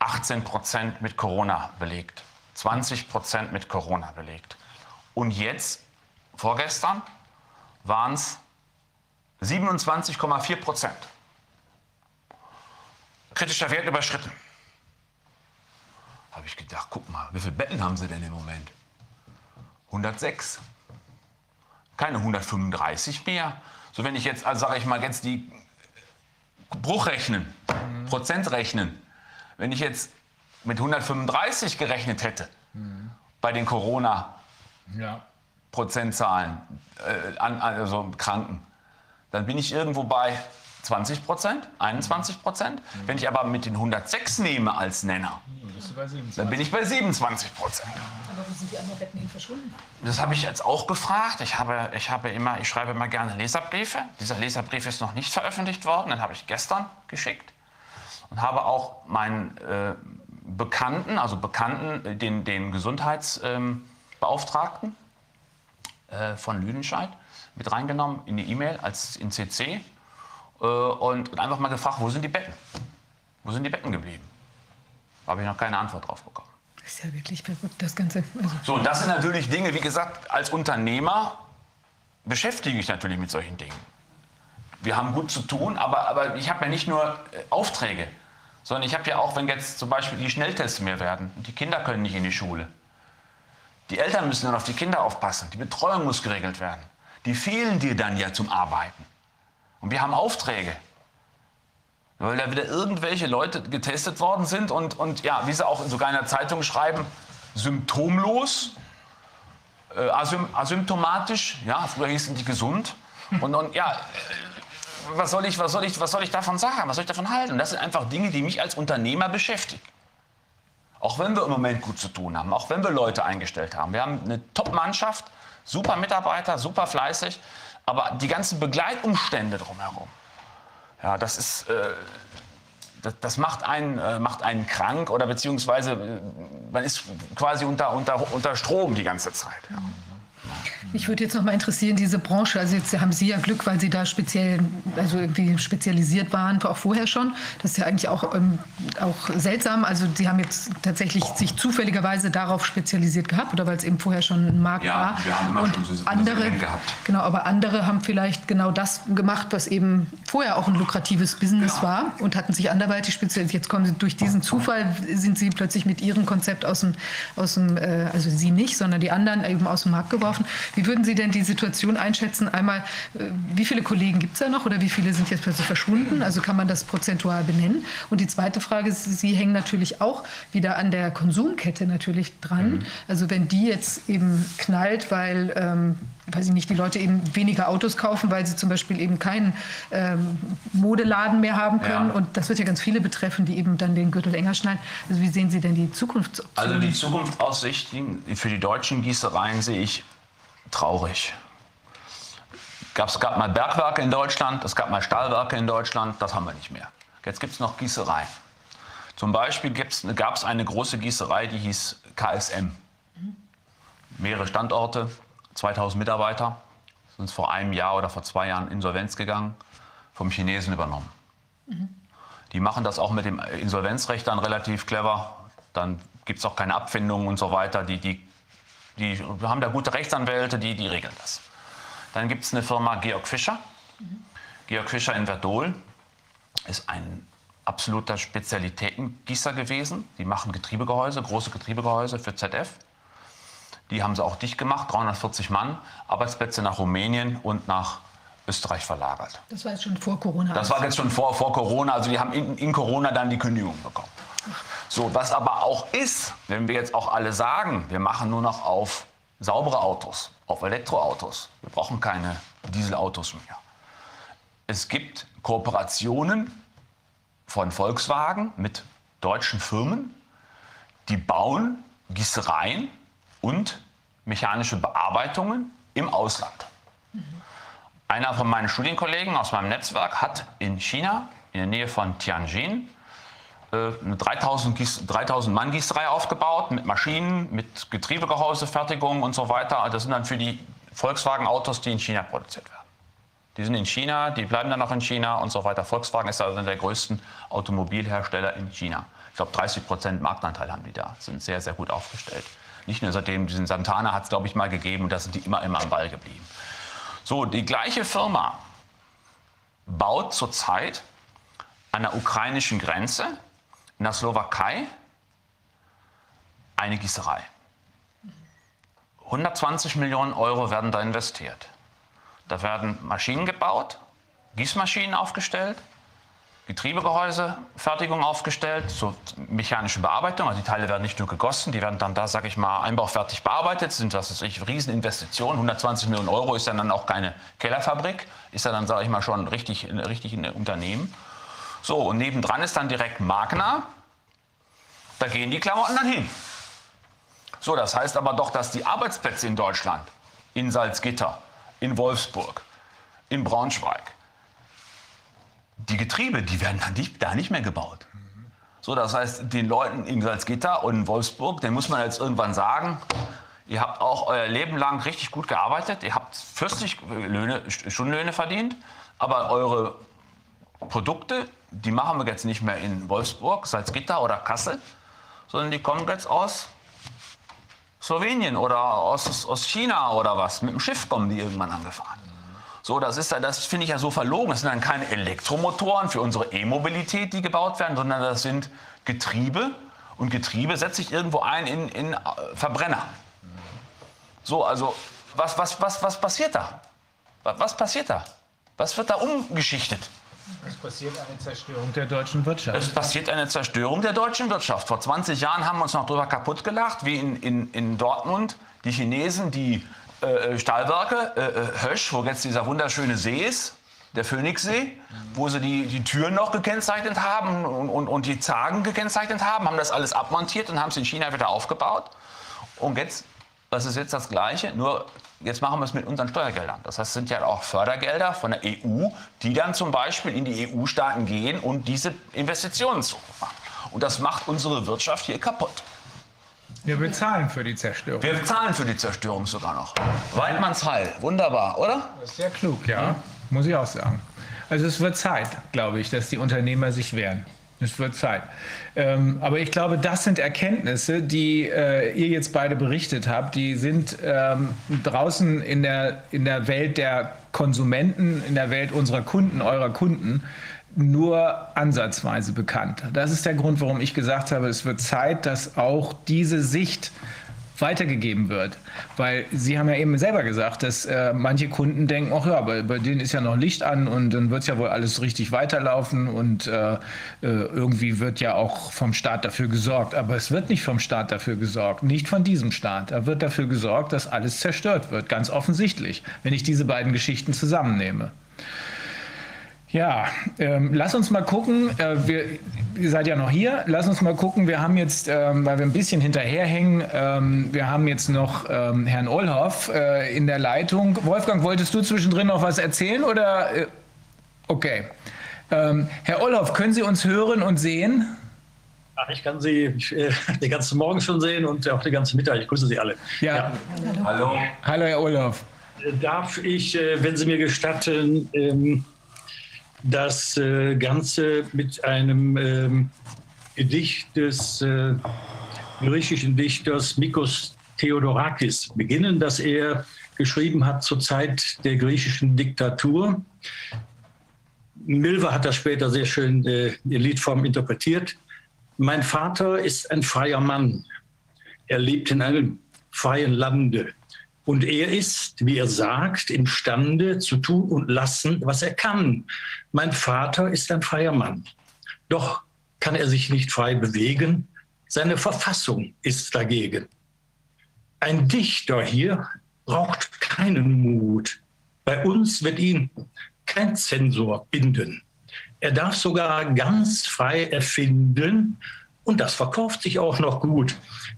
18 Prozent mit Corona belegt, 20 Prozent mit Corona belegt. Und jetzt, vorgestern, waren es 27,4 Prozent. kritischer Wert überschritten. Habe ich gedacht, guck mal, wie viele Betten haben sie denn im Moment? 106. Keine 135 mehr. So wenn ich jetzt, also sage ich mal, jetzt die Bruch rechnen, mhm. Prozent rechnen. Wenn ich jetzt mit 135 gerechnet hätte mhm. bei den Corona-Prozentzahlen, äh, also Kranken, dann bin ich irgendwo bei 20 Prozent, 21 Prozent. Mhm. Wenn ich aber mit den 106 nehme als Nenner, dann bin ich bei 27 Prozent. Aber wo sind die anderen Betten hin verschwunden? Das habe ich jetzt auch gefragt. Ich, habe, ich, habe immer, ich schreibe immer gerne Leserbriefe. Dieser Leserbrief ist noch nicht veröffentlicht worden. Den habe ich gestern geschickt. Und habe auch meinen äh, Bekannten, also Bekannten, äh, den, den Gesundheitsbeauftragten ähm, äh, von Lüdenscheid mit reingenommen in die E-Mail als in CC äh, und, einfach mal gefragt, wo sind die Betten? Wo sind die Betten geblieben? Da habe ich noch keine Antwort drauf bekommen. Das ist ja wirklich verrückt, das Ganze. Also so, und das sind natürlich Dinge, wie gesagt, als Unternehmer beschäftige ich natürlich mit solchen Dingen. Wir haben gut zu tun, aber, aber ich habe ja nicht nur äh, Aufträge, sondern ich habe ja auch, wenn jetzt zum Beispiel die Schnelltests mehr werden und die Kinder können nicht in die Schule. Die Eltern müssen dann auf die Kinder aufpassen, die Betreuung muss geregelt werden. Die fehlen dir dann ja zum Arbeiten. Und wir haben Aufträge. Weil da wieder irgendwelche Leute getestet worden sind und, und ja, wie sie auch sogar in der Zeitung schreiben, symptomlos, äh, asym asymptomatisch, ja, früher hießen die gesund. Und, und ja, äh, was soll, ich, was, soll ich, was soll ich davon sagen? Was soll ich davon halten? Das sind einfach Dinge, die mich als Unternehmer beschäftigen. Auch wenn wir im Moment gut zu tun haben, auch wenn wir Leute eingestellt haben. Wir haben eine Top-Mannschaft, super Mitarbeiter, super fleißig. Aber die ganzen Begleitumstände drumherum, ja, das ist, äh, das, das, macht, einen, äh, macht einen krank oder beziehungsweise äh, man ist quasi unter, unter, unter Strom die ganze Zeit. Ja. Mich würde jetzt noch mal interessieren, diese Branche, also jetzt haben Sie ja Glück, weil Sie da speziell, also irgendwie spezialisiert waren, auch vorher schon. Das ist ja eigentlich auch, ähm, auch seltsam. Also Sie haben jetzt tatsächlich sich zufälligerweise darauf spezialisiert gehabt oder weil es eben vorher schon ein Markt ja, war. Wir haben immer Und schon so andere, gehabt. Genau, aber andere haben vielleicht genau das gemacht, was eben vorher auch ein lukratives Business ja. war und hatten sich anderweitig spezialisiert. Jetzt kommen Sie durch diesen Zufall, sind Sie plötzlich mit Ihrem Konzept aus dem, aus dem äh, also Sie nicht, sondern die anderen eben aus dem Markt geworfen. Wie würden Sie denn die Situation einschätzen? Einmal, äh, wie viele Kollegen gibt es da noch oder wie viele sind jetzt plötzlich verschwunden? Also kann man das prozentual benennen? Und die zweite Frage ist, Sie hängen natürlich auch wieder an der Konsumkette natürlich dran. Mhm. Also wenn die jetzt eben knallt, weil ähm, weiß ich nicht, die Leute eben weniger Autos kaufen, weil sie zum Beispiel eben keinen ähm, Modeladen mehr haben können. Ja. Und das wird ja ganz viele betreffen, die eben dann den Gürtel enger schneiden. Also wie sehen Sie denn die Zukunft? Also die Zukunftsaussichten für die deutschen Gießereien sehe ich traurig. Es gab mal Bergwerke in Deutschland, es gab mal Stahlwerke in Deutschland, das haben wir nicht mehr. Jetzt gibt es noch Gießerei. Zum Beispiel gab es eine große Gießerei, die hieß KSM. Mehrere Standorte, 2000 Mitarbeiter, sind vor einem Jahr oder vor zwei Jahren Insolvenz gegangen, vom Chinesen übernommen. Mhm. Die machen das auch mit dem Insolvenzrecht dann relativ clever. Dann gibt es auch keine Abfindungen und so weiter. Die, die die, haben da gute Rechtsanwälte, die, die regeln das. Dann gibt es eine Firma Georg Fischer. Mhm. Georg Fischer in Verdol ist ein absoluter Spezialitätengießer gewesen. Die machen Getriebegehäuse, große Getriebegehäuse für ZF. Die haben sie auch dicht gemacht, 340 Mann, Arbeitsplätze nach Rumänien und nach Österreich verlagert. Das war jetzt schon vor Corona. Das war jetzt schon vor, vor Corona. Also die haben in, in Corona dann die Kündigung bekommen. So, was aber auch ist, wenn wir jetzt auch alle sagen, wir machen nur noch auf saubere Autos, auf Elektroautos. Wir brauchen keine Dieselautos mehr. Es gibt Kooperationen von Volkswagen mit deutschen Firmen, die bauen Gießereien und mechanische Bearbeitungen im Ausland. Einer von meinen Studienkollegen aus meinem Netzwerk hat in China, in der Nähe von Tianjin, äh, eine 3000, 3000 Mann Gießerei aufgebaut mit Maschinen, mit Getriebegehäusefertigung und so weiter. Das sind dann für die Volkswagen-Autos, die in China produziert werden. Die sind in China, die bleiben dann auch in China und so weiter. Volkswagen ist also einer der größten Automobilhersteller in China. Ich glaube, 30 Prozent Marktanteil haben die da, sind sehr, sehr gut aufgestellt. Nicht nur seitdem diesen Santana hat es, glaube ich, mal gegeben und da sind die immer, immer am Ball geblieben. So, die gleiche Firma baut zurzeit an der ukrainischen Grenze in der Slowakei eine Gießerei. 120 Millionen Euro werden da investiert. Da werden Maschinen gebaut, Gießmaschinen aufgestellt, Getriebegehäuse, Fertigung aufgestellt, so mechanische Bearbeitung. Also die Teile werden nicht nur gegossen, die werden dann da, sage ich mal, einbaufertig bearbeitet. Sind das ist Rieseninvestitionen. 120 Millionen Euro ist dann auch keine Kellerfabrik, ist dann, sage ich mal, schon richtig, richtig ein Unternehmen. So, und nebendran ist dann direkt Magna. Da gehen die Klamotten dann hin. So, das heißt aber doch, dass die Arbeitsplätze in Deutschland, in Salzgitter, in Wolfsburg, in Braunschweig, die Getriebe, die werden dann nicht, da nicht mehr gebaut. So, das heißt, den Leuten in Salzgitter und in Wolfsburg, den muss man jetzt irgendwann sagen, ihr habt auch euer Leben lang richtig gut gearbeitet, ihr habt fürstlich Löhne, Stundenlöhne verdient, aber eure Produkte, die machen wir jetzt nicht mehr in Wolfsburg, Salzgitter oder Kassel, sondern die kommen jetzt aus Slowenien oder aus, aus China oder was. Mit dem Schiff kommen die irgendwann angefahren. So, das ist das finde ich ja so verlogen. Das sind dann keine Elektromotoren für unsere E-Mobilität, die gebaut werden, sondern das sind Getriebe. Und Getriebe setze ich irgendwo ein in, in äh, Verbrenner. So, also was, was, was, was passiert da? Was, passiert da? Was wird da umgeschichtet? Es passiert eine Zerstörung der deutschen Wirtschaft. Es passiert eine Zerstörung der deutschen Wirtschaft. Vor 20 Jahren haben wir uns noch darüber kaputt gelacht, wie in, in, in Dortmund die Chinesen die äh, Stahlwerke, äh, äh, Hösch, wo jetzt dieser wunderschöne See ist, der Phoenixsee, wo sie die, die Türen noch gekennzeichnet haben und, und, und die Zagen gekennzeichnet haben, haben das alles abmontiert und haben es in China wieder aufgebaut. Und jetzt, das ist jetzt das Gleiche, nur jetzt machen wir es mit unseren Steuergeldern. Das heißt, es sind ja auch Fördergelder von der EU, die dann zum Beispiel in die EU-Staaten gehen und diese Investitionen zu machen. Und das macht unsere Wirtschaft hier kaputt. Wir bezahlen für die Zerstörung. Wir bezahlen für die Zerstörung sogar noch. Weidmanns Heil, wunderbar, oder? Das ist sehr klug, ja, muss ich auch sagen. Also es wird Zeit, glaube ich, dass die Unternehmer sich wehren. Es wird Zeit. Ähm, aber ich glaube, das sind Erkenntnisse, die äh, ihr jetzt beide berichtet habt. Die sind ähm, draußen in der, in der Welt der Konsumenten, in der Welt unserer Kunden, eurer Kunden, nur ansatzweise bekannt. Das ist der Grund, warum ich gesagt habe, es wird Zeit, dass auch diese Sicht weitergegeben wird. Weil Sie haben ja eben selber gesagt, dass äh, manche Kunden denken, ach ja, bei, bei denen ist ja noch Licht an und dann wird es ja wohl alles richtig weiterlaufen und äh, äh, irgendwie wird ja auch vom Staat dafür gesorgt. Aber es wird nicht vom Staat dafür gesorgt, nicht von diesem Staat. Da wird dafür gesorgt, dass alles zerstört wird, ganz offensichtlich, wenn ich diese beiden Geschichten zusammennehme. Ja, ähm, lass uns mal gucken. Äh, wir, ihr seid ja noch hier. Lass uns mal gucken. Wir haben jetzt, ähm, weil wir ein bisschen hinterherhängen, ähm, wir haben jetzt noch ähm, Herrn Olhoff äh, in der Leitung. Wolfgang, wolltest du zwischendrin noch was erzählen oder? Äh, okay. Ähm, Herr Olhoff, können Sie uns hören und sehen? Ach, ich kann Sie äh, den ganzen Morgen schon sehen und auch den ganzen Mittag. Ich grüße Sie alle. Ja. ja. Hallo. Hallo, Herr Olhoff. Darf ich, äh, wenn Sie mir gestatten, ähm, das äh, Ganze mit einem ähm, Gedicht des äh, griechischen Dichters Mikos Theodorakis beginnen, das er geschrieben hat zur Zeit der griechischen Diktatur. Milva hat das später sehr schön äh, in Liedform interpretiert. Mein Vater ist ein freier Mann. Er lebt in einem freien Lande. Und er ist, wie er sagt, imstande zu tun und lassen, was er kann. Mein Vater ist ein freier Mann. Doch kann er sich nicht frei bewegen. Seine Verfassung ist dagegen. Ein Dichter hier braucht keinen Mut. Bei uns wird ihn kein Zensor binden. Er darf sogar ganz frei erfinden und das verkauft sich auch noch gut.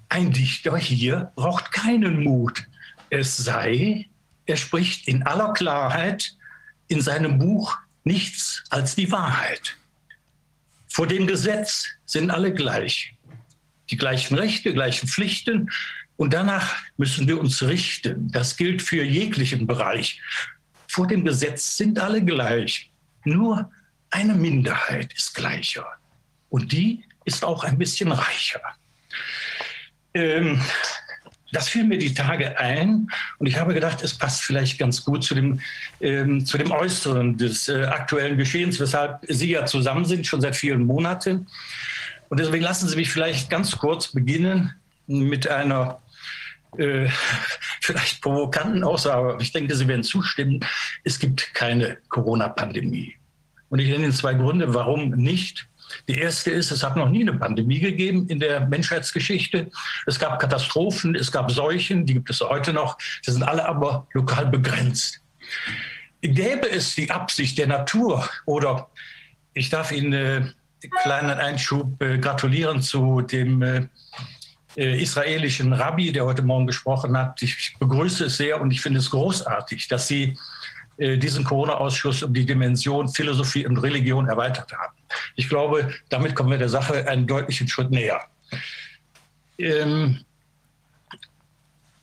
Ein Dichter hier braucht keinen Mut es sei, er spricht in aller Klarheit in seinem Buch nichts als die Wahrheit. Vor dem Gesetz sind alle gleich. Die gleichen Rechte, gleichen Pflichten. Und danach müssen wir uns richten. Das gilt für jeglichen Bereich. Vor dem Gesetz sind alle gleich. Nur eine Minderheit ist gleicher. Und die ist auch ein bisschen reicher. Ähm, das fiel mir die Tage ein und ich habe gedacht, es passt vielleicht ganz gut zu dem, ähm, zu dem Äußeren des äh, aktuellen Geschehens, weshalb Sie ja zusammen sind, schon seit vielen Monaten. Und deswegen lassen Sie mich vielleicht ganz kurz beginnen mit einer äh, vielleicht provokanten Aussage. Ich denke, Sie werden zustimmen. Es gibt keine Corona-Pandemie. Und ich nenne Ihnen zwei Gründe, warum nicht. Die erste ist, es hat noch nie eine Pandemie gegeben in der Menschheitsgeschichte. Es gab Katastrophen, es gab Seuchen, die gibt es heute noch. Die sind alle aber lokal begrenzt. Gäbe es die Absicht der Natur oder ich darf Ihnen äh, kleinen Einschub äh, gratulieren zu dem äh, äh, israelischen Rabbi, der heute Morgen gesprochen hat. Ich begrüße es sehr und ich finde es großartig, dass Sie diesen Corona-Ausschuss um die Dimension Philosophie und Religion erweitert haben. Ich glaube, damit kommen wir der Sache einen deutlichen Schritt näher. Ähm,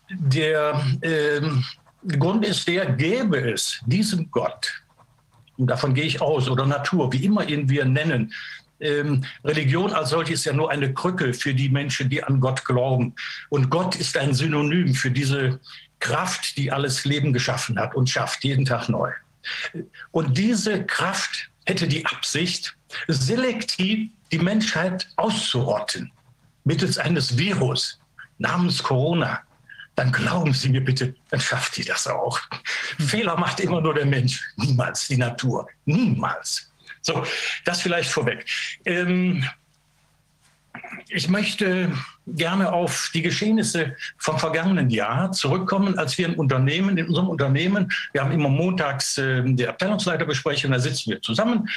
der ähm, Grund ist der, gäbe es diesem Gott, und davon gehe ich aus, oder Natur, wie immer ihn wir nennen, ähm, Religion als solche ist ja nur eine Krücke für die Menschen, die an Gott glauben. Und Gott ist ein Synonym für diese Kraft, die alles Leben geschaffen hat und schafft jeden Tag neu. Und diese Kraft hätte die Absicht, selektiv die Menschheit auszurotten mittels eines Virus namens Corona. Dann glauben Sie mir bitte, dann schafft die das auch. Fehler macht immer nur der Mensch, niemals die Natur. Niemals. So, das vielleicht vorweg. Ähm, ich möchte gerne auf die Geschehnisse vom vergangenen Jahr zurückkommen, als wir im Unternehmen, in unserem Unternehmen, wir haben immer montags äh, die Abteilungsleiterbesprechung, da sitzen wir zusammen.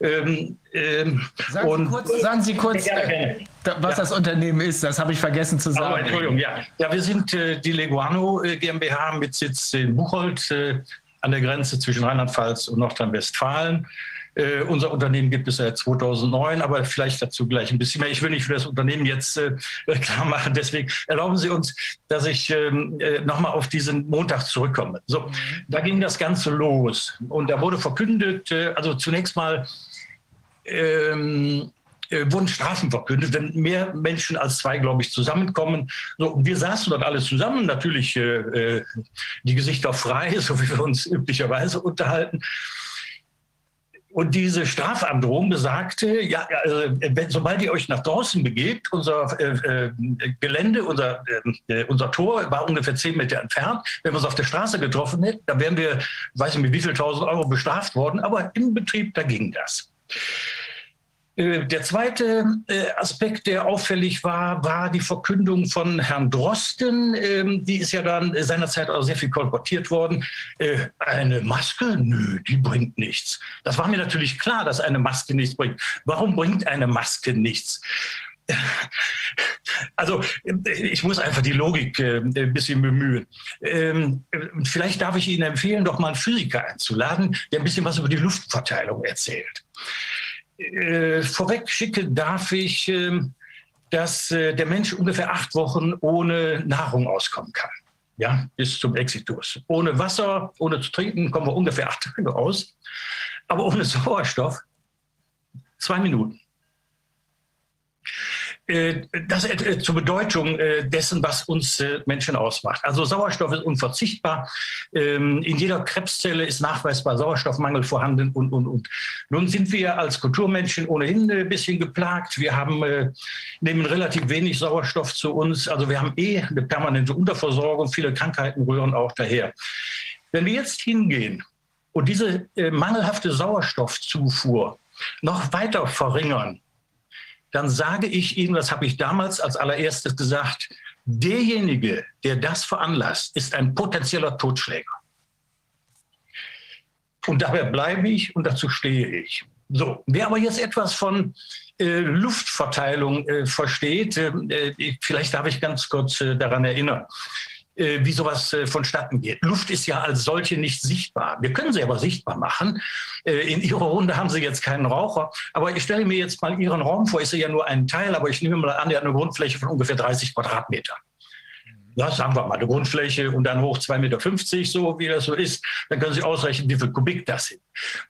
Ähm, ähm, sagen, und, Sie kurz, sagen Sie kurz, äh, was ja. das Unternehmen ist, das habe ich vergessen zu sagen. Aber, Entschuldigung, ja. ja, wir sind äh, die Leguano äh, GmbH mit Sitz in Buchholz äh, an der Grenze zwischen Rheinland-Pfalz und Nordrhein-Westfalen. Äh, unser Unternehmen gibt es seit 2009, aber vielleicht dazu gleich ein bisschen mehr. Ich will nicht für das Unternehmen jetzt äh, klar machen. Deswegen erlauben Sie uns, dass ich ähm, äh, nochmal auf diesen Montag zurückkomme. So, da ging das Ganze los und da wurde verkündet, äh, also zunächst mal ähm, äh, wurden Strafen verkündet, wenn mehr Menschen als zwei, glaube ich, zusammenkommen. So, und wir saßen dort alle zusammen, natürlich äh die Gesichter frei, so wie wir uns üblicherweise unterhalten. Und diese Strafandrohung besagte, ja, also, wenn, sobald ihr euch nach draußen begebt, unser äh, äh, Gelände, unser, äh, unser Tor war ungefähr zehn Meter entfernt. Wenn wir uns auf der Straße getroffen hätten, dann wären wir, weiß nicht mit wie viel tausend Euro bestraft worden. Aber im Betrieb, da ging das. Äh, der zweite äh, Aspekt, der auffällig war, war die Verkündung von Herrn Drosten. Ähm, die ist ja dann seinerzeit auch sehr viel kolportiert worden. Äh, eine Maske? Nö, die bringt nichts. Das war mir natürlich klar, dass eine Maske nichts bringt. Warum bringt eine Maske nichts? Also ich muss einfach die Logik ein bisschen bemühen. Ähm, vielleicht darf ich Ihnen empfehlen, doch mal einen Physiker einzuladen, der ein bisschen was über die Luftverteilung erzählt äh, vorweg schicke darf ich, äh, dass äh, der Mensch ungefähr acht Wochen ohne Nahrung auskommen kann. Ja, bis zum Exitus. Ohne Wasser, ohne zu trinken, kommen wir ungefähr acht Tage aus. Aber ohne Sauerstoff zwei Minuten. Äh, das äh, zur Bedeutung äh, dessen, was uns Menschen ausmacht. Also Sauerstoff ist unverzichtbar. Ähm, in jeder Krebszelle ist nachweisbar Sauerstoffmangel vorhanden und, und, und. Nun sind wir als Kulturmenschen ohnehin ein bisschen geplagt. Wir haben, nehmen relativ wenig Sauerstoff zu uns. Also wir haben eh eine permanente Unterversorgung. Viele Krankheiten rühren auch daher. Wenn wir jetzt hingehen und diese mangelhafte Sauerstoffzufuhr noch weiter verringern, dann sage ich Ihnen, das habe ich damals als allererstes gesagt, derjenige, der das veranlasst, ist ein potenzieller Totschläger. Und dabei bleibe ich und dazu stehe ich. So, wer aber jetzt etwas von äh, Luftverteilung äh, versteht, äh, äh vielleicht darf ich ganz kurz äh, daran erinnern. Äh, wie sowas äh, vonstatten geht. Luft ist ja als solche nicht sichtbar. Wir können sie aber sichtbar machen. Äh, in Ihrer Runde haben Sie jetzt keinen Raucher, aber ich stelle mir jetzt mal Ihren Raum vor. Ist ja nur ein Teil, aber ich nehme mal an, der hat eine Grundfläche von ungefähr 30 Quadratmeter. Ja, sagen wir mal, eine Grundfläche und dann hoch 2,50 Meter, so wie das so ist, dann können Sie ausrechnen, wie viel Kubik das sind.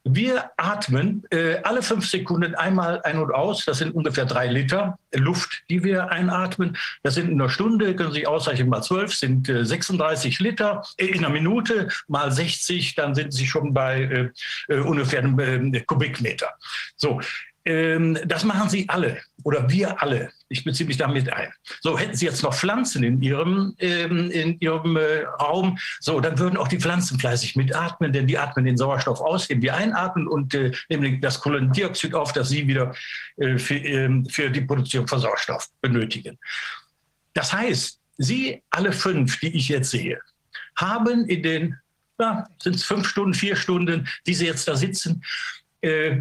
Wir atmen äh, alle fünf Sekunden einmal ein und aus. Das sind ungefähr drei Liter Luft, die wir einatmen. Das sind in einer Stunde, können Sie ausrechnen, mal zwölf, sind äh, 36 Liter. Äh, in einer Minute mal 60, dann sind Sie schon bei äh, äh, ungefähr einem äh, Kubikmeter. So, ähm, das machen sie alle oder wir alle. Ich beziehe mich damit ein. So, hätten Sie jetzt noch Pflanzen in Ihrem, ähm, in Ihrem äh, Raum, so, dann würden auch die Pflanzen fleißig mitatmen, denn die atmen den Sauerstoff aus, den wir einatmen und äh, nehmen das Kohlendioxid auf, das Sie wieder äh, für, ähm, für die Produktion von Sauerstoff benötigen. Das heißt, Sie alle fünf, die ich jetzt sehe, haben in den, ja, sind es fünf Stunden, vier Stunden, die Sie jetzt da sitzen, äh,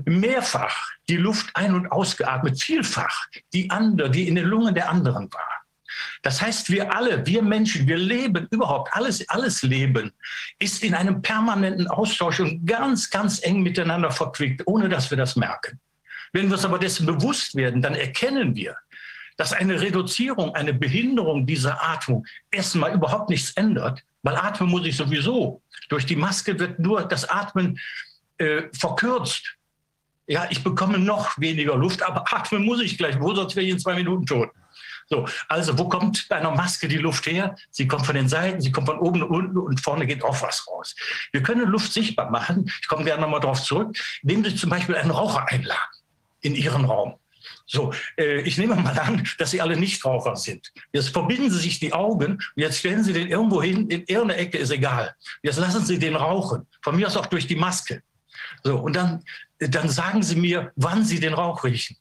mehrfach die Luft ein- und ausgeatmet, vielfach die andere, die in den Lungen der anderen war. Das heißt, wir alle, wir Menschen, wir leben überhaupt, alles, alles Leben ist in einem permanenten Austausch und ganz, ganz eng miteinander verquickt, ohne dass wir das merken. Wenn wir uns aber dessen bewusst werden, dann erkennen wir, dass eine Reduzierung, eine Behinderung dieser Atmung erstmal überhaupt nichts ändert, weil Atmen muss ich sowieso. Durch die Maske wird nur das Atmen äh, verkürzt. Ja, ich bekomme noch weniger Luft, aber atmen muss ich gleich. Wo sonst wäre ich in zwei Minuten tot? So, also wo kommt bei einer Maske die Luft her? Sie kommt von den Seiten, sie kommt von oben und unten und vorne geht auch was raus. Wir können Luft sichtbar machen. Ich komme gerne nochmal darauf zurück. Nehmen Sie zum Beispiel einen Raucher einladen in Ihren Raum. So, äh, ich nehme mal an, dass Sie alle Nichtraucher sind. Jetzt verbinden Sie sich die Augen und jetzt stellen Sie den irgendwo hin, in irgendeine Ecke, ist egal. Jetzt lassen Sie den rauchen. Von mir aus auch durch die Maske. So, und dann, dann sagen Sie mir, wann Sie den Rauch riechen.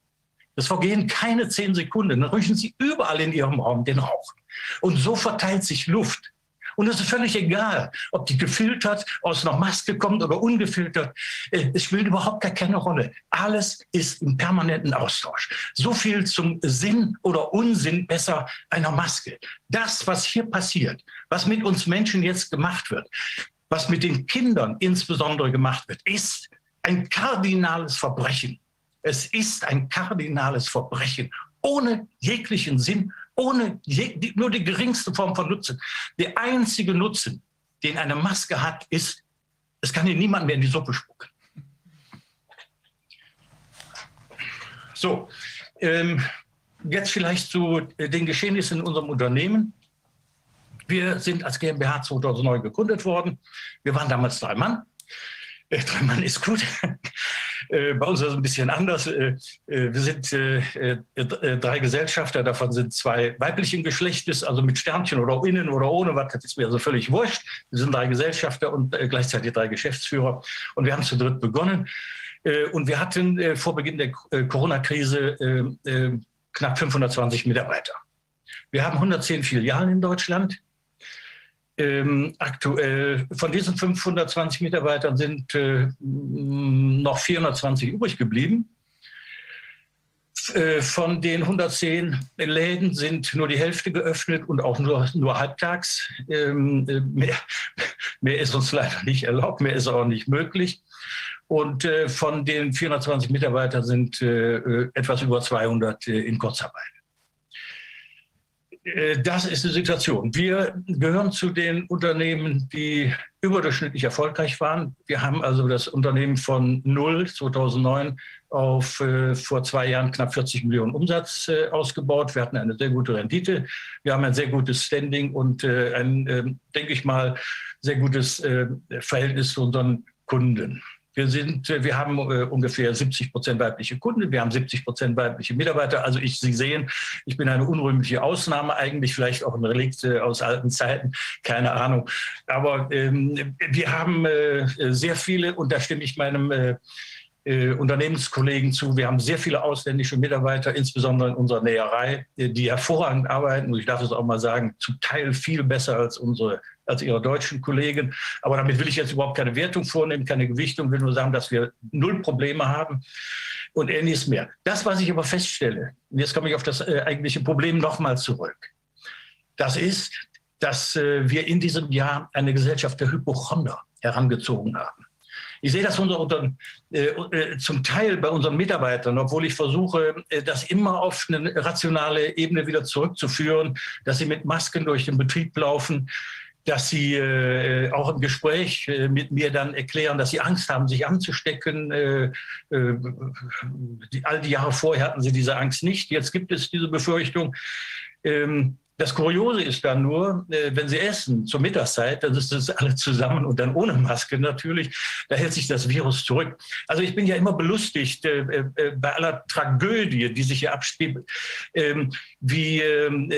Es vergehen keine zehn Sekunden. Dann riechen Sie überall in Ihrem Raum den Rauch. Und so verteilt sich Luft. Und es ist völlig egal, ob die gefiltert aus einer Maske kommt oder ungefiltert. Äh, es spielt überhaupt gar keine Rolle. Alles ist im permanenten Austausch. So viel zum Sinn oder Unsinn besser einer Maske. Das, was hier passiert, was mit uns Menschen jetzt gemacht wird, was mit den Kindern insbesondere gemacht wird, ist ein kardinales Verbrechen. Es ist ein kardinales Verbrechen ohne jeglichen Sinn, ohne je, nur die geringste Form von Nutzen. Der einzige Nutzen, den eine Maske hat, ist, es kann hier niemand mehr in die Suppe spucken. So, ähm, jetzt vielleicht zu den Geschehnissen in unserem Unternehmen. Wir sind als GmbH 2009 gegründet worden. Wir waren damals drei Mann. Äh, drei Mann ist gut. Äh, bei uns ist es ein bisschen anders. Äh, wir sind drei Gesellschafter, davon sind zwei weiblichen Geschlechtes, also mit Sternchen oder innen oder ohne, was das ist mir also völlig wurscht. Wir sind drei Gesellschafter und gleichzeitig drei Geschäftsführer. Und wir haben zu dritt begonnen. Und wir hatten vor Beginn der Corona-Krise knapp 520 Mitarbeiter. Wir haben 110 Filialen in Deutschland ähm, aktuell von diesen 520 Mitarbeitern sind äh, noch 420 übrig geblieben. Äh, von den 110 Läden sind nur die Hälfte geöffnet und auch nur, nur halbtags. Ähm, äh, mehr, mehr, ist uns leider nicht erlaubt, mehr ist auch nicht möglich. Und äh, von den 420 Mitarbeitern sind etwas über 200 in Kurzarbeit. Äh, das ist die Situation. Wir gehören zu den Unternehmen, die überdurchschnittlich erfolgreich waren. Wir haben also das Unternehmen von null 2009 auf äh, vor zwei Jahren knapp 40 Millionen Umsatz äh, ausgebaut. Wir hatten eine sehr gute Rendite. Wir haben ein sehr gutes Standing und äh, ein, ähm, denke ich mal, sehr gutes äh, Verhältnis zu unseren Kunden. Wir, sind, wir haben äh, ungefähr 70 Prozent weibliche Kunden, wir haben 70 Prozent weibliche Mitarbeiter. Also ich, Sie sehen, ich bin eine unrühmliche Ausnahme, eigentlich vielleicht auch ein Relikt äh, aus alten Zeiten, keine Ahnung. Aber ähm, wir haben äh, sehr viele, und da stimme ich meinem äh, Unternehmenskollegen zu. Wir haben sehr viele ausländische Mitarbeiter, insbesondere in unserer Näherei, äh, die hervorragend arbeiten. Und ich darf es auch mal sagen, zum Teil viel besser als unsere als ihre deutschen Kollegen. Aber damit will ich jetzt überhaupt keine Wertung vornehmen, keine Gewichtung, will nur sagen, dass wir null Probleme haben und ähnliches mehr. Das, was ich aber feststelle, und jetzt komme ich auf das äh, eigentliche Problem nochmal zurück, das ist, dass äh, wir in diesem Jahr eine Gesellschaft der Hypochonder herangezogen haben. Ich sehe das unter, unter, äh, äh, zum Teil bei unseren Mitarbeitern, obwohl ich versuche, äh, das immer auf eine rationale Ebene wieder zurückzuführen, dass sie mit Masken durch den Betrieb laufen, dass sie äh, auch im Gespräch äh, mit mir dann erklären, dass sie Angst haben, sich anzustecken. Äh, äh, die, all die Jahre vorher hatten sie diese Angst nicht. Jetzt gibt es diese Befürchtung. Ähm, das Kuriose ist dann nur, äh, wenn Sie essen zur Mittagszeit, dann ist das alle zusammen und dann ohne Maske natürlich, da hält sich das Virus zurück. Also ich bin ja immer belustigt äh, äh, bei aller Tragödie, die sich hier abspielt, ähm, wie ähm,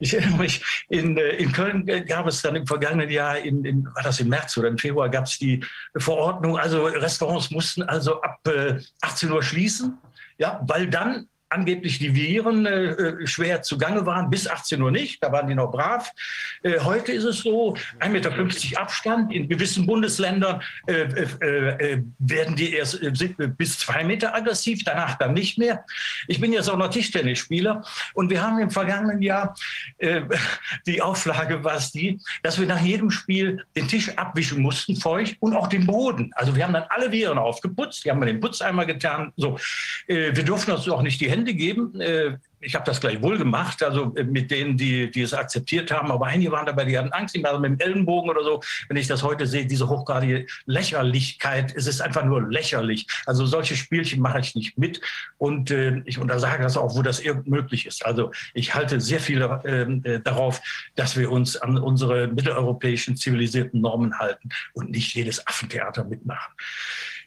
ich erinnere mich, in, in Köln gab es dann im vergangenen Jahr, in, in, war das im März oder im Februar, gab es die Verordnung, also Restaurants mussten also ab 18 Uhr schließen, ja, weil dann angeblich die Viren äh, äh schwer zugange waren, bis 18 Uhr nicht, da waren die noch brav. Äh, heute ist es so, 1,50 Meter Abstand, in gewissen Bundesländern äh, äh, äh werden die erst bis zwei Meter aggressiv, danach dann nicht mehr. Ich bin jetzt auch noch Tischtennisspieler und wir haben im vergangenen Jahr, die Auflage war es die, dass wir nach jedem Spiel den Tisch abwischen mussten, feucht und auch den Boden. Also wir haben dann alle Viren aufgeputzt, die haben wir den Putzeimer getan. So, wir durften uns auch nicht die Hände Hände geben. Äh, ich habe das gleich wohl gemacht, also äh, mit denen, die, die es akzeptiert haben. Aber einige waren dabei, die hatten Angst, die waren mit dem Ellenbogen oder so. Wenn ich das heute sehe, diese hochgradige Lächerlichkeit, es ist einfach nur lächerlich. Also solche Spielchen mache ich nicht mit. Und äh, ich untersage das auch, wo das irgend möglich ist. Also ich halte sehr viel ähm, äh, darauf, dass wir uns an unsere mitteleuropäischen zivilisierten Normen halten und nicht jedes Affentheater mitmachen.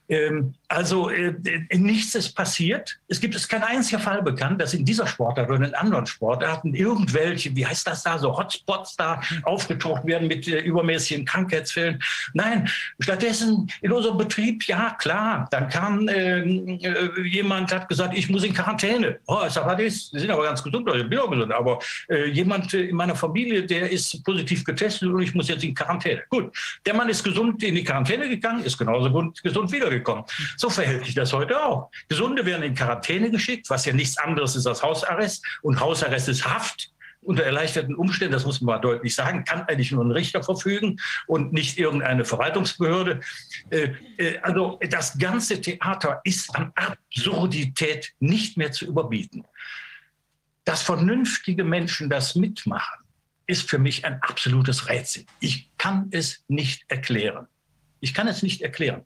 Ähm, also äh, nichts ist passiert. Es gibt es kein einziger Fall bekannt, dass in dieser Sportart oder in anderen Sportarten irgendwelche, wie heißt das da, so Hotspots da aufgetaucht werden mit äh, übermäßigen Krankheitsfällen. Nein, stattdessen in unserem Betrieb, ja klar, dann kam ähm, äh, jemand, hat gesagt, ich muss in Quarantäne. Oh, ich sage, was Sie sind aber ganz gesund, ich bin auch gesund, aber äh, jemand in meiner Familie, der ist positiv getestet und ich muss jetzt in Quarantäne. Gut, der Mann ist gesund in die Quarantäne gegangen, ist genauso gesund wiedergekommen. So verhält sich das heute auch. Gesunde werden in Quarantäne geschickt, was ja nichts anderes ist als Hausarrest. Und Hausarrest ist Haft unter erleichterten Umständen, das muss man mal deutlich sagen, kann eigentlich nur ein Richter verfügen und nicht irgendeine Verwaltungsbehörde. Äh, äh, also das ganze Theater ist an Absurdität nicht mehr zu überbieten. Dass vernünftige Menschen das mitmachen, ist für mich ein absolutes Rätsel. Ich kann es nicht erklären. Ich kann es nicht erklären.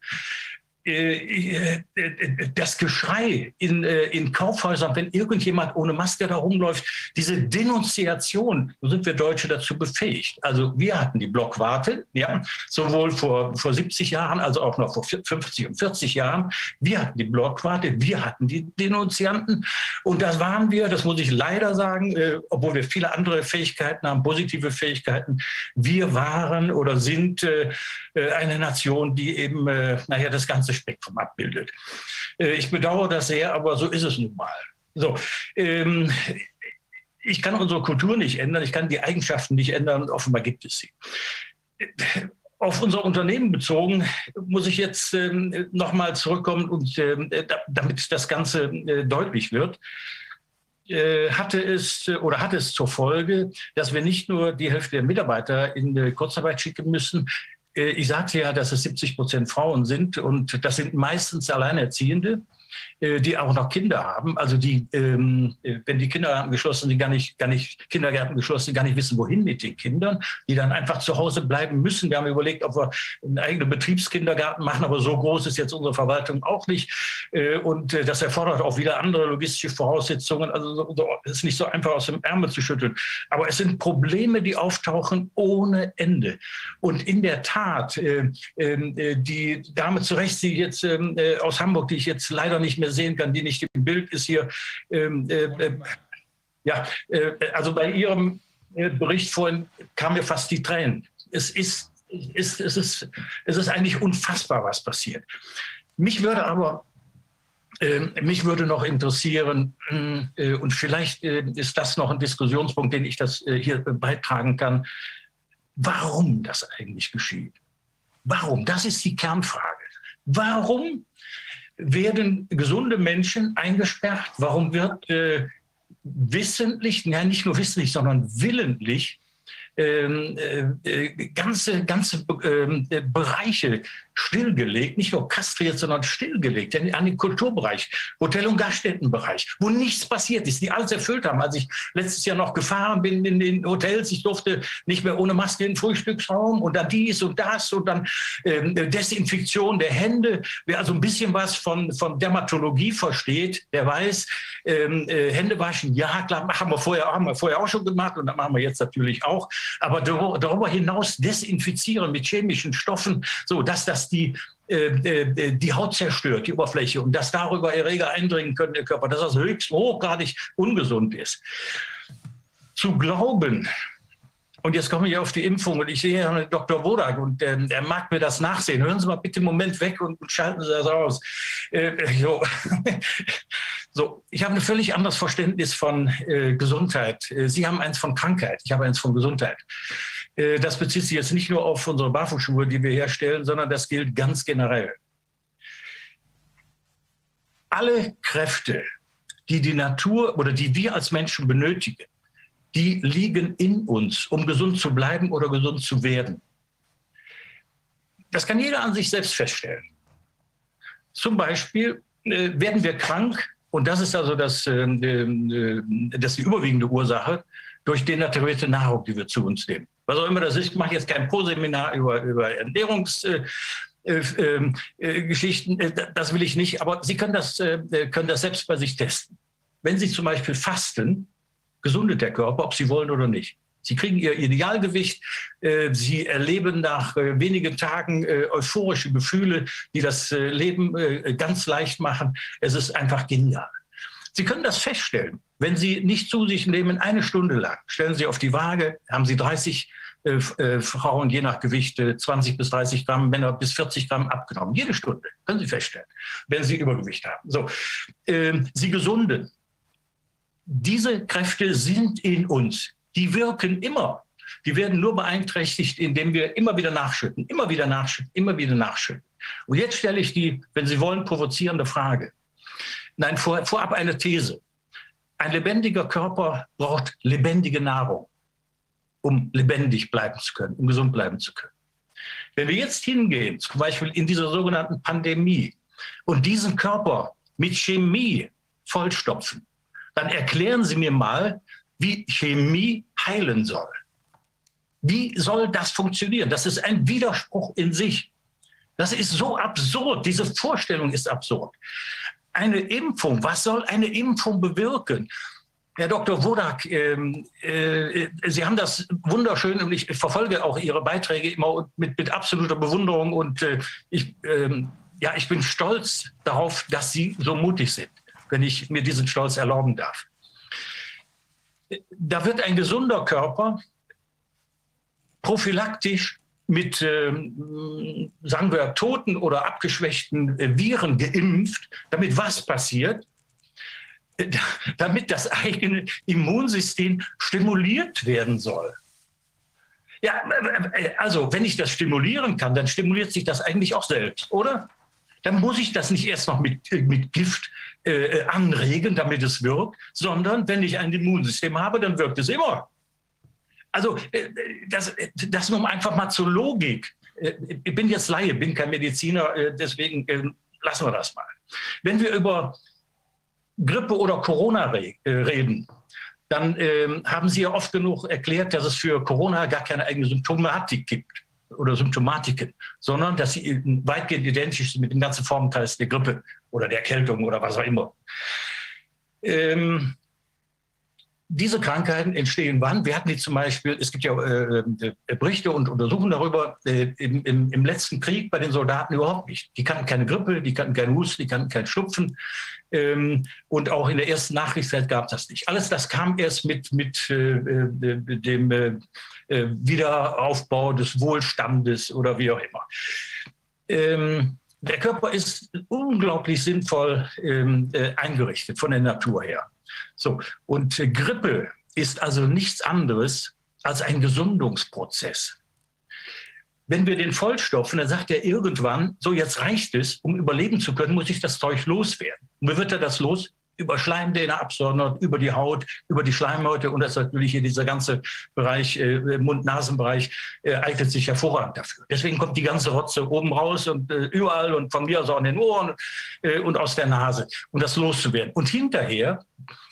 Äh, äh, das Geschrei in, äh, in Kaufhäusern, wenn irgendjemand ohne Maske da rumläuft, diese Denunziation, sind wir Deutsche dazu befähigt. Also wir hatten die Blockwarte, ja, sowohl vor, vor 70 Jahren als auch noch vor 50 und 40 Jahren. Wir hatten die Blockwarte, wir hatten die Denunzianten und das waren wir, das muss ich leider sagen, äh, obwohl wir viele andere Fähigkeiten haben, positive Fähigkeiten. Wir waren oder sind äh, eine Nation, die eben, äh, naja, das ganze Spektrum abbildet. Äh, ich bedauere das sehr, aber so ist es nun mal. So, ähm, ich kann unsere Kultur nicht ändern, ich kann die Eigenschaften nicht ändern, offenbar gibt es sie. Auf unser Unternehmen bezogen muss ich jetzt ähm, nochmal zurückkommen und ähm, damit das Ganze äh, deutlich wird äh, hatte es oder hat es zur Folge, dass wir nicht nur die Hälfte der Mitarbeiter in Kurzarbeit schicken müssen, äh, ich sagte ja, dass es 70 Prozent Frauen sind und das sind meistens Alleinerziehende. Äh, die auch noch Kinder haben, also die, ähm, äh, wenn die Kindergärten geschlossen sind, gar nicht, gar nicht, Kindergärten geschlossen, gar nicht wissen, wohin mit den Kindern, die dann einfach zu Hause bleiben müssen. Wir haben überlegt, ob wir einen eigenen Betriebskindergarten machen, aber so groß ist jetzt unsere Verwaltung auch nicht. Äh, und äh, das erfordert auch wieder andere logistische Voraussetzungen. Also so, so, ist nicht so einfach aus dem Ärmel zu schütteln. Aber es sind Probleme, die auftauchen ohne Ende. Und in der Tat, äh, ähm, äh, die Dame zu Recht, die jetzt ähm, aus Hamburg, die ich jetzt leider nicht mehr sehen kann, die nicht im Bild ist hier. Ähm, äh, äh, ja, äh, also bei Ihrem äh, Bericht vorhin kam mir fast die Tränen. Es ist, es, es, ist, es ist eigentlich unfassbar, was passiert. Mich würde aber ähm, mich würde noch interessieren, äh, und vielleicht ist das noch ein Diskussionspunkt, den ich das hier beitragen kann, warum das eigentlich geschieht. Warum? Das ist die Kernfrage. Warum werden gesunde Menschen eingesperrt? Warum wird äh, wissentlich, ja nicht nur wissentlich, sondern willentlich ähm, äh, ganze, ganze ähm, äh, Bereiche stillgelegt, nicht nur kastriert, sondern stillgelegt, an den Kulturbereich, Hotel- und Gaststättenbereich, wo nichts passiert ist, die alles erfüllt haben. Als ich letztes Jahr noch gefahren bin in den Hotels, ich durfte nicht mehr ohne Maske in den Frühstücksraum und dann dies und das und dann ähm, Desinfektion der Hände. Wer also ein bisschen was von, von Dermatologie versteht, der weiß, ähm, äh, Hände waschen, ja, klar, haben wir, vorher, haben wir vorher auch schon gemacht und das machen wir jetzt natürlich auch. Aber darüber hinaus desinfizieren mit chemischen Stoffen, so dass das die äh, äh, die Haut zerstört, die Oberfläche, und dass darüber Erreger eindringen können in den Körper, dass das höchst hochgradig ungesund ist. Zu glauben, und jetzt komme ich auf die Impfung und ich sehe Herrn Dr. Wodak und äh, er mag mir das nachsehen. Hören Sie mal bitte einen Moment weg und, schalten Sie das aus. Äh, so. so. ich habe ein völlig anderes Verständnis von äh, Gesundheit. Äh, Sie haben eins von Krankheit, ich habe eins von Gesundheit. Äh, das bezieht sich jetzt nicht nur auf unsere Barfußschuhe, die wir herstellen, sondern das gilt ganz generell. Alle Kräfte, die die Natur oder die wir als Menschen benötigen, die liegen in uns, um gesund zu bleiben oder gesund zu werden. Das kann jeder an sich selbst feststellen. Zum Beispiel äh, werden wir krank, und das ist also das, äh, äh, das die überwiegende Ursache, durch denaturierte Nahrung, die wir zu uns nehmen. Was auch immer das ist, ich mache jetzt kein Pro-Seminar über, über Ernährungsgeschichten, äh, äh, äh, das will ich nicht, aber Sie können das, können das selbst bei sich testen. Wenn Sie zum Beispiel fasten, gesundet der Körper, ob sie wollen oder nicht. Sie kriegen ihr Idealgewicht, äh, sie erleben nach äh, wenigen Tagen äh, euphorische Gefühle, die das Leben ganz leicht machen. Es ist einfach genial. Sie können das feststellen, wenn Sie nicht zu sich nehmen, eine Stunde lang, stellen Sie auf die Waage, haben Sie 30 Frauen je nach Gewicht 20 bis 30 Gramm, Männer bis 40 Gramm abgenommen. Jede Stunde können Sie feststellen, wenn Sie Übergewicht haben. So, ähm, Sie gesunden, diese Kräfte sind in uns. Die wirken immer. Die werden nur beeinträchtigt, indem wir immer wieder nachschütten, immer wieder nachschütten, immer wieder nachschütten. Und jetzt stelle ich die, wenn Sie wollen, provozierende Frage. Nein, vor, vorab eine These. Ein lebendiger Körper braucht lebendige Nahrung, um lebendig bleiben zu können, um gesund bleiben zu können. Wenn wir jetzt hingehen, zum Beispiel in dieser sogenannten Pandemie, und diesen Körper mit Chemie vollstopfen, dann erklären Sie mir mal, wie Chemie heilen soll. Wie soll das funktionieren? Das ist ein Widerspruch in sich. Das ist so absurd. Diese Vorstellung ist absurd. Eine Impfung, was soll eine Impfung bewirken? Herr Dr. Wodak, ähm, äh, Sie haben das wunderschön und ich verfolge auch Ihre Beiträge immer mit, mit absoluter Bewunderung und äh, ich, ähm, ja, ich bin stolz darauf, dass Sie so mutig sind wenn ich mir diesen Stolz erlauben darf. Da wird ein gesunder Körper prophylaktisch mit, äh, sagen wir, toten oder abgeschwächten äh, Viren geimpft, damit was passiert? Äh, damit das eigene Immunsystem stimuliert werden soll. Ja, äh, also wenn ich das stimulieren kann, dann stimuliert sich das eigentlich auch selbst, oder? Dann muss ich das nicht erst noch mit, mit Gift äh, anregen, damit es wirkt, sondern wenn ich ein Immunsystem habe, dann wirkt es immer. Also äh, das, das nun einfach mal zur Logik. Äh, ich bin jetzt Laie, bin kein Mediziner, äh, deswegen lassen wir das mal. Wenn wir über Grippe oder Corona re reden, dann äh, haben Sie ja oft genug erklärt, dass es für Corona gar keine eigene Symptomatik gibt oder Symptomatiken, sondern dass sie weitgehend identisch sind mit den ganzen Formenkreis der Grippe oder der Erkältung oder was auch immer. Ähm, diese Krankheiten entstehen wann? Wir hatten die zum Beispiel, es gibt ja äh, äh, Berichte und Untersuchungen darüber, äh, im, im, im, letzten Krieg bei den Soldaten überhaupt nicht. Die kannten keine Grippe, die kannten keinen Husten, die kannten keinen Schnupfen. Ähm, und auch in der ersten Nachkriegszeit gab es das nicht. Alles das kam erst mit, mit äh, äh dem äh, Wiederaufbau des Wohlstandes oder wie auch immer. Ähm, der Körper ist unglaublich sinnvoll ähm, eingerichtet von der Natur her. So, und Grippe ist also nichts anderes als ein Gesundungsprozess. Wenn wir den vollstopfen, dann sagt er irgendwann, so jetzt reicht es, um überleben zu können, muss ich das Zeug loswerden. Und wie wird er das los? über Schleimdähne absondern, über die Haut, über die Schleimhäute und das natürlich hier dieser ganze Bereich, äh, Mund-Nasen-Bereich, äh, eignet sich hervorragend dafür. Deswegen kommt die ganze Rotze oben raus und äh, überall und von mir aus auch in den Ohren äh, und aus der Nase, um das loszuwerden. Und hinterher,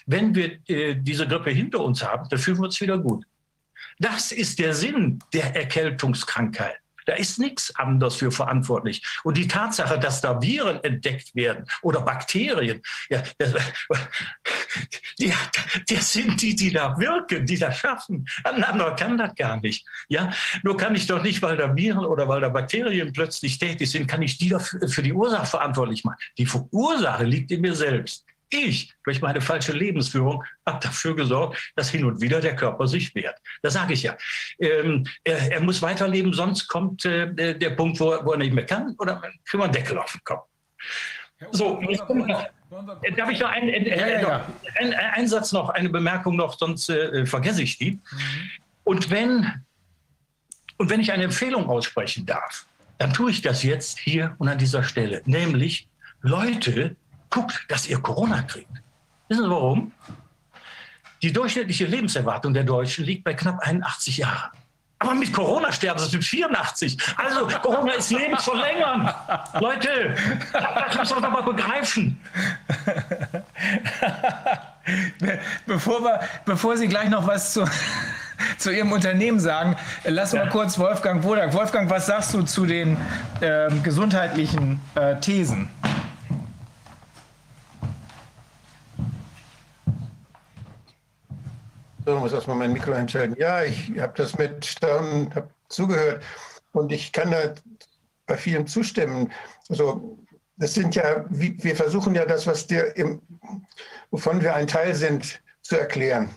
wenn wir äh, diese Grippe hinter uns haben, dann fühlen wir uns wieder gut. Das ist der Sinn der Erkältungskrankheit. Da ist nichts anderes für verantwortlich. Und die Tatsache, dass da Viren entdeckt werden oder Bakterien, ja, das, das sind die, die da wirken, die das schaffen. Ein anderer kann das gar nicht. Ja, nur kann ich doch nicht, weil da Viren oder weil da Bakterien plötzlich tätig sind, kann ich die für die Ursache verantwortlich machen. Die Ursache liegt in mir selbst. Ich, durch meine falsche Lebensführung, habe dafür gesorgt, dass hin und wieder der Körper sich wehrt. Das sage ich ja. Ähm, er, er, muss weiterleben, sonst kommt äh, der Punkt, wo, wo, er nicht mehr kann, oder kriegen wir einen Deckel auf den Kopf. So, jetzt kommt noch, darf ich noch einen, äh, ja, ja, ja. Ein, ein, Satz noch, eine Bemerkung noch, sonst äh, vergesse ich die. Mhm. Und, wenn, und wenn ich eine Empfehlung aussprechen darf, dann tue ich das jetzt hier und an dieser Stelle. Nämlich, Leute, guckt, dass ihr Corona kriegt. Wissen Sie warum? Die durchschnittliche Lebenserwartung der Deutschen liegt bei knapp 81 Jahren. Aber mit Corona sterben sie mit 84. Also Corona ist lebensverlängernd. Leute, das muss man doch mal begreifen. Bevor, wir, bevor Sie gleich noch was zu, zu Ihrem Unternehmen sagen, lassen wir kurz Wolfgang Wodak. Wolfgang, was sagst du zu den äh, gesundheitlichen äh, Thesen? So, muss erstmal mein Mikro einschalten. Ja, ich habe das mit Staunen hab zugehört und ich kann da bei vielen zustimmen. Also das sind ja, wir versuchen ja das, was der im, wovon wir ein Teil sind, zu erklären.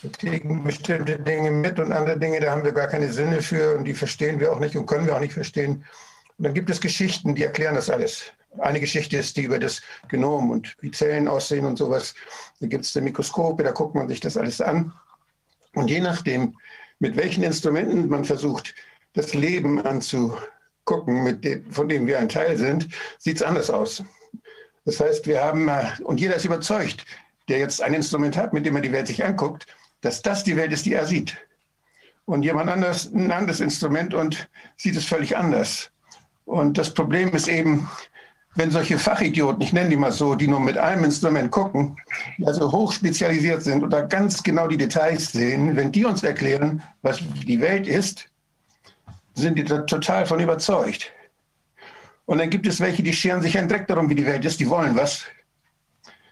Wir kriegen bestimmte Dinge mit und andere Dinge, da haben wir gar keine Sinne für und die verstehen wir auch nicht und können wir auch nicht verstehen. Und dann gibt es Geschichten, die erklären das alles. Eine Geschichte ist die über das Genom und wie Zellen aussehen und sowas. Da gibt es Mikroskope, da guckt man sich das alles an. Und je nachdem, mit welchen Instrumenten man versucht, das Leben anzugucken, dem, von dem wir ein Teil sind, sieht es anders aus. Das heißt, wir haben, äh, und jeder ist überzeugt, der jetzt ein Instrument hat, mit dem er die Welt sich anguckt, dass das die Welt ist, die er sieht. Und jemand anders ein anderes Instrument und sieht es völlig anders. Und das Problem ist eben, wenn solche Fachidioten, ich nenne die mal so, die nur mit einem Instrument gucken, also hochspezialisiert sind da ganz genau die Details sehen, wenn die uns erklären, was die Welt ist, sind die total von überzeugt. Und dann gibt es welche, die scheren sich einen Dreck darum, wie die Welt ist, die wollen was.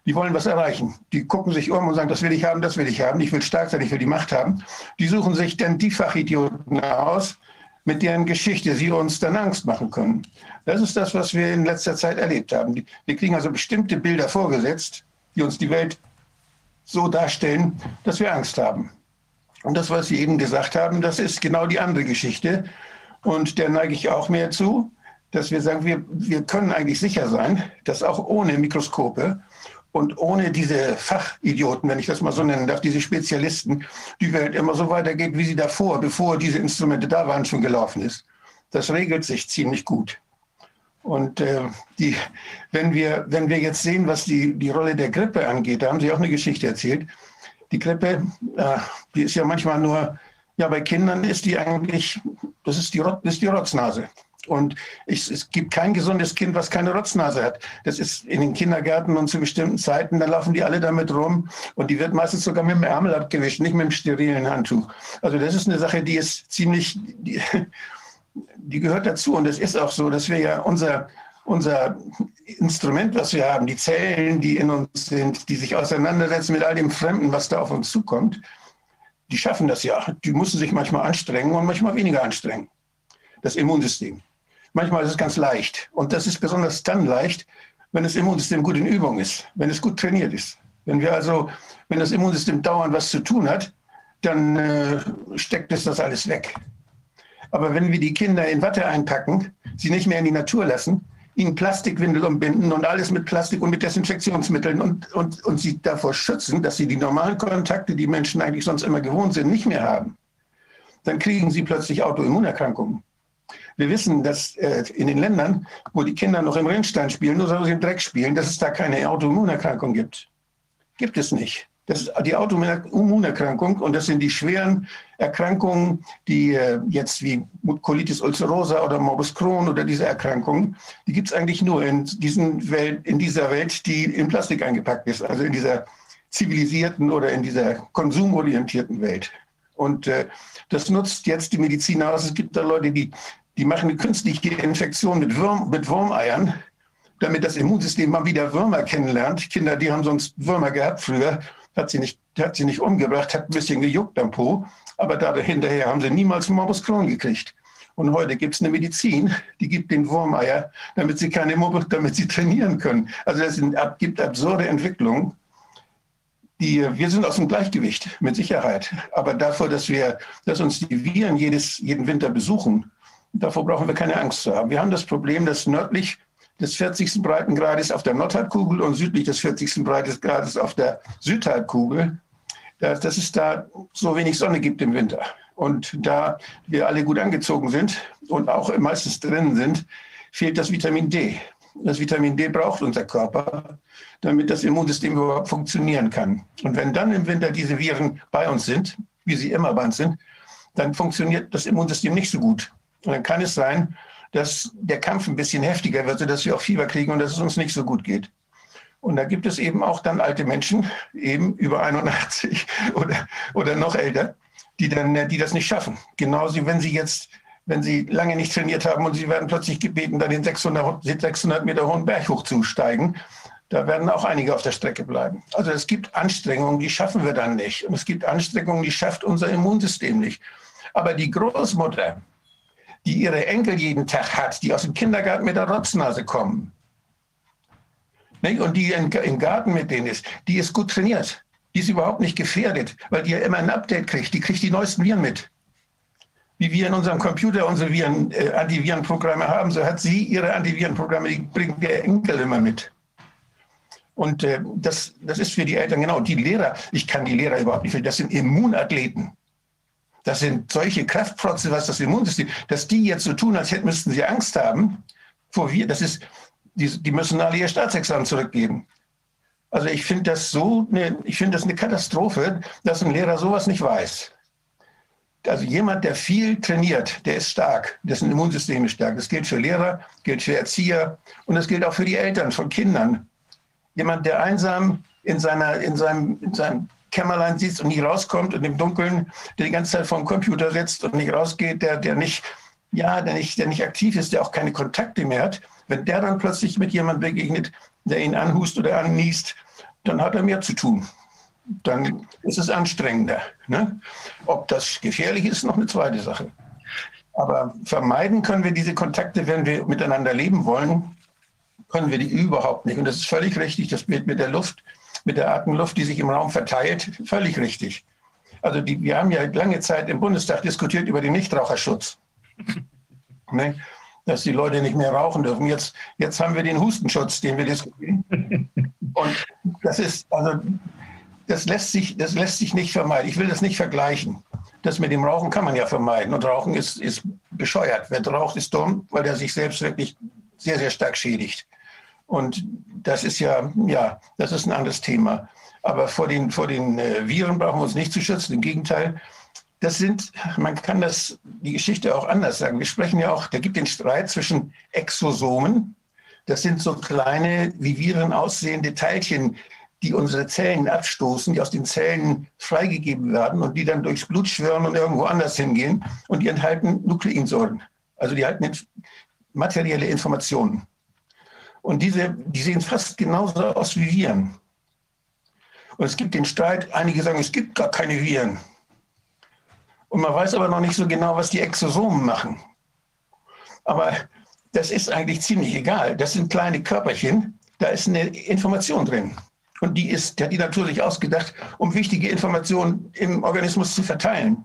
Die wollen was erreichen. Die gucken sich um und sagen, das will ich haben, das will ich haben, ich will stark sein, ich will die Macht haben. Die suchen sich dann die Fachidioten aus, mit deren Geschichte sie uns dann Angst machen können. Das ist das, was wir in letzter Zeit erlebt haben. Wir kriegen also bestimmte Bilder vorgesetzt, die uns die Welt so darstellen, dass wir Angst haben. Und das, was Sie eben gesagt haben, das ist genau die andere Geschichte. Und der neige ich auch mehr zu, dass wir sagen, wir, wir können eigentlich sicher sein, dass auch ohne Mikroskope und ohne diese Fachidioten, wenn ich das mal so nennen darf, diese Spezialisten, die Welt immer so weitergeht, wie sie davor, bevor diese Instrumente da waren, schon gelaufen ist. Das regelt sich ziemlich gut. Und äh, die, wenn, wir, wenn wir jetzt sehen, was die, die Rolle der Grippe angeht, da haben Sie auch eine Geschichte erzählt. Die Grippe, äh, die ist ja manchmal nur, ja, bei Kindern ist die eigentlich, das ist die, ist die Rotznase. Und ich, es gibt kein gesundes Kind, was keine Rotznase hat. Das ist in den Kindergärten und zu bestimmten Zeiten, da laufen die alle damit rum und die wird meistens sogar mit dem Ärmel abgewischt, nicht mit dem sterilen Handtuch. Also das ist eine Sache, die ist ziemlich, die, die gehört dazu. Und es ist auch so, dass wir ja unser, unser Instrument, was wir haben, die Zellen, die in uns sind, die sich auseinandersetzen mit all dem Fremden, was da auf uns zukommt, die schaffen das ja. Die müssen sich manchmal anstrengen und manchmal weniger anstrengen. Das Immunsystem. Manchmal ist es ganz leicht. Und das ist besonders dann leicht, wenn das Immunsystem gut in Übung ist, wenn es gut trainiert ist. Wenn wir also, wenn das Immunsystem dauernd was zu tun hat, dann äh, steckt es das alles weg. Aber wenn wir die Kinder in Watte einpacken, sie nicht mehr in die Natur lassen, ihnen Plastikwindel umbinden und alles mit Plastik und mit Desinfektionsmitteln und, und, und sie davor schützen, dass sie die normalen Kontakte, die Menschen eigentlich sonst immer gewohnt sind, nicht mehr haben, dann kriegen sie plötzlich Autoimmunerkrankungen. Wir wissen, dass äh, in den Ländern, wo die Kinder noch im Rennstein spielen, nur so im Dreck spielen, dass es da keine Autoimmunerkrankung gibt. gibt es nicht. Das ist die Autoimmunerkrankung und das sind die schweren Erkrankungen, die äh, jetzt wie Colitis ulcerosa oder Morbus Crohn oder diese Erkrankungen, die gibt es eigentlich nur in, diesen Welt, in dieser Welt, die in Plastik eingepackt ist, also in dieser zivilisierten oder in dieser konsumorientierten Welt. Und äh, das nutzt jetzt die Medizin aus. Es gibt da Leute, die, die machen eine künstliche Infektion mit, Würm, mit Wurmeiern, damit das Immunsystem mal wieder Würmer kennenlernt. Kinder, die haben sonst Würmer gehabt früher hat sie nicht, hat sie nicht umgebracht, hat ein bisschen gejuckt am Po, aber da hinterher haben sie niemals Morbus Crohn gekriegt. Und heute gibt es eine Medizin, die gibt den Wurmeier, damit sie keine Morbus, damit sie trainieren können. Also es gibt absurde Entwicklungen. Die, wir sind aus dem Gleichgewicht, mit Sicherheit. Aber davor, dass, wir, dass uns die Viren jedes, jeden Winter besuchen, davor brauchen wir keine Angst zu haben. Wir haben das Problem, dass nördlich des 40. Breitengrades auf der Nordhalbkugel und südlich des 40. Breitengrades auf der Südhalbkugel, dass, dass es da so wenig Sonne gibt im Winter. Und da wir alle gut angezogen sind und auch meistens drinnen sind, fehlt das Vitamin D. Das Vitamin D braucht unser Körper, damit das Immunsystem überhaupt funktionieren kann. Und wenn dann im Winter diese Viren bei uns sind, wie sie immer bei uns sind, dann funktioniert das Immunsystem nicht so gut. Und dann kann es sein, dass der Kampf ein bisschen heftiger wird, sodass wir auch Fieber kriegen und dass es uns nicht so gut geht. Und da gibt es eben auch dann alte Menschen, eben über 81 oder, oder noch älter, die, dann, die das nicht schaffen. Genauso, wenn sie jetzt, wenn sie lange nicht trainiert haben und sie werden plötzlich gebeten, dann den 600, 600 Meter hohen Berg hochzusteigen, da werden auch einige auf der Strecke bleiben. Also es gibt Anstrengungen, die schaffen wir dann nicht. Und es gibt Anstrengungen, die schafft unser Immunsystem nicht. Aber die Großmutter, die ihre Enkel jeden Tag hat, die aus dem Kindergarten mit der Rotznase kommen. Und die im Garten mit denen ist, die ist gut trainiert. Die ist überhaupt nicht gefährdet, weil die ja immer ein Update kriegt. Die kriegt die neuesten Viren mit. Wie wir in unserem Computer unsere Viren, äh, Antivirenprogramme haben, so hat sie ihre Antivirenprogramme, die bringt der Enkel immer mit. Und äh, das, das ist für die Eltern genau. Die Lehrer, ich kann die Lehrer überhaupt nicht, das sind Immunathleten. Das sind solche Kraftprotze, was das Immunsystem, dass die jetzt so tun, als hätten müssten sie Angst haben vor wir, das ist, die, die müssen alle ihr Staatsexamen zurückgeben. Also ich finde das so, eine, ich finde das eine Katastrophe, dass ein Lehrer sowas nicht weiß. Also jemand, der viel trainiert, der ist stark, dessen Immunsystem ist stark. Das gilt für Lehrer, gilt für Erzieher und das gilt auch für die Eltern von Kindern. Jemand, der einsam in, seiner, in, seinem, in seinem Kämmerlein sitzt und nicht rauskommt und im Dunkeln, der die ganze Zeit vor dem Computer sitzt und nicht rausgeht, der, der nicht, ja, der nicht, der nicht aktiv ist, der auch keine Kontakte mehr hat, wenn der dann plötzlich mit jemandem begegnet, der ihn anhust oder anniest, dann hat er mehr zu tun. Dann ist es anstrengender. Ne? Ob das gefährlich ist, noch eine zweite Sache. Aber vermeiden können wir diese Kontakte, wenn wir miteinander leben wollen, können wir die überhaupt nicht. Und das ist völlig richtig, das Bild mit der Luft mit der Atemluft, die sich im Raum verteilt, völlig richtig. Also die, wir haben ja lange Zeit im Bundestag diskutiert über den Nichtraucherschutz. ne? Dass die Leute nicht mehr rauchen dürfen. Jetzt, jetzt haben wir den Hustenschutz, den wir diskutieren. Und das ist, also, das lässt, sich, das lässt sich nicht vermeiden. Ich will das nicht vergleichen. Das mit dem Rauchen kann man ja vermeiden. Und Rauchen ist, ist bescheuert. Wer raucht, ist dumm, weil er sich selbst wirklich sehr, sehr stark schädigt. Und das ist ja, ja, das ist ein anderes Thema. Aber vor den, vor den äh, Viren brauchen wir uns nicht zu schützen. Im Gegenteil, das sind, man kann das, die Geschichte auch anders sagen. Wir sprechen ja auch, da gibt den Streit zwischen Exosomen. Das sind so kleine, wie Viren aussehende Teilchen, die unsere Zellen abstoßen, die aus den Zellen freigegeben werden und die dann durchs Blut schwirren und irgendwo anders hingehen. Und die enthalten Nukleinsäuren. Also die halten materielle Informationen. Und diese, die sehen fast genauso aus wie Viren. Und es gibt den Streit, einige sagen, es gibt gar keine Viren. Und man weiß aber noch nicht so genau, was die Exosomen machen. Aber das ist eigentlich ziemlich egal. Das sind kleine Körperchen, da ist eine Information drin. Und die ist, die hat die Natur sich ausgedacht, um wichtige Informationen im Organismus zu verteilen.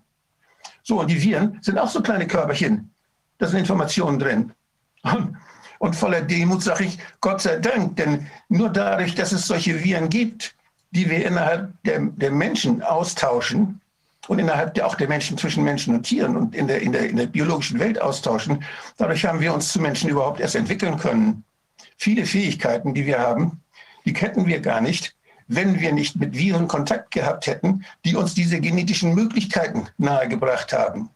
So, und die Viren sind auch so kleine Körperchen. Da sind Informationen drin. Und und voller Demut sage ich, Gott sei Dank, denn nur dadurch, dass es solche Viren gibt, die wir innerhalb der, der Menschen austauschen und innerhalb der, auch der Menschen zwischen Menschen und Tieren und in der, in, der, in der biologischen Welt austauschen, dadurch haben wir uns zu Menschen überhaupt erst entwickeln können. Viele Fähigkeiten, die wir haben, die hätten wir gar nicht, wenn wir nicht mit Viren Kontakt gehabt hätten, die uns diese genetischen Möglichkeiten nahegebracht haben.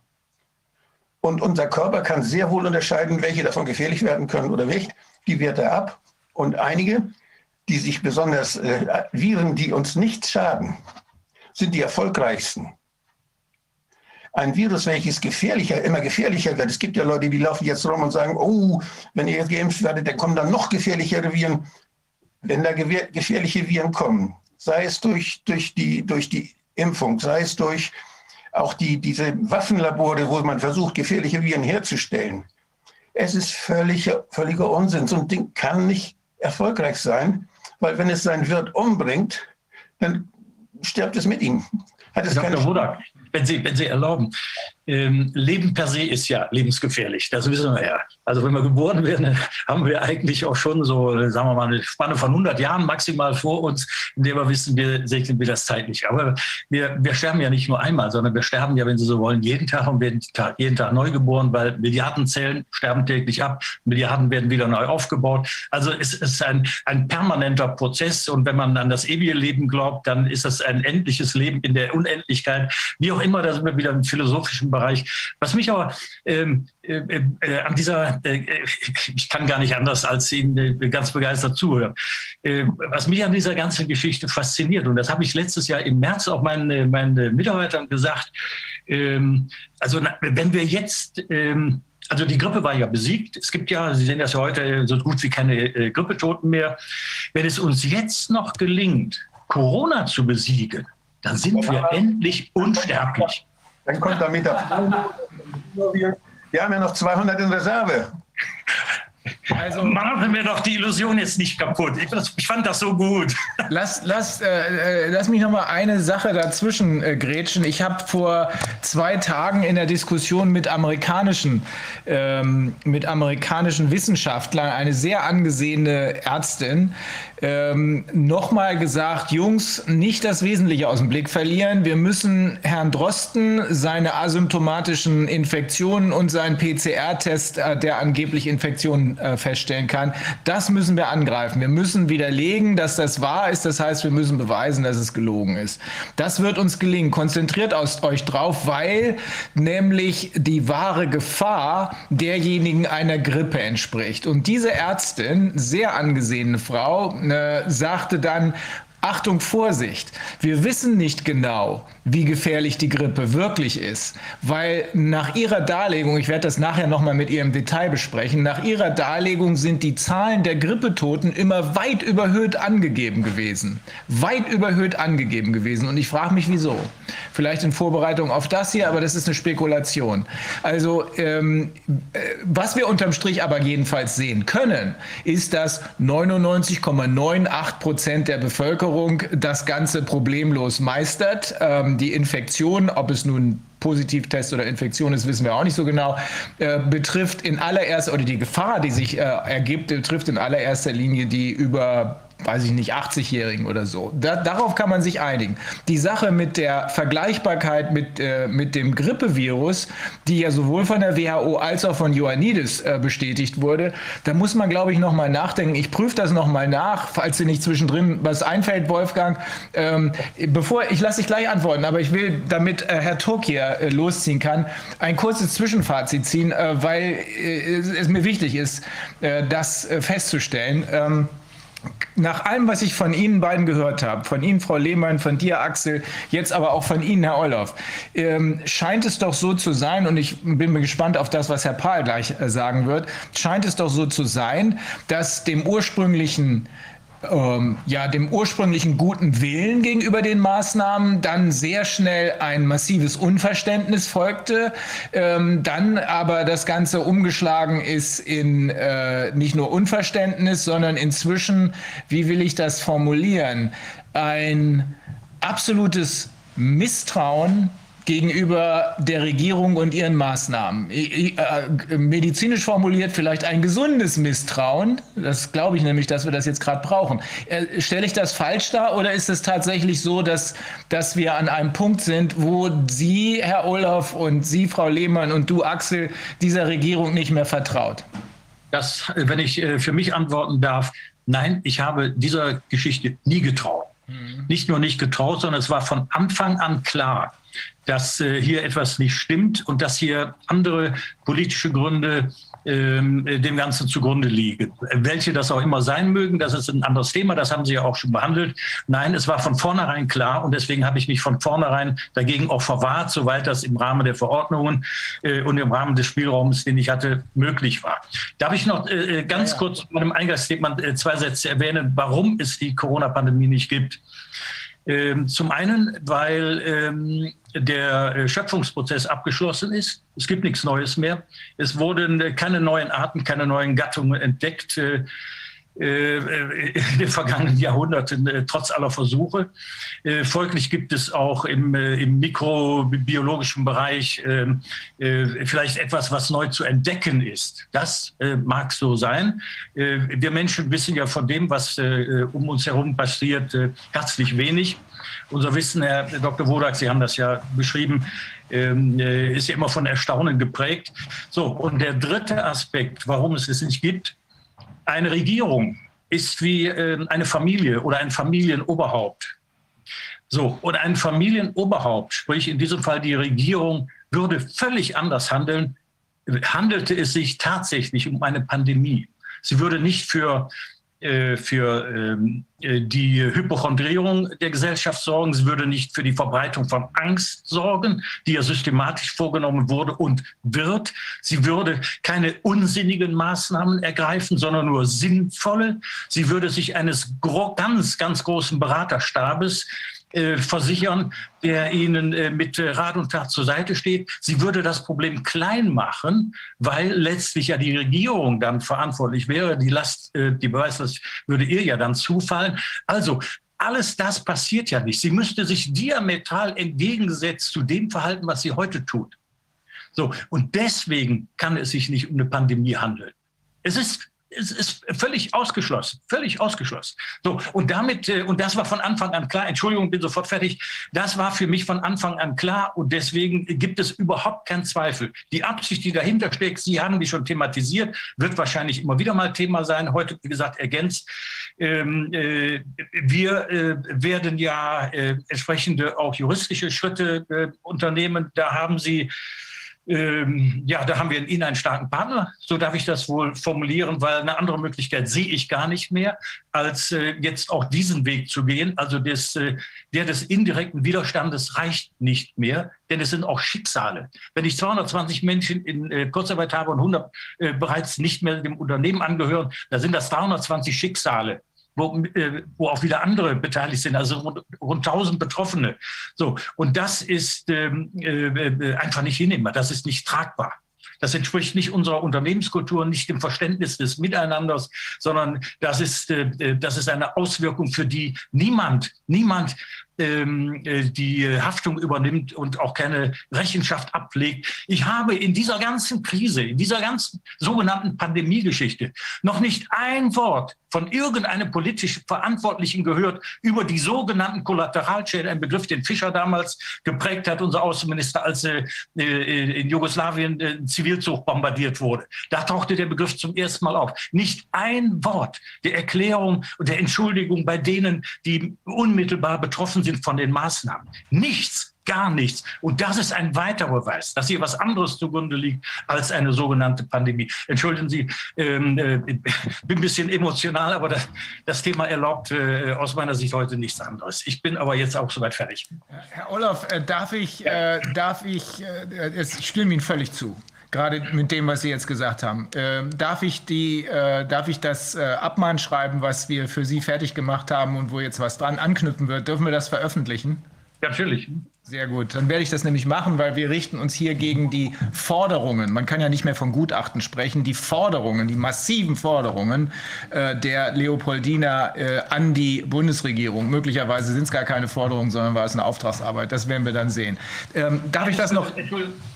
Und unser Körper kann sehr wohl unterscheiden, welche davon gefährlich werden können oder nicht. Die wehrt er ab. Und einige, die sich besonders äh, Viren, die uns nichts schaden, sind die erfolgreichsten. Ein Virus, welches gefährlicher, immer gefährlicher wird. Es gibt ja Leute, die laufen jetzt rum und sagen, oh, wenn ihr jetzt geimpft werdet, dann kommen dann noch gefährlichere Viren. Wenn da gefährliche Viren kommen, sei es durch, durch, die, durch die Impfung, sei es durch auch die, diese Waffenlabore, wo man versucht, gefährliche Viren herzustellen. Es ist völliger, völliger Unsinn. So ein Ding kann nicht erfolgreich sein, weil wenn es seinen Wirt umbringt, dann stirbt es mit ihm. Hat es Dr. Wodak, wenn Sie, wenn Sie erlauben, ähm, Leben per se ist ja lebensgefährlich, das wissen wir ja. Also wenn wir geboren werden, haben wir eigentlich auch schon so, sagen wir mal, eine Spanne von 100 Jahren maximal vor uns, in der wir wissen, wir segnen wir das zeitlich. Aber wir, wir sterben ja nicht nur einmal, sondern wir sterben ja, wenn Sie so wollen, jeden Tag und werden jeden Tag neu geboren, weil Milliarden Zellen sterben täglich ab, Milliarden werden wieder neu aufgebaut. Also es ist ein, ein permanenter Prozess und wenn man an das ewige Leben glaubt, dann ist das ein endliches Leben in der Unendlichkeit. Wie auch immer, da sind wir wieder im philosophischen Bereich. Was mich aber ähm, äh, äh, an dieser, äh, ich kann gar nicht anders als Ihnen äh, ganz begeistert zuhören, äh, was mich an dieser ganzen Geschichte fasziniert, und das habe ich letztes Jahr im März auch meinen, meinen Mitarbeitern gesagt, ähm, also wenn wir jetzt ähm, also die Grippe war ja besiegt. Es gibt ja, Sie sehen das ja heute, so gut wie keine äh, Grippetoten mehr. Wenn es uns jetzt noch gelingt, Corona zu besiegen, dann sind wir endlich unsterblich. Dann kommt damit der Wir haben ja noch 200 in Reserve. Also machen wir doch die Illusion jetzt nicht kaputt. Ich, ich fand das so gut. Lass, lass, äh, äh lass mich noch mal eine Sache dazwischen äh, grätschen. Ich habe vor zwei Tagen in der Diskussion mit amerikanischen, ähm, mit amerikanischen Wissenschaftlern eine sehr angesehene Ärztin ähm, nochmal gesagt, Jungs, nicht das Wesentliche aus dem Blick verlieren. Wir müssen Herrn Drosten seine asymptomatischen Infektionen und seinen PCR-Test, äh, der angeblich Infektionen äh, feststellen kann, das müssen wir angreifen. Wir müssen widerlegen, dass das wahr ist. Das heißt, wir müssen beweisen, dass es gelogen ist. Das wird uns gelingen. Konzentriert euch drauf, weil nämlich die wahre Gefahr derjenigen einer Grippe entspricht. Und diese Ärztin, sehr angesehene Frau, äh, sagte dann, Achtung, Vorsicht, wir wissen nicht genau, wie gefährlich die Grippe wirklich ist, weil nach ihrer Darlegung, ich werde das nachher nochmal mit ihr im Detail besprechen, nach ihrer Darlegung sind die Zahlen der Grippetoten immer weit überhöht angegeben gewesen. Weit überhöht angegeben gewesen. Und ich frage mich, wieso. Vielleicht in Vorbereitung auf das hier, aber das ist eine Spekulation. Also, ähm, äh, was wir unterm Strich aber jedenfalls sehen können, ist, dass 99,98 Prozent der Bevölkerung das Ganze problemlos meistert. Ähm, die Infektion, ob es nun Positivtest oder Infektion ist, wissen wir auch nicht so genau, äh, betrifft in allererster, oder die Gefahr, die sich äh, ergibt, betrifft in allererster Linie die über weiß ich nicht, 80-Jährigen oder so. Da, darauf kann man sich einigen. Die Sache mit der Vergleichbarkeit mit, äh, mit dem Grippevirus, die ja sowohl von der WHO als auch von Ioannidis äh, bestätigt wurde, da muss man, glaube ich, nochmal nachdenken. Ich prüfe das nochmal nach, falls dir nicht zwischendrin was einfällt, Wolfgang. Ähm, bevor, ich lasse dich gleich antworten, aber ich will, damit äh, Herr Turk hier äh, losziehen kann, ein kurzes Zwischenfazit ziehen, äh, weil äh, es mir wichtig ist, das festzustellen. Ähm, nach allem, was ich von Ihnen beiden gehört habe, von Ihnen, Frau Lehmann, von dir, Axel, jetzt aber auch von Ihnen, Herr Olloff, ähm, scheint es doch so zu sein, und ich bin gespannt auf das, was Herr Pahl gleich äh, sagen wird, scheint es doch so zu sein, dass dem ursprünglichen ähm, ja, dem ursprünglichen guten Willen gegenüber den Maßnahmen, dann sehr schnell ein massives Unverständnis folgte, ähm, dann aber das Ganze umgeschlagen ist in äh, nicht nur Unverständnis, sondern inzwischen, wie will ich das formulieren, ein absolutes Misstrauen gegenüber der Regierung und ihren Maßnahmen. Äh, medizinisch formuliert vielleicht ein gesundes Misstrauen. Das glaube ich nämlich, dass wir das jetzt gerade brauchen. Äh, stelle ich das falsch dar oder ist es tatsächlich so, dass, dass wir an einem Punkt sind, wo Sie, Herr Olaf, und Sie, Frau Lehmann, und du, Axel, dieser Regierung nicht mehr vertraut? Das, wenn ich äh, für mich antworten darf, nein, ich habe dieser Geschichte nie getraut. Mhm. Nicht nur nicht getraut, sondern es war von Anfang an klar, dass äh, hier etwas nicht stimmt und dass hier andere politische Gründe ähm, dem Ganzen zugrunde liegen. Welche das auch immer sein mögen, das ist ein anderes Thema, das haben Sie ja auch schon behandelt. Nein, es war von vornherein klar und deswegen habe ich mich von vornherein dagegen auch verwahrt, soweit das im Rahmen der Verordnungen äh, und im Rahmen des Spielraums, den ich hatte, möglich war. Darf ich noch äh, äh ganz ja, ja. kurz zu meinem Eingangsstatement äh, zwei Sätze erwähnen, warum es die Corona-Pandemie nicht gibt? Ähm, zum einen, weil ähm, der äh, Schöpfungsprozess abgeschlossen ist. Es gibt nichts Neues mehr. Es wurden äh, keine neuen Arten, keine neuen Gattungen entdeckt. Äh, in den vergangenen Jahrhunderten, äh, trotz aller Versuche. Äh, folglich gibt es auch im, im mikrobiologischen Bereich ähm, vielleicht etwas, was neu zu entdecken ist. Das mag so sein. Wir Menschen wissen ja von dem, was um uns herum passiert, herzlich wenig. Unser Wissen, Herr Dr. Wodak, Sie haben das ja beschrieben, ähm, ist ja immer von Erstaunen geprägt. So, und der dritte Aspekt, warum es es nicht gibt, eine Regierung ist wie äh, eine Familie oder ein Familienoberhaupt. So, und ein Familienoberhaupt, sprich in diesem Fall die Regierung, würde völlig anders handeln, handelte es sich tatsächlich um eine Pandemie. Sie würde nicht für für ähm, äh, die Hypochondrierung der Gesellschaft sorgen. Sie würde nicht für die Verbreitung von Angst sorgen, die ja systematisch vorgenommen wurde und wird. Sie würde keine unsinnigen Maßnahmen ergreifen, sondern nur sinnvolle. Sie würde sich eines ganz, ganz großen Beraterstabes äh, versichern, der Ihnen äh, mit Rat und Tat zur Seite steht. Sie würde das Problem klein machen, weil letztlich ja die Regierung dann verantwortlich wäre. Die Last, äh, die Beweislast würde ihr ja dann zufallen. Also alles das passiert ja nicht. Sie müsste sich diametral entgegengesetzt zu dem verhalten, was sie heute tut. So, und deswegen kann es sich nicht um eine Pandemie handeln. Es ist es ist völlig ausgeschlossen, völlig ausgeschlossen. So und damit äh, und das war von Anfang an klar. Entschuldigung, bin sofort fertig. Das war für mich von Anfang an klar und deswegen gibt es überhaupt keinen Zweifel. Die Absicht, die dahinter steckt, Sie haben die schon thematisiert, wird wahrscheinlich immer wieder mal Thema sein. Heute, wie gesagt, ergänzt. Ähm, äh, wir äh, werden ja äh, entsprechende auch juristische Schritte äh, unternehmen. Da haben Sie ähm, ja, da haben wir in Ihnen einen starken Partner, so darf ich das wohl formulieren, weil eine andere Möglichkeit sehe ich gar nicht mehr, als äh, jetzt auch diesen Weg zu gehen. Also des, äh, der des indirekten Widerstandes reicht nicht mehr, denn es sind auch Schicksale. Wenn ich 220 Menschen in äh, Kurzarbeit habe und 100 äh, bereits nicht mehr dem Unternehmen angehören, da sind das 320 Schicksale wo, äh, wo auch wieder andere beteiligt sind, also rund, rund 1000 Betroffene. So, und das ist ähm, äh, äh, einfach nicht hinnehmbar, das ist nicht tragbar. Das entspricht nicht unserer Unternehmenskultur, nicht dem Verständnis des Miteinanders, sondern das ist, äh, äh das ist eine Auswirkung, für die niemand, niemand ähm, äh, die Haftung übernimmt und auch keine Rechenschaft ablegt. Ich habe in dieser ganzen Krise, in dieser ganzen sogenannten Pandemiegeschichte noch nicht ein Wort von irgendeinem politisch Verantwortlichen gehört über die sogenannten Kollateralschäden, ein Begriff, den Fischer damals geprägt hat, unser Außenminister, als äh, äh in Jugoslawien äh, ein Zivilzug bombardiert wurde. Da tauchte der Begriff zum ersten Mal auf. Nicht ein Wort der Erklärung und der Entschuldigung bei denen, die unmittelbar betroffen sind von den Maßnahmen. Nichts gar nichts. Und das ist ein weiterer Beweis, dass hier was anderes zugrunde liegt als eine sogenannte Pandemie. Entschuldigen Sie, ähm, äh, bin ein bisschen emotional, aber das, das Thema erlaubt äh, aus meiner Sicht heute nichts anderes. Ich bin aber jetzt auch soweit fertig. Herr Olaf, äh, darf ich, äh, darf ich, äh, ich stimme Ihnen völlig zu gerade mit dem, was Sie jetzt gesagt haben. Ähm, darf, ich die, äh, darf ich das Abmahnschreiben, was wir für Sie fertig gemacht haben und wo jetzt was dran anknüpfen wird, dürfen wir das veröffentlichen? Ja, natürlich. Sehr gut. Dann werde ich das nämlich machen, weil wir richten uns hier gegen die Forderungen, man kann ja nicht mehr von Gutachten sprechen, die Forderungen, die massiven Forderungen äh, der Leopoldina äh, an die Bundesregierung. Möglicherweise sind es gar keine Forderungen, sondern war es eine Auftragsarbeit. Das werden wir dann sehen. Ähm, darf ich das noch?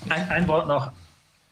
Ein, ein Wort noch.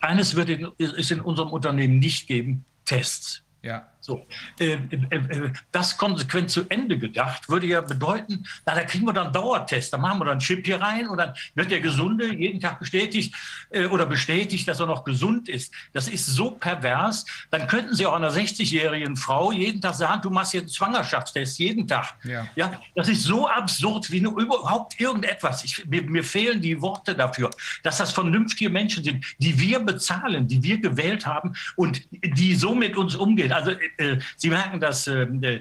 Eines wird ist in unserem Unternehmen nicht geben, Tests. Ja. So, äh, äh, äh, das konsequent zu Ende gedacht, würde ja bedeuten, na, da kriegen wir dann Dauertest, da machen wir dann Chip hier rein und dann wird der Gesunde jeden Tag bestätigt äh, oder bestätigt, dass er noch gesund ist. Das ist so pervers. Dann könnten Sie auch einer 60-jährigen Frau jeden Tag sagen, du machst jetzt einen Schwangerschaftstest, jeden Tag. Ja. ja das ist so absurd wie nur überhaupt irgendetwas. Ich, mir, mir fehlen die Worte dafür, dass das vernünftige Menschen sind, die wir bezahlen, die wir gewählt haben und die so mit uns umgehen. Also äh, Sie merken, dass äh, äh,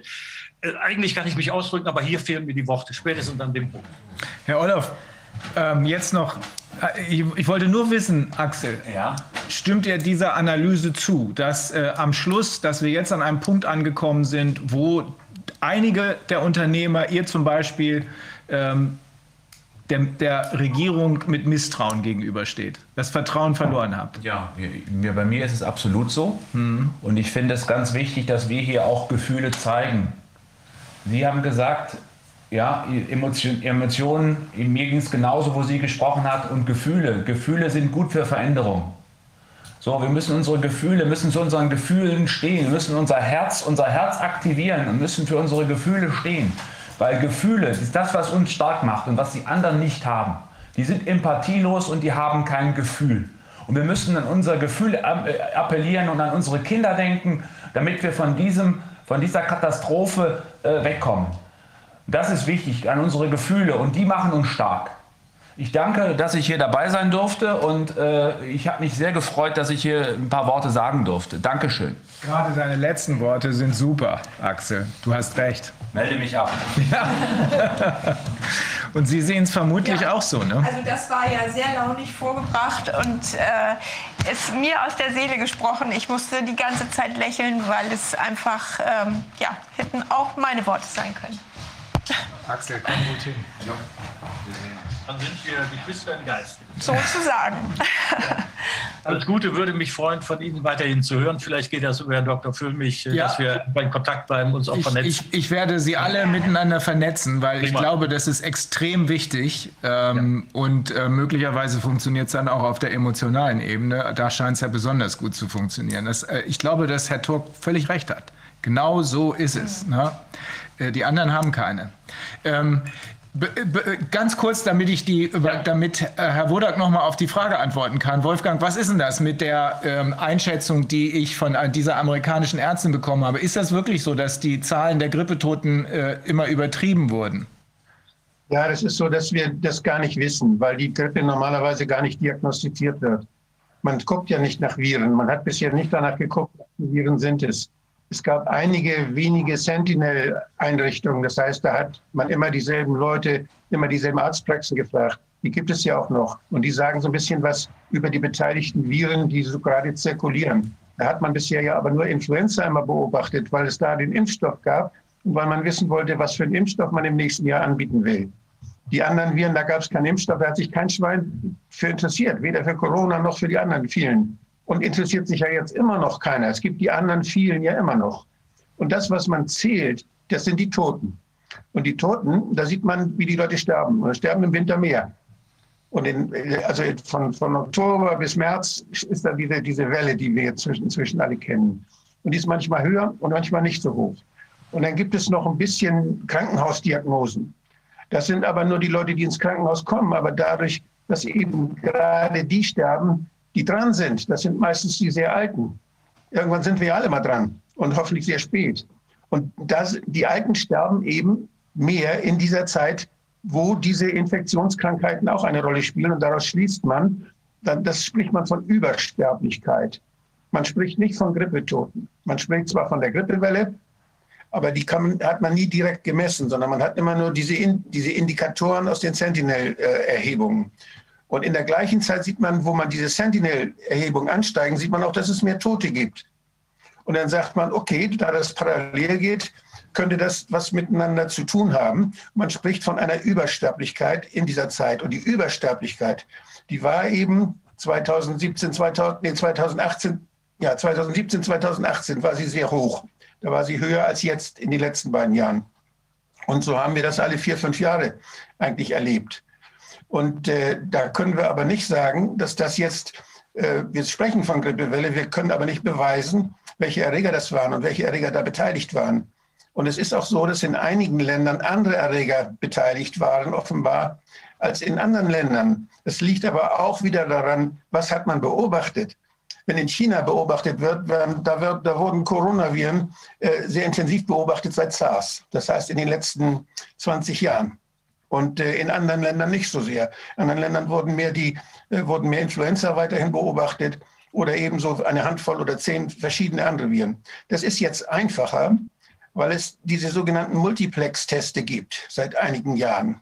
eigentlich kann ich mich ausdrücken, aber hier fehlen mir die Worte, spätestens an dem Punkt. Herr Olaf, ähm, jetzt noch, äh, ich, ich, wollte nur wissen, Axel, ja? stimmt ihr dieser Analyse zu, dass äh, am Schluss, dass wir jetzt an einem Punkt angekommen sind, wo einige der Unternehmer, ihr zum Beispiel, ähm, der, der, Regierung mit Misstrauen gegenübersteht, das Vertrauen verloren habt. Ja, mir, bei mir ist es absolut so. Mhm. Und ich finde es ganz wichtig, dass wir hier auch Gefühle zeigen. Sie haben gesagt, ja, Emotion, Emotionen, mir ging es genauso, wo sie gesprochen hat, und Gefühle. Gefühle sind gut für Veränderung. So, wir müssen unsere Gefühle, müssen zu unseren Gefühlen stehen, wir müssen unser Herz, unser Herz aktivieren und müssen für unsere Gefühle stehen. Weil Gefühle ist das, was uns stark macht und was die anderen nicht haben. Die sind empathielos und die haben kein Gefühl. Und wir müssen an unser Gefühl äh, appellieren und an unsere Kinder denken, damit wir von, diesem, von dieser Katastrophe äh, wegkommen. Das ist wichtig, an unsere Gefühle und die machen uns stark. Ich danke, dass ich hier dabei sein durfte und äh, ich habe mich sehr gefreut, dass ich hier ein paar Worte sagen durfte. Dankeschön. Gerade deine letzten Worte sind super, Axel. Du hast recht. Melde mich ab. Ja. und Sie sehen es vermutlich ja. auch so, ne? Also das war ja sehr launig vorgebracht und äh, ist mir aus der Seele gesprochen. Ich musste die ganze Zeit lächeln, weil es einfach, ähm, ja, hätten auch meine Worte sein können. Axel, komm gut hin. Ja. Dann sind wir Geschwister im Geist. Sozusagen. Alles Gute, würde mich freuen, von Ihnen weiterhin zu hören. Vielleicht geht das über Herrn Dr. Füllmich, ja. dass wir in Kontakt bleiben, uns auch ich, vernetzen. Ich, ich, werde Sie alle miteinander vernetzen, weil Prima. ich glaube, das ist extrem wichtig. Ähm, ja. Und äh, möglicherweise funktioniert es dann auch auf der emotionalen Ebene. Da scheint es ja besonders gut zu funktionieren. Das, äh, ich glaube, dass Herr Turk völlig recht hat. Genau so ist es. Ne? Äh, die anderen haben keine. Ähm, Ganz kurz, damit ich die, ja. damit äh, Herr Wodak noch mal auf die Frage antworten kann. Wolfgang, was ist denn das mit der ähm, Einschätzung, die ich von äh, dieser amerikanischen Ärztin bekommen habe? Ist das wirklich so, dass die Zahlen der Grippetoten äh, immer übertrieben wurden? Ja, das ist so, dass wir das gar nicht wissen, weil die Grippe normalerweise gar nicht diagnostiziert wird. Man guckt ja nicht nach Viren. Man hat bisher nicht danach geguckt, welche Viren sind es. Es gab einige wenige Sentinel-Einrichtungen. Das heißt, da hat man immer dieselben Leute, immer dieselben Arztpraxen gefragt. Die gibt es ja auch noch. Und die sagen so ein bisschen was über die beteiligten Viren, die so gerade zirkulieren. Da hat man bisher ja aber nur Influenza einmal beobachtet, weil es da den Impfstoff gab und weil man wissen wollte, was für einen Impfstoff man im nächsten Jahr anbieten will. Die anderen Viren, da gab es keinen Impfstoff, da hat sich kein Schwein für interessiert, weder für Corona noch für die anderen vielen. Und interessiert sich ja jetzt immer noch keiner. Es gibt die anderen vielen ja immer noch. Und das, was man zählt, das sind die Toten. Und die Toten, da sieht man, wie die Leute sterben. Und sterben im Winter mehr. Und in, also von, von Oktober bis März ist da diese, diese Welle, die wir jetzt inzwischen alle kennen. Und die ist manchmal höher und manchmal nicht so hoch. Und dann gibt es noch ein bisschen Krankenhausdiagnosen. Das sind aber nur die Leute, die ins Krankenhaus kommen. Aber dadurch, dass eben gerade die sterben, die dran sind, das sind meistens die sehr Alten. Irgendwann sind wir ja alle mal dran und hoffentlich sehr spät. Und das, die Alten sterben eben mehr in dieser Zeit, wo diese Infektionskrankheiten auch eine Rolle spielen. Und daraus schließt man, dann, das spricht man von Übersterblichkeit. Man spricht nicht von Grippetoten. Man spricht zwar von der Grippewelle, aber die kann, hat man nie direkt gemessen, sondern man hat immer nur diese, diese Indikatoren aus den Sentinel-Erhebungen. Und in der gleichen Zeit sieht man, wo man diese Sentinel-Erhebung ansteigen, sieht man auch, dass es mehr Tote gibt. Und dann sagt man, okay, da das parallel geht, könnte das was miteinander zu tun haben. Man spricht von einer Übersterblichkeit in dieser Zeit. Und die Übersterblichkeit, die war eben 2017, 2000, nee, 2018, ja, 2017, 2018 war sie sehr hoch. Da war sie höher als jetzt in den letzten beiden Jahren. Und so haben wir das alle vier, fünf Jahre eigentlich erlebt. Und äh, da können wir aber nicht sagen, dass das jetzt äh, wir sprechen von Grippewelle, wir können aber nicht beweisen, welche Erreger das waren und welche Erreger da beteiligt waren. Und es ist auch so, dass in einigen Ländern andere Erreger beteiligt waren, offenbar, als in anderen Ländern. Es liegt aber auch wieder daran, was hat man beobachtet. Wenn in China beobachtet wird, da, wird, da wurden Coronaviren äh, sehr intensiv beobachtet seit SARS. Das heißt in den letzten 20 Jahren. Und äh, in anderen Ländern nicht so sehr. In anderen Ländern wurden mehr, die, äh, wurden mehr Influenza weiterhin beobachtet oder ebenso eine Handvoll oder zehn verschiedene andere Viren. Das ist jetzt einfacher, weil es diese sogenannten Multiplex-Teste gibt seit einigen Jahren.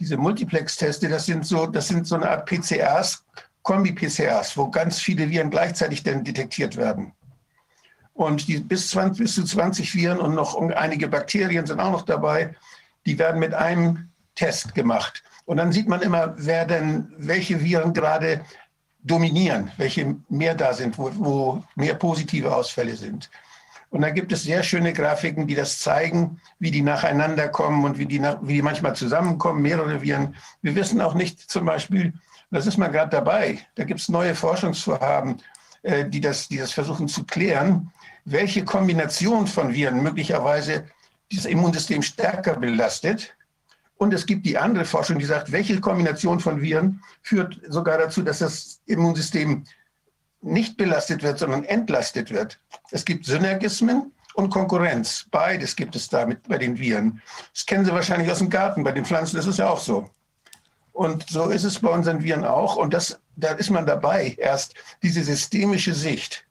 Diese Multiplex-Teste, das sind so, das sind so eine Art PCRs, Kombi-PCRs, wo ganz viele Viren gleichzeitig dann detektiert werden. Und die bis, 20, bis zu 20 Viren und noch einige Bakterien sind auch noch dabei, die werden mit einem Test gemacht. Und dann sieht man immer, wer denn, welche Viren gerade dominieren, welche mehr da sind, wo, wo mehr positive Ausfälle sind. Und da gibt es sehr schöne Grafiken, die das zeigen, wie die nacheinander kommen und wie die, wie die manchmal zusammenkommen, mehrere Viren. Wir wissen auch nicht zum Beispiel, das ist mal gerade dabei, da gibt es neue Forschungsvorhaben, äh, die, das, die das versuchen zu klären, welche Kombination von Viren möglicherweise dieses Immunsystem stärker belastet. Und es gibt die andere Forschung, die sagt, welche Kombination von Viren führt sogar dazu, dass das Immunsystem nicht belastet wird, sondern entlastet wird. Es gibt Synergismen und Konkurrenz. Beides gibt es da mit, bei den Viren. Das kennen Sie wahrscheinlich aus dem Garten. Bei den Pflanzen ist es ja auch so. Und so ist es bei unseren Viren auch. Und das, da ist man dabei, erst diese systemische Sicht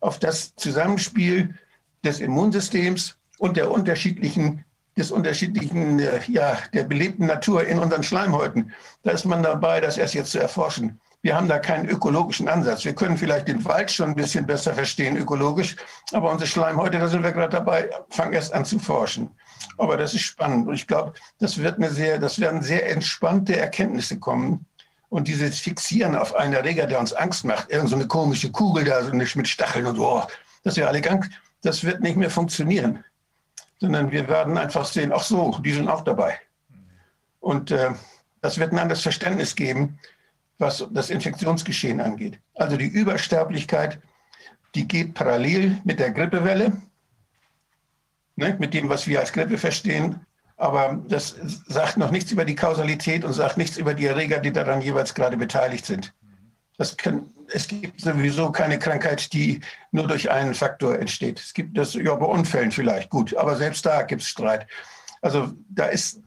auf das Zusammenspiel des Immunsystems und der unterschiedlichen, des unterschiedlichen, äh, ja, der belebten Natur in unseren Schleimhäuten. Da ist man dabei, das erst jetzt zu erforschen. Wir haben da keinen ökologischen Ansatz. Wir können vielleicht den Wald schon ein bisschen besser verstehen ökologisch, aber unsere Schleimhäute, da sind wir gerade dabei, fangen erst an zu forschen. Aber das ist spannend und ich glaube, das wird eine sehr, das werden sehr entspannte Erkenntnisse kommen. Und dieses Fixieren auf einen Erreger, der uns Angst macht, irgend so eine komische Kugel da, so nicht mit Stacheln und oh, dass wir alle Angst, das wird nicht mehr funktionieren. Sondern wir werden einfach sehen, ach so, die sind auch dabei. Und äh, das wird ein anderes Verständnis geben, was das Infektionsgeschehen angeht. Also die Übersterblichkeit, die geht parallel mit der Grippewelle, ne, mit dem, was wir als Grippe verstehen. Aber das sagt noch nichts über die Kausalität und sagt nichts über die Erreger, die daran jeweils gerade beteiligt sind. Kann, es gibt sowieso keine Krankheit, die nur durch einen Faktor entsteht. Es gibt das ja bei Unfällen vielleicht, gut, aber selbst da gibt es Streit. Also da ist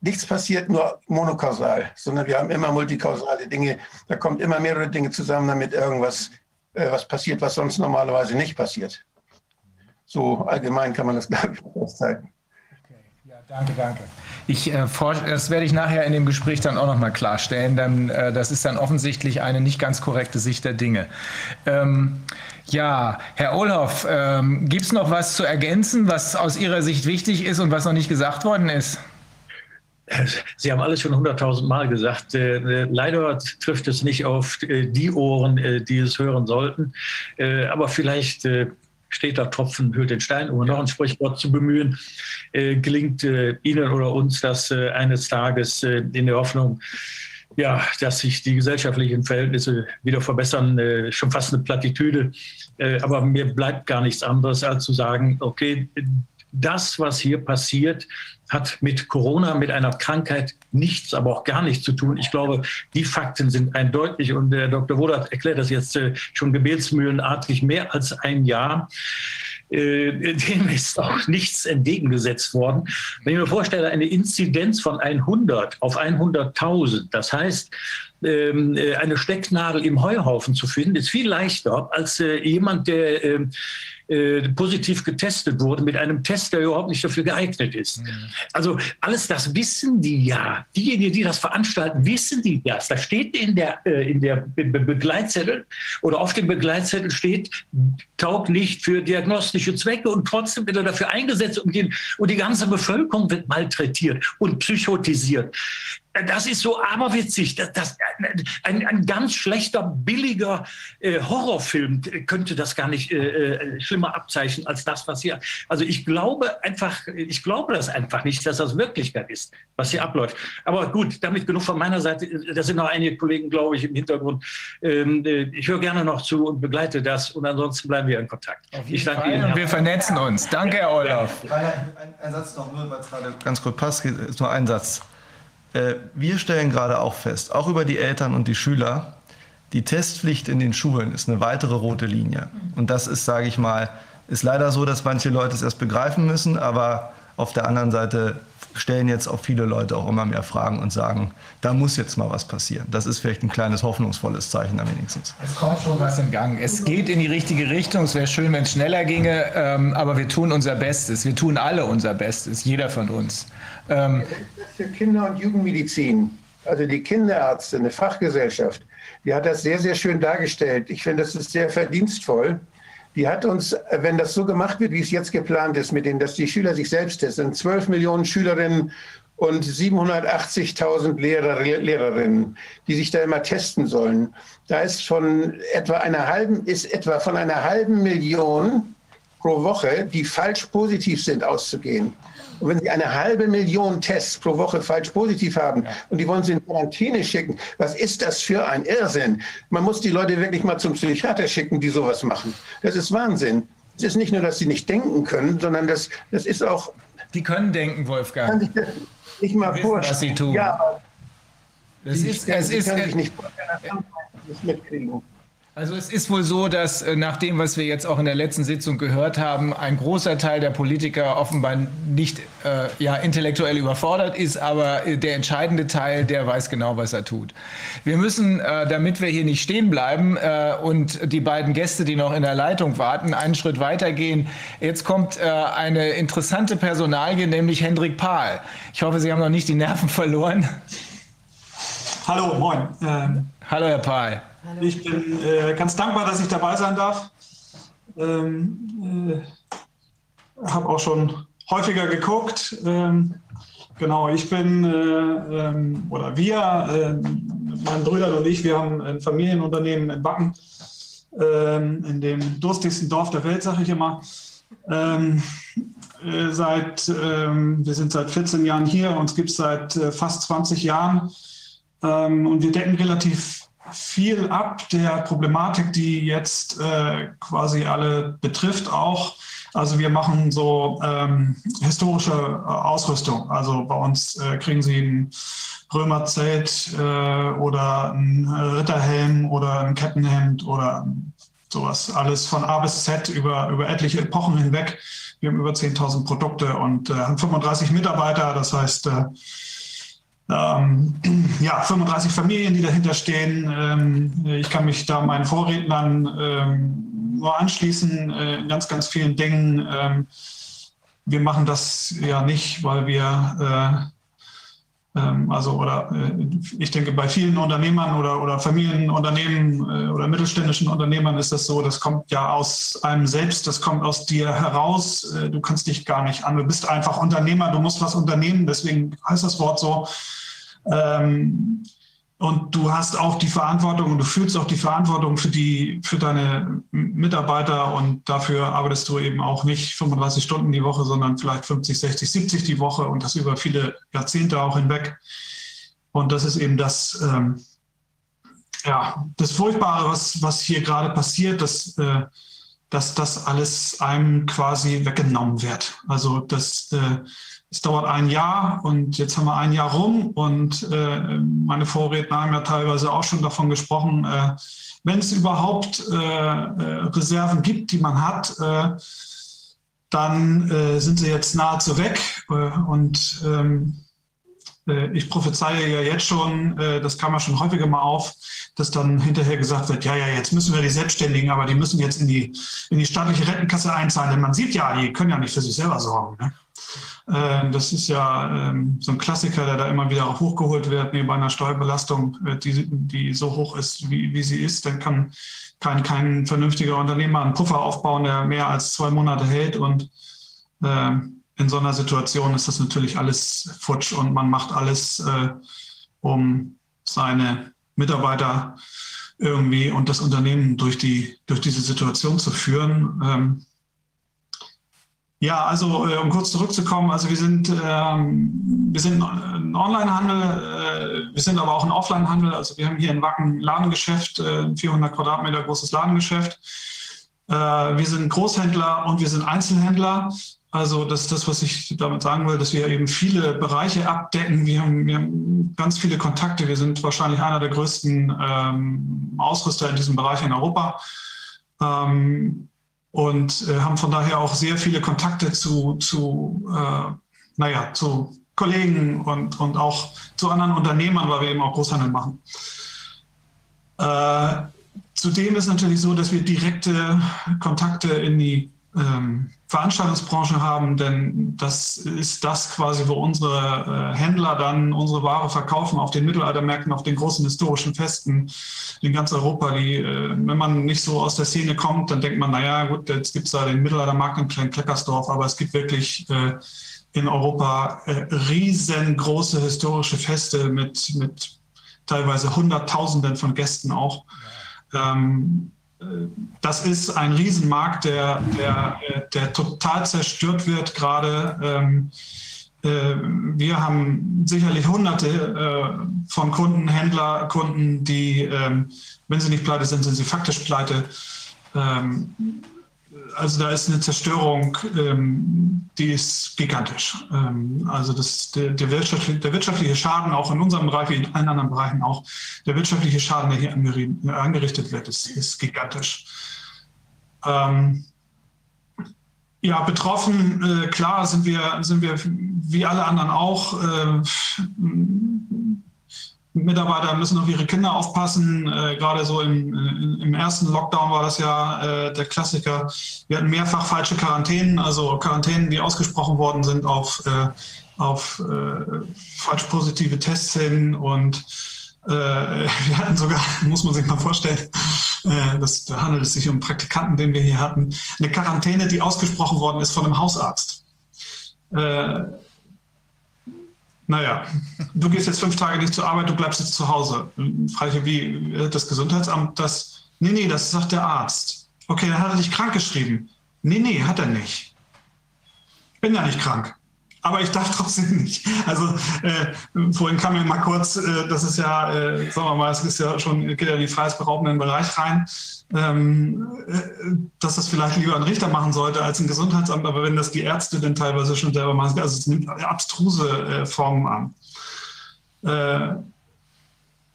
nichts passiert nur monokausal, sondern wir haben immer multikausale Dinge. Da kommt immer mehrere Dinge zusammen, damit irgendwas äh, was passiert, was sonst normalerweise nicht passiert. So allgemein kann man das, glaube ich, festhalten. Danke, danke. Ich, äh, das werde ich nachher in dem Gespräch dann auch nochmal klarstellen, denn äh, das ist dann offensichtlich eine nicht ganz korrekte Sicht der Dinge. Ähm, ja, Herr Olhoff, ähm, gibt es noch was zu ergänzen, was aus Ihrer Sicht wichtig ist und was noch nicht gesagt worden ist? Sie haben alles schon hunderttausend Mal gesagt. Äh, äh, leider trifft es nicht auf äh, die Ohren, die es hören sollten. aber vielleicht steht da Tropfen hüllt den Stein, um noch ein Sprichwort zu bemühen, gelingt Ihnen oder uns das eines Tages in der Hoffnung, ja, dass sich die gesellschaftlichen Verhältnisse wieder verbessern, schon fast eine Plattitüde. aber mir bleibt gar nichts anderes, als zu sagen, okay, das, was hier passiert, hat mit Corona, mit einer Krankheit nichts, aber auch gar nichts zu tun. Ich glaube, die Fakten sind eindeutig und der Dr. Wodak erklärt das jetzt äh, schon gebetsmühlenartig mehr als ein Jahr. Äh, dem ist auch nichts entgegengesetzt worden. Wenn ich mir vorstelle, eine Inzidenz von 100 auf 100.000, das heißt, ähm, äh, eine Stecknadel im Heuhaufen zu finden, ist viel leichter als jemand, der ähm, äh, positiv getestet wurde mit einem Test, der überhaupt nicht dafür geeignet ist. Mhm. Also alles das wissen die ja. Diejenigen, die das veranstalten, wissen die das. Da steht in der, äh, in der Be Begleitzettel oder auf dem Begleitzettel steht, taugt nicht für diagnostische Zwecke und trotzdem wird er dafür eingesetzt und die, und die ganze Bevölkerung wird malträtiert und psychotisiert. Das ist so aberwitzig. Das, das, ein, ein ganz schlechter, billiger äh, Horrorfilm könnte das gar nicht äh, äh, schlimmer abzeichnen als das, was hier. Also ich glaube einfach, ich glaube das einfach nicht, dass das Wirklichkeit ist, was hier abläuft. Aber gut, damit genug von meiner Seite. Da sind noch einige Kollegen, glaube ich, im Hintergrund. Ähm, äh, ich höre gerne noch zu und begleite das. Und ansonsten bleiben wir in Kontakt. Ich danke Fall. Ihnen. Wir vernetzen uns. Danke, Herr Olaf. Ein, ein Satz noch, nur weil es gerade ganz kurz passt, ist nur ein Satz. Äh, wir stellen gerade auch fest, auch über die Eltern und die Schüler, die Testpflicht in den Schulen ist eine weitere rote Linie. Und das ist, sage ich mal, ist leider so, dass manche Leute es erst begreifen müssen, aber auf der anderen Seite stellen jetzt auch viele Leute auch immer mehr Fragen und sagen, da muss jetzt mal was passieren. Das ist vielleicht ein kleines hoffnungsvolles Zeichen am wenigstens. Es kommt schon was in Gang. Es geht in die richtige Richtung. Es wäre schön, wenn es schneller ginge, ähm, aber wir tun unser Bestes. Wir tun alle unser Bestes, jeder von uns. Ähm, für Kinder- und Jugendmedizin, also die Kinderärzte, eine Fachgesellschaft, die hat das sehr, sehr schön dargestellt. Ich finde, das ist sehr verdienstvoll. Die hat uns, wenn das so gemacht wird, wie es jetzt geplant ist, mit denen, dass die Schüler sich selbst testen, 12 Millionen Schülerinnen und 780.000 Lehrer, Lehrerinnen, die sich da immer testen sollen. Da ist von etwa einer halben, ist etwa von einer halben Million pro Woche, die falsch positiv sind, auszugehen. Und wenn Sie eine halbe Million Tests pro Woche falsch positiv haben ja. und die wollen Sie in Quarantäne schicken, was ist das für ein Irrsinn? Man muss die Leute wirklich mal zum Psychiater schicken, die sowas machen. Das ist Wahnsinn. Es ist nicht nur, dass sie nicht denken können, sondern das, das ist auch. Die können denken, Wolfgang. Kann sich das nicht mal wissen, vorstellen. Was sie tun. Ja, das ist, es ist, kann sich nicht vorstellen, dass das mitkriegen. Also es ist wohl so, dass äh, nach dem, was wir jetzt auch in der letzten Sitzung gehört haben, ein großer Teil der Politiker offenbar nicht äh, ja, intellektuell überfordert ist, aber äh, der entscheidende Teil, der weiß genau, was er tut. Wir müssen, äh, damit wir hier nicht stehen bleiben äh, und die beiden Gäste, die noch in der Leitung warten, einen Schritt weitergehen. Jetzt kommt äh, eine interessante Personalie, nämlich Hendrik Pahl. Ich hoffe, Sie haben noch nicht die Nerven verloren. Hallo, moin. Ähm, Hallo, Herr Pahl. Ich bin äh, ganz dankbar, dass ich dabei sein darf. Ähm, äh, habe auch schon häufiger geguckt. Ähm, genau, ich bin äh, ähm, oder wir, äh, mein Brüder und ich, wir haben ein Familienunternehmen in Backen, ähm, in dem durstigsten Dorf der Welt, sage ich immer. Ähm, äh, seit, ähm, wir sind seit 14 Jahren hier, uns gibt es seit äh, fast 20 Jahren und wir decken relativ viel ab der Problematik, die jetzt äh, quasi alle betrifft, auch. Also wir machen so ähm, historische äh, Ausrüstung. Also bei uns äh, kriegen Sie ein Römerzelt äh, oder ein Ritterhelm oder ein Kettenhemd oder sowas. Alles von A bis Z über, über etliche Epochen hinweg. Wir haben über 10.000 Produkte und äh, haben 35 Mitarbeiter. Das heißt, äh, ähm, ja, 35 Familien, die dahinter stehen. Ähm, ich kann mich da meinen Vorrednern ähm, nur anschließen äh, in ganz, ganz vielen Dingen. Ähm, wir machen das ja nicht, weil wir, äh, also, oder äh, ich denke, bei vielen Unternehmern oder, oder Familienunternehmen äh, oder mittelständischen Unternehmern ist das so, das kommt ja aus einem selbst, das kommt aus dir heraus. Äh, du kannst dich gar nicht an, du bist einfach Unternehmer, du musst was unternehmen, deswegen heißt das Wort so. Ähm, und du hast auch die Verantwortung und du fühlst auch die Verantwortung für die, für deine Mitarbeiter und dafür arbeitest du eben auch nicht 35 Stunden die Woche, sondern vielleicht 50, 60, 70 die Woche und das über viele Jahrzehnte auch hinweg. Und das ist eben das, ähm, ja, das Furchtbare, was, was hier gerade passiert, dass, äh, dass das alles einem quasi weggenommen wird. Also, dass, äh, es dauert ein Jahr und jetzt haben wir ein Jahr rum und äh, meine Vorredner haben ja teilweise auch schon davon gesprochen, äh, wenn es überhaupt äh, äh Reserven gibt, die man hat, äh, dann äh, sind sie jetzt nahezu weg und ähm, ich prophezeie ja jetzt schon, das kam ja schon häufiger mal auf, dass dann hinterher gesagt wird, ja, ja, jetzt müssen wir die Selbstständigen, aber die müssen jetzt in die, in die staatliche Rentenkasse einzahlen. Denn man sieht ja, die können ja nicht für sich selber sorgen. Ne? Äh, das ist ja ähm, so ein Klassiker, der da immer wieder hochgeholt wird, neben einer Steuerbelastung, äh, die, die so hoch ist, wie, wie sie ist. Dann kann kein, kein vernünftiger Unternehmer einen Puffer aufbauen, der mehr als zwei Monate hält. Und äh, in so einer Situation ist das natürlich alles futsch und man macht alles um seine Mitarbeiter irgendwie und das Unternehmen durch, die, durch diese Situation zu führen. Ja, also äh, um kurz zurückzukommen, also wir sind, ähm, wir sind ein Onlinehandel, äh, wir sind aber auch ein Offlinehandel. Also wir haben hier in Wacken ein Ladengeschäft, äh, 400 Quadratmeter großes Ladengeschäft. Äh, wir sind Großhändler und wir sind Einzelhändler. Also das ist das, was ich damit sagen will, dass wir eben viele Bereiche abdecken. Wir haben, wir haben ganz viele Kontakte. Wir sind wahrscheinlich einer der größten ähm, Ausrüster in diesem Bereich in Europa. Ähm, und äh, haben von daher auch sehr viele Kontakte zu, zu äh, naja, zu Kollegen und, und auch zu anderen Unternehmern, weil wir eben auch Großhandel machen. Äh, zudem ist natürlich so, dass wir direkte Kontakte in die ähm, Veranstaltungsbranche haben, denn das ist das quasi, wo unsere äh, Händler dann unsere Ware verkaufen auf den Mittelaltermärkten, auf den großen historischen Festen in ganz Europa. Die, äh, wenn man nicht so aus der Szene kommt, dann denkt man, naja, gut, jetzt gibt es da den Mittelaltermarkt in Klein-Kleckersdorf, aber es gibt wirklich äh, in Europa äh, riesengroße historische Feste mit, mit teilweise Hunderttausenden von Gästen auch. Ähm, das ist ein Riesenmarkt, der, der, der total zerstört wird gerade. Ähm, äh, wir haben sicherlich hunderte äh, von Kunden, Händler, Kunden, die, ähm, wenn sie nicht pleite sind, sind sie faktisch pleite. Also da ist eine Zerstörung, ähm, die ist gigantisch. Ähm, also das, der, der, wirtschaftliche, der, wirtschaftliche Schaden, auch in unserem Bereich wie in allen anderen Bereichen auch, der wirtschaftliche Schaden, der hier angerichtet wird, ist, ist gigantisch. Ähm, ja, betroffen, äh, klar sind wir, sind wir wie alle anderen auch. Äh, Mitarbeiter müssen auf ihre Kinder aufpassen. Äh, gerade so im, äh, im, ersten Lockdown war das ja äh, der Klassiker. Wir hatten mehrfach falsche Quarantänen, also Quarantänen, die ausgesprochen worden sind auf, äh, auf äh, falsch positive Tests hin. Und äh, wir hatten sogar, muss man sich mal vorstellen, das, da handelt es sich um Praktikanten, den wir hier hatten, eine Quarantäne, die ausgesprochen worden ist von einem Hausarzt. Naja, du gehst jetzt fünf Tage nicht zur Arbeit, du bleibst jetzt zu Hause. Frage wie das Gesundheitsamt das? Nee, nee, das sagt der Arzt. Okay, dann hat er dich krank geschrieben. Nee, nee, hat er nicht. Ich bin ja nicht krank aber ich darf trotzdem nicht. Also äh, vorhin kam mir mal kurz, äh, das ist ja, äh, sagen wir mal, es ist ja schon, geht ja die freiheitsberaubenden Bereich rein, ähm, äh, dass das vielleicht lieber ein Richter machen sollte als ein Gesundheitsamt, aber wenn das die Ärzte denn teilweise schon selber machen, also es nimmt abstruse äh, Formen an.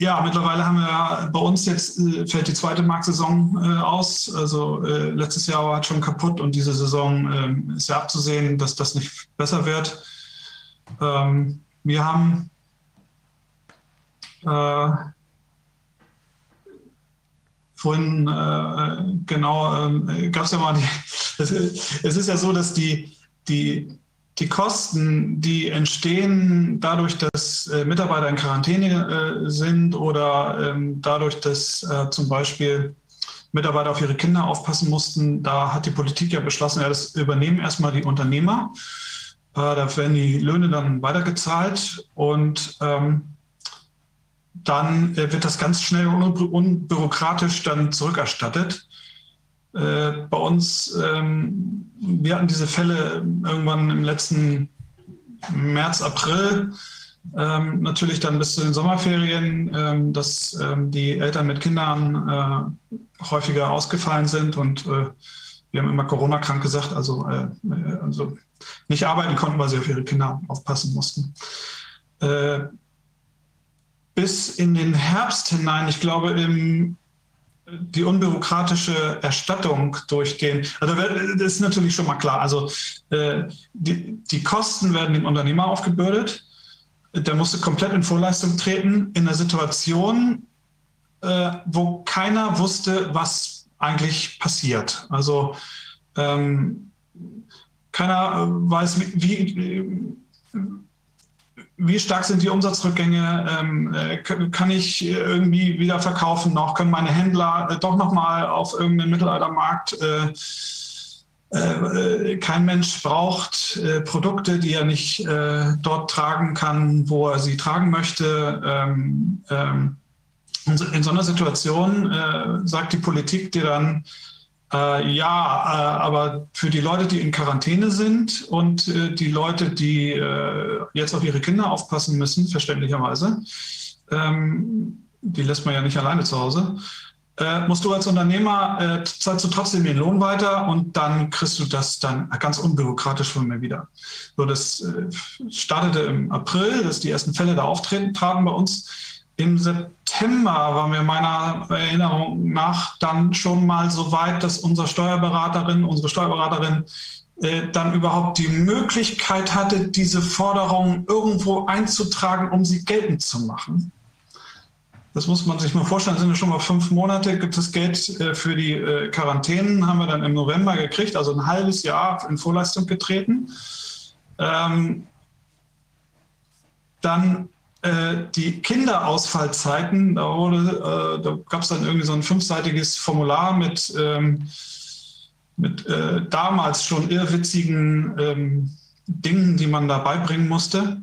Äh, ja, mittlerweile haben wir bei uns jetzt, äh, fällt die zweite Marktsaison äh, aus. Also äh, letztes Jahr war es schon kaputt und diese Saison ähm, ist ja abzusehen, dass das nicht besser wird. Ähm, wir haben äh, vorhin, äh, genau, ähm, gab es ja mal die, es ist ja so, dass die, die die Kosten, die entstehen dadurch, dass äh, Mitarbeiter in Quarantäne äh, sind oder ähm, dadurch, dass äh, zum Beispiel Mitarbeiter auf ihre Kinder aufpassen mussten, da hat die Politik ja beschlossen, ja, das übernehmen erstmal die Unternehmer. Äh, da werden die Löhne dann weitergezahlt und ähm, dann äh, wird das ganz schnell unbürokratisch dann zurückerstattet. Äh, bei uns, ähm, wir hatten diese Fälle irgendwann im letzten März, April, ähm, natürlich dann bis zu den Sommerferien, ähm, dass ähm, die Eltern mit Kindern äh, häufiger ausgefallen sind und äh, wir haben immer Corona-krank gesagt, also, äh, also nicht arbeiten konnten, weil sie auf ihre Kinder aufpassen mussten. Äh, bis in den Herbst hinein, ich glaube im die unbürokratische Erstattung durch den, also das ist natürlich schon mal klar, also äh, die, die Kosten werden dem Unternehmer aufgebürdet, der musste komplett in Vorleistung treten in einer Situation, äh, wo keiner wusste, was eigentlich passiert. Also ähm, keiner weiß, wie, wie stark sind die Umsatzrückgänge? Ähm, äh, kann ich irgendwie wieder verkaufen noch? Können meine Händler äh, doch nochmal auf irgendeinen Mittelaltermarkt äh, äh, kein Mensch braucht Produkte, die er nicht dort tragen kann, wo er sie tragen möchte. Ähm, ähm, in so einer Situation sagt die Politik dir dann, äh, ja, äh, aber für die Leute, die in Quarantäne sind und äh, die Leute, die äh, jetzt auf ihre Kinder aufpassen müssen, verständlicherweise, ähm, die lässt man ja nicht alleine zu Hause, äh, musst du als Unternehmer, äh, zahlst du trotzdem den Lohn weiter und dann kriegst du das dann ganz unbürokratisch von mir wieder. So, das startete im April, dass die ersten Fälle da auftreten, traten bei uns im September waren wir meiner Erinnerung nach dann schon mal so weit, dass unser Steuerberaterin, unsere Steuerberaterin äh, dann überhaupt die Möglichkeit hatte, diese Forderungen irgendwo einzutragen, um sie geltend zu machen. Das muss man sich mal vorstellen, das sind ja schon mal fünf Monate, gibt es Geld äh, für die äh, Quarantänen, haben wir dann im November gekriegt, also ein halbes Jahr in Vorleistung getreten. Ähm, dann die Kinderausfallzeiten, da, äh, da gab es dann irgendwie so ein fünfseitiges Formular mit, ähm, mit äh, damals schon irrwitzigen ähm, Dingen, die man da beibringen musste.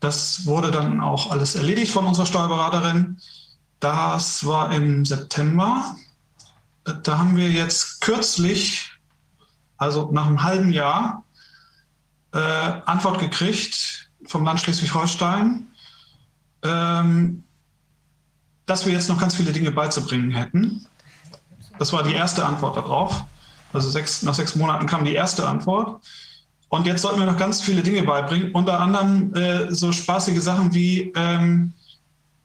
Das wurde dann auch alles erledigt von unserer Steuerberaterin. Das war im September. Da haben wir jetzt kürzlich, also nach einem halben Jahr, äh, Antwort gekriegt vom Land Schleswig-Holstein, ähm, dass wir jetzt noch ganz viele Dinge beizubringen hätten. Das war die erste Antwort darauf. Also sechs, nach sechs Monaten kam die erste Antwort. Und jetzt sollten wir noch ganz viele Dinge beibringen, unter anderem äh, so spaßige Sachen wie ähm,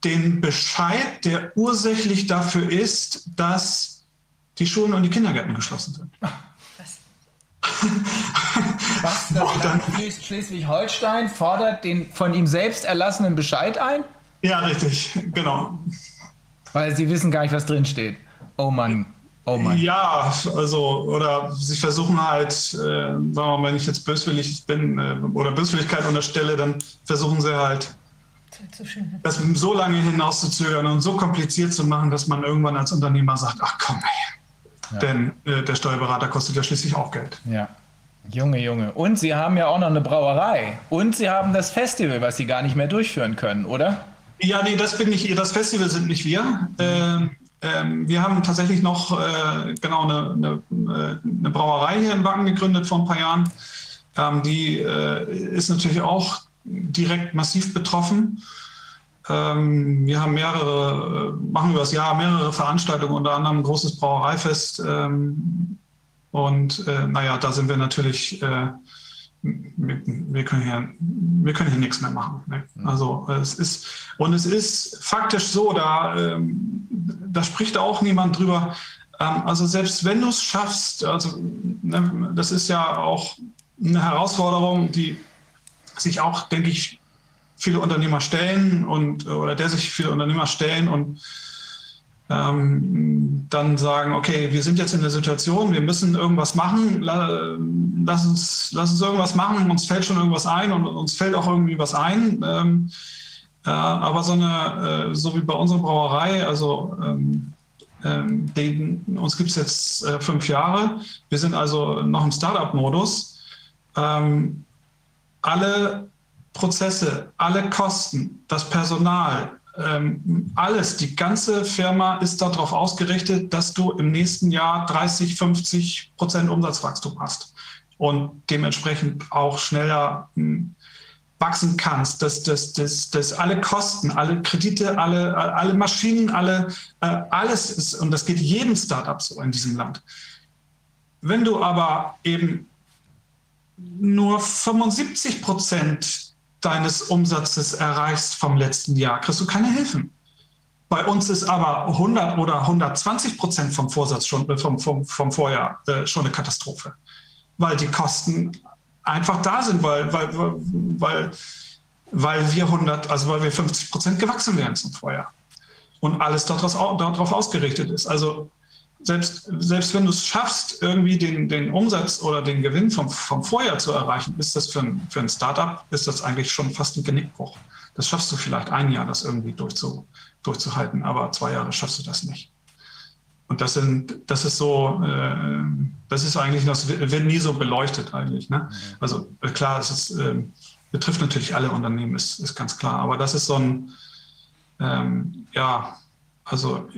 den Bescheid, der ursächlich dafür ist, dass die Schulen und die Kindergärten geschlossen sind. Was? Das Land Schleswig-Holstein fordert den von ihm selbst erlassenen Bescheid ein? Ja, richtig, genau. Weil sie wissen gar nicht, was drin steht. Oh Mann. Oh Mann. Ja, also, oder sie versuchen halt, äh, sagen wir mal, wenn ich jetzt böswillig bin äh, oder Böswilligkeit unterstelle, dann versuchen sie halt, das so lange hinauszuzögern und so kompliziert zu machen, dass man irgendwann als Unternehmer sagt, ach komm, ey. Ja. Denn äh, der Steuerberater kostet ja schließlich auch Geld. Ja. Junge, Junge. Und Sie haben ja auch noch eine Brauerei. Und Sie haben das Festival, was Sie gar nicht mehr durchführen können, oder? Ja, nee, das bin nicht, das Festival sind nicht wir. Ähm, ähm, wir haben tatsächlich noch äh, genau eine, eine, eine, Brauerei hier in Wacken gegründet vor ein paar Jahren. Ähm, die äh, ist natürlich auch direkt massiv betroffen. Ähm, wir haben mehrere, äh, machen über das Jahr mehrere Veranstaltungen, unter anderem ein großes Brauereifest ähm, und äh, naja, da sind wir natürlich, äh, wir, wir, können hier, wir können hier nichts mehr machen. Ne? Mhm. Also es ist, und es ist faktisch so, da, ähm, da spricht auch niemand drüber. Ähm, also selbst wenn du es schaffst, also ne, das ist ja auch eine Herausforderung, die sich auch, denke ich, viele Unternehmer stellen und oder der sich viele Unternehmer stellen und ähm, dann sagen, okay, wir sind jetzt in der Situation, wir müssen irgendwas machen, lass uns, lass uns irgendwas machen, uns fällt schon irgendwas ein und uns fällt auch irgendwie was ein. Ähm, äh, aber so eine, äh, so wie bei unserer Brauerei, also ähm, ähm den, uns gibt es jetzt äh, fünf Jahre, wir sind also noch im Startup-Modus. Ähm, alle Prozesse, alle Kosten, das Personal, ähm, alles, die ganze Firma ist darauf ausgerichtet, dass du im nächsten Jahr 30, 50 Prozent Umsatzwachstum hast und dementsprechend auch schneller hm, wachsen kannst, dass, dass, dass, dass alle Kosten, alle Kredite, alle, alle Maschinen, alle, äh, alles ist, und das geht jedem Startup so in diesem Land. Wenn du aber eben nur 75 Prozent deines Umsatzes erreichst vom letzten Jahr, kriegst du keine Hilfen. Bei uns ist aber 100 oder 120 Prozent vom Vorsatz schon, äh, vom, vom, vom Vorjahr äh, schon eine Katastrophe, weil die Kosten einfach da sind, weil, weil, weil, weil wir 100, also weil wir 50 Prozent gewachsen wären zum Vorjahr und alles darauf, ausgerichtet ist. Also selbst, selbst wenn du es schaffst, irgendwie den, den Umsatz oder den Gewinn vom, vom Vorjahr zu erreichen, ist das für ein, für ein Startup ist das eigentlich schon fast ein Genickbruch. Das schaffst du vielleicht ein Jahr, das irgendwie durchzu, durchzuhalten, aber zwei Jahre schaffst du das nicht. und das sind, das ist so, äh, das ist eigentlich, das wird nie so beleuchtet eigentlich. Ne? Also äh, klar, es ist, äh, betrifft natürlich alle Unternehmen, ist, ist ganz klar. Aber das ist so ein, ähm, ja, also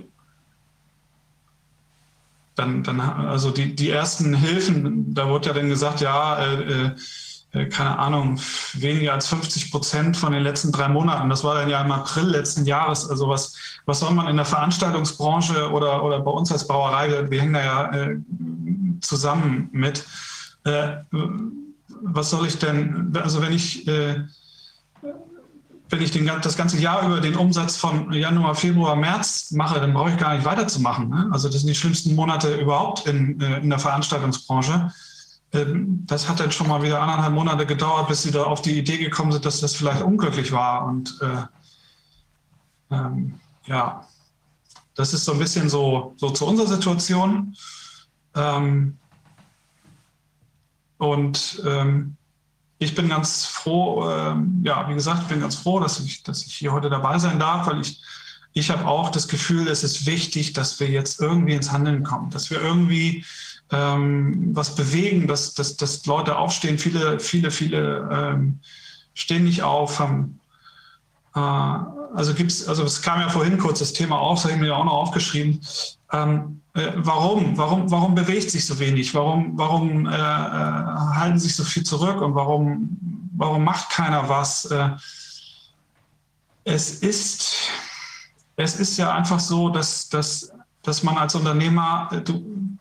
dann, dann also die, die ersten Hilfen, da wurde ja dann gesagt, ja, äh, äh, keine Ahnung, weniger als 50 Prozent von den letzten drei Monaten. Das war dann ja im April letzten Jahres. Also was, was soll man in der Veranstaltungsbranche oder, oder bei uns als Brauerei, wir hängen da ja äh, zusammen mit. Äh, was soll ich denn, also wenn ich, äh, wenn ich den, das ganze Jahr über den Umsatz von Januar, Februar, März mache, dann brauche ich gar nicht weiterzumachen. Ne? Also das sind die schlimmsten Monate überhaupt in, äh, in der Veranstaltungsbranche. Ähm, das hat dann schon mal wieder anderthalb Monate gedauert, bis sie da auf die Idee gekommen sind, dass das vielleicht unglücklich war. Und äh, ähm, ja, das ist so ein bisschen so, so zu unserer Situation. Ähm, und ähm, ich bin ganz froh, ähm, ja, wie gesagt, ich bin ganz froh, dass ich, dass ich hier heute dabei sein darf, weil ich, ich habe auch das Gefühl, es ist wichtig, dass wir jetzt irgendwie ins Handeln kommen, dass wir irgendwie ähm, was bewegen, dass, dass, dass Leute aufstehen. Viele, viele, viele ähm, stehen nicht auf, haben, äh, also gibt's, also es kam ja vorhin kurz das Thema auf, das habe ich mir auch noch aufgeschrieben. Ähm, äh, warum? Warum, warum bewegt sich so wenig? Warum, warum äh, äh, halten sich so viel zurück und warum, warum macht keiner was? Äh, es ist, es ist ja einfach so, dass, dass, dass man als Unternehmer, äh, du,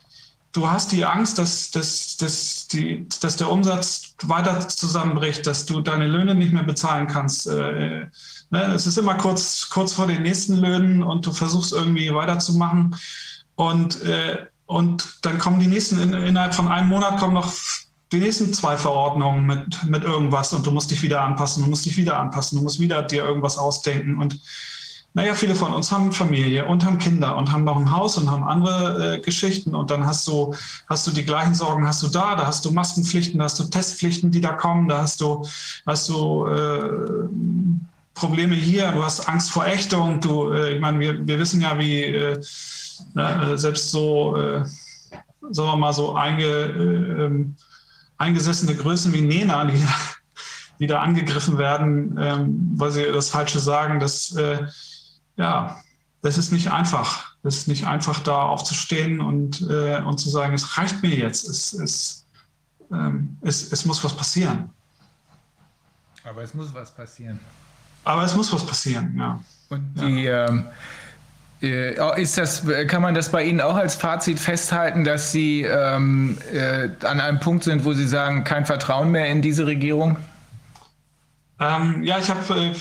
du hast die Angst, dass, dass, dass, die, dass der Umsatz weiter zusammenbricht, dass du deine Löhne nicht mehr bezahlen kannst. Äh, ne? Es ist immer kurz, kurz vor den nächsten Löhnen und du versuchst irgendwie weiterzumachen. Und, äh, und dann kommen die nächsten, in, innerhalb von einem Monat kommen noch die nächsten zwei Verordnungen mit, mit irgendwas und du musst dich wieder anpassen, du musst dich wieder anpassen, du musst wieder dir irgendwas ausdenken. Und naja, viele von uns haben Familie und haben Kinder und haben noch ein Haus und haben andere äh, Geschichten. Und dann hast du, hast du die gleichen Sorgen, hast du da, da hast du Maskenpflichten, da hast du Testpflichten, die da kommen, da hast du, hast du äh, Probleme hier, du hast Angst vor Ächtung. Du, äh, ich meine, wir, wir wissen ja, wie äh, na, äh, selbst so, äh, sagen wir mal, so einge, ähm, eingesessene Größen wie Nena, die, die da angegriffen werden, ähm, weil sie das Falsche sagen, das ja, das ist nicht einfach. Es ist nicht einfach, da aufzustehen und, äh, und zu sagen, es reicht mir jetzt. Es, es, ähm, es, es muss was passieren. Aber es muss was passieren. Aber es muss was passieren, ja. Und die, ja. ähm, äh, ist das, kann man das bei Ihnen auch als Fazit festhalten, dass Sie ähm, äh, an einem Punkt sind, wo Sie sagen, kein Vertrauen mehr in diese Regierung? Ähm, ja, ich habe äh,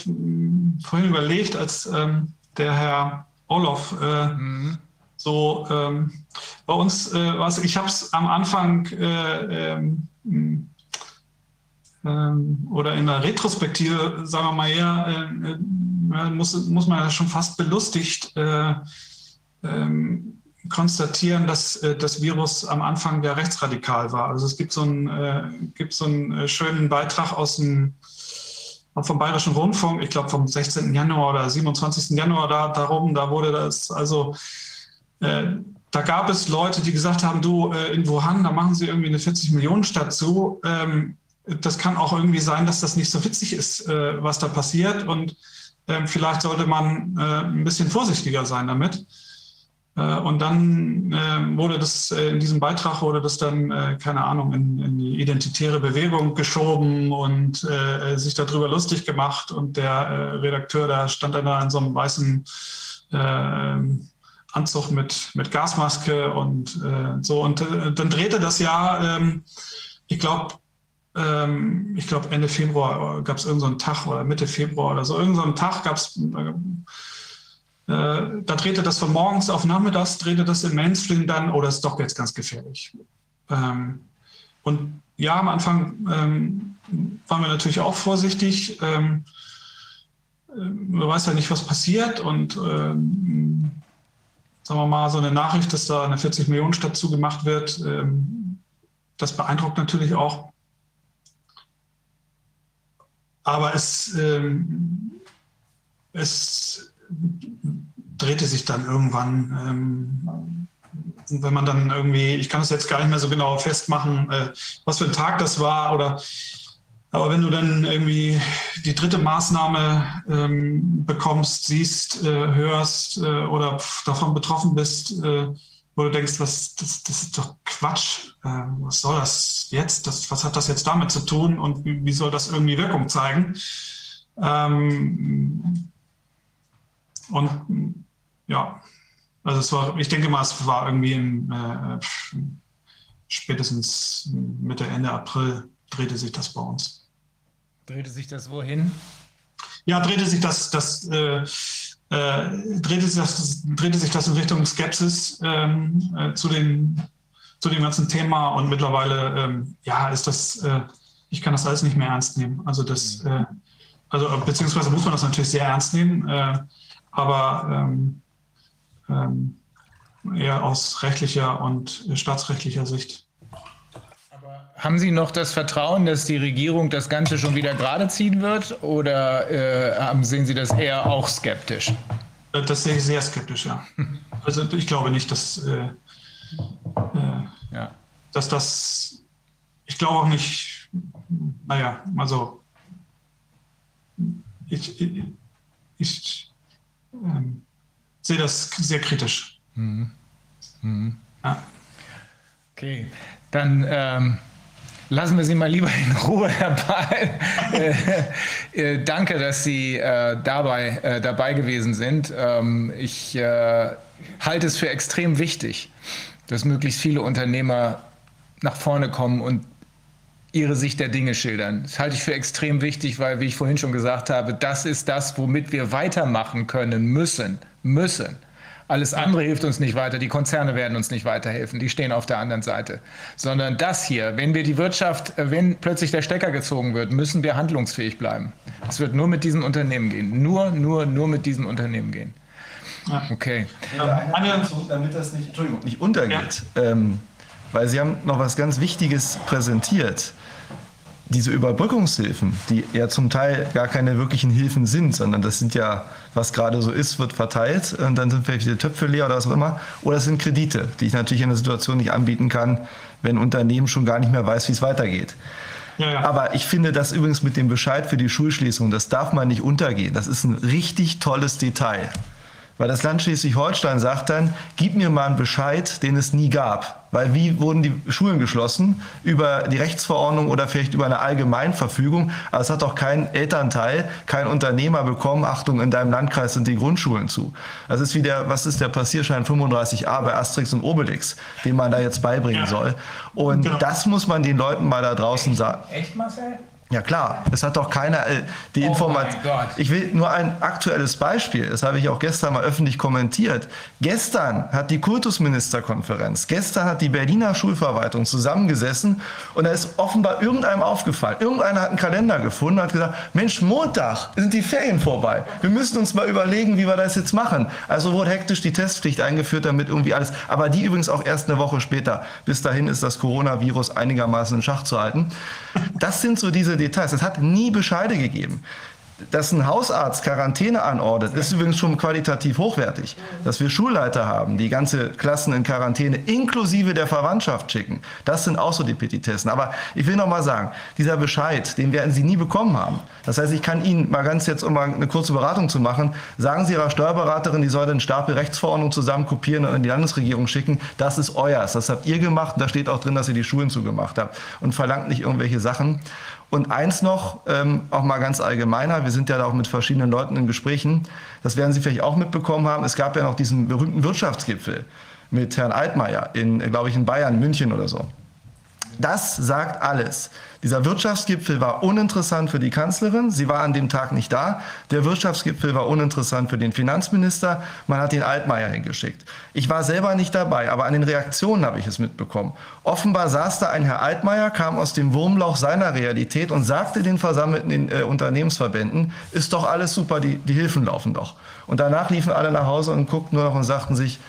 vorhin überlegt, als ähm, der Herr Olof. Äh, mhm. So ähm, bei uns, äh, was ich habe es am Anfang äh, ähm, ähm, oder in der Retrospektive, sagen wir mal eher, äh, muss, muss man ja schon fast belustigt äh, ähm, konstatieren, dass äh, das Virus am Anfang der rechtsradikal war. Also es gibt so einen, gibt so einen schönen Beitrag aus dem vom Bayerischen Rundfunk, ich glaube vom 16. Januar oder 27. Januar da, darum, da wurde das, also äh, da gab es Leute, die gesagt haben, du, äh, in Wuhan, da machen sie irgendwie eine 40 Millionen Stadt zu. Ähm, das kann auch irgendwie sein, dass das nicht so witzig ist, äh, was da passiert. Und vielleicht sollte man äh, ein bisschen vorsichtiger sein damit. Äh, und dann äh, wurde das äh, in diesem Beitrag wurde das dann, keine Ahnung, in, in die identitäre Bewegung geschoben und sich darüber lustig gemacht. Und der Redakteur, da stand dann da in so einem weißen Anzug mit, mit Gasmaske und so. Und dann drehte das ja, ähm, ich glaube, ähm, ich glaube Ende Februar gab es irgendeinen so Tag oder Mitte Februar oder so, irgendeinen so Tag gab es äh, da drehte das von morgens auf nachmittags, drehte das im Mainstream dann, oh, ist doch jetzt ganz gefährlich. Ähm, und ja, am Anfang ähm, waren wir natürlich auch vorsichtig. Ähm, äh, man weiß ja nicht, was passiert. Und ähm, sagen wir mal, so eine Nachricht, dass da eine 40-Millionen-Stadt zugemacht wird, ähm, das beeindruckt natürlich auch. Aber es, ähm, es drehte sich dann irgendwann, ähm, wenn man dann irgendwie, ich kann es jetzt gar nicht mehr so genau festmachen, äh, was für ein Tag das war oder aber wenn du dann irgendwie die dritte Maßnahme ähm, bekommst, siehst, äh, hörst äh, oder davon betroffen bist, äh, wo du denkst, was, das, das ist doch Quatsch, äh, was soll das jetzt, das, was hat das jetzt damit zu tun und wie, wie soll das irgendwie Wirkung zeigen? Ähm, und ja, also es war, ich denke mal, es war irgendwie im, äh, spätestens Mitte, Ende April drehte sich das bei uns. Drehte sich das wohin? Ja, drehte sich das, das, äh, äh, drehte, sich das drehte sich das in Richtung Skepsis ähm, äh, zu, den, zu dem ganzen Thema und mittlerweile, ähm, ja, ist das, äh, ich kann das alles nicht mehr ernst nehmen. Also das, äh, also beziehungsweise muss man das natürlich sehr ernst nehmen, äh, aber ähm, ähm, eher aus rechtlicher und staatsrechtlicher Sicht. Haben Sie noch das Vertrauen, dass die Regierung das Ganze schon wieder gerade ziehen wird oder äh, sehen Sie das eher auch skeptisch? Äh, das sehe ich sehr skeptisch, ja. Also ich glaube nicht, dass, äh, äh, ja. dass das, ich glaube auch nicht, naja, also ich, ich, ich ähm, sehe das sehr kritisch. Mhm. Mhm. Ja. Okay, dann ähm, lassen wir Sie mal lieber in Ruhe, Herr Ball. äh, äh, danke, dass Sie äh, dabei, äh, dabei gewesen sind. Ähm, ich halte es für extrem wichtig, dass möglichst viele Unternehmer nach vorne kommen und ihre Sicht der Dinge schildern. Das halte ich für extrem wichtig, weil, wie ich vorhin schon gesagt habe, das ist das, womit wir weitermachen können müssen. Müssen. Alles andere hilft uns nicht weiter. Die Konzerne werden uns nicht weiterhelfen. Die stehen auf der anderen Seite. Sondern das hier, wenn wir die Wirtschaft, äh, wenn plötzlich der Stecker gezogen wird, müssen wir handlungsfähig bleiben. Es wird nur mit diesen Unternehmen gehen. Nur, nur, nur mit diesen Unternehmen gehen. Okay. Ja, damit das nicht, Entschuldigung, nicht untergeht. Ja. Ähm, weil Sie haben noch was ganz Wichtiges präsentiert diese Überbrückungshilfen, die ja zum Teil gar keine wirklichen Hilfen sind, sondern das sind ja, was gerade so ist, wird verteilt und dann sind vielleicht die Töpfe leer oder was auch immer. Oder es sind Kredite, die ich natürlich in der Situation nicht anbieten kann, wenn ein Unternehmen schon gar nicht mehr weiß, wie es weitergeht. Ja, ja. Aber ich finde das übrigens mit dem Bescheid für die Schulschließung, das darf man nicht untergehen. Das ist ein richtig tolles Detail. Weil das Land Schleswig-Holstein sagt dann, gib mir mal einen Bescheid, den es nie gab. Weil wie wurden die Schulen geschlossen? Über die Rechtsverordnung oder vielleicht über eine Allgemeinverfügung. Aber es hat doch kein Elternteil, kein Unternehmer bekommen, Achtung, in deinem Landkreis sind die Grundschulen zu. Das ist wie der, was ist der Passierschein 35a bei Asterix und Obelix, den man da jetzt beibringen soll. Und genau. das muss man den Leuten mal da draußen sagen. Echt, Marcel? Ja klar, es hat doch keiner äh, die oh Information. Ich will nur ein aktuelles Beispiel, das habe ich auch gestern mal öffentlich kommentiert. Gestern hat die Kultusministerkonferenz, gestern hat die Berliner Schulverwaltung zusammengesessen und da ist offenbar irgendeinem aufgefallen. Irgendeiner hat einen Kalender gefunden und hat gesagt, Mensch, Montag sind die Ferien vorbei. Wir müssen uns mal überlegen, wie wir das jetzt machen. Also wurde hektisch die Testpflicht eingeführt, damit irgendwie alles, aber die übrigens auch erst eine Woche später. Bis dahin ist das Coronavirus einigermaßen in Schach zu halten. Das sind so diese Details. Es hat nie Bescheide gegeben. Dass ein Hausarzt Quarantäne anordnet, ist übrigens schon qualitativ hochwertig. Dass wir Schulleiter haben, die ganze Klassen in Quarantäne inklusive der Verwandtschaft schicken, das sind auch so die Petitessen. Aber ich will noch mal sagen, dieser Bescheid, den werden Sie nie bekommen haben. Das heißt, ich kann Ihnen mal ganz jetzt, um mal eine kurze Beratung zu machen, sagen Sie Ihrer Steuerberaterin, die soll den Stapel Rechtsverordnung zusammen kopieren und in die Landesregierung schicken. Das ist euers. Das habt ihr gemacht. Und da steht auch drin, dass ihr die Schulen zugemacht habt. Und verlangt nicht irgendwelche Sachen. Und eins noch, ähm, auch mal ganz allgemeiner, wir sind ja da auch mit verschiedenen Leuten in Gesprächen, das werden Sie vielleicht auch mitbekommen haben, es gab ja noch diesen berühmten Wirtschaftsgipfel mit Herrn Altmaier in, glaube ich, in Bayern, München oder so. Das sagt alles. Dieser Wirtschaftsgipfel war uninteressant für die Kanzlerin. Sie war an dem Tag nicht da. Der Wirtschaftsgipfel war uninteressant für den Finanzminister. Man hat den Altmaier hingeschickt. Ich war selber nicht dabei, aber an den Reaktionen habe ich es mitbekommen. Offenbar saß da ein Herr Altmaier, kam aus dem Wurmloch seiner Realität und sagte den versammelten äh, Unternehmensverbänden, ist doch alles super, die, die Hilfen laufen doch. Und danach liefen alle nach Hause und guckten nur noch und sagten sich,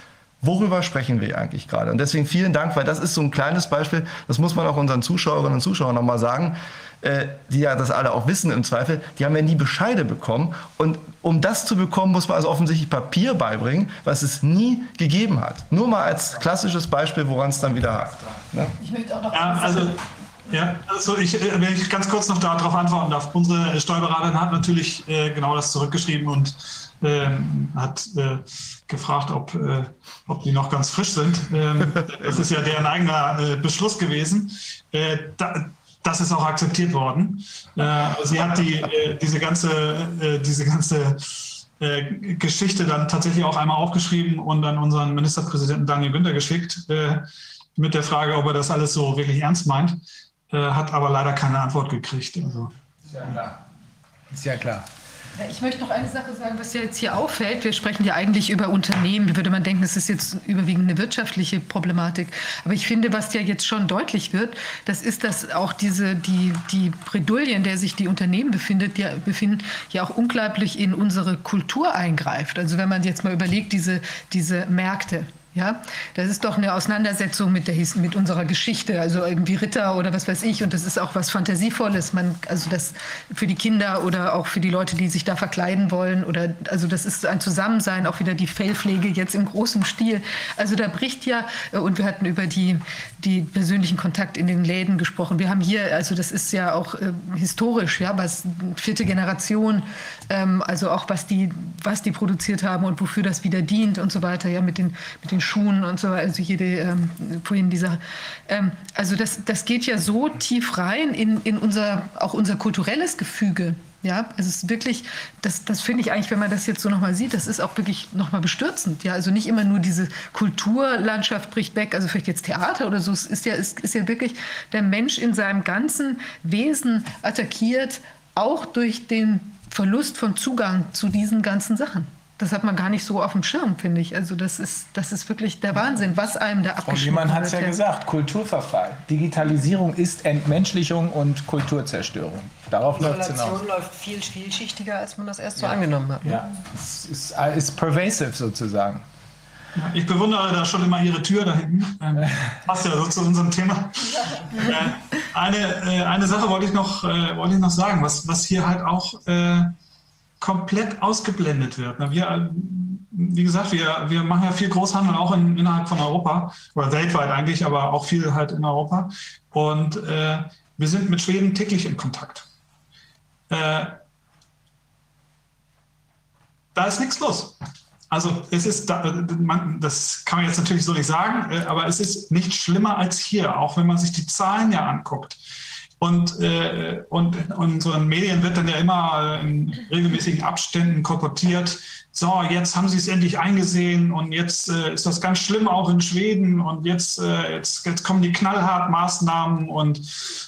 Worüber sprechen wir eigentlich gerade? Und deswegen vielen Dank, weil das ist so ein kleines Beispiel, das muss man auch unseren Zuschauerinnen und Zuschauern nochmal sagen. äh, die ja das alle auch wissen im Zweifel, die haben ja nie Bescheide bekommen. Und um das zu bekommen, muss man also offensichtlich Papier beibringen, was es nie gegeben hat. Nur mal als klassisches Beispiel, woran es dann wieder hakt. Ne? Ich möchte auch noch ja, also ja, also ich, äh, wenn ich ganz kurz noch darauf antworten darf. Unsere Steuerberaterin hat natürlich äh, genau das zurückgeschrieben und äh, hat äh, gefragt, ob, äh, ob die noch ganz frisch sind. Ähm, das ist ja deren eigener äh, Beschluss gewesen. Da, das ist auch akzeptiert worden. sie hat die, diese ganze, diese ganze Geschichte dann tatsächlich auch einmal aufgeschrieben und an unseren Ministerpräsidenten Daniel Günther geschickt mit der Frage, ob er das alles so wirklich ernst meint. Äh, hat aber leider keine Antwort gekriegt. Also. Ist ja klar. Ist ja klar. Ich möchte noch eine Sache sagen, was ja jetzt hier auffällt. Wir sprechen ja eigentlich über Unternehmen. Würde man denken, es ist jetzt überwiegend eine wirtschaftliche Problematik. Aber ich finde, was ja jetzt schon deutlich wird, das ist, dass auch diese, die, die Bredouille, in der sich die Unternehmen befindet, ja, befinden, ja auch unglaublich in unsere Kultur eingreift. Also wenn man jetzt mal überlegt, diese, diese Märkte, ja, das ist doch eine Auseinandersetzung mit, der, mit unserer Geschichte, also irgendwie Ritter oder was weiß ich. Und das ist auch was Fantasievolles. Man, also das für die Kinder oder auch für die Leute, die sich da verkleiden wollen. Oder also das ist ein Zusammensein, auch wieder die Fellpflege jetzt im großen Stil. Also da bricht ja, und wir hatten über die, die persönlichen Kontakt in den Läden gesprochen. Wir haben hier, also das ist ja auch äh, historisch, ja, was vierte Generation, ähm, also auch was die, was die produziert haben und wofür das wieder dient und so weiter, ja, mit den, mit den Schuhen und so, also jede, ähm, vorhin dieser, ähm, also das, das geht ja so tief rein in, in unser, auch unser kulturelles Gefüge. Ja, also es ist wirklich, das, das finde ich eigentlich, wenn man das jetzt so nochmal sieht, das ist auch wirklich nochmal bestürzend. Ja, also nicht immer nur diese Kulturlandschaft bricht weg, also vielleicht jetzt Theater oder so, es ist ja, ist, ist ja wirklich der Mensch in seinem ganzen Wesen attackiert, auch durch den Verlust von Zugang zu diesen ganzen Sachen das hat man gar nicht so auf dem Schirm, finde ich. Also das ist, das ist wirklich der Wahnsinn, was einem da abgeschnitten wird. Jemand hat es ja gesagt, Kulturverfall. Digitalisierung ist Entmenschlichung und Kulturzerstörung. Darauf läuft es hinaus. Läuft viel vielschichtiger, als man das erst so ja. angenommen hat. Ne? Ja, es ist, ist pervasive sozusagen. Ich bewundere da schon immer Ihre Tür da hinten. Ähm, passt ja so zu unserem Thema. Äh, eine, äh, eine Sache wollte ich noch, äh, wollte ich noch sagen, was, was hier halt auch äh, komplett ausgeblendet wird. Wir, wie gesagt, wir, wir machen ja viel Großhandel auch in, innerhalb von Europa oder weltweit eigentlich, aber auch viel halt in Europa. Und äh, wir sind mit Schweden täglich in Kontakt. Äh, da ist nichts los. Also es ist, das kann man jetzt natürlich so nicht sagen, äh, aber es ist nicht schlimmer als hier, auch wenn man sich die Zahlen ja anguckt. Und, äh, und unseren Medien wird dann ja immer äh, in regelmäßigen Abständen kolportiert, so, jetzt haben sie es endlich eingesehen und jetzt äh, ist das ganz schlimm auch in Schweden und jetzt, äh, jetzt, jetzt kommen die knallharten Maßnahmen und,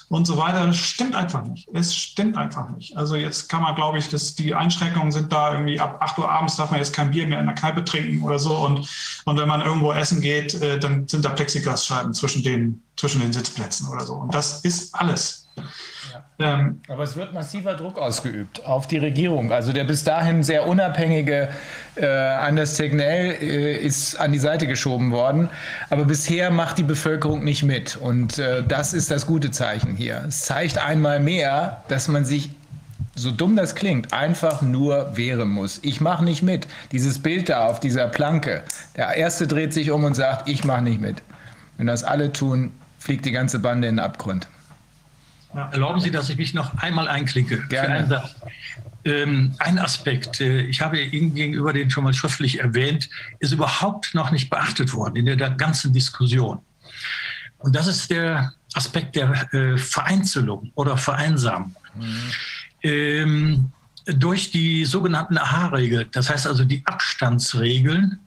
und so weiter. Das stimmt einfach nicht. Es stimmt einfach nicht. Also jetzt kann man, glaube ich, dass die Einschränkungen sind da irgendwie ab 8 Uhr abends darf man jetzt kein Bier mehr in der Kneipe trinken oder so und, und wenn man irgendwo essen geht, äh, dann sind da Plexiglasscheiben zwischen den, zwischen den Sitzplätzen oder so. Und das ist alles. Ähm, Aber es wird massiver Druck ausgeübt auf die Regierung. Also der bis dahin sehr unabhängige äh, Anders Tegnell äh, ist an die Seite geschoben worden. Aber bisher macht die Bevölkerung nicht mit. Und äh, das ist das gute Zeichen hier. Es zeigt einmal mehr, dass man sich so dumm das klingt, einfach nur wehren muss. Ich mache nicht mit. Dieses Bild da auf dieser Planke, der Erste dreht sich um und sagt, ich mache nicht mit. Wenn das alle tun, fliegt die ganze Bande in den Abgrund. Ja. Erlauben Sie, dass ich mich noch einmal einklinke. Gerne. Ähm, ein Aspekt, äh, ich habe Ihnen gegenüber den schon mal schriftlich erwähnt, ist überhaupt noch nicht beachtet worden in der, der ganzen Diskussion. Und das ist der Aspekt der äh, Vereinzelung oder Vereinsamung. Mhm. Ähm, durch die sogenannten AHA-Regeln, das heißt also die Abstandsregeln,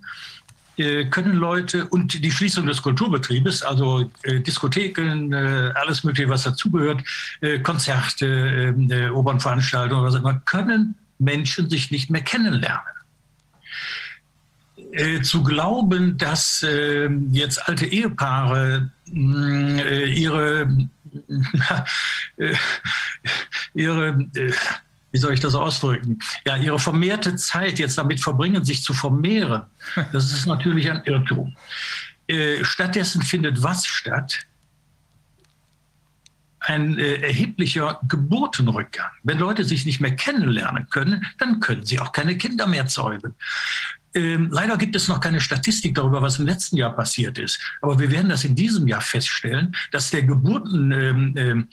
können Leute und die Schließung des Kulturbetriebes, also äh, Diskotheken, äh, alles Mögliche, was dazugehört, äh, Konzerte, ähm, äh, Opernveranstaltungen was immer, können Menschen sich nicht mehr kennenlernen. Äh, zu glauben, dass ähm, jetzt alte Ehepaare mh, ihre, ihre wie soll ich das ausdrücken, ja, ihre vermehrte Zeit jetzt damit verbringen, sich zu vermehren, das ist natürlich ein Irrtum. Äh, stattdessen findet was statt? ein äh, erheblicher Geburtenrückgang. Wenn Leute sich nicht mehr kennenlernen können, dann können sie auch keine Kinder mehr zeugen. Ähm, leider gibt es noch keine Statistik darüber, was im letzten Jahr passiert ist. Aber wir werden das in diesem Jahr feststellen, dass der Geburten ähm, ähm,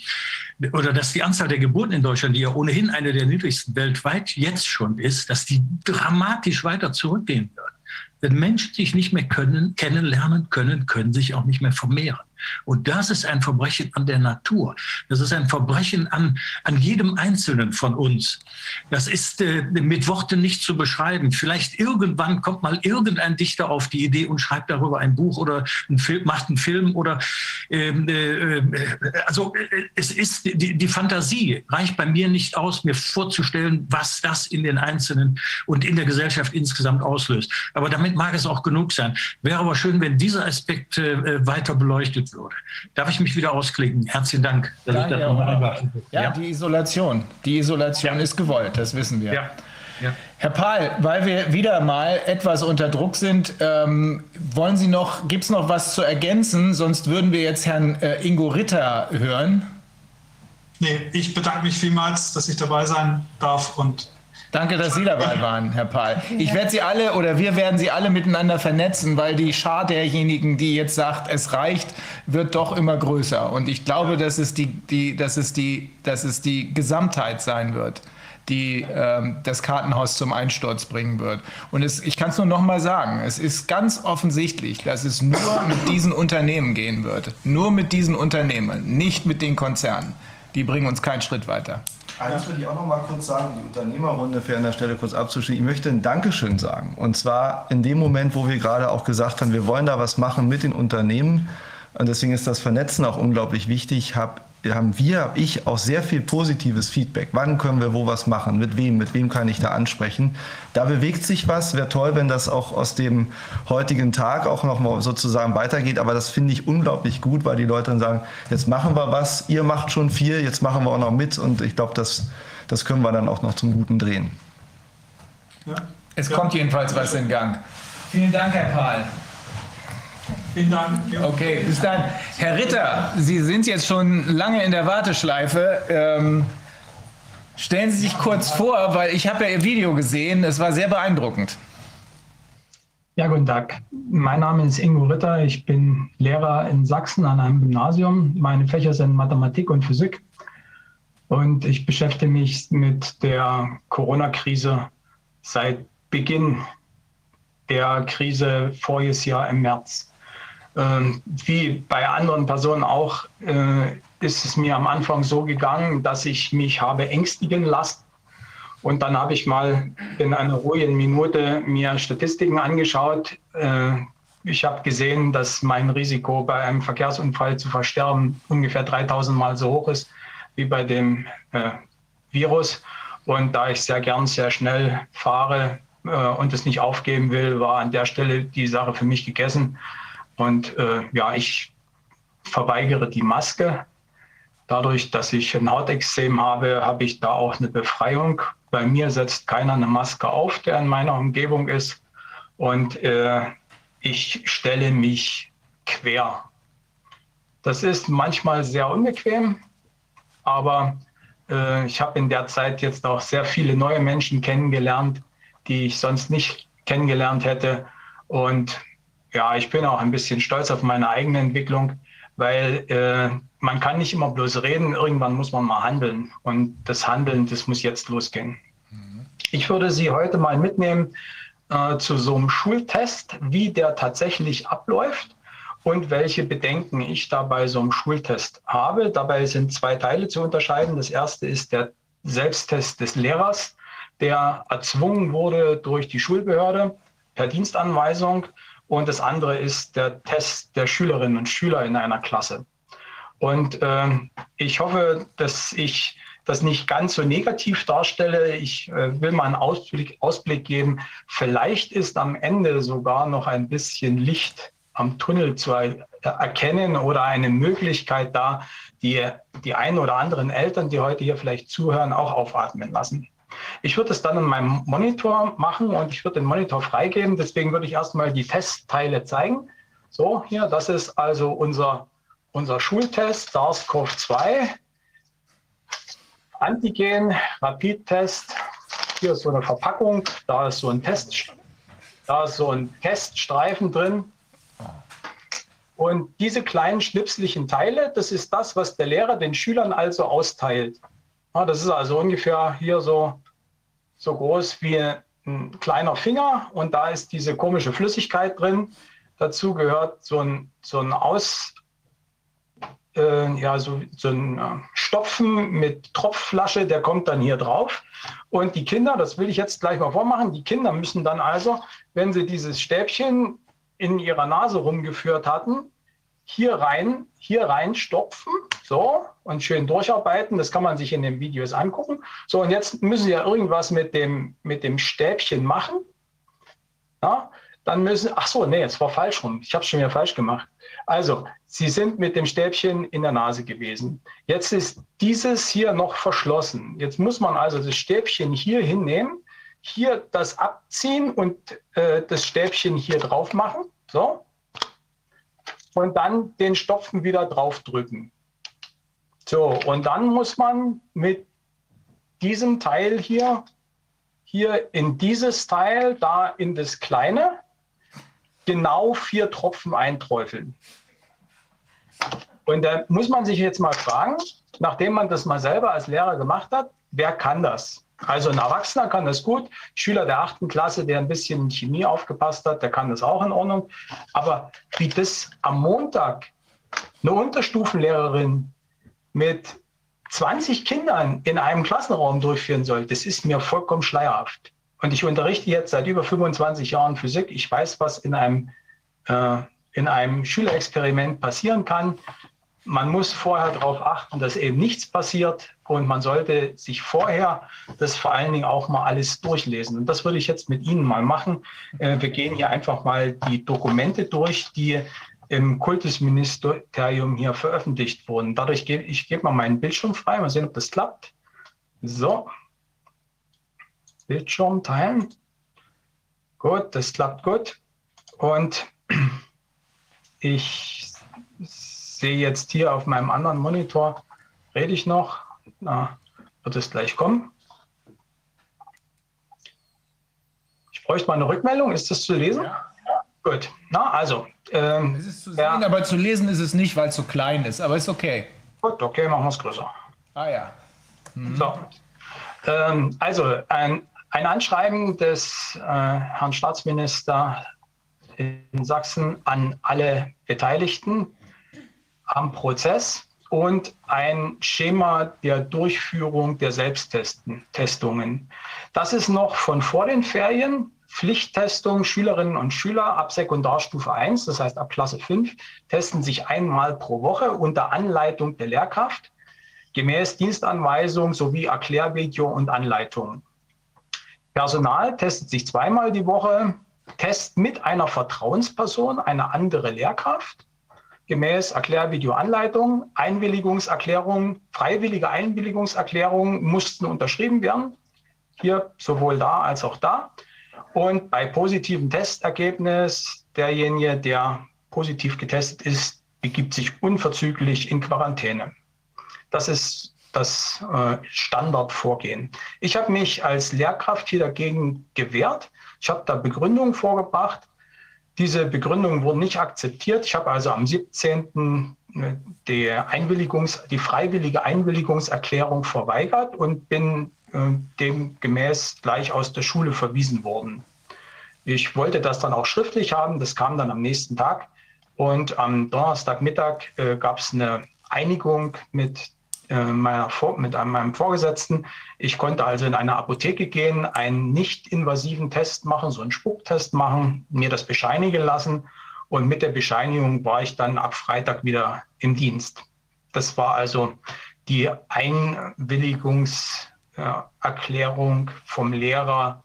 oder dass die Anzahl der Geburten in Deutschland, die ja ohnehin eine der niedrigsten weltweit jetzt schon ist, dass die dramatisch weiter zurückgehen wird. Wenn Menschen sich nicht mehr können, kennenlernen können, können sich auch nicht mehr vermehren. Und das ist ein Verbrechen an der Natur. Das ist ein Verbrechen an, an jedem Einzelnen von uns. Das ist äh, mit Worten nicht zu beschreiben. Vielleicht irgendwann kommt mal irgendein Dichter auf die Idee und schreibt darüber ein Buch oder ein Film, macht einen Film oder ähm, äh, äh, also äh, es ist die, die Fantasie reicht bei mir nicht aus, mir vorzustellen, was das in den Einzelnen und in der Gesellschaft insgesamt auslöst. Aber damit mag es auch genug sein. Wäre aber schön, wenn dieser Aspekt äh, weiter beleuchtet würde. Darf ich mich wieder ausklicken? Herzlichen Dank, dass ja, ich das ja, nochmal ja, ja, die Isolation. Die Isolation ist gewollt, das wissen wir. Ja. Ja. Herr Pahl, weil wir wieder mal etwas unter Druck sind, ähm, wollen Sie noch, gibt es noch was zu ergänzen? Sonst würden wir jetzt Herrn äh, Ingo Ritter hören. Nee, ich bedanke mich vielmals, dass ich dabei sein darf und Danke, dass Sie dabei waren, Herr Pahl. Ich werde Sie alle oder wir werden Sie alle miteinander vernetzen, weil die Schar derjenigen, die jetzt sagt, es reicht, wird doch immer größer. Und ich glaube, dass es die, die, dass es die, dass es die Gesamtheit sein wird die ähm, das Kartenhaus zum Einsturz bringen wird. Und es, ich kann es nur noch mal sagen, es ist ganz offensichtlich, dass es nur mit diesen Unternehmen gehen wird. Nur mit diesen Unternehmen, nicht mit den Konzernen. Die bringen uns keinen Schritt weiter. Eins würde ich auch noch mal kurz sagen, die Unternehmerrunde für an der Stelle kurz abzuschließen. Ich möchte ein Dankeschön sagen. Und zwar in dem Moment, wo wir gerade auch gesagt haben, wir wollen da was machen mit den Unternehmen. Und deswegen ist das Vernetzen auch unglaublich wichtig. Habe haben wir, habe ich auch sehr viel positives Feedback. Wann können wir wo was machen? Mit wem? Mit wem kann ich da ansprechen? Da bewegt sich was. Wäre toll, wenn das auch aus dem heutigen Tag auch noch mal sozusagen weitergeht. Aber das finde ich unglaublich gut, weil die Leute dann sagen, jetzt machen wir was. Ihr macht schon viel, jetzt machen wir auch noch mit. Und ich glaube, das, das können wir dann auch noch zum Guten drehen. Ja. Es ja. kommt jedenfalls was in Gang. Vielen Dank, Herr Pahl. Vielen Dank. Okay, bis dann. Herr Ritter, Sie sind jetzt schon lange in der Warteschleife. Ähm, stellen Sie sich kurz vor, weil ich habe ja Ihr Video gesehen. Es war sehr beeindruckend. Ja, guten Tag. Mein Name ist Ingo Ritter. Ich bin Lehrer in Sachsen an einem Gymnasium. Meine Fächer sind Mathematik und Physik. Und ich beschäftige mich mit der Corona-Krise seit Beginn der Krise voriges Jahr im März. Ähm, wie bei anderen Personen auch, äh, ist es mir am Anfang so gegangen, dass ich mich habe ängstigen lassen. Und dann habe ich mal in einer ruhigen Minute mir Statistiken angeschaut. Äh, ich habe gesehen, dass mein Risiko bei einem Verkehrsunfall zu versterben ungefähr 3000 Mal so hoch ist wie bei dem äh, Virus. Und da ich sehr gern sehr schnell fahre äh, und es nicht aufgeben will, war an der Stelle die Sache für mich gegessen. Und äh, ja, ich verweigere die Maske. Dadurch, dass ich ein Hautexem habe, habe ich da auch eine Befreiung. Bei mir setzt keiner eine Maske auf, der in meiner Umgebung ist. Und äh, ich stelle mich quer. Das ist manchmal sehr unbequem, aber äh, ich habe in der Zeit jetzt auch sehr viele neue Menschen kennengelernt, die ich sonst nicht kennengelernt hätte. Und ja, ich bin auch ein bisschen stolz auf meine eigene Entwicklung, weil äh, man kann nicht immer bloß reden, irgendwann muss man mal handeln. Und das Handeln, das muss jetzt losgehen. Mhm. Ich würde Sie heute mal mitnehmen äh, zu so einem Schultest, wie der tatsächlich abläuft und welche Bedenken ich da bei so einem Schultest habe. Dabei sind zwei Teile zu unterscheiden. Das erste ist der Selbsttest des Lehrers, der erzwungen wurde durch die Schulbehörde per Dienstanweisung und das andere ist der Test der Schülerinnen und Schüler in einer Klasse. Und äh, ich hoffe, dass ich das nicht ganz so negativ darstelle. Ich äh, will mal einen Ausblick, Ausblick geben. Vielleicht ist am Ende sogar noch ein bisschen Licht am Tunnel zu er erkennen oder eine Möglichkeit da, die die einen oder anderen Eltern, die heute hier vielleicht zuhören, auch aufatmen lassen. Ich würde es dann in meinem Monitor machen und ich würde den Monitor freigeben. Deswegen würde ich erstmal die Testteile zeigen. So, hier, das ist also unser unser Schultest SARS-CoV-2, Antigen, Rapidtest. Hier ist so eine Verpackung, da ist so ein Test, da ist so ein Teststreifen drin. Und diese kleinen schnipslichen Teile, das ist das, was der Lehrer den Schülern also austeilt. Ja, das ist also ungefähr hier so, so groß wie ein kleiner Finger und da ist diese komische Flüssigkeit drin. Dazu gehört so ein, so ein Aus, äh, ja, so, so ein äh, Stopfen mit Tropfflasche, der kommt dann hier drauf. Und die Kinder, das will ich jetzt gleich mal vormachen, die Kinder müssen dann also, wenn sie dieses Stäbchen in ihrer Nase rumgeführt hatten, hier rein, hier rein stopfen, so, und schön durcharbeiten. Das kann man sich in den Videos angucken. So, und jetzt müssen Sie ja irgendwas mit dem, mit dem Stäbchen machen. Ja, dann müssen, ach so, nee, es war falsch rum. Ich habe es schon wieder falsch gemacht. Also, Sie sind mit dem Stäbchen in der Nase gewesen. Jetzt ist dieses hier noch verschlossen. Jetzt muss man also das Stäbchen hier hinnehmen, hier das abziehen und äh, das Stäbchen hier drauf machen. So, und dann den Stopfen wieder draufdrücken. So, und dann muss man mit diesem Teil hier, hier in dieses Teil, da in das kleine, genau vier Tropfen einträufeln. Und da muss man sich jetzt mal fragen, nachdem man das mal selber als Lehrer gemacht hat, wer kann das? Also ein Erwachsener kann das gut. Schüler der achten Klasse, der ein bisschen in Chemie aufgepasst hat, der kann das auch in Ordnung. Aber wie das am Montag eine Unterstufenlehrerin mit 20 Kindern in einem Klassenraum durchführen soll, das ist mir vollkommen schleierhaft. Und ich unterrichte jetzt seit über 25 Jahren Physik. Ich weiß, was in einem, äh, in einem Schülerexperiment passieren kann man muss vorher darauf achten, dass eben nichts passiert und man sollte sich vorher das vor allen Dingen auch mal alles durchlesen. Und das würde ich jetzt mit Ihnen mal machen. Äh, wir gehen hier einfach mal die Dokumente durch, die im Kultusministerium hier veröffentlicht wurden. Dadurch gebe ich gebe mal meinen Bildschirm frei, mal sehen, ob das klappt. So, Bildschirm teilen. Gut, das klappt gut. Und ich sehe jetzt hier auf meinem anderen Monitor, rede ich noch, na, wird es gleich kommen. Ich bräuchte mal eine Rückmeldung, ist das zu lesen? Ja. Gut, na also. Ähm, es ist zu sehen, ja. aber zu lesen ist es nicht, weil es so klein ist, aber ist okay. Gut, okay, machen wir es größer. Ah ja. Mhm. So. Ähm, also ein, ein Anschreiben des äh, Herrn Staatsminister in Sachsen an alle Beteiligten am Prozess und ein Schema der Durchführung der Selbsttestungen. Das ist noch von vor den Ferien. Pflichttestung Schülerinnen und Schüler ab Sekundarstufe 1, das heißt ab Klasse 5, testen sich einmal pro Woche unter Anleitung der Lehrkraft, gemäß Dienstanweisung sowie Erklärvideo und Anleitung. Personal testet sich zweimal die Woche, Test mit einer Vertrauensperson, eine andere Lehrkraft gemäß Erklärvideoanleitung, Einwilligungserklärung, freiwillige Einwilligungserklärungen mussten unterschrieben werden. Hier sowohl da als auch da. Und bei positivem Testergebnis, derjenige, der positiv getestet ist, begibt sich unverzüglich in Quarantäne. Das ist das äh, Standardvorgehen. Ich habe mich als Lehrkraft hier dagegen gewehrt. Ich habe da Begründungen vorgebracht. Diese Begründungen wurden nicht akzeptiert. Ich habe also am 17. Äh, die, Einwilligungs-, die freiwillige Einwilligungserklärung verweigert und bin äh, demgemäß gleich aus der Schule verwiesen worden. Ich wollte das dann auch schriftlich haben. Das kam dann am nächsten Tag. Und am Donnerstagmittag äh, gab es eine Einigung mit meiner, mit meinem Vorgesetzten. Ich konnte also in eine Apotheke gehen, einen nicht invasiven Test machen, so einen Spucktest machen, mir das bescheinigen lassen. Und mit der Bescheinigung war ich dann ab Freitag wieder im Dienst. Das war also die Einwilligungserklärung vom Lehrer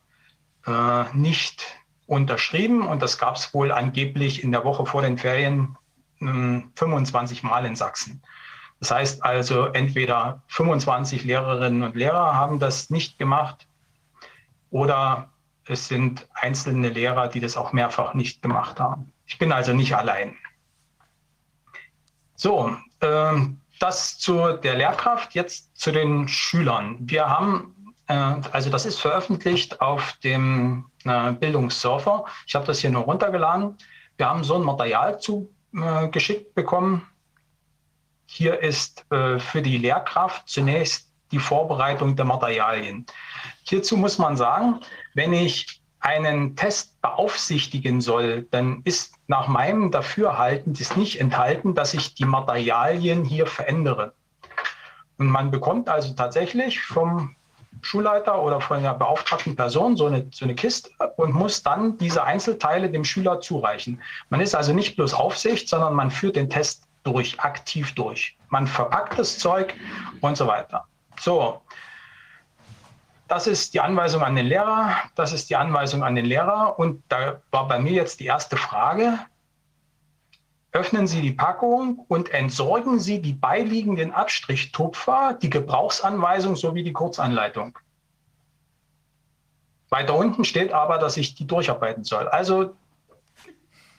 äh, nicht unterschrieben. Und das gab es wohl angeblich in der Woche vor den Ferien 25 hm, Mal in Sachsen. Das heißt also, entweder 25 Lehrerinnen und Lehrer haben das nicht gemacht oder es sind einzelne Lehrer, die das auch mehrfach nicht gemacht haben. Ich bin also nicht allein. So, ähm, das zu der Lehrkraft, jetzt zu den Schülern. Wir haben, äh, also das ist veröffentlicht auf dem äh, Bildungssurfer. Ich habe das hier nur runtergeladen. Wir haben so ein Material zugeschickt äh, bekommen. Hier ist äh, für die Lehrkraft zunächst die Vorbereitung der Materialien. Hierzu muss man sagen, wenn ich einen Test beaufsichtigen soll, dann ist nach meinem Dafürhalten das nicht enthalten, dass ich die Materialien hier verändere. Und man bekommt also tatsächlich vom Schulleiter oder von der beauftragten Person so eine, so eine Kiste und muss dann diese Einzelteile dem Schüler zureichen. Man ist also nicht bloß Aufsicht, sondern man führt den Test durch, aktiv durch. Man verpackt das Zeug und so weiter. So, das ist die Anweisung an den Lehrer, das ist die Anweisung an den Lehrer. Und da war bei mir jetzt die erste Frage, öffnen Sie die Packung und entsorgen Sie die beiliegenden Abstrichtupfer, die Gebrauchsanweisung sowie die Kurzanleitung. Weiter unten steht aber, dass ich die durcharbeiten soll. Also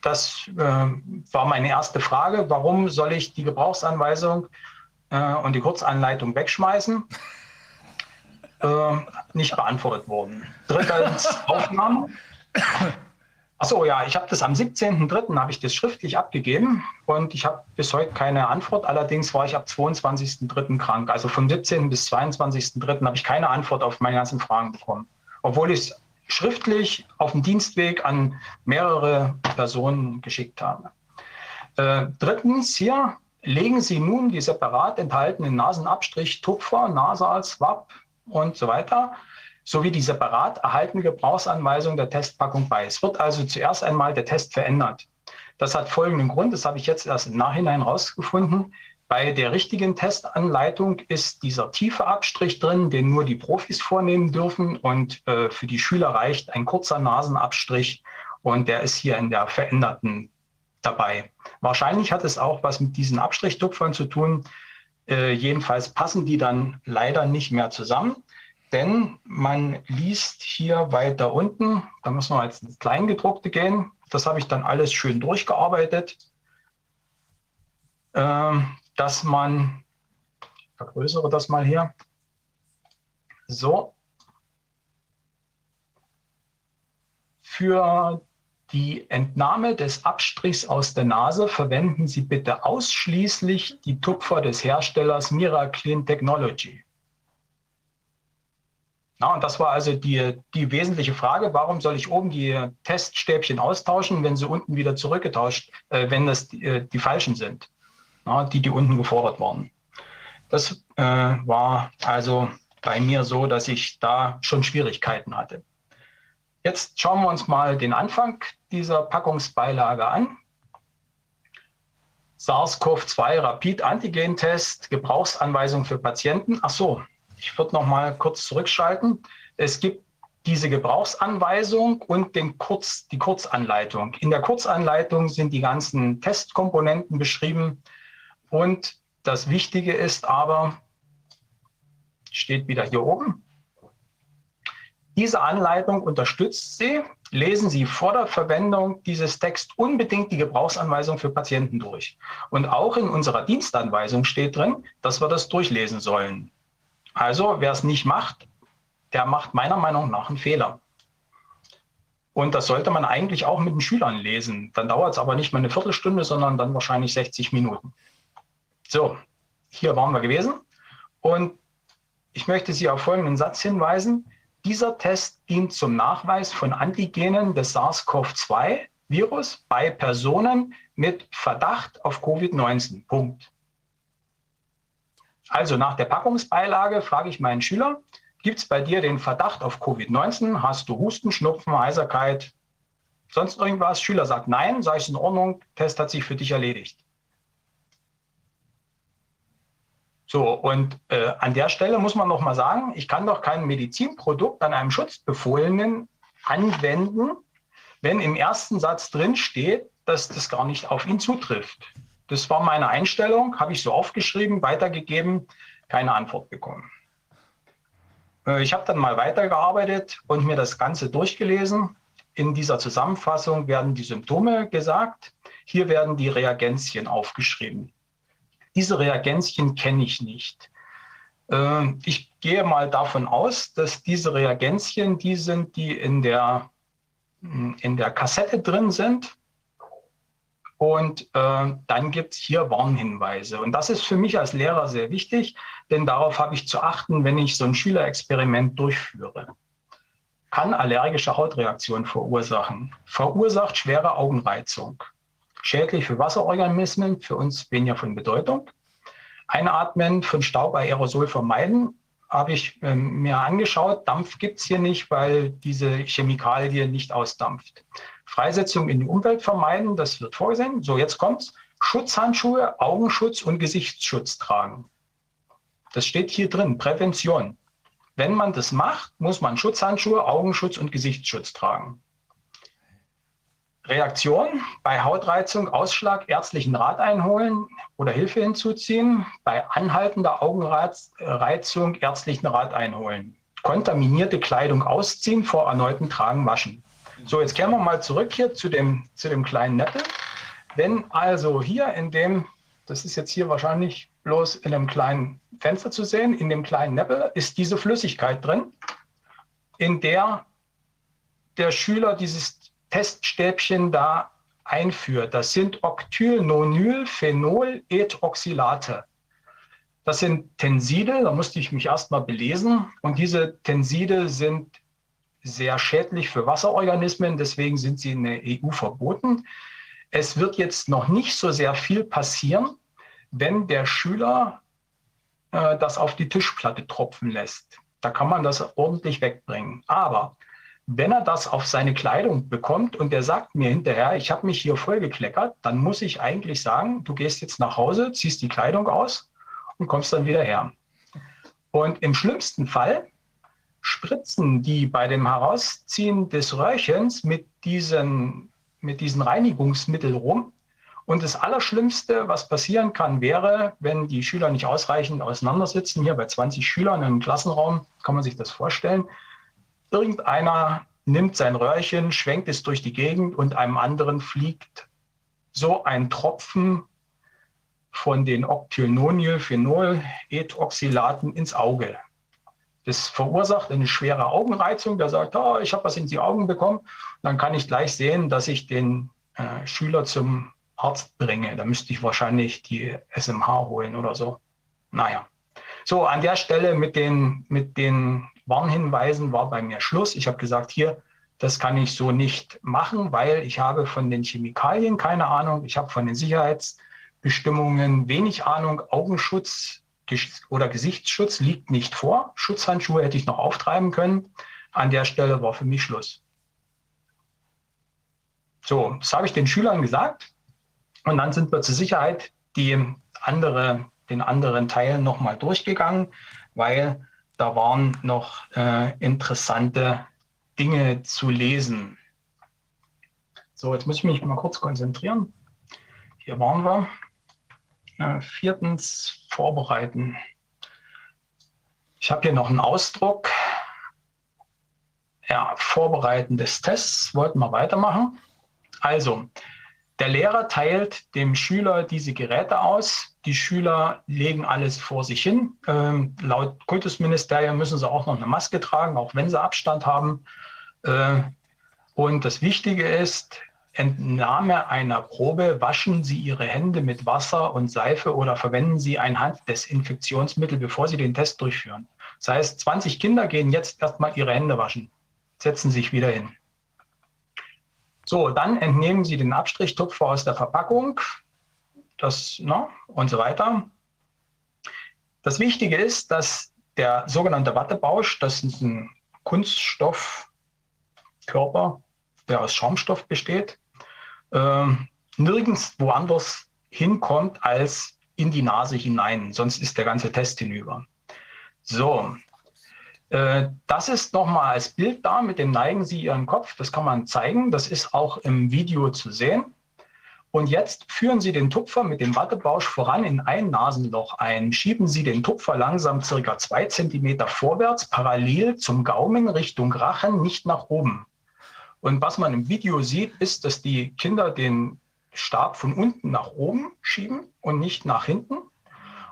das äh, war meine erste Frage. Warum soll ich die Gebrauchsanweisung äh, und die Kurzanleitung wegschmeißen? Äh, nicht beantwortet worden. Drittens Aufnahmen. Achso, ja, ich habe das am 17.03. habe ich das schriftlich abgegeben und ich habe bis heute keine Antwort. Allerdings war ich ab 22.03. krank. Also vom 17. bis 22.03. habe ich keine Antwort auf meine ganzen Fragen bekommen. Obwohl ich es schriftlich auf dem Dienstweg an mehrere Personen geschickt habe. Äh, drittens hier legen Sie nun die separat enthaltenen Nasenabstrich Tupfer, Nasal, Swab und so weiter sowie die separat erhaltene Gebrauchsanweisung der Testpackung bei. Es wird also zuerst einmal der Test verändert. Das hat folgenden Grund, das habe ich jetzt erst im Nachhinein rausgefunden. Bei der richtigen Testanleitung ist dieser tiefe Abstrich drin, den nur die Profis vornehmen dürfen. Und äh, für die Schüler reicht ein kurzer Nasenabstrich und der ist hier in der veränderten dabei. Wahrscheinlich hat es auch was mit diesen Abstrichtupfern zu tun. Äh, jedenfalls passen die dann leider nicht mehr zusammen. Denn man liest hier weiter unten, da müssen wir jetzt ins Kleingedruckte gehen. Das habe ich dann alles schön durchgearbeitet, äh, dass man, ich vergrößere das mal hier, so, für die Entnahme des Abstrichs aus der Nase verwenden Sie bitte ausschließlich die Tupfer des Herstellers Miraclean Technology. Na, und das war also die, die wesentliche Frage, warum soll ich oben die Teststäbchen austauschen, wenn sie unten wieder zurückgetauscht, äh, wenn das die, äh, die falschen sind, na, die, die unten gefordert waren. Das äh, war also bei mir so, dass ich da schon Schwierigkeiten hatte. Jetzt schauen wir uns mal den Anfang dieser Packungsbeilage an. SARS-CoV-2 Rapid-Antigen-Test, Gebrauchsanweisung für Patienten. Ach so, ich würde noch mal kurz zurückschalten. Es gibt diese Gebrauchsanweisung und den Kurz, die Kurzanleitung. In der Kurzanleitung sind die ganzen Testkomponenten beschrieben. Und das Wichtige ist aber, steht wieder hier oben, diese Anleitung unterstützt Sie. Lesen Sie vor der Verwendung dieses Text unbedingt die Gebrauchsanweisung für Patienten durch. Und auch in unserer Dienstanweisung steht drin, dass wir das durchlesen sollen. Also wer es nicht macht, der macht meiner Meinung nach einen Fehler. Und das sollte man eigentlich auch mit den Schülern lesen. Dann dauert es aber nicht mal eine Viertelstunde, sondern dann wahrscheinlich 60 Minuten. So, hier waren wir gewesen. Und ich möchte Sie auf folgenden Satz hinweisen. Dieser Test dient zum Nachweis von Antigenen des SARS-CoV-2-Virus bei Personen mit Verdacht auf Covid-19. Punkt. Also nach der Packungsbeilage frage ich meinen Schüler, gibt es bei dir den Verdacht auf Covid-19? Hast du Husten, Schnupfen, Heiserkeit, sonst irgendwas? Schüler sagt nein, sage ich in Ordnung, Test hat sich für dich erledigt. So, und äh, an der Stelle muss man noch mal sagen, ich kann doch kein Medizinprodukt an einem Schutzbefohlenen anwenden, wenn im ersten Satz drin steht, dass das gar nicht auf ihn zutrifft. Das war meine Einstellung, habe ich so aufgeschrieben, weitergegeben, keine Antwort bekommen. Äh, ich habe dann mal weitergearbeitet und mir das Ganze durchgelesen. In dieser Zusammenfassung werden die Symptome gesagt. Hier werden die Reagenzien aufgeschrieben. Diese Reagenzien kenne ich nicht. Äh, ich gehe mal davon aus, dass diese Reagenzien die sind, die in der, in der Kassette drin sind. Und äh, dann gibt es hier Warnhinweise. Und das ist für mich als Lehrer sehr wichtig, denn darauf habe ich zu achten, wenn ich so ein Schülerexperiment durchführe. Kann allergische Hautreaktionen verursachen. Verursacht schwere Augenreizung. Schädlich für Wasserorganismen, für uns weniger von Bedeutung. Einatmen von Staub bei Aerosol vermeiden, habe ich äh, mir angeschaut. Dampf gibt es hier nicht, weil diese Chemikalie nicht ausdampft. Freisetzung in die Umwelt vermeiden, das wird vorgesehen. So, jetzt kommt's. Schutzhandschuhe, Augenschutz und Gesichtsschutz tragen. Das steht hier drin, Prävention. Wenn man das macht, muss man Schutzhandschuhe, Augenschutz und Gesichtsschutz tragen. Reaktion bei Hautreizung, Ausschlag, ärztlichen Rat einholen oder Hilfe hinzuziehen. Bei anhaltender Augenreizung ärztlichen Rat einholen. Kontaminierte Kleidung ausziehen, vor erneuten Tragen waschen. So, jetzt kehren wir mal zurück hier zu dem, zu dem kleinen Neppel. Wenn also hier in dem, das ist jetzt hier wahrscheinlich bloß in einem kleinen Fenster zu sehen, in dem kleinen Neppel ist diese Flüssigkeit drin, in der der Schüler dieses Teststäbchen da einführt. Das sind Octylnonylphenol-Ethoxylate. Das sind Tenside, da musste ich mich erstmal belesen. Und diese Tenside sind sehr schädlich für Wasserorganismen, deswegen sind sie in der EU verboten. Es wird jetzt noch nicht so sehr viel passieren, wenn der Schüler äh, das auf die Tischplatte tropfen lässt. Da kann man das ordentlich wegbringen. Aber wenn er das auf seine Kleidung bekommt und der sagt mir hinterher, ich habe mich hier vollgekleckert, dann muss ich eigentlich sagen, du gehst jetzt nach Hause, ziehst die Kleidung aus und kommst dann wieder her. Und im schlimmsten Fall spritzen die bei dem Herausziehen des Röhrchens mit diesen, mit diesen Reinigungsmitteln rum. Und das Allerschlimmste, was passieren kann, wäre, wenn die Schüler nicht ausreichend auseinandersitzen, hier bei 20 Schülern im Klassenraum, kann man sich das vorstellen, Irgendeiner nimmt sein Röhrchen, schwenkt es durch die Gegend und einem anderen fliegt so ein Tropfen von den Octylnonylphenol-Ethoxylaten ins Auge. Das verursacht eine schwere Augenreizung. Der sagt, oh, ich habe was in die Augen bekommen. dann kann ich gleich sehen, dass ich den äh, Schüler zum Arzt bringe. Da müsste ich wahrscheinlich die SMH holen oder so. Naja. So, an der Stelle mit den, mit den Warnhinweisen war bei mir Schluss. Ich habe gesagt, hier, das kann ich so nicht machen, weil ich habe von den Chemikalien keine Ahnung. Ich habe von den Sicherheitsbestimmungen wenig Ahnung. Augenschutz oder Gesichtsschutz liegt nicht vor. Schutzhandschuhe hätte ich noch auftreiben können. An der Stelle war für mich Schluss. So, das habe ich den Schülern gesagt. Und dann sind wir zur Sicherheit die andere, den anderen Teil nochmal durchgegangen, weil da waren noch äh, interessante Dinge zu lesen. So, jetzt muss ich mich mal kurz konzentrieren. Hier waren wir. Äh, viertens, vorbereiten. Ich habe hier noch einen Ausdruck. Ja, Vorbereiten des Tests. Wollten wir weitermachen. Also, der Lehrer teilt dem Schüler diese Geräte aus. Die Schüler legen alles vor sich hin. Ähm, laut Kultusministerium müssen sie auch noch eine Maske tragen, auch wenn sie Abstand haben. Äh, und das Wichtige ist, Entnahme einer Probe, waschen Sie Ihre Hände mit Wasser und Seife oder verwenden Sie ein Handdesinfektionsmittel, bevor Sie den Test durchführen. Das heißt, 20 Kinder gehen jetzt erstmal ihre Hände waschen, setzen sich wieder hin. So, dann entnehmen Sie den Abstrichtupfer aus der Verpackung das, ne, und so weiter. Das Wichtige ist, dass der sogenannte Wattebausch, das ist ein Kunststoffkörper, der aus Schaumstoff besteht, äh, nirgends woanders hinkommt als in die Nase hinein, sonst ist der ganze Test hinüber. So, das ist nochmal als Bild da, mit dem neigen Sie Ihren Kopf. Das kann man zeigen. Das ist auch im Video zu sehen. Und jetzt führen Sie den Tupfer mit dem Wattebausch voran in ein Nasenloch ein. Schieben Sie den Tupfer langsam circa zwei Zentimeter vorwärts, parallel zum Gaumen Richtung Rachen, nicht nach oben. Und was man im Video sieht, ist, dass die Kinder den Stab von unten nach oben schieben und nicht nach hinten.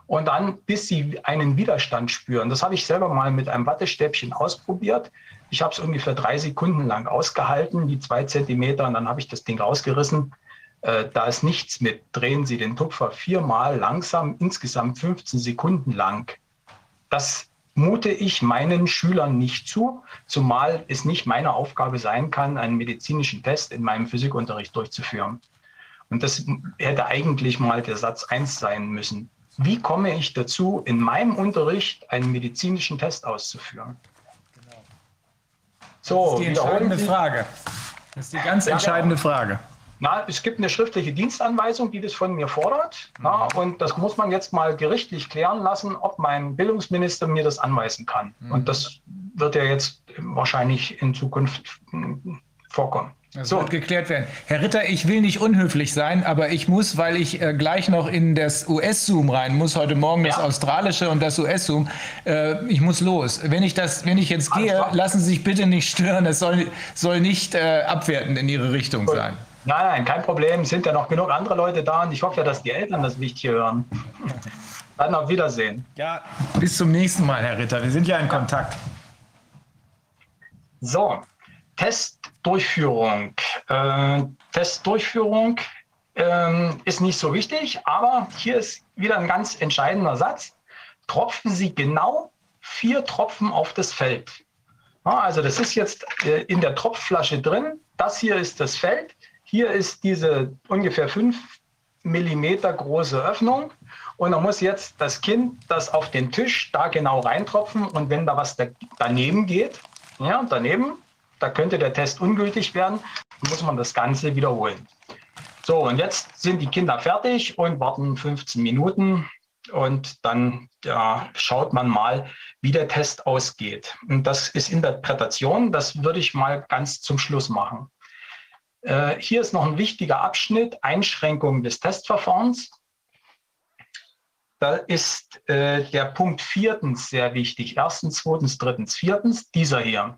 Und dann, bis sie einen Widerstand spüren. Das habe ich selber mal mit einem Wattestäbchen ausprobiert. Ich habe es ungefähr drei Sekunden lang ausgehalten, die zwei Zentimeter, und dann habe ich das Ding rausgerissen. Äh, da ist nichts mit. Drehen Sie den Tupfer viermal langsam, insgesamt 15 Sekunden lang. Das mute ich meinen Schülern nicht zu, zumal es nicht meine Aufgabe sein kann, einen medizinischen Test in meinem Physikunterricht durchzuführen. Und das hätte eigentlich mal der Satz 1 sein müssen. Wie komme ich dazu, in meinem Unterricht einen medizinischen Test auszuführen? Genau. So, das ist die entscheidende Frage. Das ist die ganz entscheidende Frage. Na, es gibt eine schriftliche Dienstanweisung, die das von mir fordert. Na, mhm. und das muss man jetzt mal gerichtlich klären lassen, ob mein Bildungsminister mir das anweisen kann. Mhm. Und das wird ja jetzt wahrscheinlich in Zukunft hm, vorkommen. Das so. wird geklärt werden. Herr Ritter, ich will nicht unhöflich sein, aber ich muss, weil ich äh, gleich noch in das US-Zoom rein muss, heute Morgen das australische und das US-Zoom, äh, ich muss los. Wenn ich, das, wenn ich jetzt gehe, lassen Sie sich bitte nicht stören. Es soll, soll nicht äh, abwertend in Ihre Richtung Gut. sein. Nein, nein, kein Problem. Es sind ja noch genug andere Leute da und ich hoffe ja, dass die Eltern das Wichtige hören. Dann auf Wiedersehen. Ja, bis zum nächsten Mal, Herr Ritter. Wir sind ja in Kontakt. So, Testdurchführung. Äh, Testdurchführung äh, ist nicht so wichtig, aber hier ist wieder ein ganz entscheidender Satz. Tropfen Sie genau vier Tropfen auf das Feld. Ja, also das ist jetzt äh, in der Tropfflasche drin. Das hier ist das Feld. Hier ist diese ungefähr fünf Millimeter große Öffnung. Und dann muss jetzt das Kind das auf den Tisch da genau reintropfen. Und wenn da was daneben geht, ja, daneben, da könnte der Test ungültig werden, muss man das Ganze wiederholen. So, und jetzt sind die Kinder fertig und warten 15 Minuten und dann ja, schaut man mal, wie der Test ausgeht. Und das ist Interpretation, das würde ich mal ganz zum Schluss machen. Äh, hier ist noch ein wichtiger Abschnitt, Einschränkung des Testverfahrens. Da ist äh, der Punkt viertens sehr wichtig. Erstens, zweitens, drittens, viertens, dieser hier.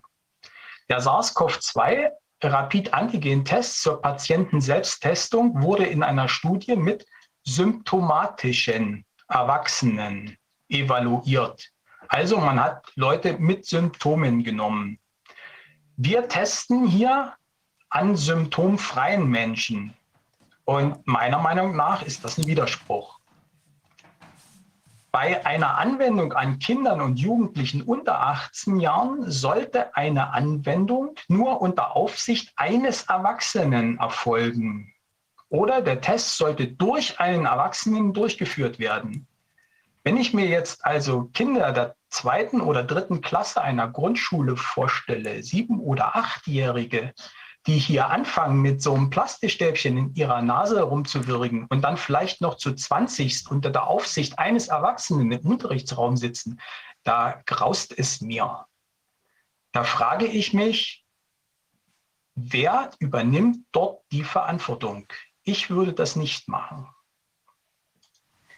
Der SARS-CoV-2 Rapid-Antigen-Test zur Patienten-Selbsttestung wurde in einer Studie mit symptomatischen Erwachsenen evaluiert. Also man hat Leute mit Symptomen genommen. Wir testen hier an symptomfreien Menschen. Und meiner Meinung nach ist das ein Widerspruch. Bei einer Anwendung an Kindern und Jugendlichen unter 18 Jahren sollte eine Anwendung nur unter Aufsicht eines Erwachsenen erfolgen. Oder der Test sollte durch einen Erwachsenen durchgeführt werden. Wenn ich mir jetzt also Kinder der zweiten oder dritten Klasse einer Grundschule vorstelle, sieben- oder achtjährige, die hier anfangen, mit so einem Plastikstäbchen in ihrer Nase rumzuwürgen und dann vielleicht noch zu 20 unter der Aufsicht eines Erwachsenen im Unterrichtsraum sitzen, da graust es mir. Da frage ich mich, wer übernimmt dort die Verantwortung? Ich würde das nicht machen.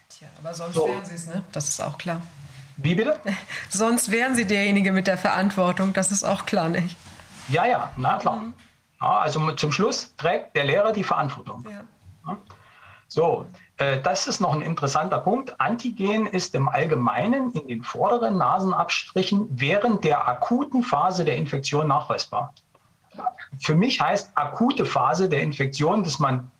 Tja, aber sonst so. wären Sie es, ne? Das ist auch klar. Wie bitte? sonst wären Sie derjenige mit der Verantwortung, das ist auch klar, nicht? Ja, ja, na klar. Mhm. Ja, also zum Schluss trägt der Lehrer die Verantwortung. Ja. So, äh, das ist noch ein interessanter Punkt. Antigen ist im Allgemeinen in den vorderen Nasenabstrichen während der akuten Phase der Infektion nachweisbar. Für mich heißt akute Phase der Infektion, dass man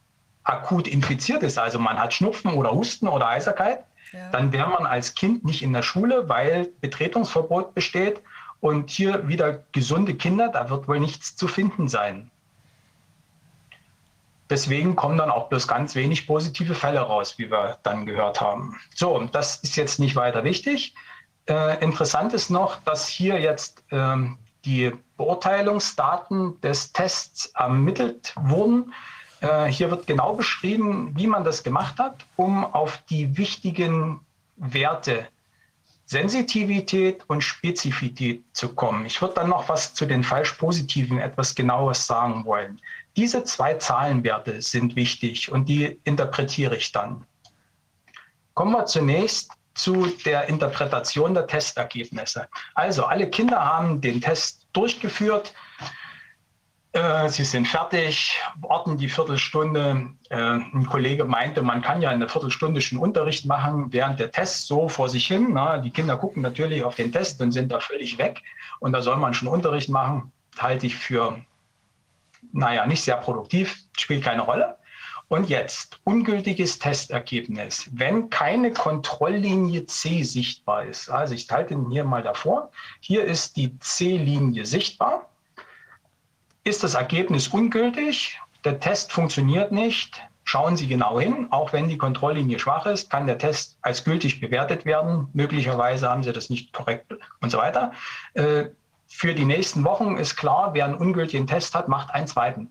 akut infiziert ist, also man hat Schnupfen oder Husten oder Heiserkeit, ja. dann wäre man als Kind nicht in der Schule, weil Betretungsverbot besteht und hier wieder gesunde Kinder, da wird wohl nichts zu finden sein. Deswegen kommen dann auch bloß ganz wenig positive Fälle raus, wie wir dann gehört haben. So, das ist jetzt nicht weiter wichtig. Äh, interessant ist noch, dass hier jetzt ähm, die Beurteilungsdaten des Tests ermittelt wurden. Äh, hier wird genau beschrieben, wie man das gemacht hat, um auf die wichtigen Werte Sensitivität und Spezifität zu kommen. Ich würde dann noch was zu den falsch positiven etwas genaueres sagen wollen. Diese zwei Zahlenwerte sind wichtig und die interpretiere ich dann. Kommen wir zunächst zu der Interpretation der Testergebnisse. Also alle Kinder haben den Test durchgeführt. Äh, Sie sind fertig, warten die Viertelstunde. Äh, ein Kollege meinte, man kann ja eine Viertelstunde schon Unterricht machen, während der Test so vor sich hin. Na, die Kinder gucken natürlich auf den Test und sind da völlig weg. Und da soll man schon Unterricht machen, halte ich für, naja, nicht sehr produktiv, spielt keine Rolle. Und jetzt ungültiges Testergebnis. Wenn keine Kontrolllinie C sichtbar ist, also ich halte ihn hier mal davor, hier ist die C-Linie sichtbar, ist das Ergebnis ungültig, der Test funktioniert nicht, schauen Sie genau hin, auch wenn die Kontrolllinie schwach ist, kann der Test als gültig bewertet werden. Möglicherweise haben Sie das nicht korrekt und so weiter. Äh, für die nächsten Wochen ist klar, wer einen ungültigen Test hat, macht einen zweiten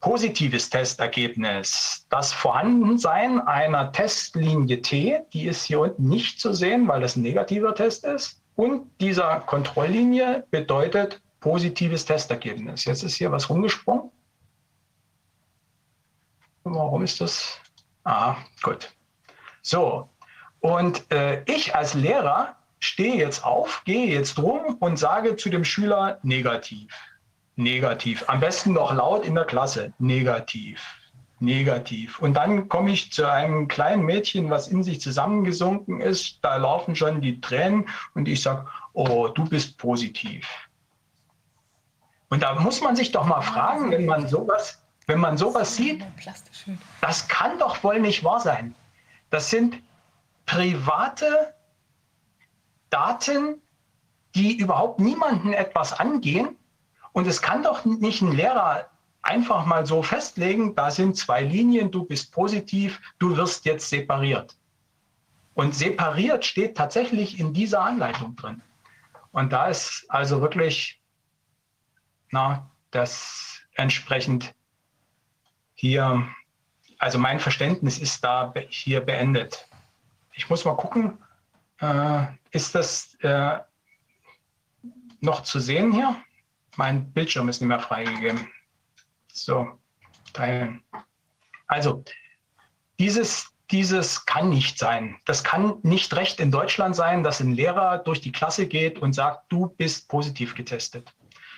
positives Testergebnis. Das Vorhandensein einer Testlinie T, die ist hier unten nicht zu sehen, weil das ein negativer Test ist. Und dieser Kontrolllinie bedeutet positives Testergebnis. Jetzt ist hier was rumgesprungen. Warum ist das? Ah, gut. So, und äh, ich als Lehrer stehe jetzt auf, gehe jetzt rum und sage zu dem Schüler negativ. Negativ. Am besten noch laut in der Klasse. Negativ. Negativ. Und dann komme ich zu einem kleinen Mädchen, was in sich zusammengesunken ist. Da laufen schon die Tränen und ich sage, oh, du bist positiv. Und da muss man sich doch mal fragen, wenn man sowas, wenn man sowas sieht, das kann doch wohl nicht wahr sein. Das sind private Daten, die überhaupt niemanden etwas angehen und es kann doch nicht ein Lehrer einfach mal so festlegen, da sind zwei Linien, du bist positiv, du wirst jetzt separiert. Und separiert steht tatsächlich in dieser Anleitung drin. Und da ist also wirklich na, das entsprechend hier, also mein Verständnis ist da hier beendet. Ich muss mal gucken, äh, ist das äh, noch zu sehen hier? Mein Bildschirm ist nicht mehr freigegeben. So, teilen. Also, dieses, dieses kann nicht sein. Das kann nicht recht in Deutschland sein, dass ein Lehrer durch die Klasse geht und sagt, du bist positiv getestet.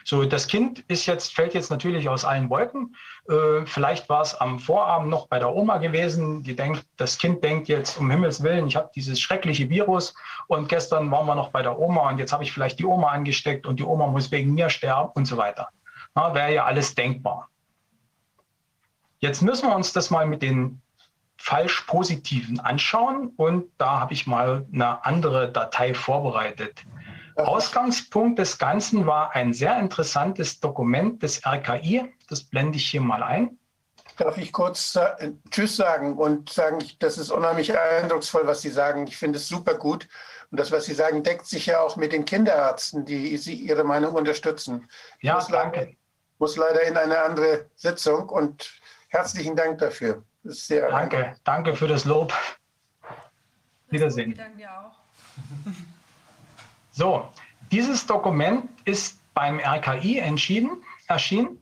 So, das Kind ist jetzt, fällt jetzt natürlich aus allen Wolken. Äh, vielleicht war es am Vorabend noch bei der Oma gewesen. Die denkt, das Kind denkt jetzt, um Himmels Willen, ich habe dieses schreckliche Virus und gestern waren wir noch bei der Oma und jetzt habe ich vielleicht die Oma angesteckt und die Oma muss wegen mir sterben und so weiter. Wäre ja alles denkbar. Jetzt müssen wir uns das mal mit den falsch positiven anschauen und da habe ich mal eine andere Datei vorbereitet. Ausgangspunkt des Ganzen war ein sehr interessantes Dokument des RKI. Das blende ich hier mal ein. Darf ich kurz äh, Tschüss sagen und sagen, das ist unheimlich eindrucksvoll, was Sie sagen. Ich finde es super gut. Und das, was Sie sagen, deckt sich ja auch mit den Kinderärzten, die Sie Ihre Meinung unterstützen. Ja, muss danke. Leider, muss leider in eine andere Sitzung und herzlichen Dank dafür. danke, danke für das Lob. Wiedersehen. Danke dir auch. So, dieses Dokument ist beim RKI entschieden, erschienen.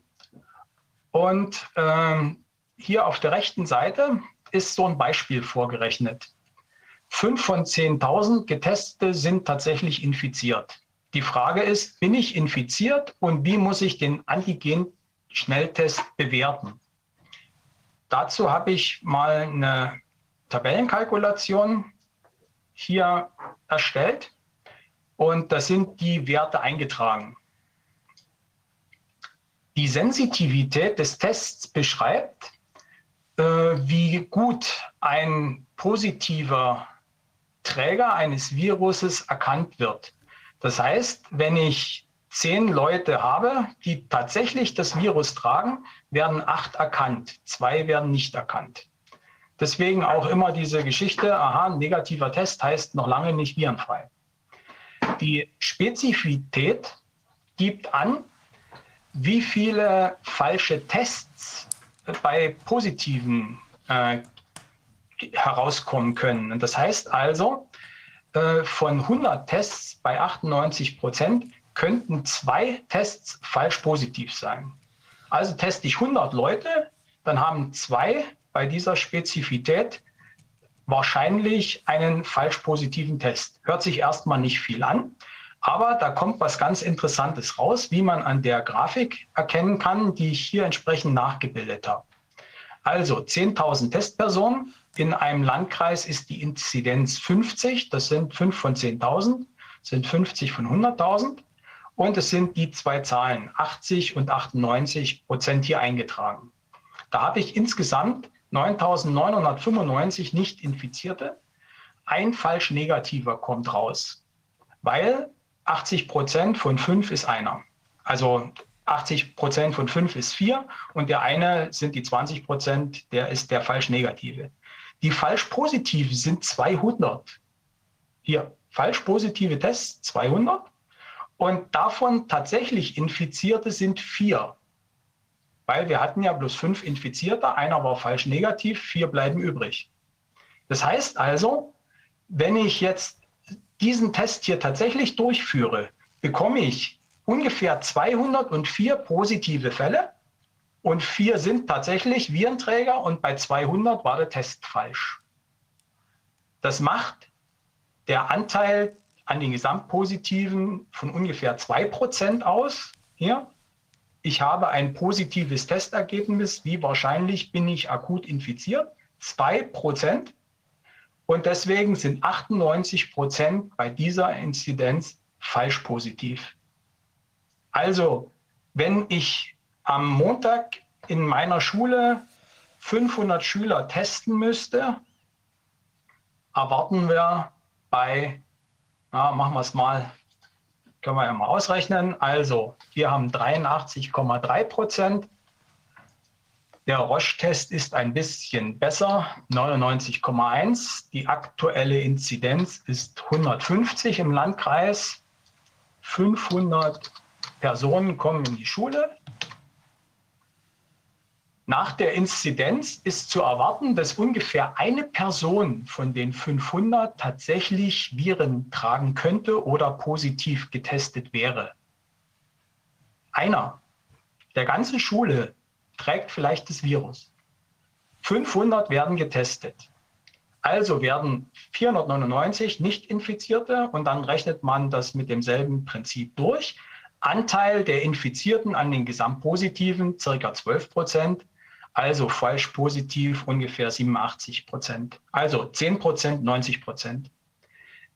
Und ähm, hier auf der rechten Seite ist so ein Beispiel vorgerechnet. Fünf von 10.000 Getestete sind tatsächlich infiziert. Die Frage ist, bin ich infiziert und wie muss ich den Antigen-Schnelltest bewerten? Dazu habe ich mal eine Tabellenkalkulation hier erstellt und da sind die Werte eingetragen. Die Sensitivität des Tests beschreibt, äh, wie gut ein positiver Träger eines Viruses erkannt wird. Das heißt, wenn ich zehn Leute habe, die tatsächlich das Virus tragen, werden acht erkannt, zwei werden nicht erkannt. Deswegen auch immer diese Geschichte, aha, negativer Test heißt noch lange nicht virenfrei. Die Spezifität gibt an, wie viele falsche Tests bei positiven äh, herauskommen können. Und das heißt also, äh, von 100 Tests bei 98 Prozent könnten zwei Tests falsch positiv sein. Also teste ich 100 Leute, dann haben zwei bei dieser Spezifität wahrscheinlich einen falsch positiven Test. Hört sich erstmal nicht viel an, Aber da kommt was ganz Interessantes raus, wie man an der Grafik erkennen kann, die ich hier entsprechend nachgebildet habe. Also 10.000 Testpersonen. In einem Landkreis ist die Inzidenz 50. Das sind 5 von 10.000, sind 50 von 100.000. Und es sind die zwei Zahlen, 80 und 98 Prozent hier eingetragen. Da habe ich insgesamt 9.995 nicht Infizierte. Ein falsch negativer kommt raus, weil 80 Prozent von fünf ist einer. Also 80 Prozent von fünf ist vier und der eine sind die 20 Prozent, der ist der falsch negative. Die falsch positive sind 200. Hier, falsch positive Tests 200 und davon tatsächlich Infizierte sind vier. Weil wir hatten ja bloß fünf Infizierte, einer war falsch negativ, vier bleiben übrig. Das heißt also, wenn ich jetzt diesen Test hier tatsächlich durchführe, bekomme ich ungefähr 204 positive Fälle und vier sind tatsächlich Virenträger und bei 200 war der Test falsch. Das macht der Anteil an den Gesamtpositiven von ungefähr 2% aus. Hier, ich habe ein positives Testergebnis. Wie wahrscheinlich bin ich akut infiziert? 2%. Und deswegen sind 98 Prozent bei dieser Inzidenz falsch positiv. Also, wenn ich am Montag in meiner Schule 500 Schüler testen müsste, erwarten wir bei, na, machen wir es mal, können wir ja mal ausrechnen. Also, wir haben 83,3 Prozent der Roche-Test ist ein bisschen besser, 99,1. Die aktuelle Inzidenz ist 150 im Landkreis. 500 Personen kommen in die Schule. Nach der Inzidenz ist zu erwarten, dass ungefähr eine Person von den 500 tatsächlich Viren tragen könnte oder positiv getestet wäre. Einer der ganzen Schule trägt vielleicht das Virus. 500 werden getestet. Also werden 499 Nicht-Infizierte und dann rechnet man das mit demselben Prinzip durch. Anteil der Infizierten an den Gesamtpositiven circa 12 Prozent, also falsch positiv ungefähr 87 Prozent. Also 10 Prozent, 90 Prozent.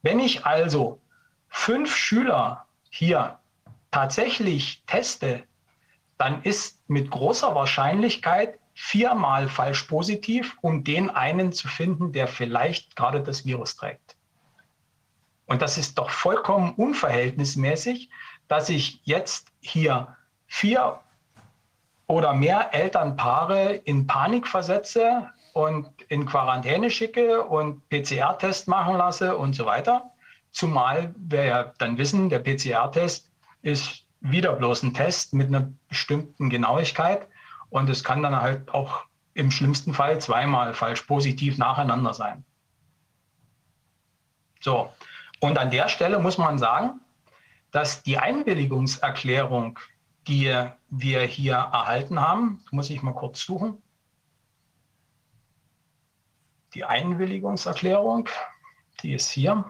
Wenn ich also fünf Schüler hier tatsächlich teste, dann ist mit großer Wahrscheinlichkeit viermal falsch positiv, um den einen zu finden, der vielleicht gerade das Virus trägt. Und das ist doch vollkommen unverhältnismäßig, dass ich jetzt hier vier oder mehr Elternpaare in Panik versetze und in Quarantäne schicke und PCR-Test machen lasse und so weiter. Zumal wir ja dann wissen, der PCR-Test ist wieder bloß ein Test mit einer bestimmten Genauigkeit und es kann dann halt auch im schlimmsten Fall zweimal falsch positiv nacheinander sein. So, und an der Stelle muss man sagen, dass die Einwilligungserklärung, die wir hier erhalten haben, muss ich mal kurz suchen, die Einwilligungserklärung, die ist hier.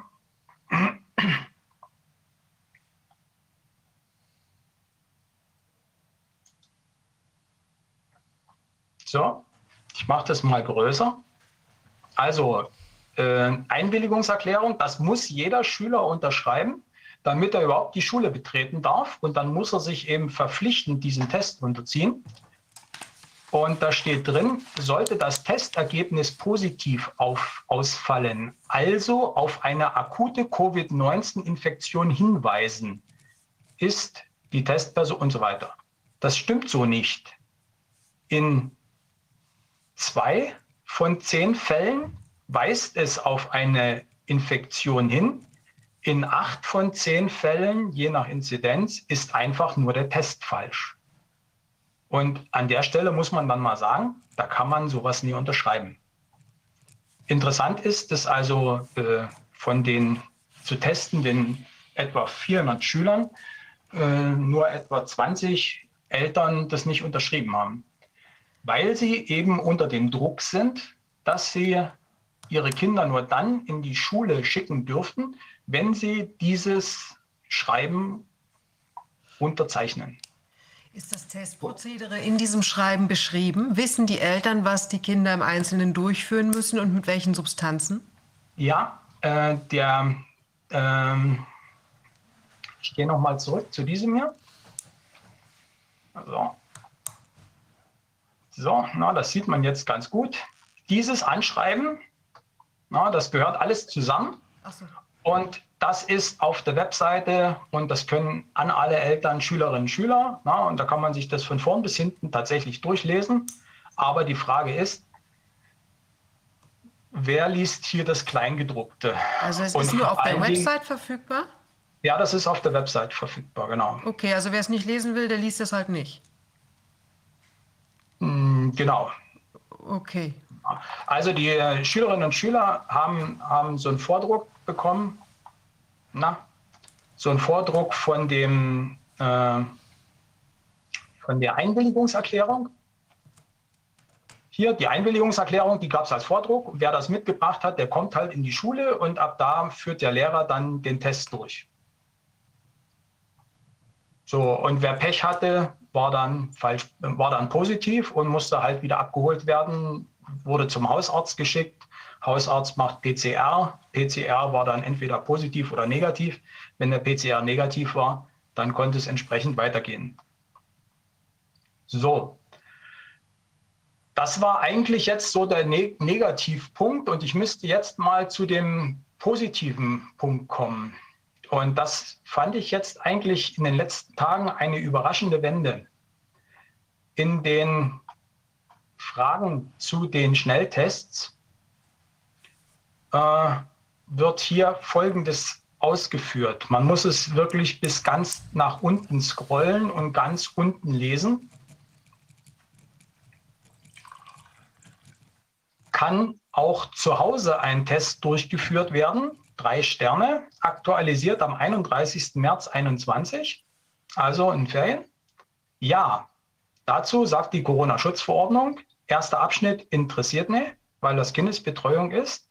So, ich mache das mal größer. Also äh, Einwilligungserklärung, das muss jeder Schüler unterschreiben, damit er überhaupt die Schule betreten darf. Und dann muss er sich eben verpflichtend diesen Test unterziehen. Und da steht drin, sollte das Testergebnis positiv auf, ausfallen, also auf eine akute Covid-19-Infektion hinweisen, ist die Testperson und so weiter. Das stimmt so nicht. In zwei von zehn Fällen weist es auf eine Infektion hin. In acht von zehn Fällen, je nach Inzidenz, ist einfach nur der Test falsch. Und an der Stelle muss man dann mal sagen, da kann man sowas nie unterschreiben. Interessant ist, dass also äh, von den zu testenden etwa 400 Schülern äh, nur etwa 20 Eltern das nicht unterschrieben haben weil sie eben unter dem Druck sind, dass sie ihre Kinder nur dann in die Schule schicken dürften, wenn sie dieses Schreiben unterzeichnen. Ist das Testprozedere in diesem Schreiben beschrieben? Wissen die Eltern, was die Kinder im Einzelnen durchführen müssen und mit welchen Substanzen? Ja, äh, der, ähm, ich gehe nochmal zurück zu diesem hier. So. so, na, das sieht man jetzt ganz gut. Dieses Anschreiben, na, das gehört alles zusammen. So. Und das ist auf der Webseite und das können an alle Eltern, Schülerinnen und Schüler. Na, und da kann man sich das von vorn bis hinten tatsächlich durchlesen. Aber die Frage ist, wer liest hier das Kleingedruckte? Also es ist nur auf der Website verfügbar? Ja, das ist auf der Website verfügbar, genau. Okay, also wer es nicht lesen will, der liest es halt nicht. Hm, genau. Okay. Also die äh, Schülerinnen und Schüler haben, haben so einen Vordruck bekommen, na, so einen Vordruck von, dem, äh, von der Einwilligungserklärung. Hier die Einwilligungserklärung, die gab es als Vordruck. Wer das mitgebracht hat, der kommt halt in die Schule und ab da führt der Lehrer dann den Test durch. So, und wer Pech hatte, war dann, falsch, war dann positiv und musste halt wieder abgeholt werden, wurde zum Hausarzt geschickt. Hausarzt macht PCR. PCR war dann entweder positiv oder negativ. Wenn der PCR negativ war, dann konnte es entsprechend weitergehen. So, das war eigentlich jetzt so der ne Negativpunkt und ich müsste jetzt mal zu dem positiven Punkt kommen. Und das fand ich jetzt eigentlich in den letzten Tagen eine überraschende Wende. In den Fragen zu den Schnelltests äh, wird hier Folgendes ausgeführt. Man muss es wirklich bis ganz nach unten scrollen und ganz unten lesen. Kann auch zu Hause ein Test durchgeführt werden drei Sterne, aktualisiert am 31. März 2021, also in Ferien. Ja, dazu sagt die Corona-Schutzverordnung, erster Abschnitt interessiert nicht, weil das Kindesbetreuung ist.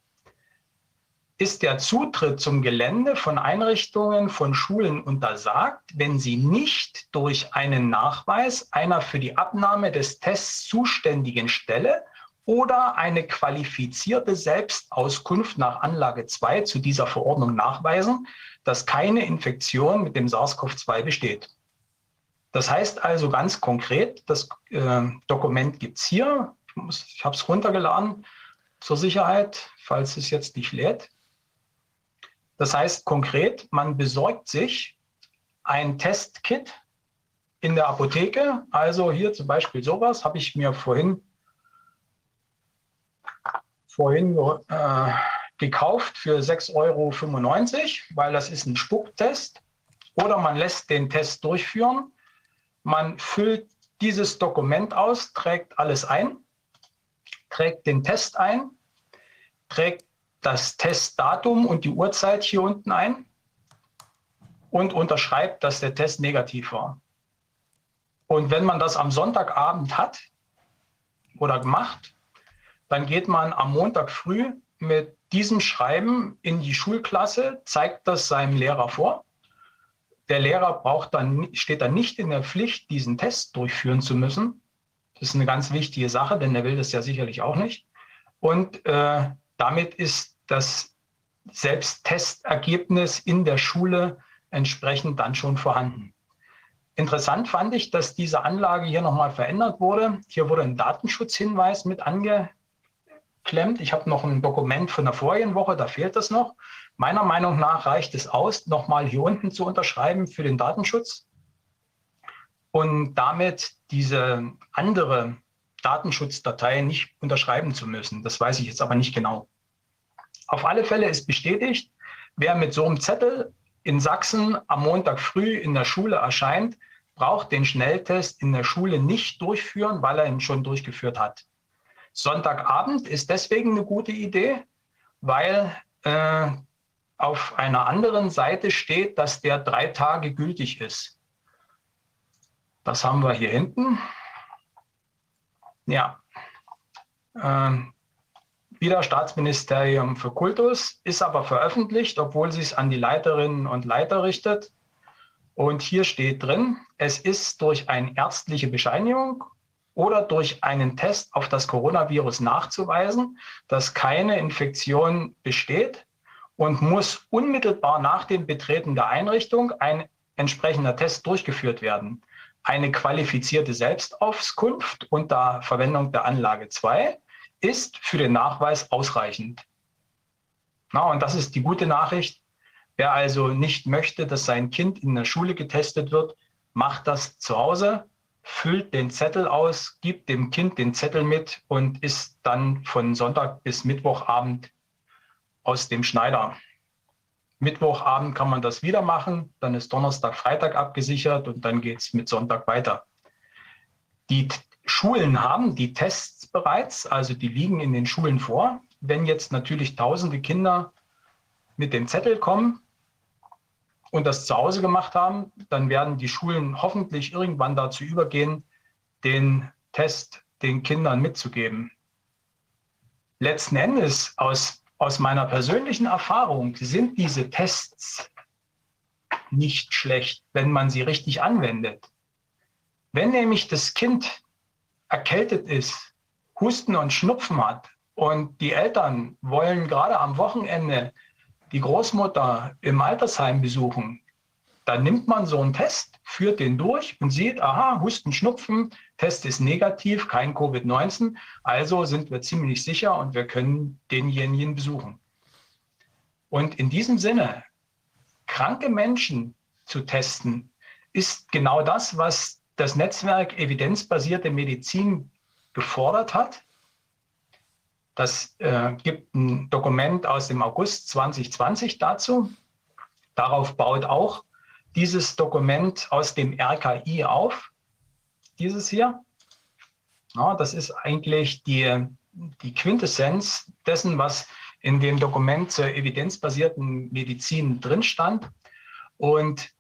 Ist der Zutritt zum Gelände von Einrichtungen von Schulen untersagt, wenn sie nicht durch einen Nachweis einer für die Abnahme des Tests zuständigen Stelle oder eine qualifizierte Selbstauskunft nach Anlage 2 zu dieser Verordnung nachweisen, dass keine Infektion mit dem SARS-CoV-2 besteht. Das heißt also ganz konkret, das äh, Dokument gibt es hier. Ich, ich habe es runtergeladen zur Sicherheit, falls es jetzt nicht lädt. Das heißt konkret, man besorgt sich ein Testkit in der Apotheke. Also hier zum Beispiel sowas habe ich mir vorhin vorhin äh, gekauft für 6,95 Euro, weil das ist ein Spucktest. Oder man lässt den Test durchführen. Man füllt dieses Dokument aus, trägt alles ein, trägt den Test ein, trägt das Testdatum und die Uhrzeit hier unten ein und unterschreibt, dass der Test negativ war. Und wenn man das am Sonntagabend hat oder gemacht, dann geht man am Montag früh mit diesem Schreiben in die Schulklasse, zeigt das seinem Lehrer vor. Der Lehrer braucht dann, steht dann nicht in der Pflicht, diesen Test durchführen zu müssen. Das ist eine ganz wichtige Sache, denn er will das ja sicherlich auch nicht. Und äh, damit ist das Selbsttestergebnis in der Schule entsprechend dann schon vorhanden. Interessant fand ich, dass diese Anlage hier nochmal verändert wurde. Hier wurde ein Datenschutzhinweis mit ange, klemmt. Ich habe noch ein Dokument von der vorigen Woche, da fehlt das noch. Meiner Meinung nach reicht es aus, nochmal hier unten zu unterschreiben für den Datenschutz und damit diese andere Datenschutzdatei nicht unterschreiben zu müssen. Das weiß ich jetzt aber nicht genau. Auf alle Fälle ist bestätigt, wer mit so einem Zettel in Sachsen am Montag früh in der Schule erscheint, braucht den Schnelltest in der Schule nicht durchführen, weil er ihn schon durchgeführt hat. Sonntagabend ist deswegen eine gute Idee, weil äh, auf einer anderen Seite steht, dass der drei Tage gültig ist. Das haben wir hier hinten. Ja. Ähm, wieder Staatsministerium für Kultus, ist aber veröffentlicht, obwohl sie es an die Leiterinnen und Leiter richtet. Und hier steht drin, es ist durch eine ärztliche Bescheinigung oder durch einen Test auf das Coronavirus nachzuweisen, dass keine Infektion besteht und muss unmittelbar nach dem Betreten der Einrichtung ein entsprechender Test durchgeführt werden. Eine qualifizierte Selbstauskunft unter Verwendung der Anlage 2 ist für den Nachweis ausreichend. Na, und das ist die gute Nachricht. Wer also nicht möchte, dass sein Kind in der Schule getestet wird, macht das zu Hause, füllt den Zettel aus, gibt dem Kind den Zettel mit und ist dann von Sonntag bis Mittwochabend aus dem Schneider. Mittwochabend kann man das wieder machen, dann ist Donnerstag, Freitag abgesichert und dann geht es mit Sonntag weiter. Die Schulen haben die Tests bereits, also die liegen in den Schulen vor. Wenn jetzt natürlich tausende Kinder mit dem Zettel kommen und das zu Hause gemacht haben, dann werden die Schulen hoffentlich irgendwann dazu übergehen, den Test den Kindern mitzugeben. Letzten Endes aus aus meiner persönlichen Erfahrung sind diese Tests nicht schlecht, wenn man sie richtig anwendet. Wenn nämlich das Kind erkältet ist, Husten und Schnupfen hat und die Eltern wollen gerade am Wochenende die Großmutter im Altersheim besuchen, dann nimmt man so einen Test, führt den durch und sieht, aha, Husten, Schnupfen, Test ist negativ, kein Covid-19. Also sind wir ziemlich sicher und wir können denjenigen besuchen. Und in diesem Sinne, kranke Menschen zu testen, ist genau das, was das Netzwerk evidenzbasierte Medizin gefordert hat. Das äh, gibt ein Dokument aus dem August 2020 dazu. Darauf baut auch dieses Dokument aus dem RKI auf dieses hier. Ja, das ist eigentlich die, die Quintessenz dessen, was in dem Dokument zur evidenzbasierten Medizin drin stand. Und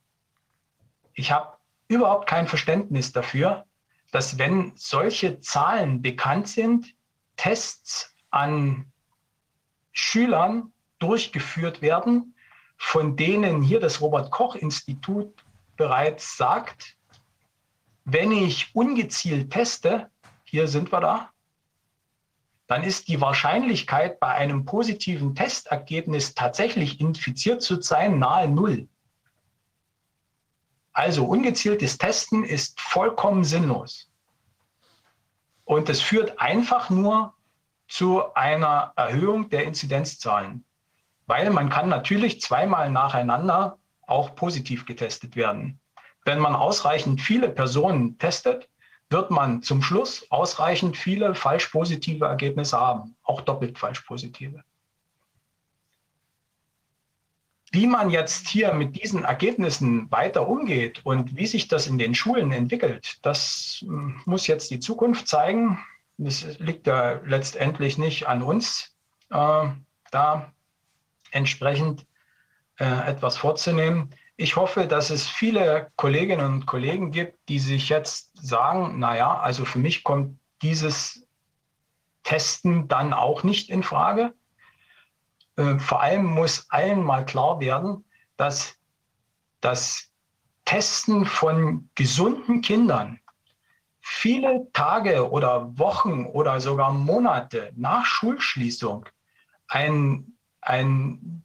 ich habe überhaupt kein Verständnis dafür, dass wenn solche Zahlen bekannt sind, Tests an Schülern durchgeführt werden, von denen hier das Robert Koch Institut bereits sagt, wenn ich ungezielt teste, hier sind wir da, dann ist die Wahrscheinlichkeit bei einem positiven Testergebnis tatsächlich infiziert zu sein nahe Null. Also ungezieltes Testen ist vollkommen sinnlos. Und es führt einfach nur zu einer Erhöhung der Inzidenzzahlen, weil man kann natürlich zweimal nacheinander auch positiv getestet werden. Wenn man ausreichend viele Personen testet, wird man zum Schluss ausreichend viele falsch positive Ergebnisse haben, auch doppelt falsch positive. Wie man jetzt hier mit diesen Ergebnissen weiter umgeht und wie sich das in den Schulen entwickelt, das hm, muss jetzt die Zukunft zeigen. Das liegt ja letztendlich nicht an uns, äh, da entsprechend äh, etwas vorzunehmen. Ich hoffe, dass es viele Kolleginnen und Kollegen gibt, die sich jetzt sagen, naja, also für mich kommt dieses Testen dann auch nicht in Frage. Vor allem muss allen mal klar werden, dass das Testen von gesunden Kindern viele Tage oder Wochen oder sogar Monate nach Schulschließung ein, ein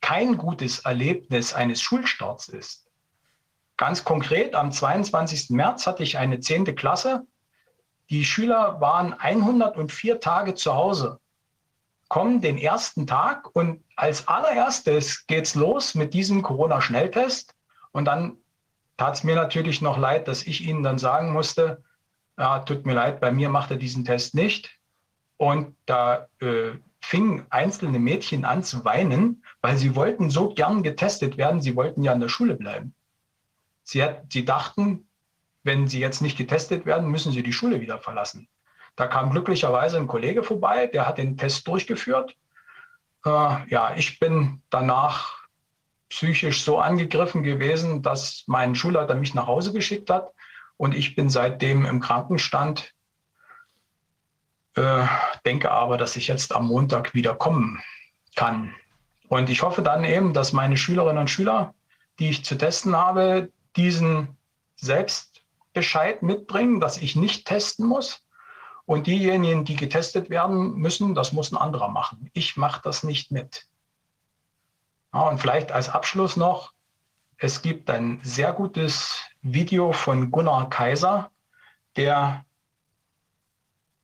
kein gutes Erlebnis eines Schulstarts ist. Ganz konkret, am 22. März hatte ich eine 10. Klasse. Die Schüler waren 104 Tage zu Hause, kommen den ersten Tag und als allererstes geht es los mit diesem Corona-Schnelltest. Und dann tat es mir natürlich noch leid, dass ich ihnen dann sagen musste, ja, tut mir leid, bei mir macht er diesen Test nicht. Und da äh, fingen einzelne Mädchen an zu weinen, weil sie wollten so gern getestet werden, sie wollten ja in der Schule bleiben. Sie, hat, sie dachten, wenn sie jetzt nicht getestet werden, müssen sie die Schule wieder verlassen. Da kam glücklicherweise ein Kollege vorbei, der hat den Test durchgeführt. Äh, ja, ich bin danach psychisch so angegriffen gewesen, dass mein Schulleiter mich nach Hause geschickt hat und ich bin seitdem im Krankenstand äh, denke aber, dass ich jetzt am Montag wieder kommen kann. Und ich hoffe dann eben, dass meine Schülerinnen und Schüler die ich zu testen habe, diesen Selbstbescheid mitbringen, dass ich nicht testen muss. Und diejenigen, die getestet werden müssen, das muss ein anderer machen. Ich mache das nicht mit. Ja, und vielleicht als Abschluss noch, es gibt ein sehr gutes Video von Gunnar Kaiser, der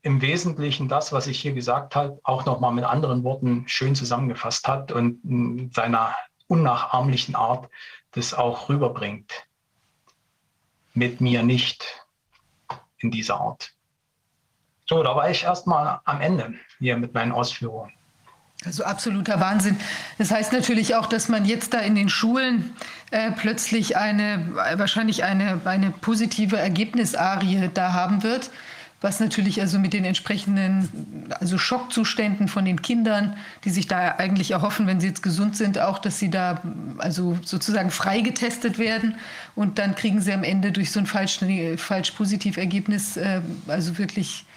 im Wesentlichen das, was ich hier gesagt habe, auch nochmal mit anderen Worten schön zusammengefasst hat und in seiner unnachahmlichen Art das auch rüberbringt. Mit mir nicht in dieser Art. So, da war ich erstmal am Ende hier mit meinen Ausführungen. Also absoluter Wahnsinn. Das heißt natürlich auch, dass man jetzt da in den Schulen äh, plötzlich eine, wahrscheinlich eine, eine positive Ergebnisarie da haben wird, was natürlich also mit den entsprechenden also Schockzuständen von den Kindern, die sich da eigentlich erhoffen, wenn sie jetzt gesund sind, auch, dass sie da also sozusagen frei getestet werden und dann kriegen sie am Ende durch so ein falsch, falsch positiv Ergebnis äh, also wirklich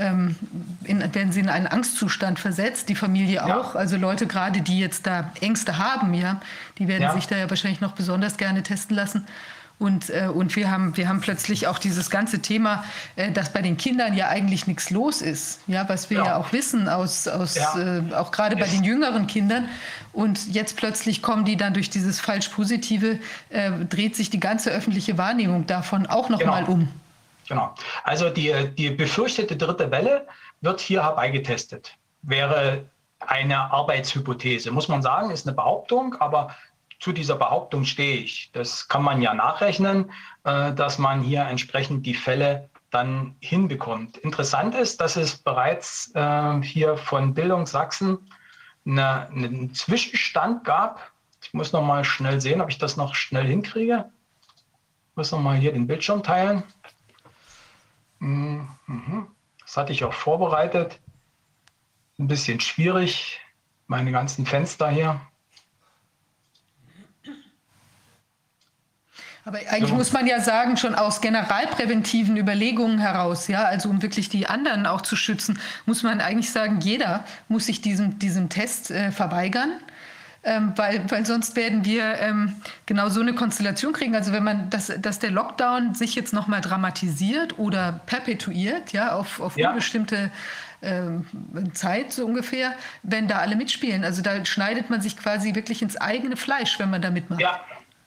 ähm, in, werden sie in einen Angstzustand versetzt, die Familie auch. Ja. Also Leute gerade, die jetzt da Ängste haben, ja, die werden ja. sich da ja wahrscheinlich noch besonders gerne testen lassen. Und, äh, und wir, haben, wir haben plötzlich auch dieses ganze Thema, äh, dass bei den Kindern ja eigentlich nichts los ist. Ja, was wir ja, ja auch wissen, aus, aus, ja. äh, auch gerade bei den jüngeren Kindern. Und jetzt plötzlich kommen die dann durch dieses falsch-positive, äh, dreht sich die ganze öffentliche Wahrnehmung davon auch nochmal genau. um. Genau. Also die, die befürchtete dritte Welle wird hier herbeigetestet. Wäre eine Arbeitshypothese, muss man sagen, ist eine Behauptung, aber zu dieser Behauptung stehe ich. Das kann man ja nachrechnen, äh, dass man hier entsprechend die Fälle dann hinbekommt. Interessant ist, dass es bereits äh, hier von Bildung Sachsen eine, einen Zwischenstand gab. Ich muss noch mal schnell sehen, ob ich das noch schnell hinkriege. Ich muss noch mal hier den Bildschirm teilen. Mhm. Das hatte ich auch vorbereitet. Ein bisschen schwierig, meine ganzen Fenster hier. Aber eigentlich muss man ja sagen, schon aus generalpräventiven Überlegungen heraus, ja, also um wirklich die anderen auch zu schützen, muss man eigentlich sagen, jeder muss sich diesem, diesem Test äh, verweigern ähm, weil, weil sonst werden wir ähm, genau so eine Konstellation kriegen. Also wenn man, dass, dass der Lockdown sich jetzt nochmal dramatisiert oder perpetuiert, ja, auf, auf ja. unbestimmte ähm, Zeit so ungefähr, wenn da alle mitspielen. Also da schneidet man sich quasi wirklich ins eigene Fleisch, wenn man da mitmacht. Ja.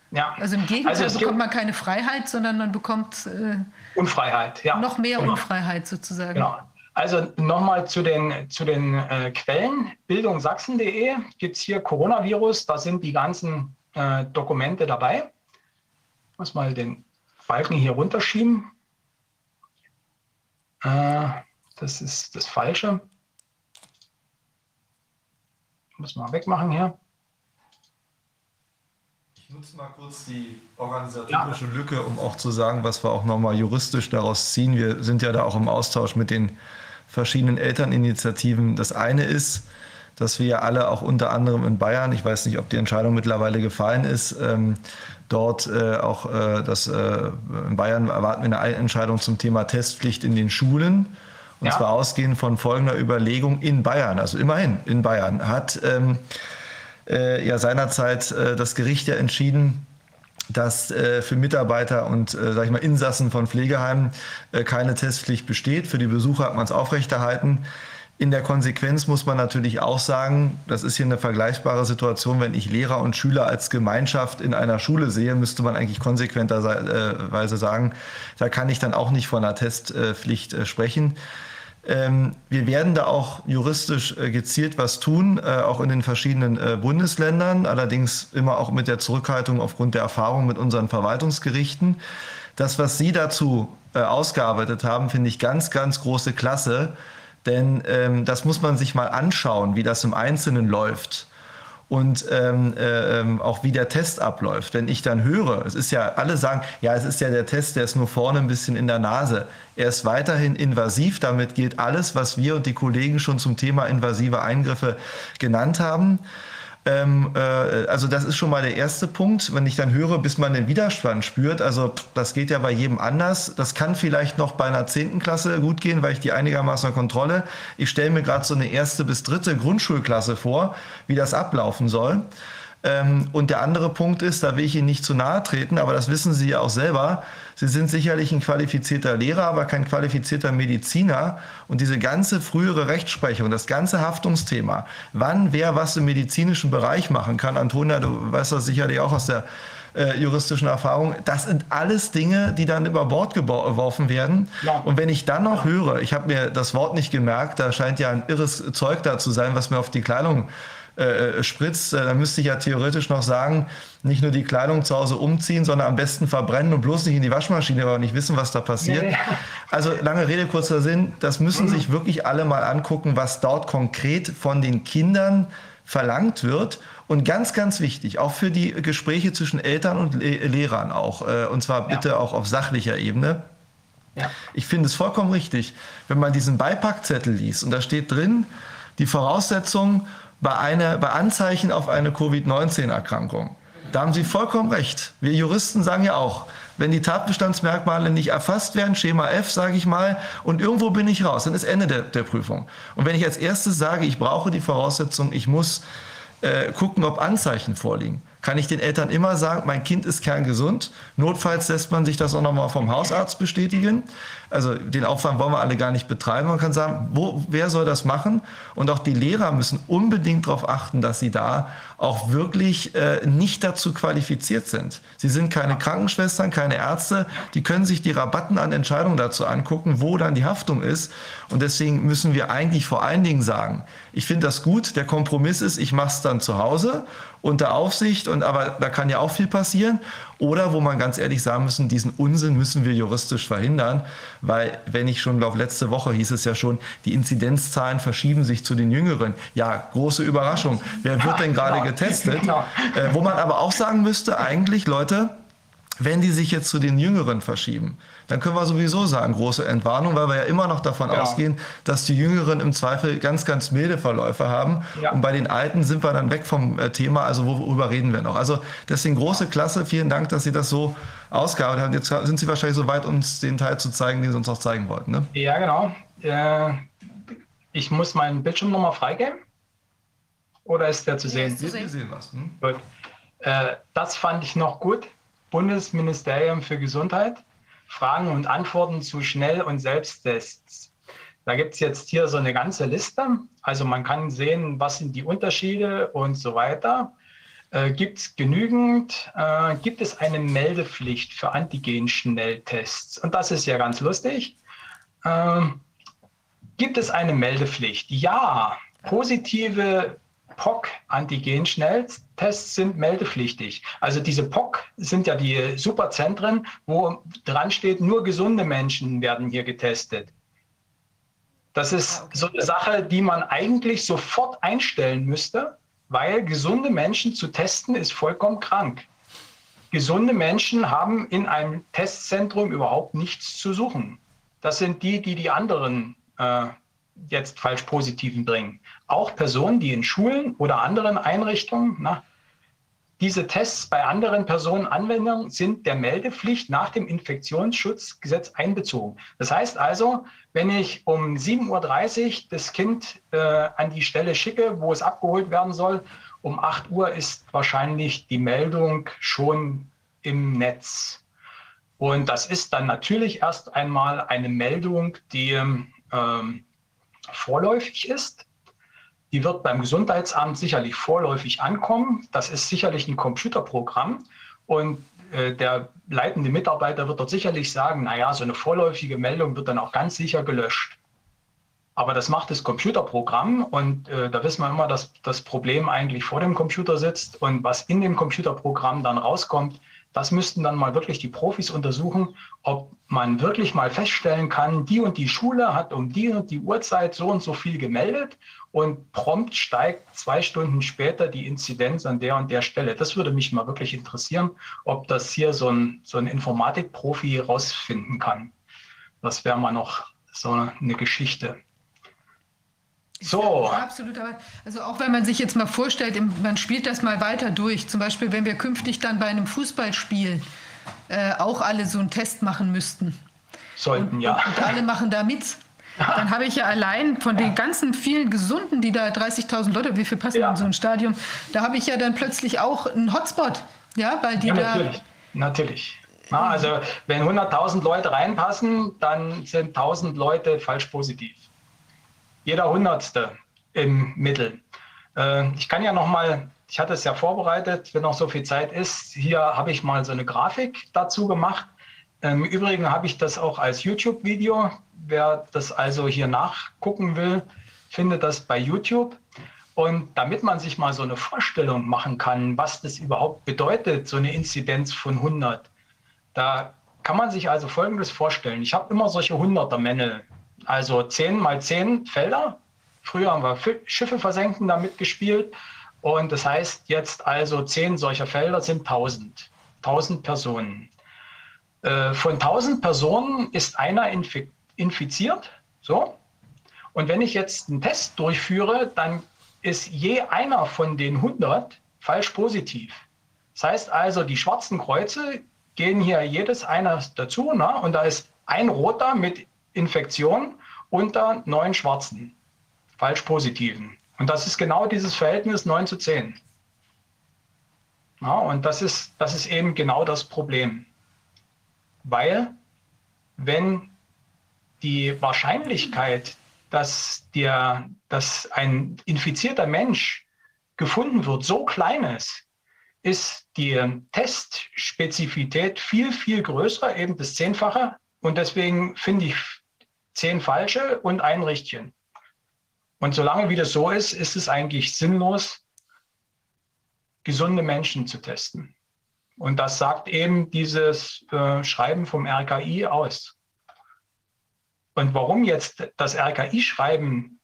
Ja. Also im Gegenteil also bekommt man keine Freiheit, sondern man bekommt äh, Unfreiheit, ja. noch mehr genau. Unfreiheit sozusagen. Genau. Also nochmal zu den, zu den äh, Quellen. Bildungsachsen.de gibt es hier Coronavirus, da sind die ganzen äh, Dokumente dabei. Ich muss mal den Balken hier runterschieben. Äh, das ist das Falsche. Ich muss mal wegmachen hier. Ich nutze mal kurz die organisatorische ja. Lücke, um auch zu sagen, was wir auch nochmal juristisch daraus ziehen. Wir sind ja da auch im Austausch mit den verschiedenen Elterninitiativen. Das eine ist, dass wir alle auch unter anderem in Bayern, ich weiß nicht, ob die Entscheidung mittlerweile gefallen ist, ähm, dort äh, auch äh, das, äh, in Bayern erwarten wir eine Entscheidung zum Thema Testpflicht in den Schulen. Und ja. zwar ausgehend von folgender Überlegung in Bayern, also immerhin in Bayern, hat ähm, äh, ja seinerzeit äh, das Gericht ja entschieden, dass äh, für Mitarbeiter und äh, sag ich mal, Insassen von Pflegeheimen äh, keine Testpflicht besteht. Für die Besucher hat man es aufrechterhalten. In der Konsequenz muss man natürlich auch sagen, das ist hier eine vergleichbare Situation, wenn ich Lehrer und Schüler als Gemeinschaft in einer Schule sehe, müsste man eigentlich konsequenterweise sagen, da kann ich dann auch nicht von einer Testpflicht äh, sprechen. Ähm, wir werden da auch juristisch äh, gezielt was tun, äh, auch in den verschiedenen äh, Bundesländern, allerdings immer auch mit der Zurückhaltung aufgrund der Erfahrung mit unseren Verwaltungsgerichten. Das, was Sie dazu ausgearbeitet haben, finde ich ganz, ganz große Klasse, denn ähm, das muss man sich mal anschauen, wie das im Einzelnen läuft und ähm, äh, ähm, auch wie der Test abläuft. Wenn ich dann höre, es ist ja, alle sagen, ja, es ist ja der Test, der ist nur vorne ein bisschen in der Nase. Er ist weiterhin invasiv. Damit gilt alles, was wir und die Kollegen schon zum Thema invasive Eingriffe genannt haben. Ähm, äh, also das ist schon mal der erste Punkt. Wenn ich dann höre, bis man den Widerstand spürt, also das geht ja bei jedem anders. Das kann vielleicht noch bei einer zehnten Klasse gut gehen, weil ich die einigermaßen Kontrolle. Ich stelle mir gerade so eine erste bis dritte Grundschulklasse vor, wie das ablaufen soll. Ähm, und der andere Punkt ist, da will ich Ihnen nicht zu nahe treten, aber das wissen Sie ja auch selber. Sie sind sicherlich ein qualifizierter Lehrer, aber kein qualifizierter Mediziner. Und diese ganze frühere Rechtsprechung, das ganze Haftungsthema, wann wer was im medizinischen Bereich machen kann, Antonia, du weißt das sicherlich auch aus der äh, juristischen Erfahrung. Das sind alles Dinge, die dann über Bord geworfen werden. Ja. Und wenn ich dann noch höre, ich habe mir das Wort nicht gemerkt, da scheint ja ein irres Zeug da zu sein, was mir auf die Kleidung äh, äh, spritzt, äh, dann müsste ich ja theoretisch noch sagen, nicht nur die Kleidung zu Hause umziehen, sondern am besten verbrennen und bloß nicht in die Waschmaschine, aber nicht wissen, was da passiert. Ja, ja. Also lange Rede, kurzer Sinn, das müssen sich wirklich alle mal angucken, was dort konkret von den Kindern verlangt wird. Und ganz, ganz wichtig, auch für die Gespräche zwischen Eltern und Le Lehrern auch, und zwar bitte ja. auch auf sachlicher Ebene. Ja. Ich finde es vollkommen richtig, wenn man diesen Beipackzettel liest und da steht drin, die Voraussetzungen bei, einer, bei Anzeichen auf eine Covid-19-Erkrankung. Da haben Sie vollkommen recht. Wir Juristen sagen ja auch, wenn die Tatbestandsmerkmale nicht erfasst werden, Schema F, sage ich mal, und irgendwo bin ich raus, dann ist Ende der, der Prüfung. Und wenn ich als erstes sage, ich brauche die Voraussetzung, ich muss äh, gucken, ob Anzeichen vorliegen, kann ich den Eltern immer sagen, mein Kind ist kerngesund. Notfalls lässt man sich das auch nochmal vom Hausarzt bestätigen. Also den Aufwand wollen wir alle gar nicht betreiben. Man kann sagen, wo, wer soll das machen? Und auch die Lehrer müssen unbedingt darauf achten, dass sie da auch wirklich äh, nicht dazu qualifiziert sind. Sie sind keine Krankenschwestern, keine Ärzte. Die können sich die Rabatten an Entscheidungen dazu angucken, wo dann die Haftung ist. Und deswegen müssen wir eigentlich vor allen Dingen sagen, ich finde das gut. Der Kompromiss ist, ich mache es dann zu Hause unter Aufsicht. Und aber da kann ja auch viel passieren. Oder wo man ganz ehrlich sagen müssen, diesen Unsinn müssen wir juristisch verhindern, weil wenn ich schon glaube, letzte Woche hieß es ja schon, die Inzidenzzahlen verschieben sich zu den Jüngeren. Ja, große Überraschung. Wer wird denn gerade genau. getestet? Genau. Äh, wo man aber auch sagen müsste, eigentlich, Leute, wenn die sich jetzt zu den Jüngeren verschieben, dann können wir sowieso sagen, große Entwarnung, weil wir ja immer noch davon ja. ausgehen, dass die Jüngeren im Zweifel ganz, ganz milde Verläufe haben. Ja. Und bei den Alten sind wir dann weg vom äh, Thema, also worüber reden wir noch? Also deswegen große Klasse, vielen Dank, dass Sie das so ausgearbeitet haben. Jetzt sind Sie wahrscheinlich so weit, uns den Teil zu zeigen, den Sie uns auch zeigen wollten. Ne? Ja, genau. Äh, ich muss meinen Bildschirm nochmal freigeben. Oder ist der zu sehen? Wir sehen was. Hm? Gut. Äh, das fand ich noch gut. Bundesministerium für Gesundheit Fragen und Antworten zu Schnell- und Selbsttests. Da gibt es jetzt hier so eine ganze Liste. Also man kann sehen, was sind die Unterschiede und so weiter. Äh, gibt es genügend? Äh, gibt es eine Meldepflicht für Antigen-Schnelltests? Und das ist ja ganz lustig. Äh, gibt es eine Meldepflicht? Ja, positive POC-Antigen-Schnelltests sind meldepflichtig. Also diese POC sind ja die Superzentren, wo dran steht, nur gesunde Menschen werden hier getestet. Das ist ah, so eine Sache, die man eigentlich sofort einstellen müsste, weil gesunde Menschen zu testen ist vollkommen krank. Gesunde Menschen haben in einem Testzentrum überhaupt nichts zu suchen. Das sind die, die die anderen äh, jetzt falsch Positiven bringen. Auch Personen, die in Schulen oder anderen Einrichtungen na, diese Tests bei anderen Personen anwenden, sind der Meldepflicht nach dem Infektionsschutzgesetz einbezogen. Das heißt also, wenn ich um 7.30 Uhr das Kind äh, an die Stelle schicke, wo es abgeholt werden soll, um 8 Uhr ist wahrscheinlich die Meldung schon im Netz. Und das ist dann natürlich erst einmal eine Meldung, die ähm, vorläufig ist. Die wird beim Gesundheitsamt sicherlich vorläufig ankommen. Das ist sicherlich ein Computerprogramm. Und äh, der leitende Mitarbeiter wird dort sicherlich sagen, naja, so eine vorläufige Meldung wird dann auch ganz sicher gelöscht. Aber das macht das Computerprogramm und äh, da wissen wir immer, dass das Problem eigentlich vor dem Computer sitzt und was in dem Computerprogramm dann rauskommt, das müssten dann mal wirklich die Profis untersuchen, ob man wirklich mal feststellen kann, die und die Schule hat um die und die Uhrzeit so und so viel gemeldet und prompt steigt zwei Stunden später die Inzidenz an der und der Stelle. Das würde mich mal wirklich interessieren, ob das hier so ein, so ein Informatikprofi rausfinden kann. Das wäre mal noch so eine Geschichte. So. absolut, aber also auch wenn man sich jetzt mal vorstellt, man spielt das mal weiter durch. Zum Beispiel, wenn wir künftig dann bei einem Fußballspiel äh, auch alle so einen Test machen müssten. Sollten, und, ja. Und, alle machen da mit. Dann habe ich ja allein von den ganzen vielen Gesunden, die da 30.000 Leute, wie viel passen ja. in so ein Stadion, da habe ich ja dann plötzlich auch einen Hotspot, ja, weil die ja, da... Natürlich, natürlich. Na, also wenn 100.000 Leute reinpassen, dann sind 1.000 Leute falsch positiv. Jeder Hundertste im Mittel. Äh, ich kann ja noch mal, ich hatte es ja vorbereitet, wenn noch so viel Zeit ist. Hier habe ich mal so eine Grafik dazu gemacht. Im Übrigen habe ich das auch als YouTube-Video. Wer das also hier nachgucken will, findet das bei YouTube. Und damit man sich mal so eine Vorstellung machen kann, was das überhaupt bedeutet, so eine Inzidenz von 100, da kann man sich also Folgendes vorstellen. Ich habe immer solche 100er-Männel, also 10 mal 10 Felder. Früher haben wir Schiffe versenken damit gespielt. Und das heißt jetzt also 10 solcher Felder sind 1000. 1000 Personen. Äh, von 1000 Personen ist einer infiziert. So. Und wenn ich jetzt einen Test durchführe, dann ist je einer von den 100 falsch positiv. Das heißt also, die schwarzen Kreuze gehen hier jedes einer dazu ne? und da ist ein roter mit Infektion unter neun schwarzen, falsch positiven. Und das ist genau dieses Verhältnis 9 zu 10. Ja, und das ist, das ist eben genau das Problem. Weil wenn die Wahrscheinlichkeit, dass, der, dass ein infizierter Mensch gefunden wird, so klein ist, ist die Testspezifität viel, viel größer, eben das Zehnfache. Und deswegen finde ich zehn falsche und ein Richtchen. Und solange wie das so ist, ist es eigentlich sinnlos, gesunde Menschen zu testen. Und das sagt eben dieses äh, Schreiben vom RKI aus. Und warum jetzt das RKI-Schreiben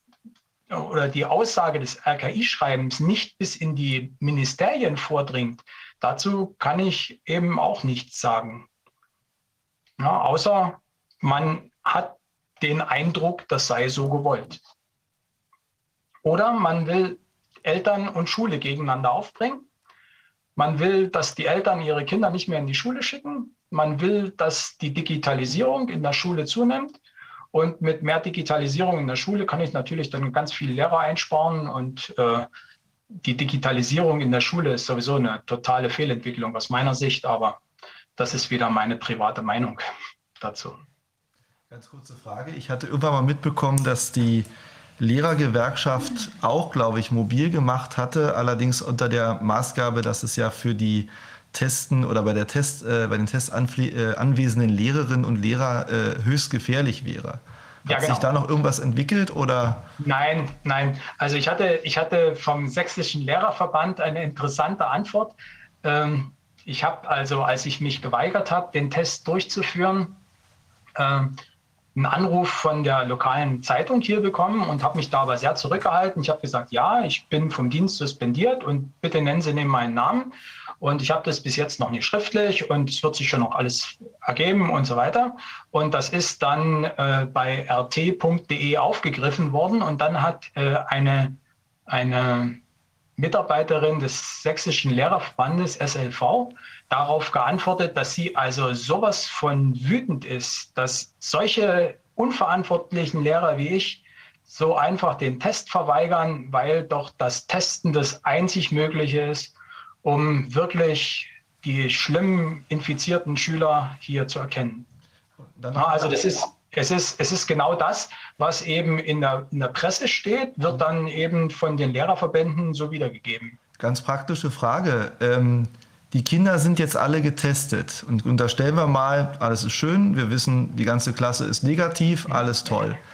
oder die Aussage des RKI-Schreibens nicht bis in die Ministerien vordringt, dazu kann ich eben auch nichts sagen. Ja, außer man hat den Eindruck, das sei so gewollt. Oder man will Eltern und Schule gegeneinander aufbringen. Man will, dass die Eltern ihre Kinder nicht mehr in die Schule schicken. Man will, dass die Digitalisierung in der Schule zunimmt. Und mit mehr Digitalisierung in der Schule kann ich natürlich dann ganz viele Lehrer einsparen. Und äh, die Digitalisierung in der Schule ist sowieso eine totale Fehlentwicklung aus meiner Sicht. Aber das ist wieder meine private Meinung dazu. Ganz kurze Frage. Ich hatte irgendwann mal mitbekommen, dass die Lehrergewerkschaft auch, glaube ich, mobil gemacht hatte, allerdings unter der Maßgabe, dass es ja für die Testen oder bei, der Test, äh, bei den Tests äh, anwesenden Lehrerinnen und Lehrer äh, höchst gefährlich wäre. Hat ja, genau. sich da noch irgendwas entwickelt oder? Nein, nein. Also ich hatte, ich hatte vom Sächsischen Lehrerverband eine interessante Antwort. Ähm, ich habe also, als ich mich geweigert habe, den Test durchzuführen, ähm, einen Anruf von der lokalen Zeitung hier bekommen und habe mich da aber sehr zurückgehalten. Ich habe gesagt, ja, ich bin vom Dienst suspendiert und bitte nennen Sie neben meinen Namen. Und ich habe das bis jetzt noch nicht schriftlich und es wird sich schon noch alles ergeben und so weiter. Und das ist dann äh, bei rt.de aufgegriffen worden und dann hat äh, eine, eine Mitarbeiterin des Sächsischen Lehrerverbandes SLV darauf geantwortet, dass sie also sowas von wütend ist, dass solche unverantwortlichen Lehrer wie ich so einfach den Test verweigern, weil doch das Testen das einzig Mögliche ist, um wirklich die schlimm infizierten Schüler hier zu erkennen. also das ist, es, ist, es ist genau das, was eben in der, in der Presse steht, wird dann eben von den Lehrerverbänden so wiedergegeben. Ganz praktische Frage. Ähm die Kinder sind jetzt alle getestet und unterstellen wir mal, alles ist schön, wir wissen, die ganze Klasse ist negativ, alles toll.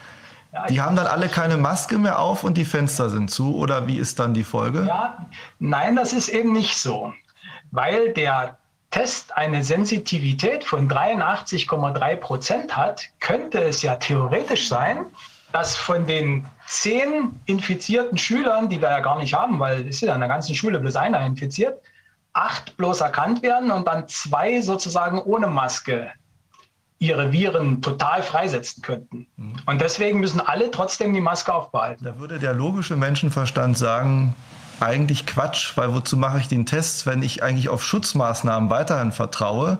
Die haben dann alle keine Maske mehr auf und die Fenster sind zu oder wie ist dann die Folge? Ja, nein, das ist eben nicht so, weil der Test eine Sensitivität von 83,3 Prozent hat, könnte es ja theoretisch sein, dass von den zehn infizierten Schülern, die wir ja gar nicht haben, weil es ist ja in der ganzen Schule bloß einer infiziert, acht bloß erkannt werden und dann zwei sozusagen ohne Maske ihre Viren total freisetzen könnten. Mhm. Und deswegen müssen alle trotzdem die Maske aufbehalten. Da würde der logische Menschenverstand sagen, eigentlich Quatsch, weil wozu mache ich den Test, wenn ich eigentlich auf Schutzmaßnahmen weiterhin vertraue,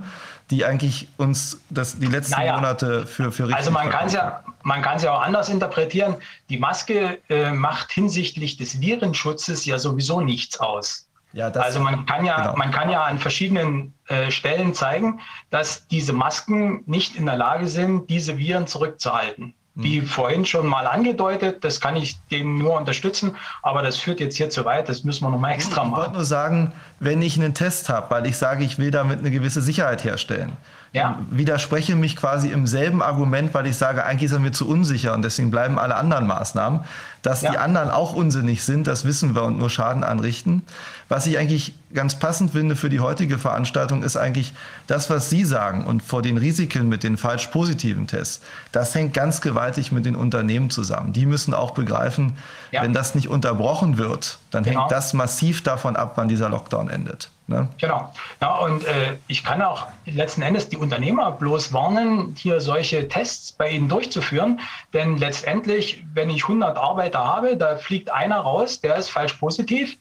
die eigentlich uns das, die letzten naja, Monate für, für richtig Also man kann es ja, man kann es ja auch anders interpretieren. Die Maske äh, macht hinsichtlich des Virenschutzes ja sowieso nichts aus. Ja, also man kann ja, genau. man kann ja an verschiedenen äh, Stellen zeigen, dass diese Masken nicht in der Lage sind, diese Viren zurückzuhalten. Wie mhm. vorhin schon mal angedeutet, das kann ich dem nur unterstützen, aber das führt jetzt hier zu weit, das müssen wir nochmal extra machen. Ich wollte nur sagen, wenn ich einen Test habe, weil ich sage, ich will damit eine gewisse Sicherheit herstellen, ja. widerspreche mich quasi im selben Argument, weil ich sage, eigentlich sind wir zu unsicher und deswegen bleiben alle anderen Maßnahmen. Dass ja. die anderen auch unsinnig sind, das wissen wir und nur Schaden anrichten. Was ich eigentlich ganz passend finde für die heutige Veranstaltung, ist eigentlich das, was Sie sagen und vor den Risiken mit den falsch positiven Tests. Das hängt ganz gewaltig mit den Unternehmen zusammen. Die müssen auch begreifen, ja. wenn das nicht unterbrochen wird, dann genau. hängt das massiv davon ab, wann dieser Lockdown endet. Ne? Genau. Ja, und äh, ich kann auch letzten Endes die Unternehmer bloß warnen, hier solche Tests bei ihnen durchzuführen. Denn letztendlich, wenn ich 100 Arbeiter habe, da fliegt einer raus, der ist falsch positiv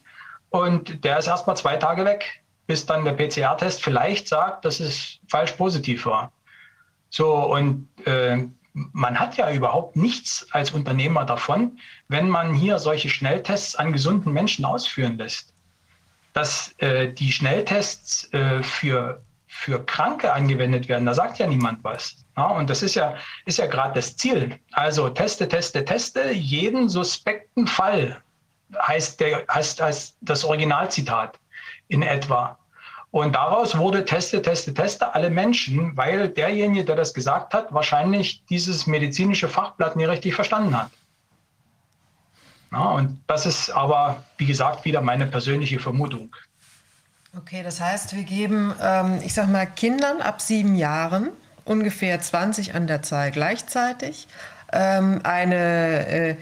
und der ist erstmal zwei Tage weg, bis dann der PCR-Test vielleicht sagt, dass es falsch positiv war. So, und äh, man hat ja überhaupt nichts als Unternehmer davon, wenn man hier solche Schnelltests an gesunden Menschen ausführen lässt dass äh, die Schnelltests äh, für, für Kranke angewendet werden, da sagt ja niemand was. Ja, und das ist ja, ist ja gerade das Ziel. Also teste, teste, teste, jeden suspekten Fall heißt, der, heißt, heißt das Originalzitat in etwa. Und daraus wurde teste, teste, teste alle Menschen, weil derjenige, der das gesagt hat, wahrscheinlich dieses medizinische Fachblatt nie richtig verstanden hat. Ja, und das ist aber, wie gesagt, wieder meine persönliche Vermutung. Okay, das heißt, wir geben, ähm, ich sag mal, Kindern ab sieben Jahren ungefähr 20 an der Zahl gleichzeitig ähm, eine äh,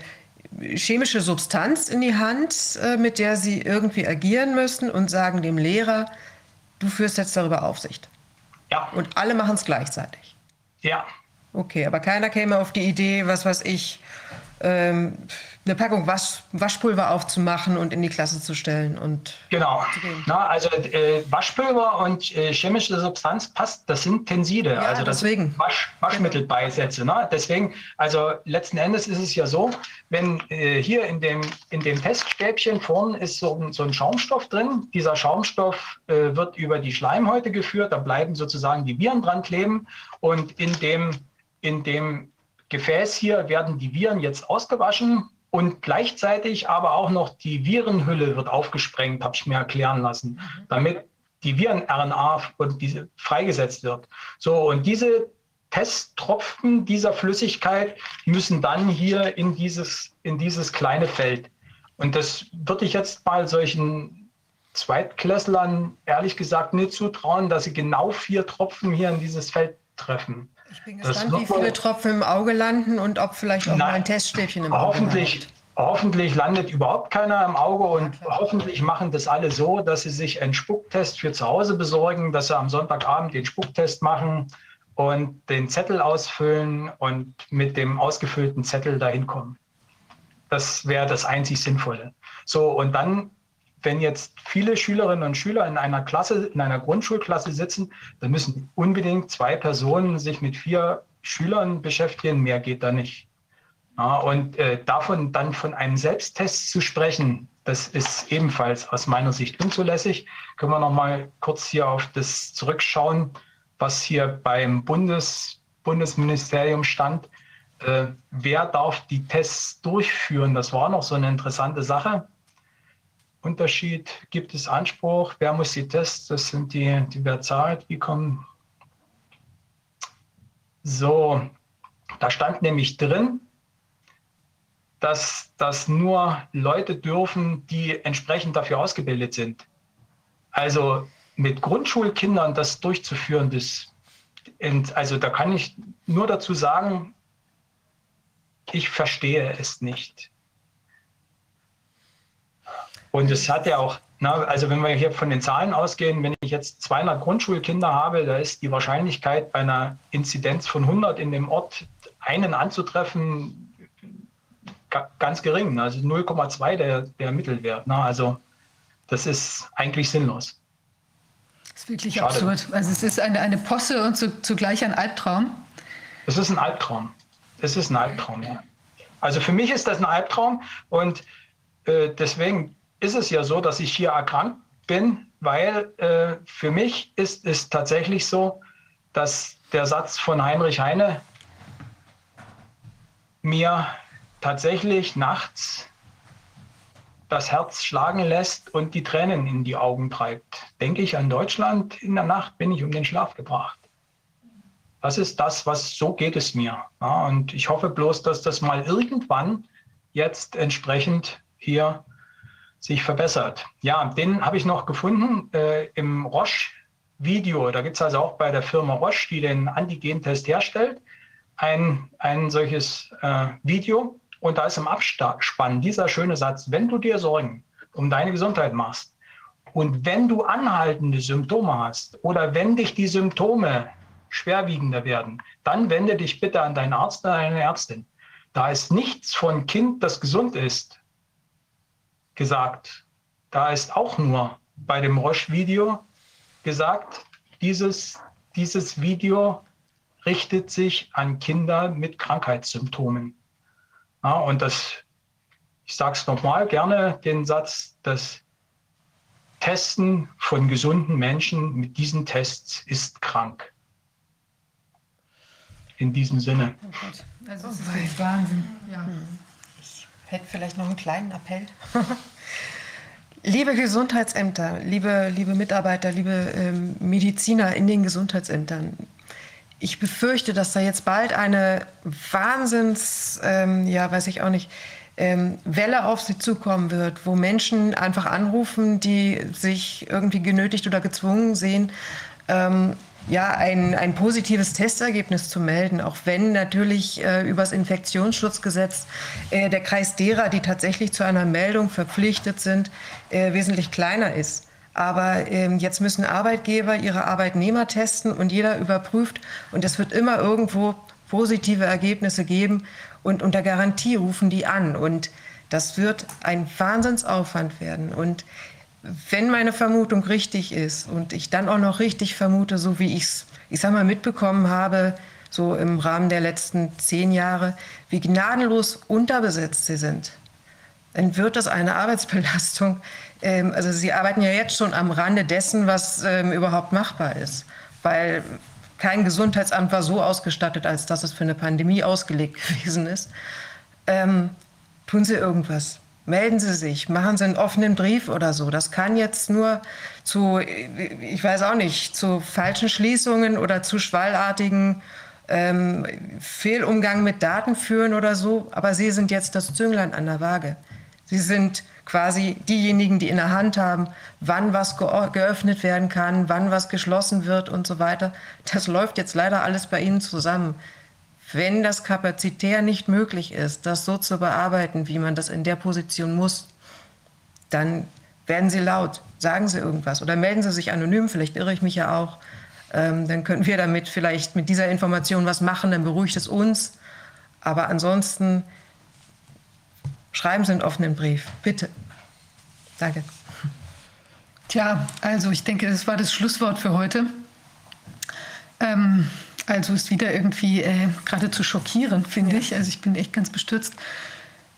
chemische Substanz in die Hand, äh, mit der sie irgendwie agieren müssen und sagen dem Lehrer, du führst jetzt darüber Aufsicht. Ja. Und alle machen es gleichzeitig. Ja. Okay, aber keiner käme auf die Idee, was weiß ich, ähm, eine Packung Wasch, Waschpulver aufzumachen und in die Klasse zu stellen und genau. Na, also äh, Waschpulver und äh, chemische Substanz passt, das sind Tenside, ja, also das deswegen. Wasch, Waschmittelbeisätze. Ne? Deswegen, also letzten Endes ist es ja so, wenn äh, hier in dem, in dem Teststäbchen vorne ist so, so ein Schaumstoff drin, dieser Schaumstoff äh, wird über die Schleimhäute geführt, da bleiben sozusagen die Viren dran kleben und in dem, in dem Gefäß hier werden die Viren jetzt ausgewaschen und gleichzeitig aber auch noch die Virenhülle wird aufgesprengt, habe ich mir erklären lassen, mhm. damit die Viren-RNA und diese freigesetzt wird. So, und diese Testtropfen dieser Flüssigkeit müssen dann hier in dieses, in dieses kleine Feld. Und das würde ich jetzt mal solchen Zweitklässlern ehrlich gesagt nicht zutrauen, dass sie genau vier Tropfen hier in dieses Feld treffen. Ich bin gespannt, wie viele Tropfen im Auge landen und ob vielleicht auch na, mal ein Teststäbchen im Auge hoffentlich, landet. Hoffentlich landet überhaupt keiner im Auge und okay. hoffentlich machen das alle so, dass sie sich einen Spucktest für zu Hause besorgen, dass sie am Sonntagabend den Spucktest machen und den Zettel ausfüllen und mit dem ausgefüllten Zettel dahin kommen. Das wäre das einzig Sinnvolle. So, und dann wenn jetzt viele Schülerinnen und Schüler in einer Klasse, in einer Grundschulklasse sitzen, dann müssen unbedingt zwei Personen sich mit vier Schülern beschäftigen. Mehr geht da nicht. Ja, und äh, davon dann von einem Selbsttest zu sprechen, das ist ebenfalls aus meiner Sicht unzulässig. Können wir noch mal kurz hier auf das zurückschauen, was hier beim Bundes, Bundesministerium stand. Äh, wer darf die Tests durchführen? Das war noch so eine interessante Sache. Unterschied? Gibt es Anspruch? Wer muss die Tests? Das sind die, die wer zahlt? Wie kommen? So, da stand nämlich drin, dass das nur Leute dürfen, die entsprechend dafür ausgebildet sind. Also mit Grundschulkindern das durchzuführen, das, also da kann ich nur dazu sagen, ich verstehe es nicht. Und es hat ja auch, na, also wenn wir hier von den Zahlen ausgehen, wenn ich jetzt 200 Grundschulkinder habe, da ist die Wahrscheinlichkeit bei einer Inzidenz von 100 in dem Ort einen anzutreffen ganz gering. Also 0,2 der, der Mittelwert. Ne? Also das ist eigentlich sinnlos. Das ist wirklich Schade. absurd. Also es ist eine, eine Posse und zu, zugleich ein Albtraum. Es ist ein Albtraum. Es ist ein Albtraum, ja. Also für mich ist das ein Albtraum und äh, deswegen ist es ja so, dass ich hier erkrankt bin, weil äh, für mich ist es tatsächlich so, dass der Satz von Heinrich Heine mir tatsächlich nachts das Herz schlagen lässt und die Tränen in die Augen treibt. Denke ich an Deutschland, in der Nacht bin ich um den Schlaf gebracht. Das ist das, was so geht es mir. Ja, und ich hoffe bloß, dass das mal irgendwann jetzt entsprechend hier sich verbessert. Ja, den habe ich noch gefunden äh, im Roche-Video. Da gibt es also auch bei der Firma Roche, die den Antigen-Test herstellt, ein, ein solches äh, Video. Und da ist im Abspann dieser schöne Satz, wenn du dir Sorgen um deine Gesundheit machst und wenn du anhaltende Symptome hast oder wenn dich die Symptome schwerwiegender werden, dann wende dich bitte an deinen Arzt oder deine Ärztin. Da ist nichts von Kind, das gesund ist, gesagt. Da ist auch nur bei dem Roche-Video gesagt, dieses, dieses Video richtet sich an Kinder mit Krankheitssymptomen. Ja, und das, ich sage es nochmal gerne, den Satz, das Testen von gesunden Menschen mit diesen Tests ist krank. In diesem Sinne. Oh Gott. Also das ist Wahnsinn. Ja. Hätte vielleicht noch einen kleinen Appell. liebe Gesundheitsämter, liebe, liebe Mitarbeiter, liebe ähm, Mediziner in den Gesundheitsämtern, ich befürchte, dass da jetzt bald eine Wahnsinns, ähm, ja, weiß ich auch nicht, ähm, Welle auf sie zukommen wird, wo Menschen einfach anrufen, die sich irgendwie genötigt oder gezwungen sehen, ähm, ja, ein, ein positives Testergebnis zu melden, auch wenn natürlich äh, übers Infektionsschutzgesetz äh, der Kreis derer, die tatsächlich zu einer Meldung verpflichtet sind, äh, wesentlich kleiner ist. Aber ähm, jetzt müssen Arbeitgeber ihre Arbeitnehmer testen und jeder überprüft. Und es wird immer irgendwo positive Ergebnisse geben. Und unter Garantie rufen die an. Und das wird ein Wahnsinnsaufwand werden. Und wenn meine Vermutung richtig ist und ich dann auch noch richtig vermute, so wie ich es, ich sag mal, mitbekommen habe, so im Rahmen der letzten zehn Jahre, wie gnadenlos unterbesetzt sie sind, dann wird das eine Arbeitsbelastung, ähm, also Sie arbeiten ja jetzt schon am Rande dessen, was ähm, überhaupt machbar ist, weil kein Gesundheitsamt war so ausgestattet, als dass es für eine Pandemie ausgelegt gewesen ist. Ähm, tun Sie irgendwas. Melden Sie sich, machen Sie einen offenen Brief oder so. Das kann jetzt nur zu, ich weiß auch nicht, zu falschen Schließungen oder zu schwallartigen ähm, Fehlumgang mit Daten führen oder so. Aber Sie sind jetzt das Zünglein an der Waage. Sie sind quasi diejenigen, die in der Hand haben, wann was geöffnet werden kann, wann was geschlossen wird und so weiter. Das läuft jetzt leider alles bei Ihnen zusammen. Wenn das kapazitär nicht möglich ist, das so zu bearbeiten, wie man das in der Position muss, dann werden Sie laut, sagen Sie irgendwas oder melden Sie sich anonym, vielleicht irre ich mich ja auch. Ähm, dann können wir damit vielleicht mit dieser Information was machen, dann beruhigt es uns. Aber ansonsten Schreiben Sie einen offenen Brief, bitte. Danke. Tja, also ich denke, das war das Schlusswort für heute. Ähm, also ist wieder irgendwie äh, geradezu schockierend, finde ja. ich. Also ich bin echt ganz bestürzt.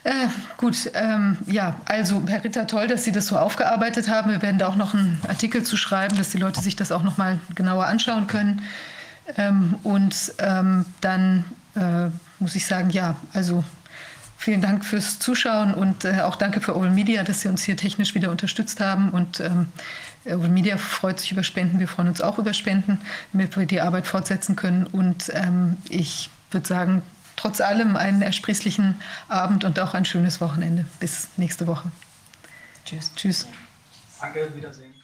Äh, gut, ähm, ja, also Herr Ritter, toll, dass Sie das so aufgearbeitet haben. Wir werden da auch noch einen Artikel zu schreiben, dass die Leute sich das auch noch mal genauer anschauen können. Ähm, und ähm, dann äh, muss ich sagen, ja, also Vielen Dank fürs Zuschauen und äh, auch danke für Oval Media, dass Sie uns hier technisch wieder unterstützt haben. Und ähm, Oval Media freut sich über Spenden. Wir freuen uns auch über Spenden, damit wir die Arbeit fortsetzen können. Und ähm, ich würde sagen, trotz allem einen ersprießlichen Abend und auch ein schönes Wochenende. Bis nächste Woche. Tschüss. Tschüss. Danke, Wiedersehen.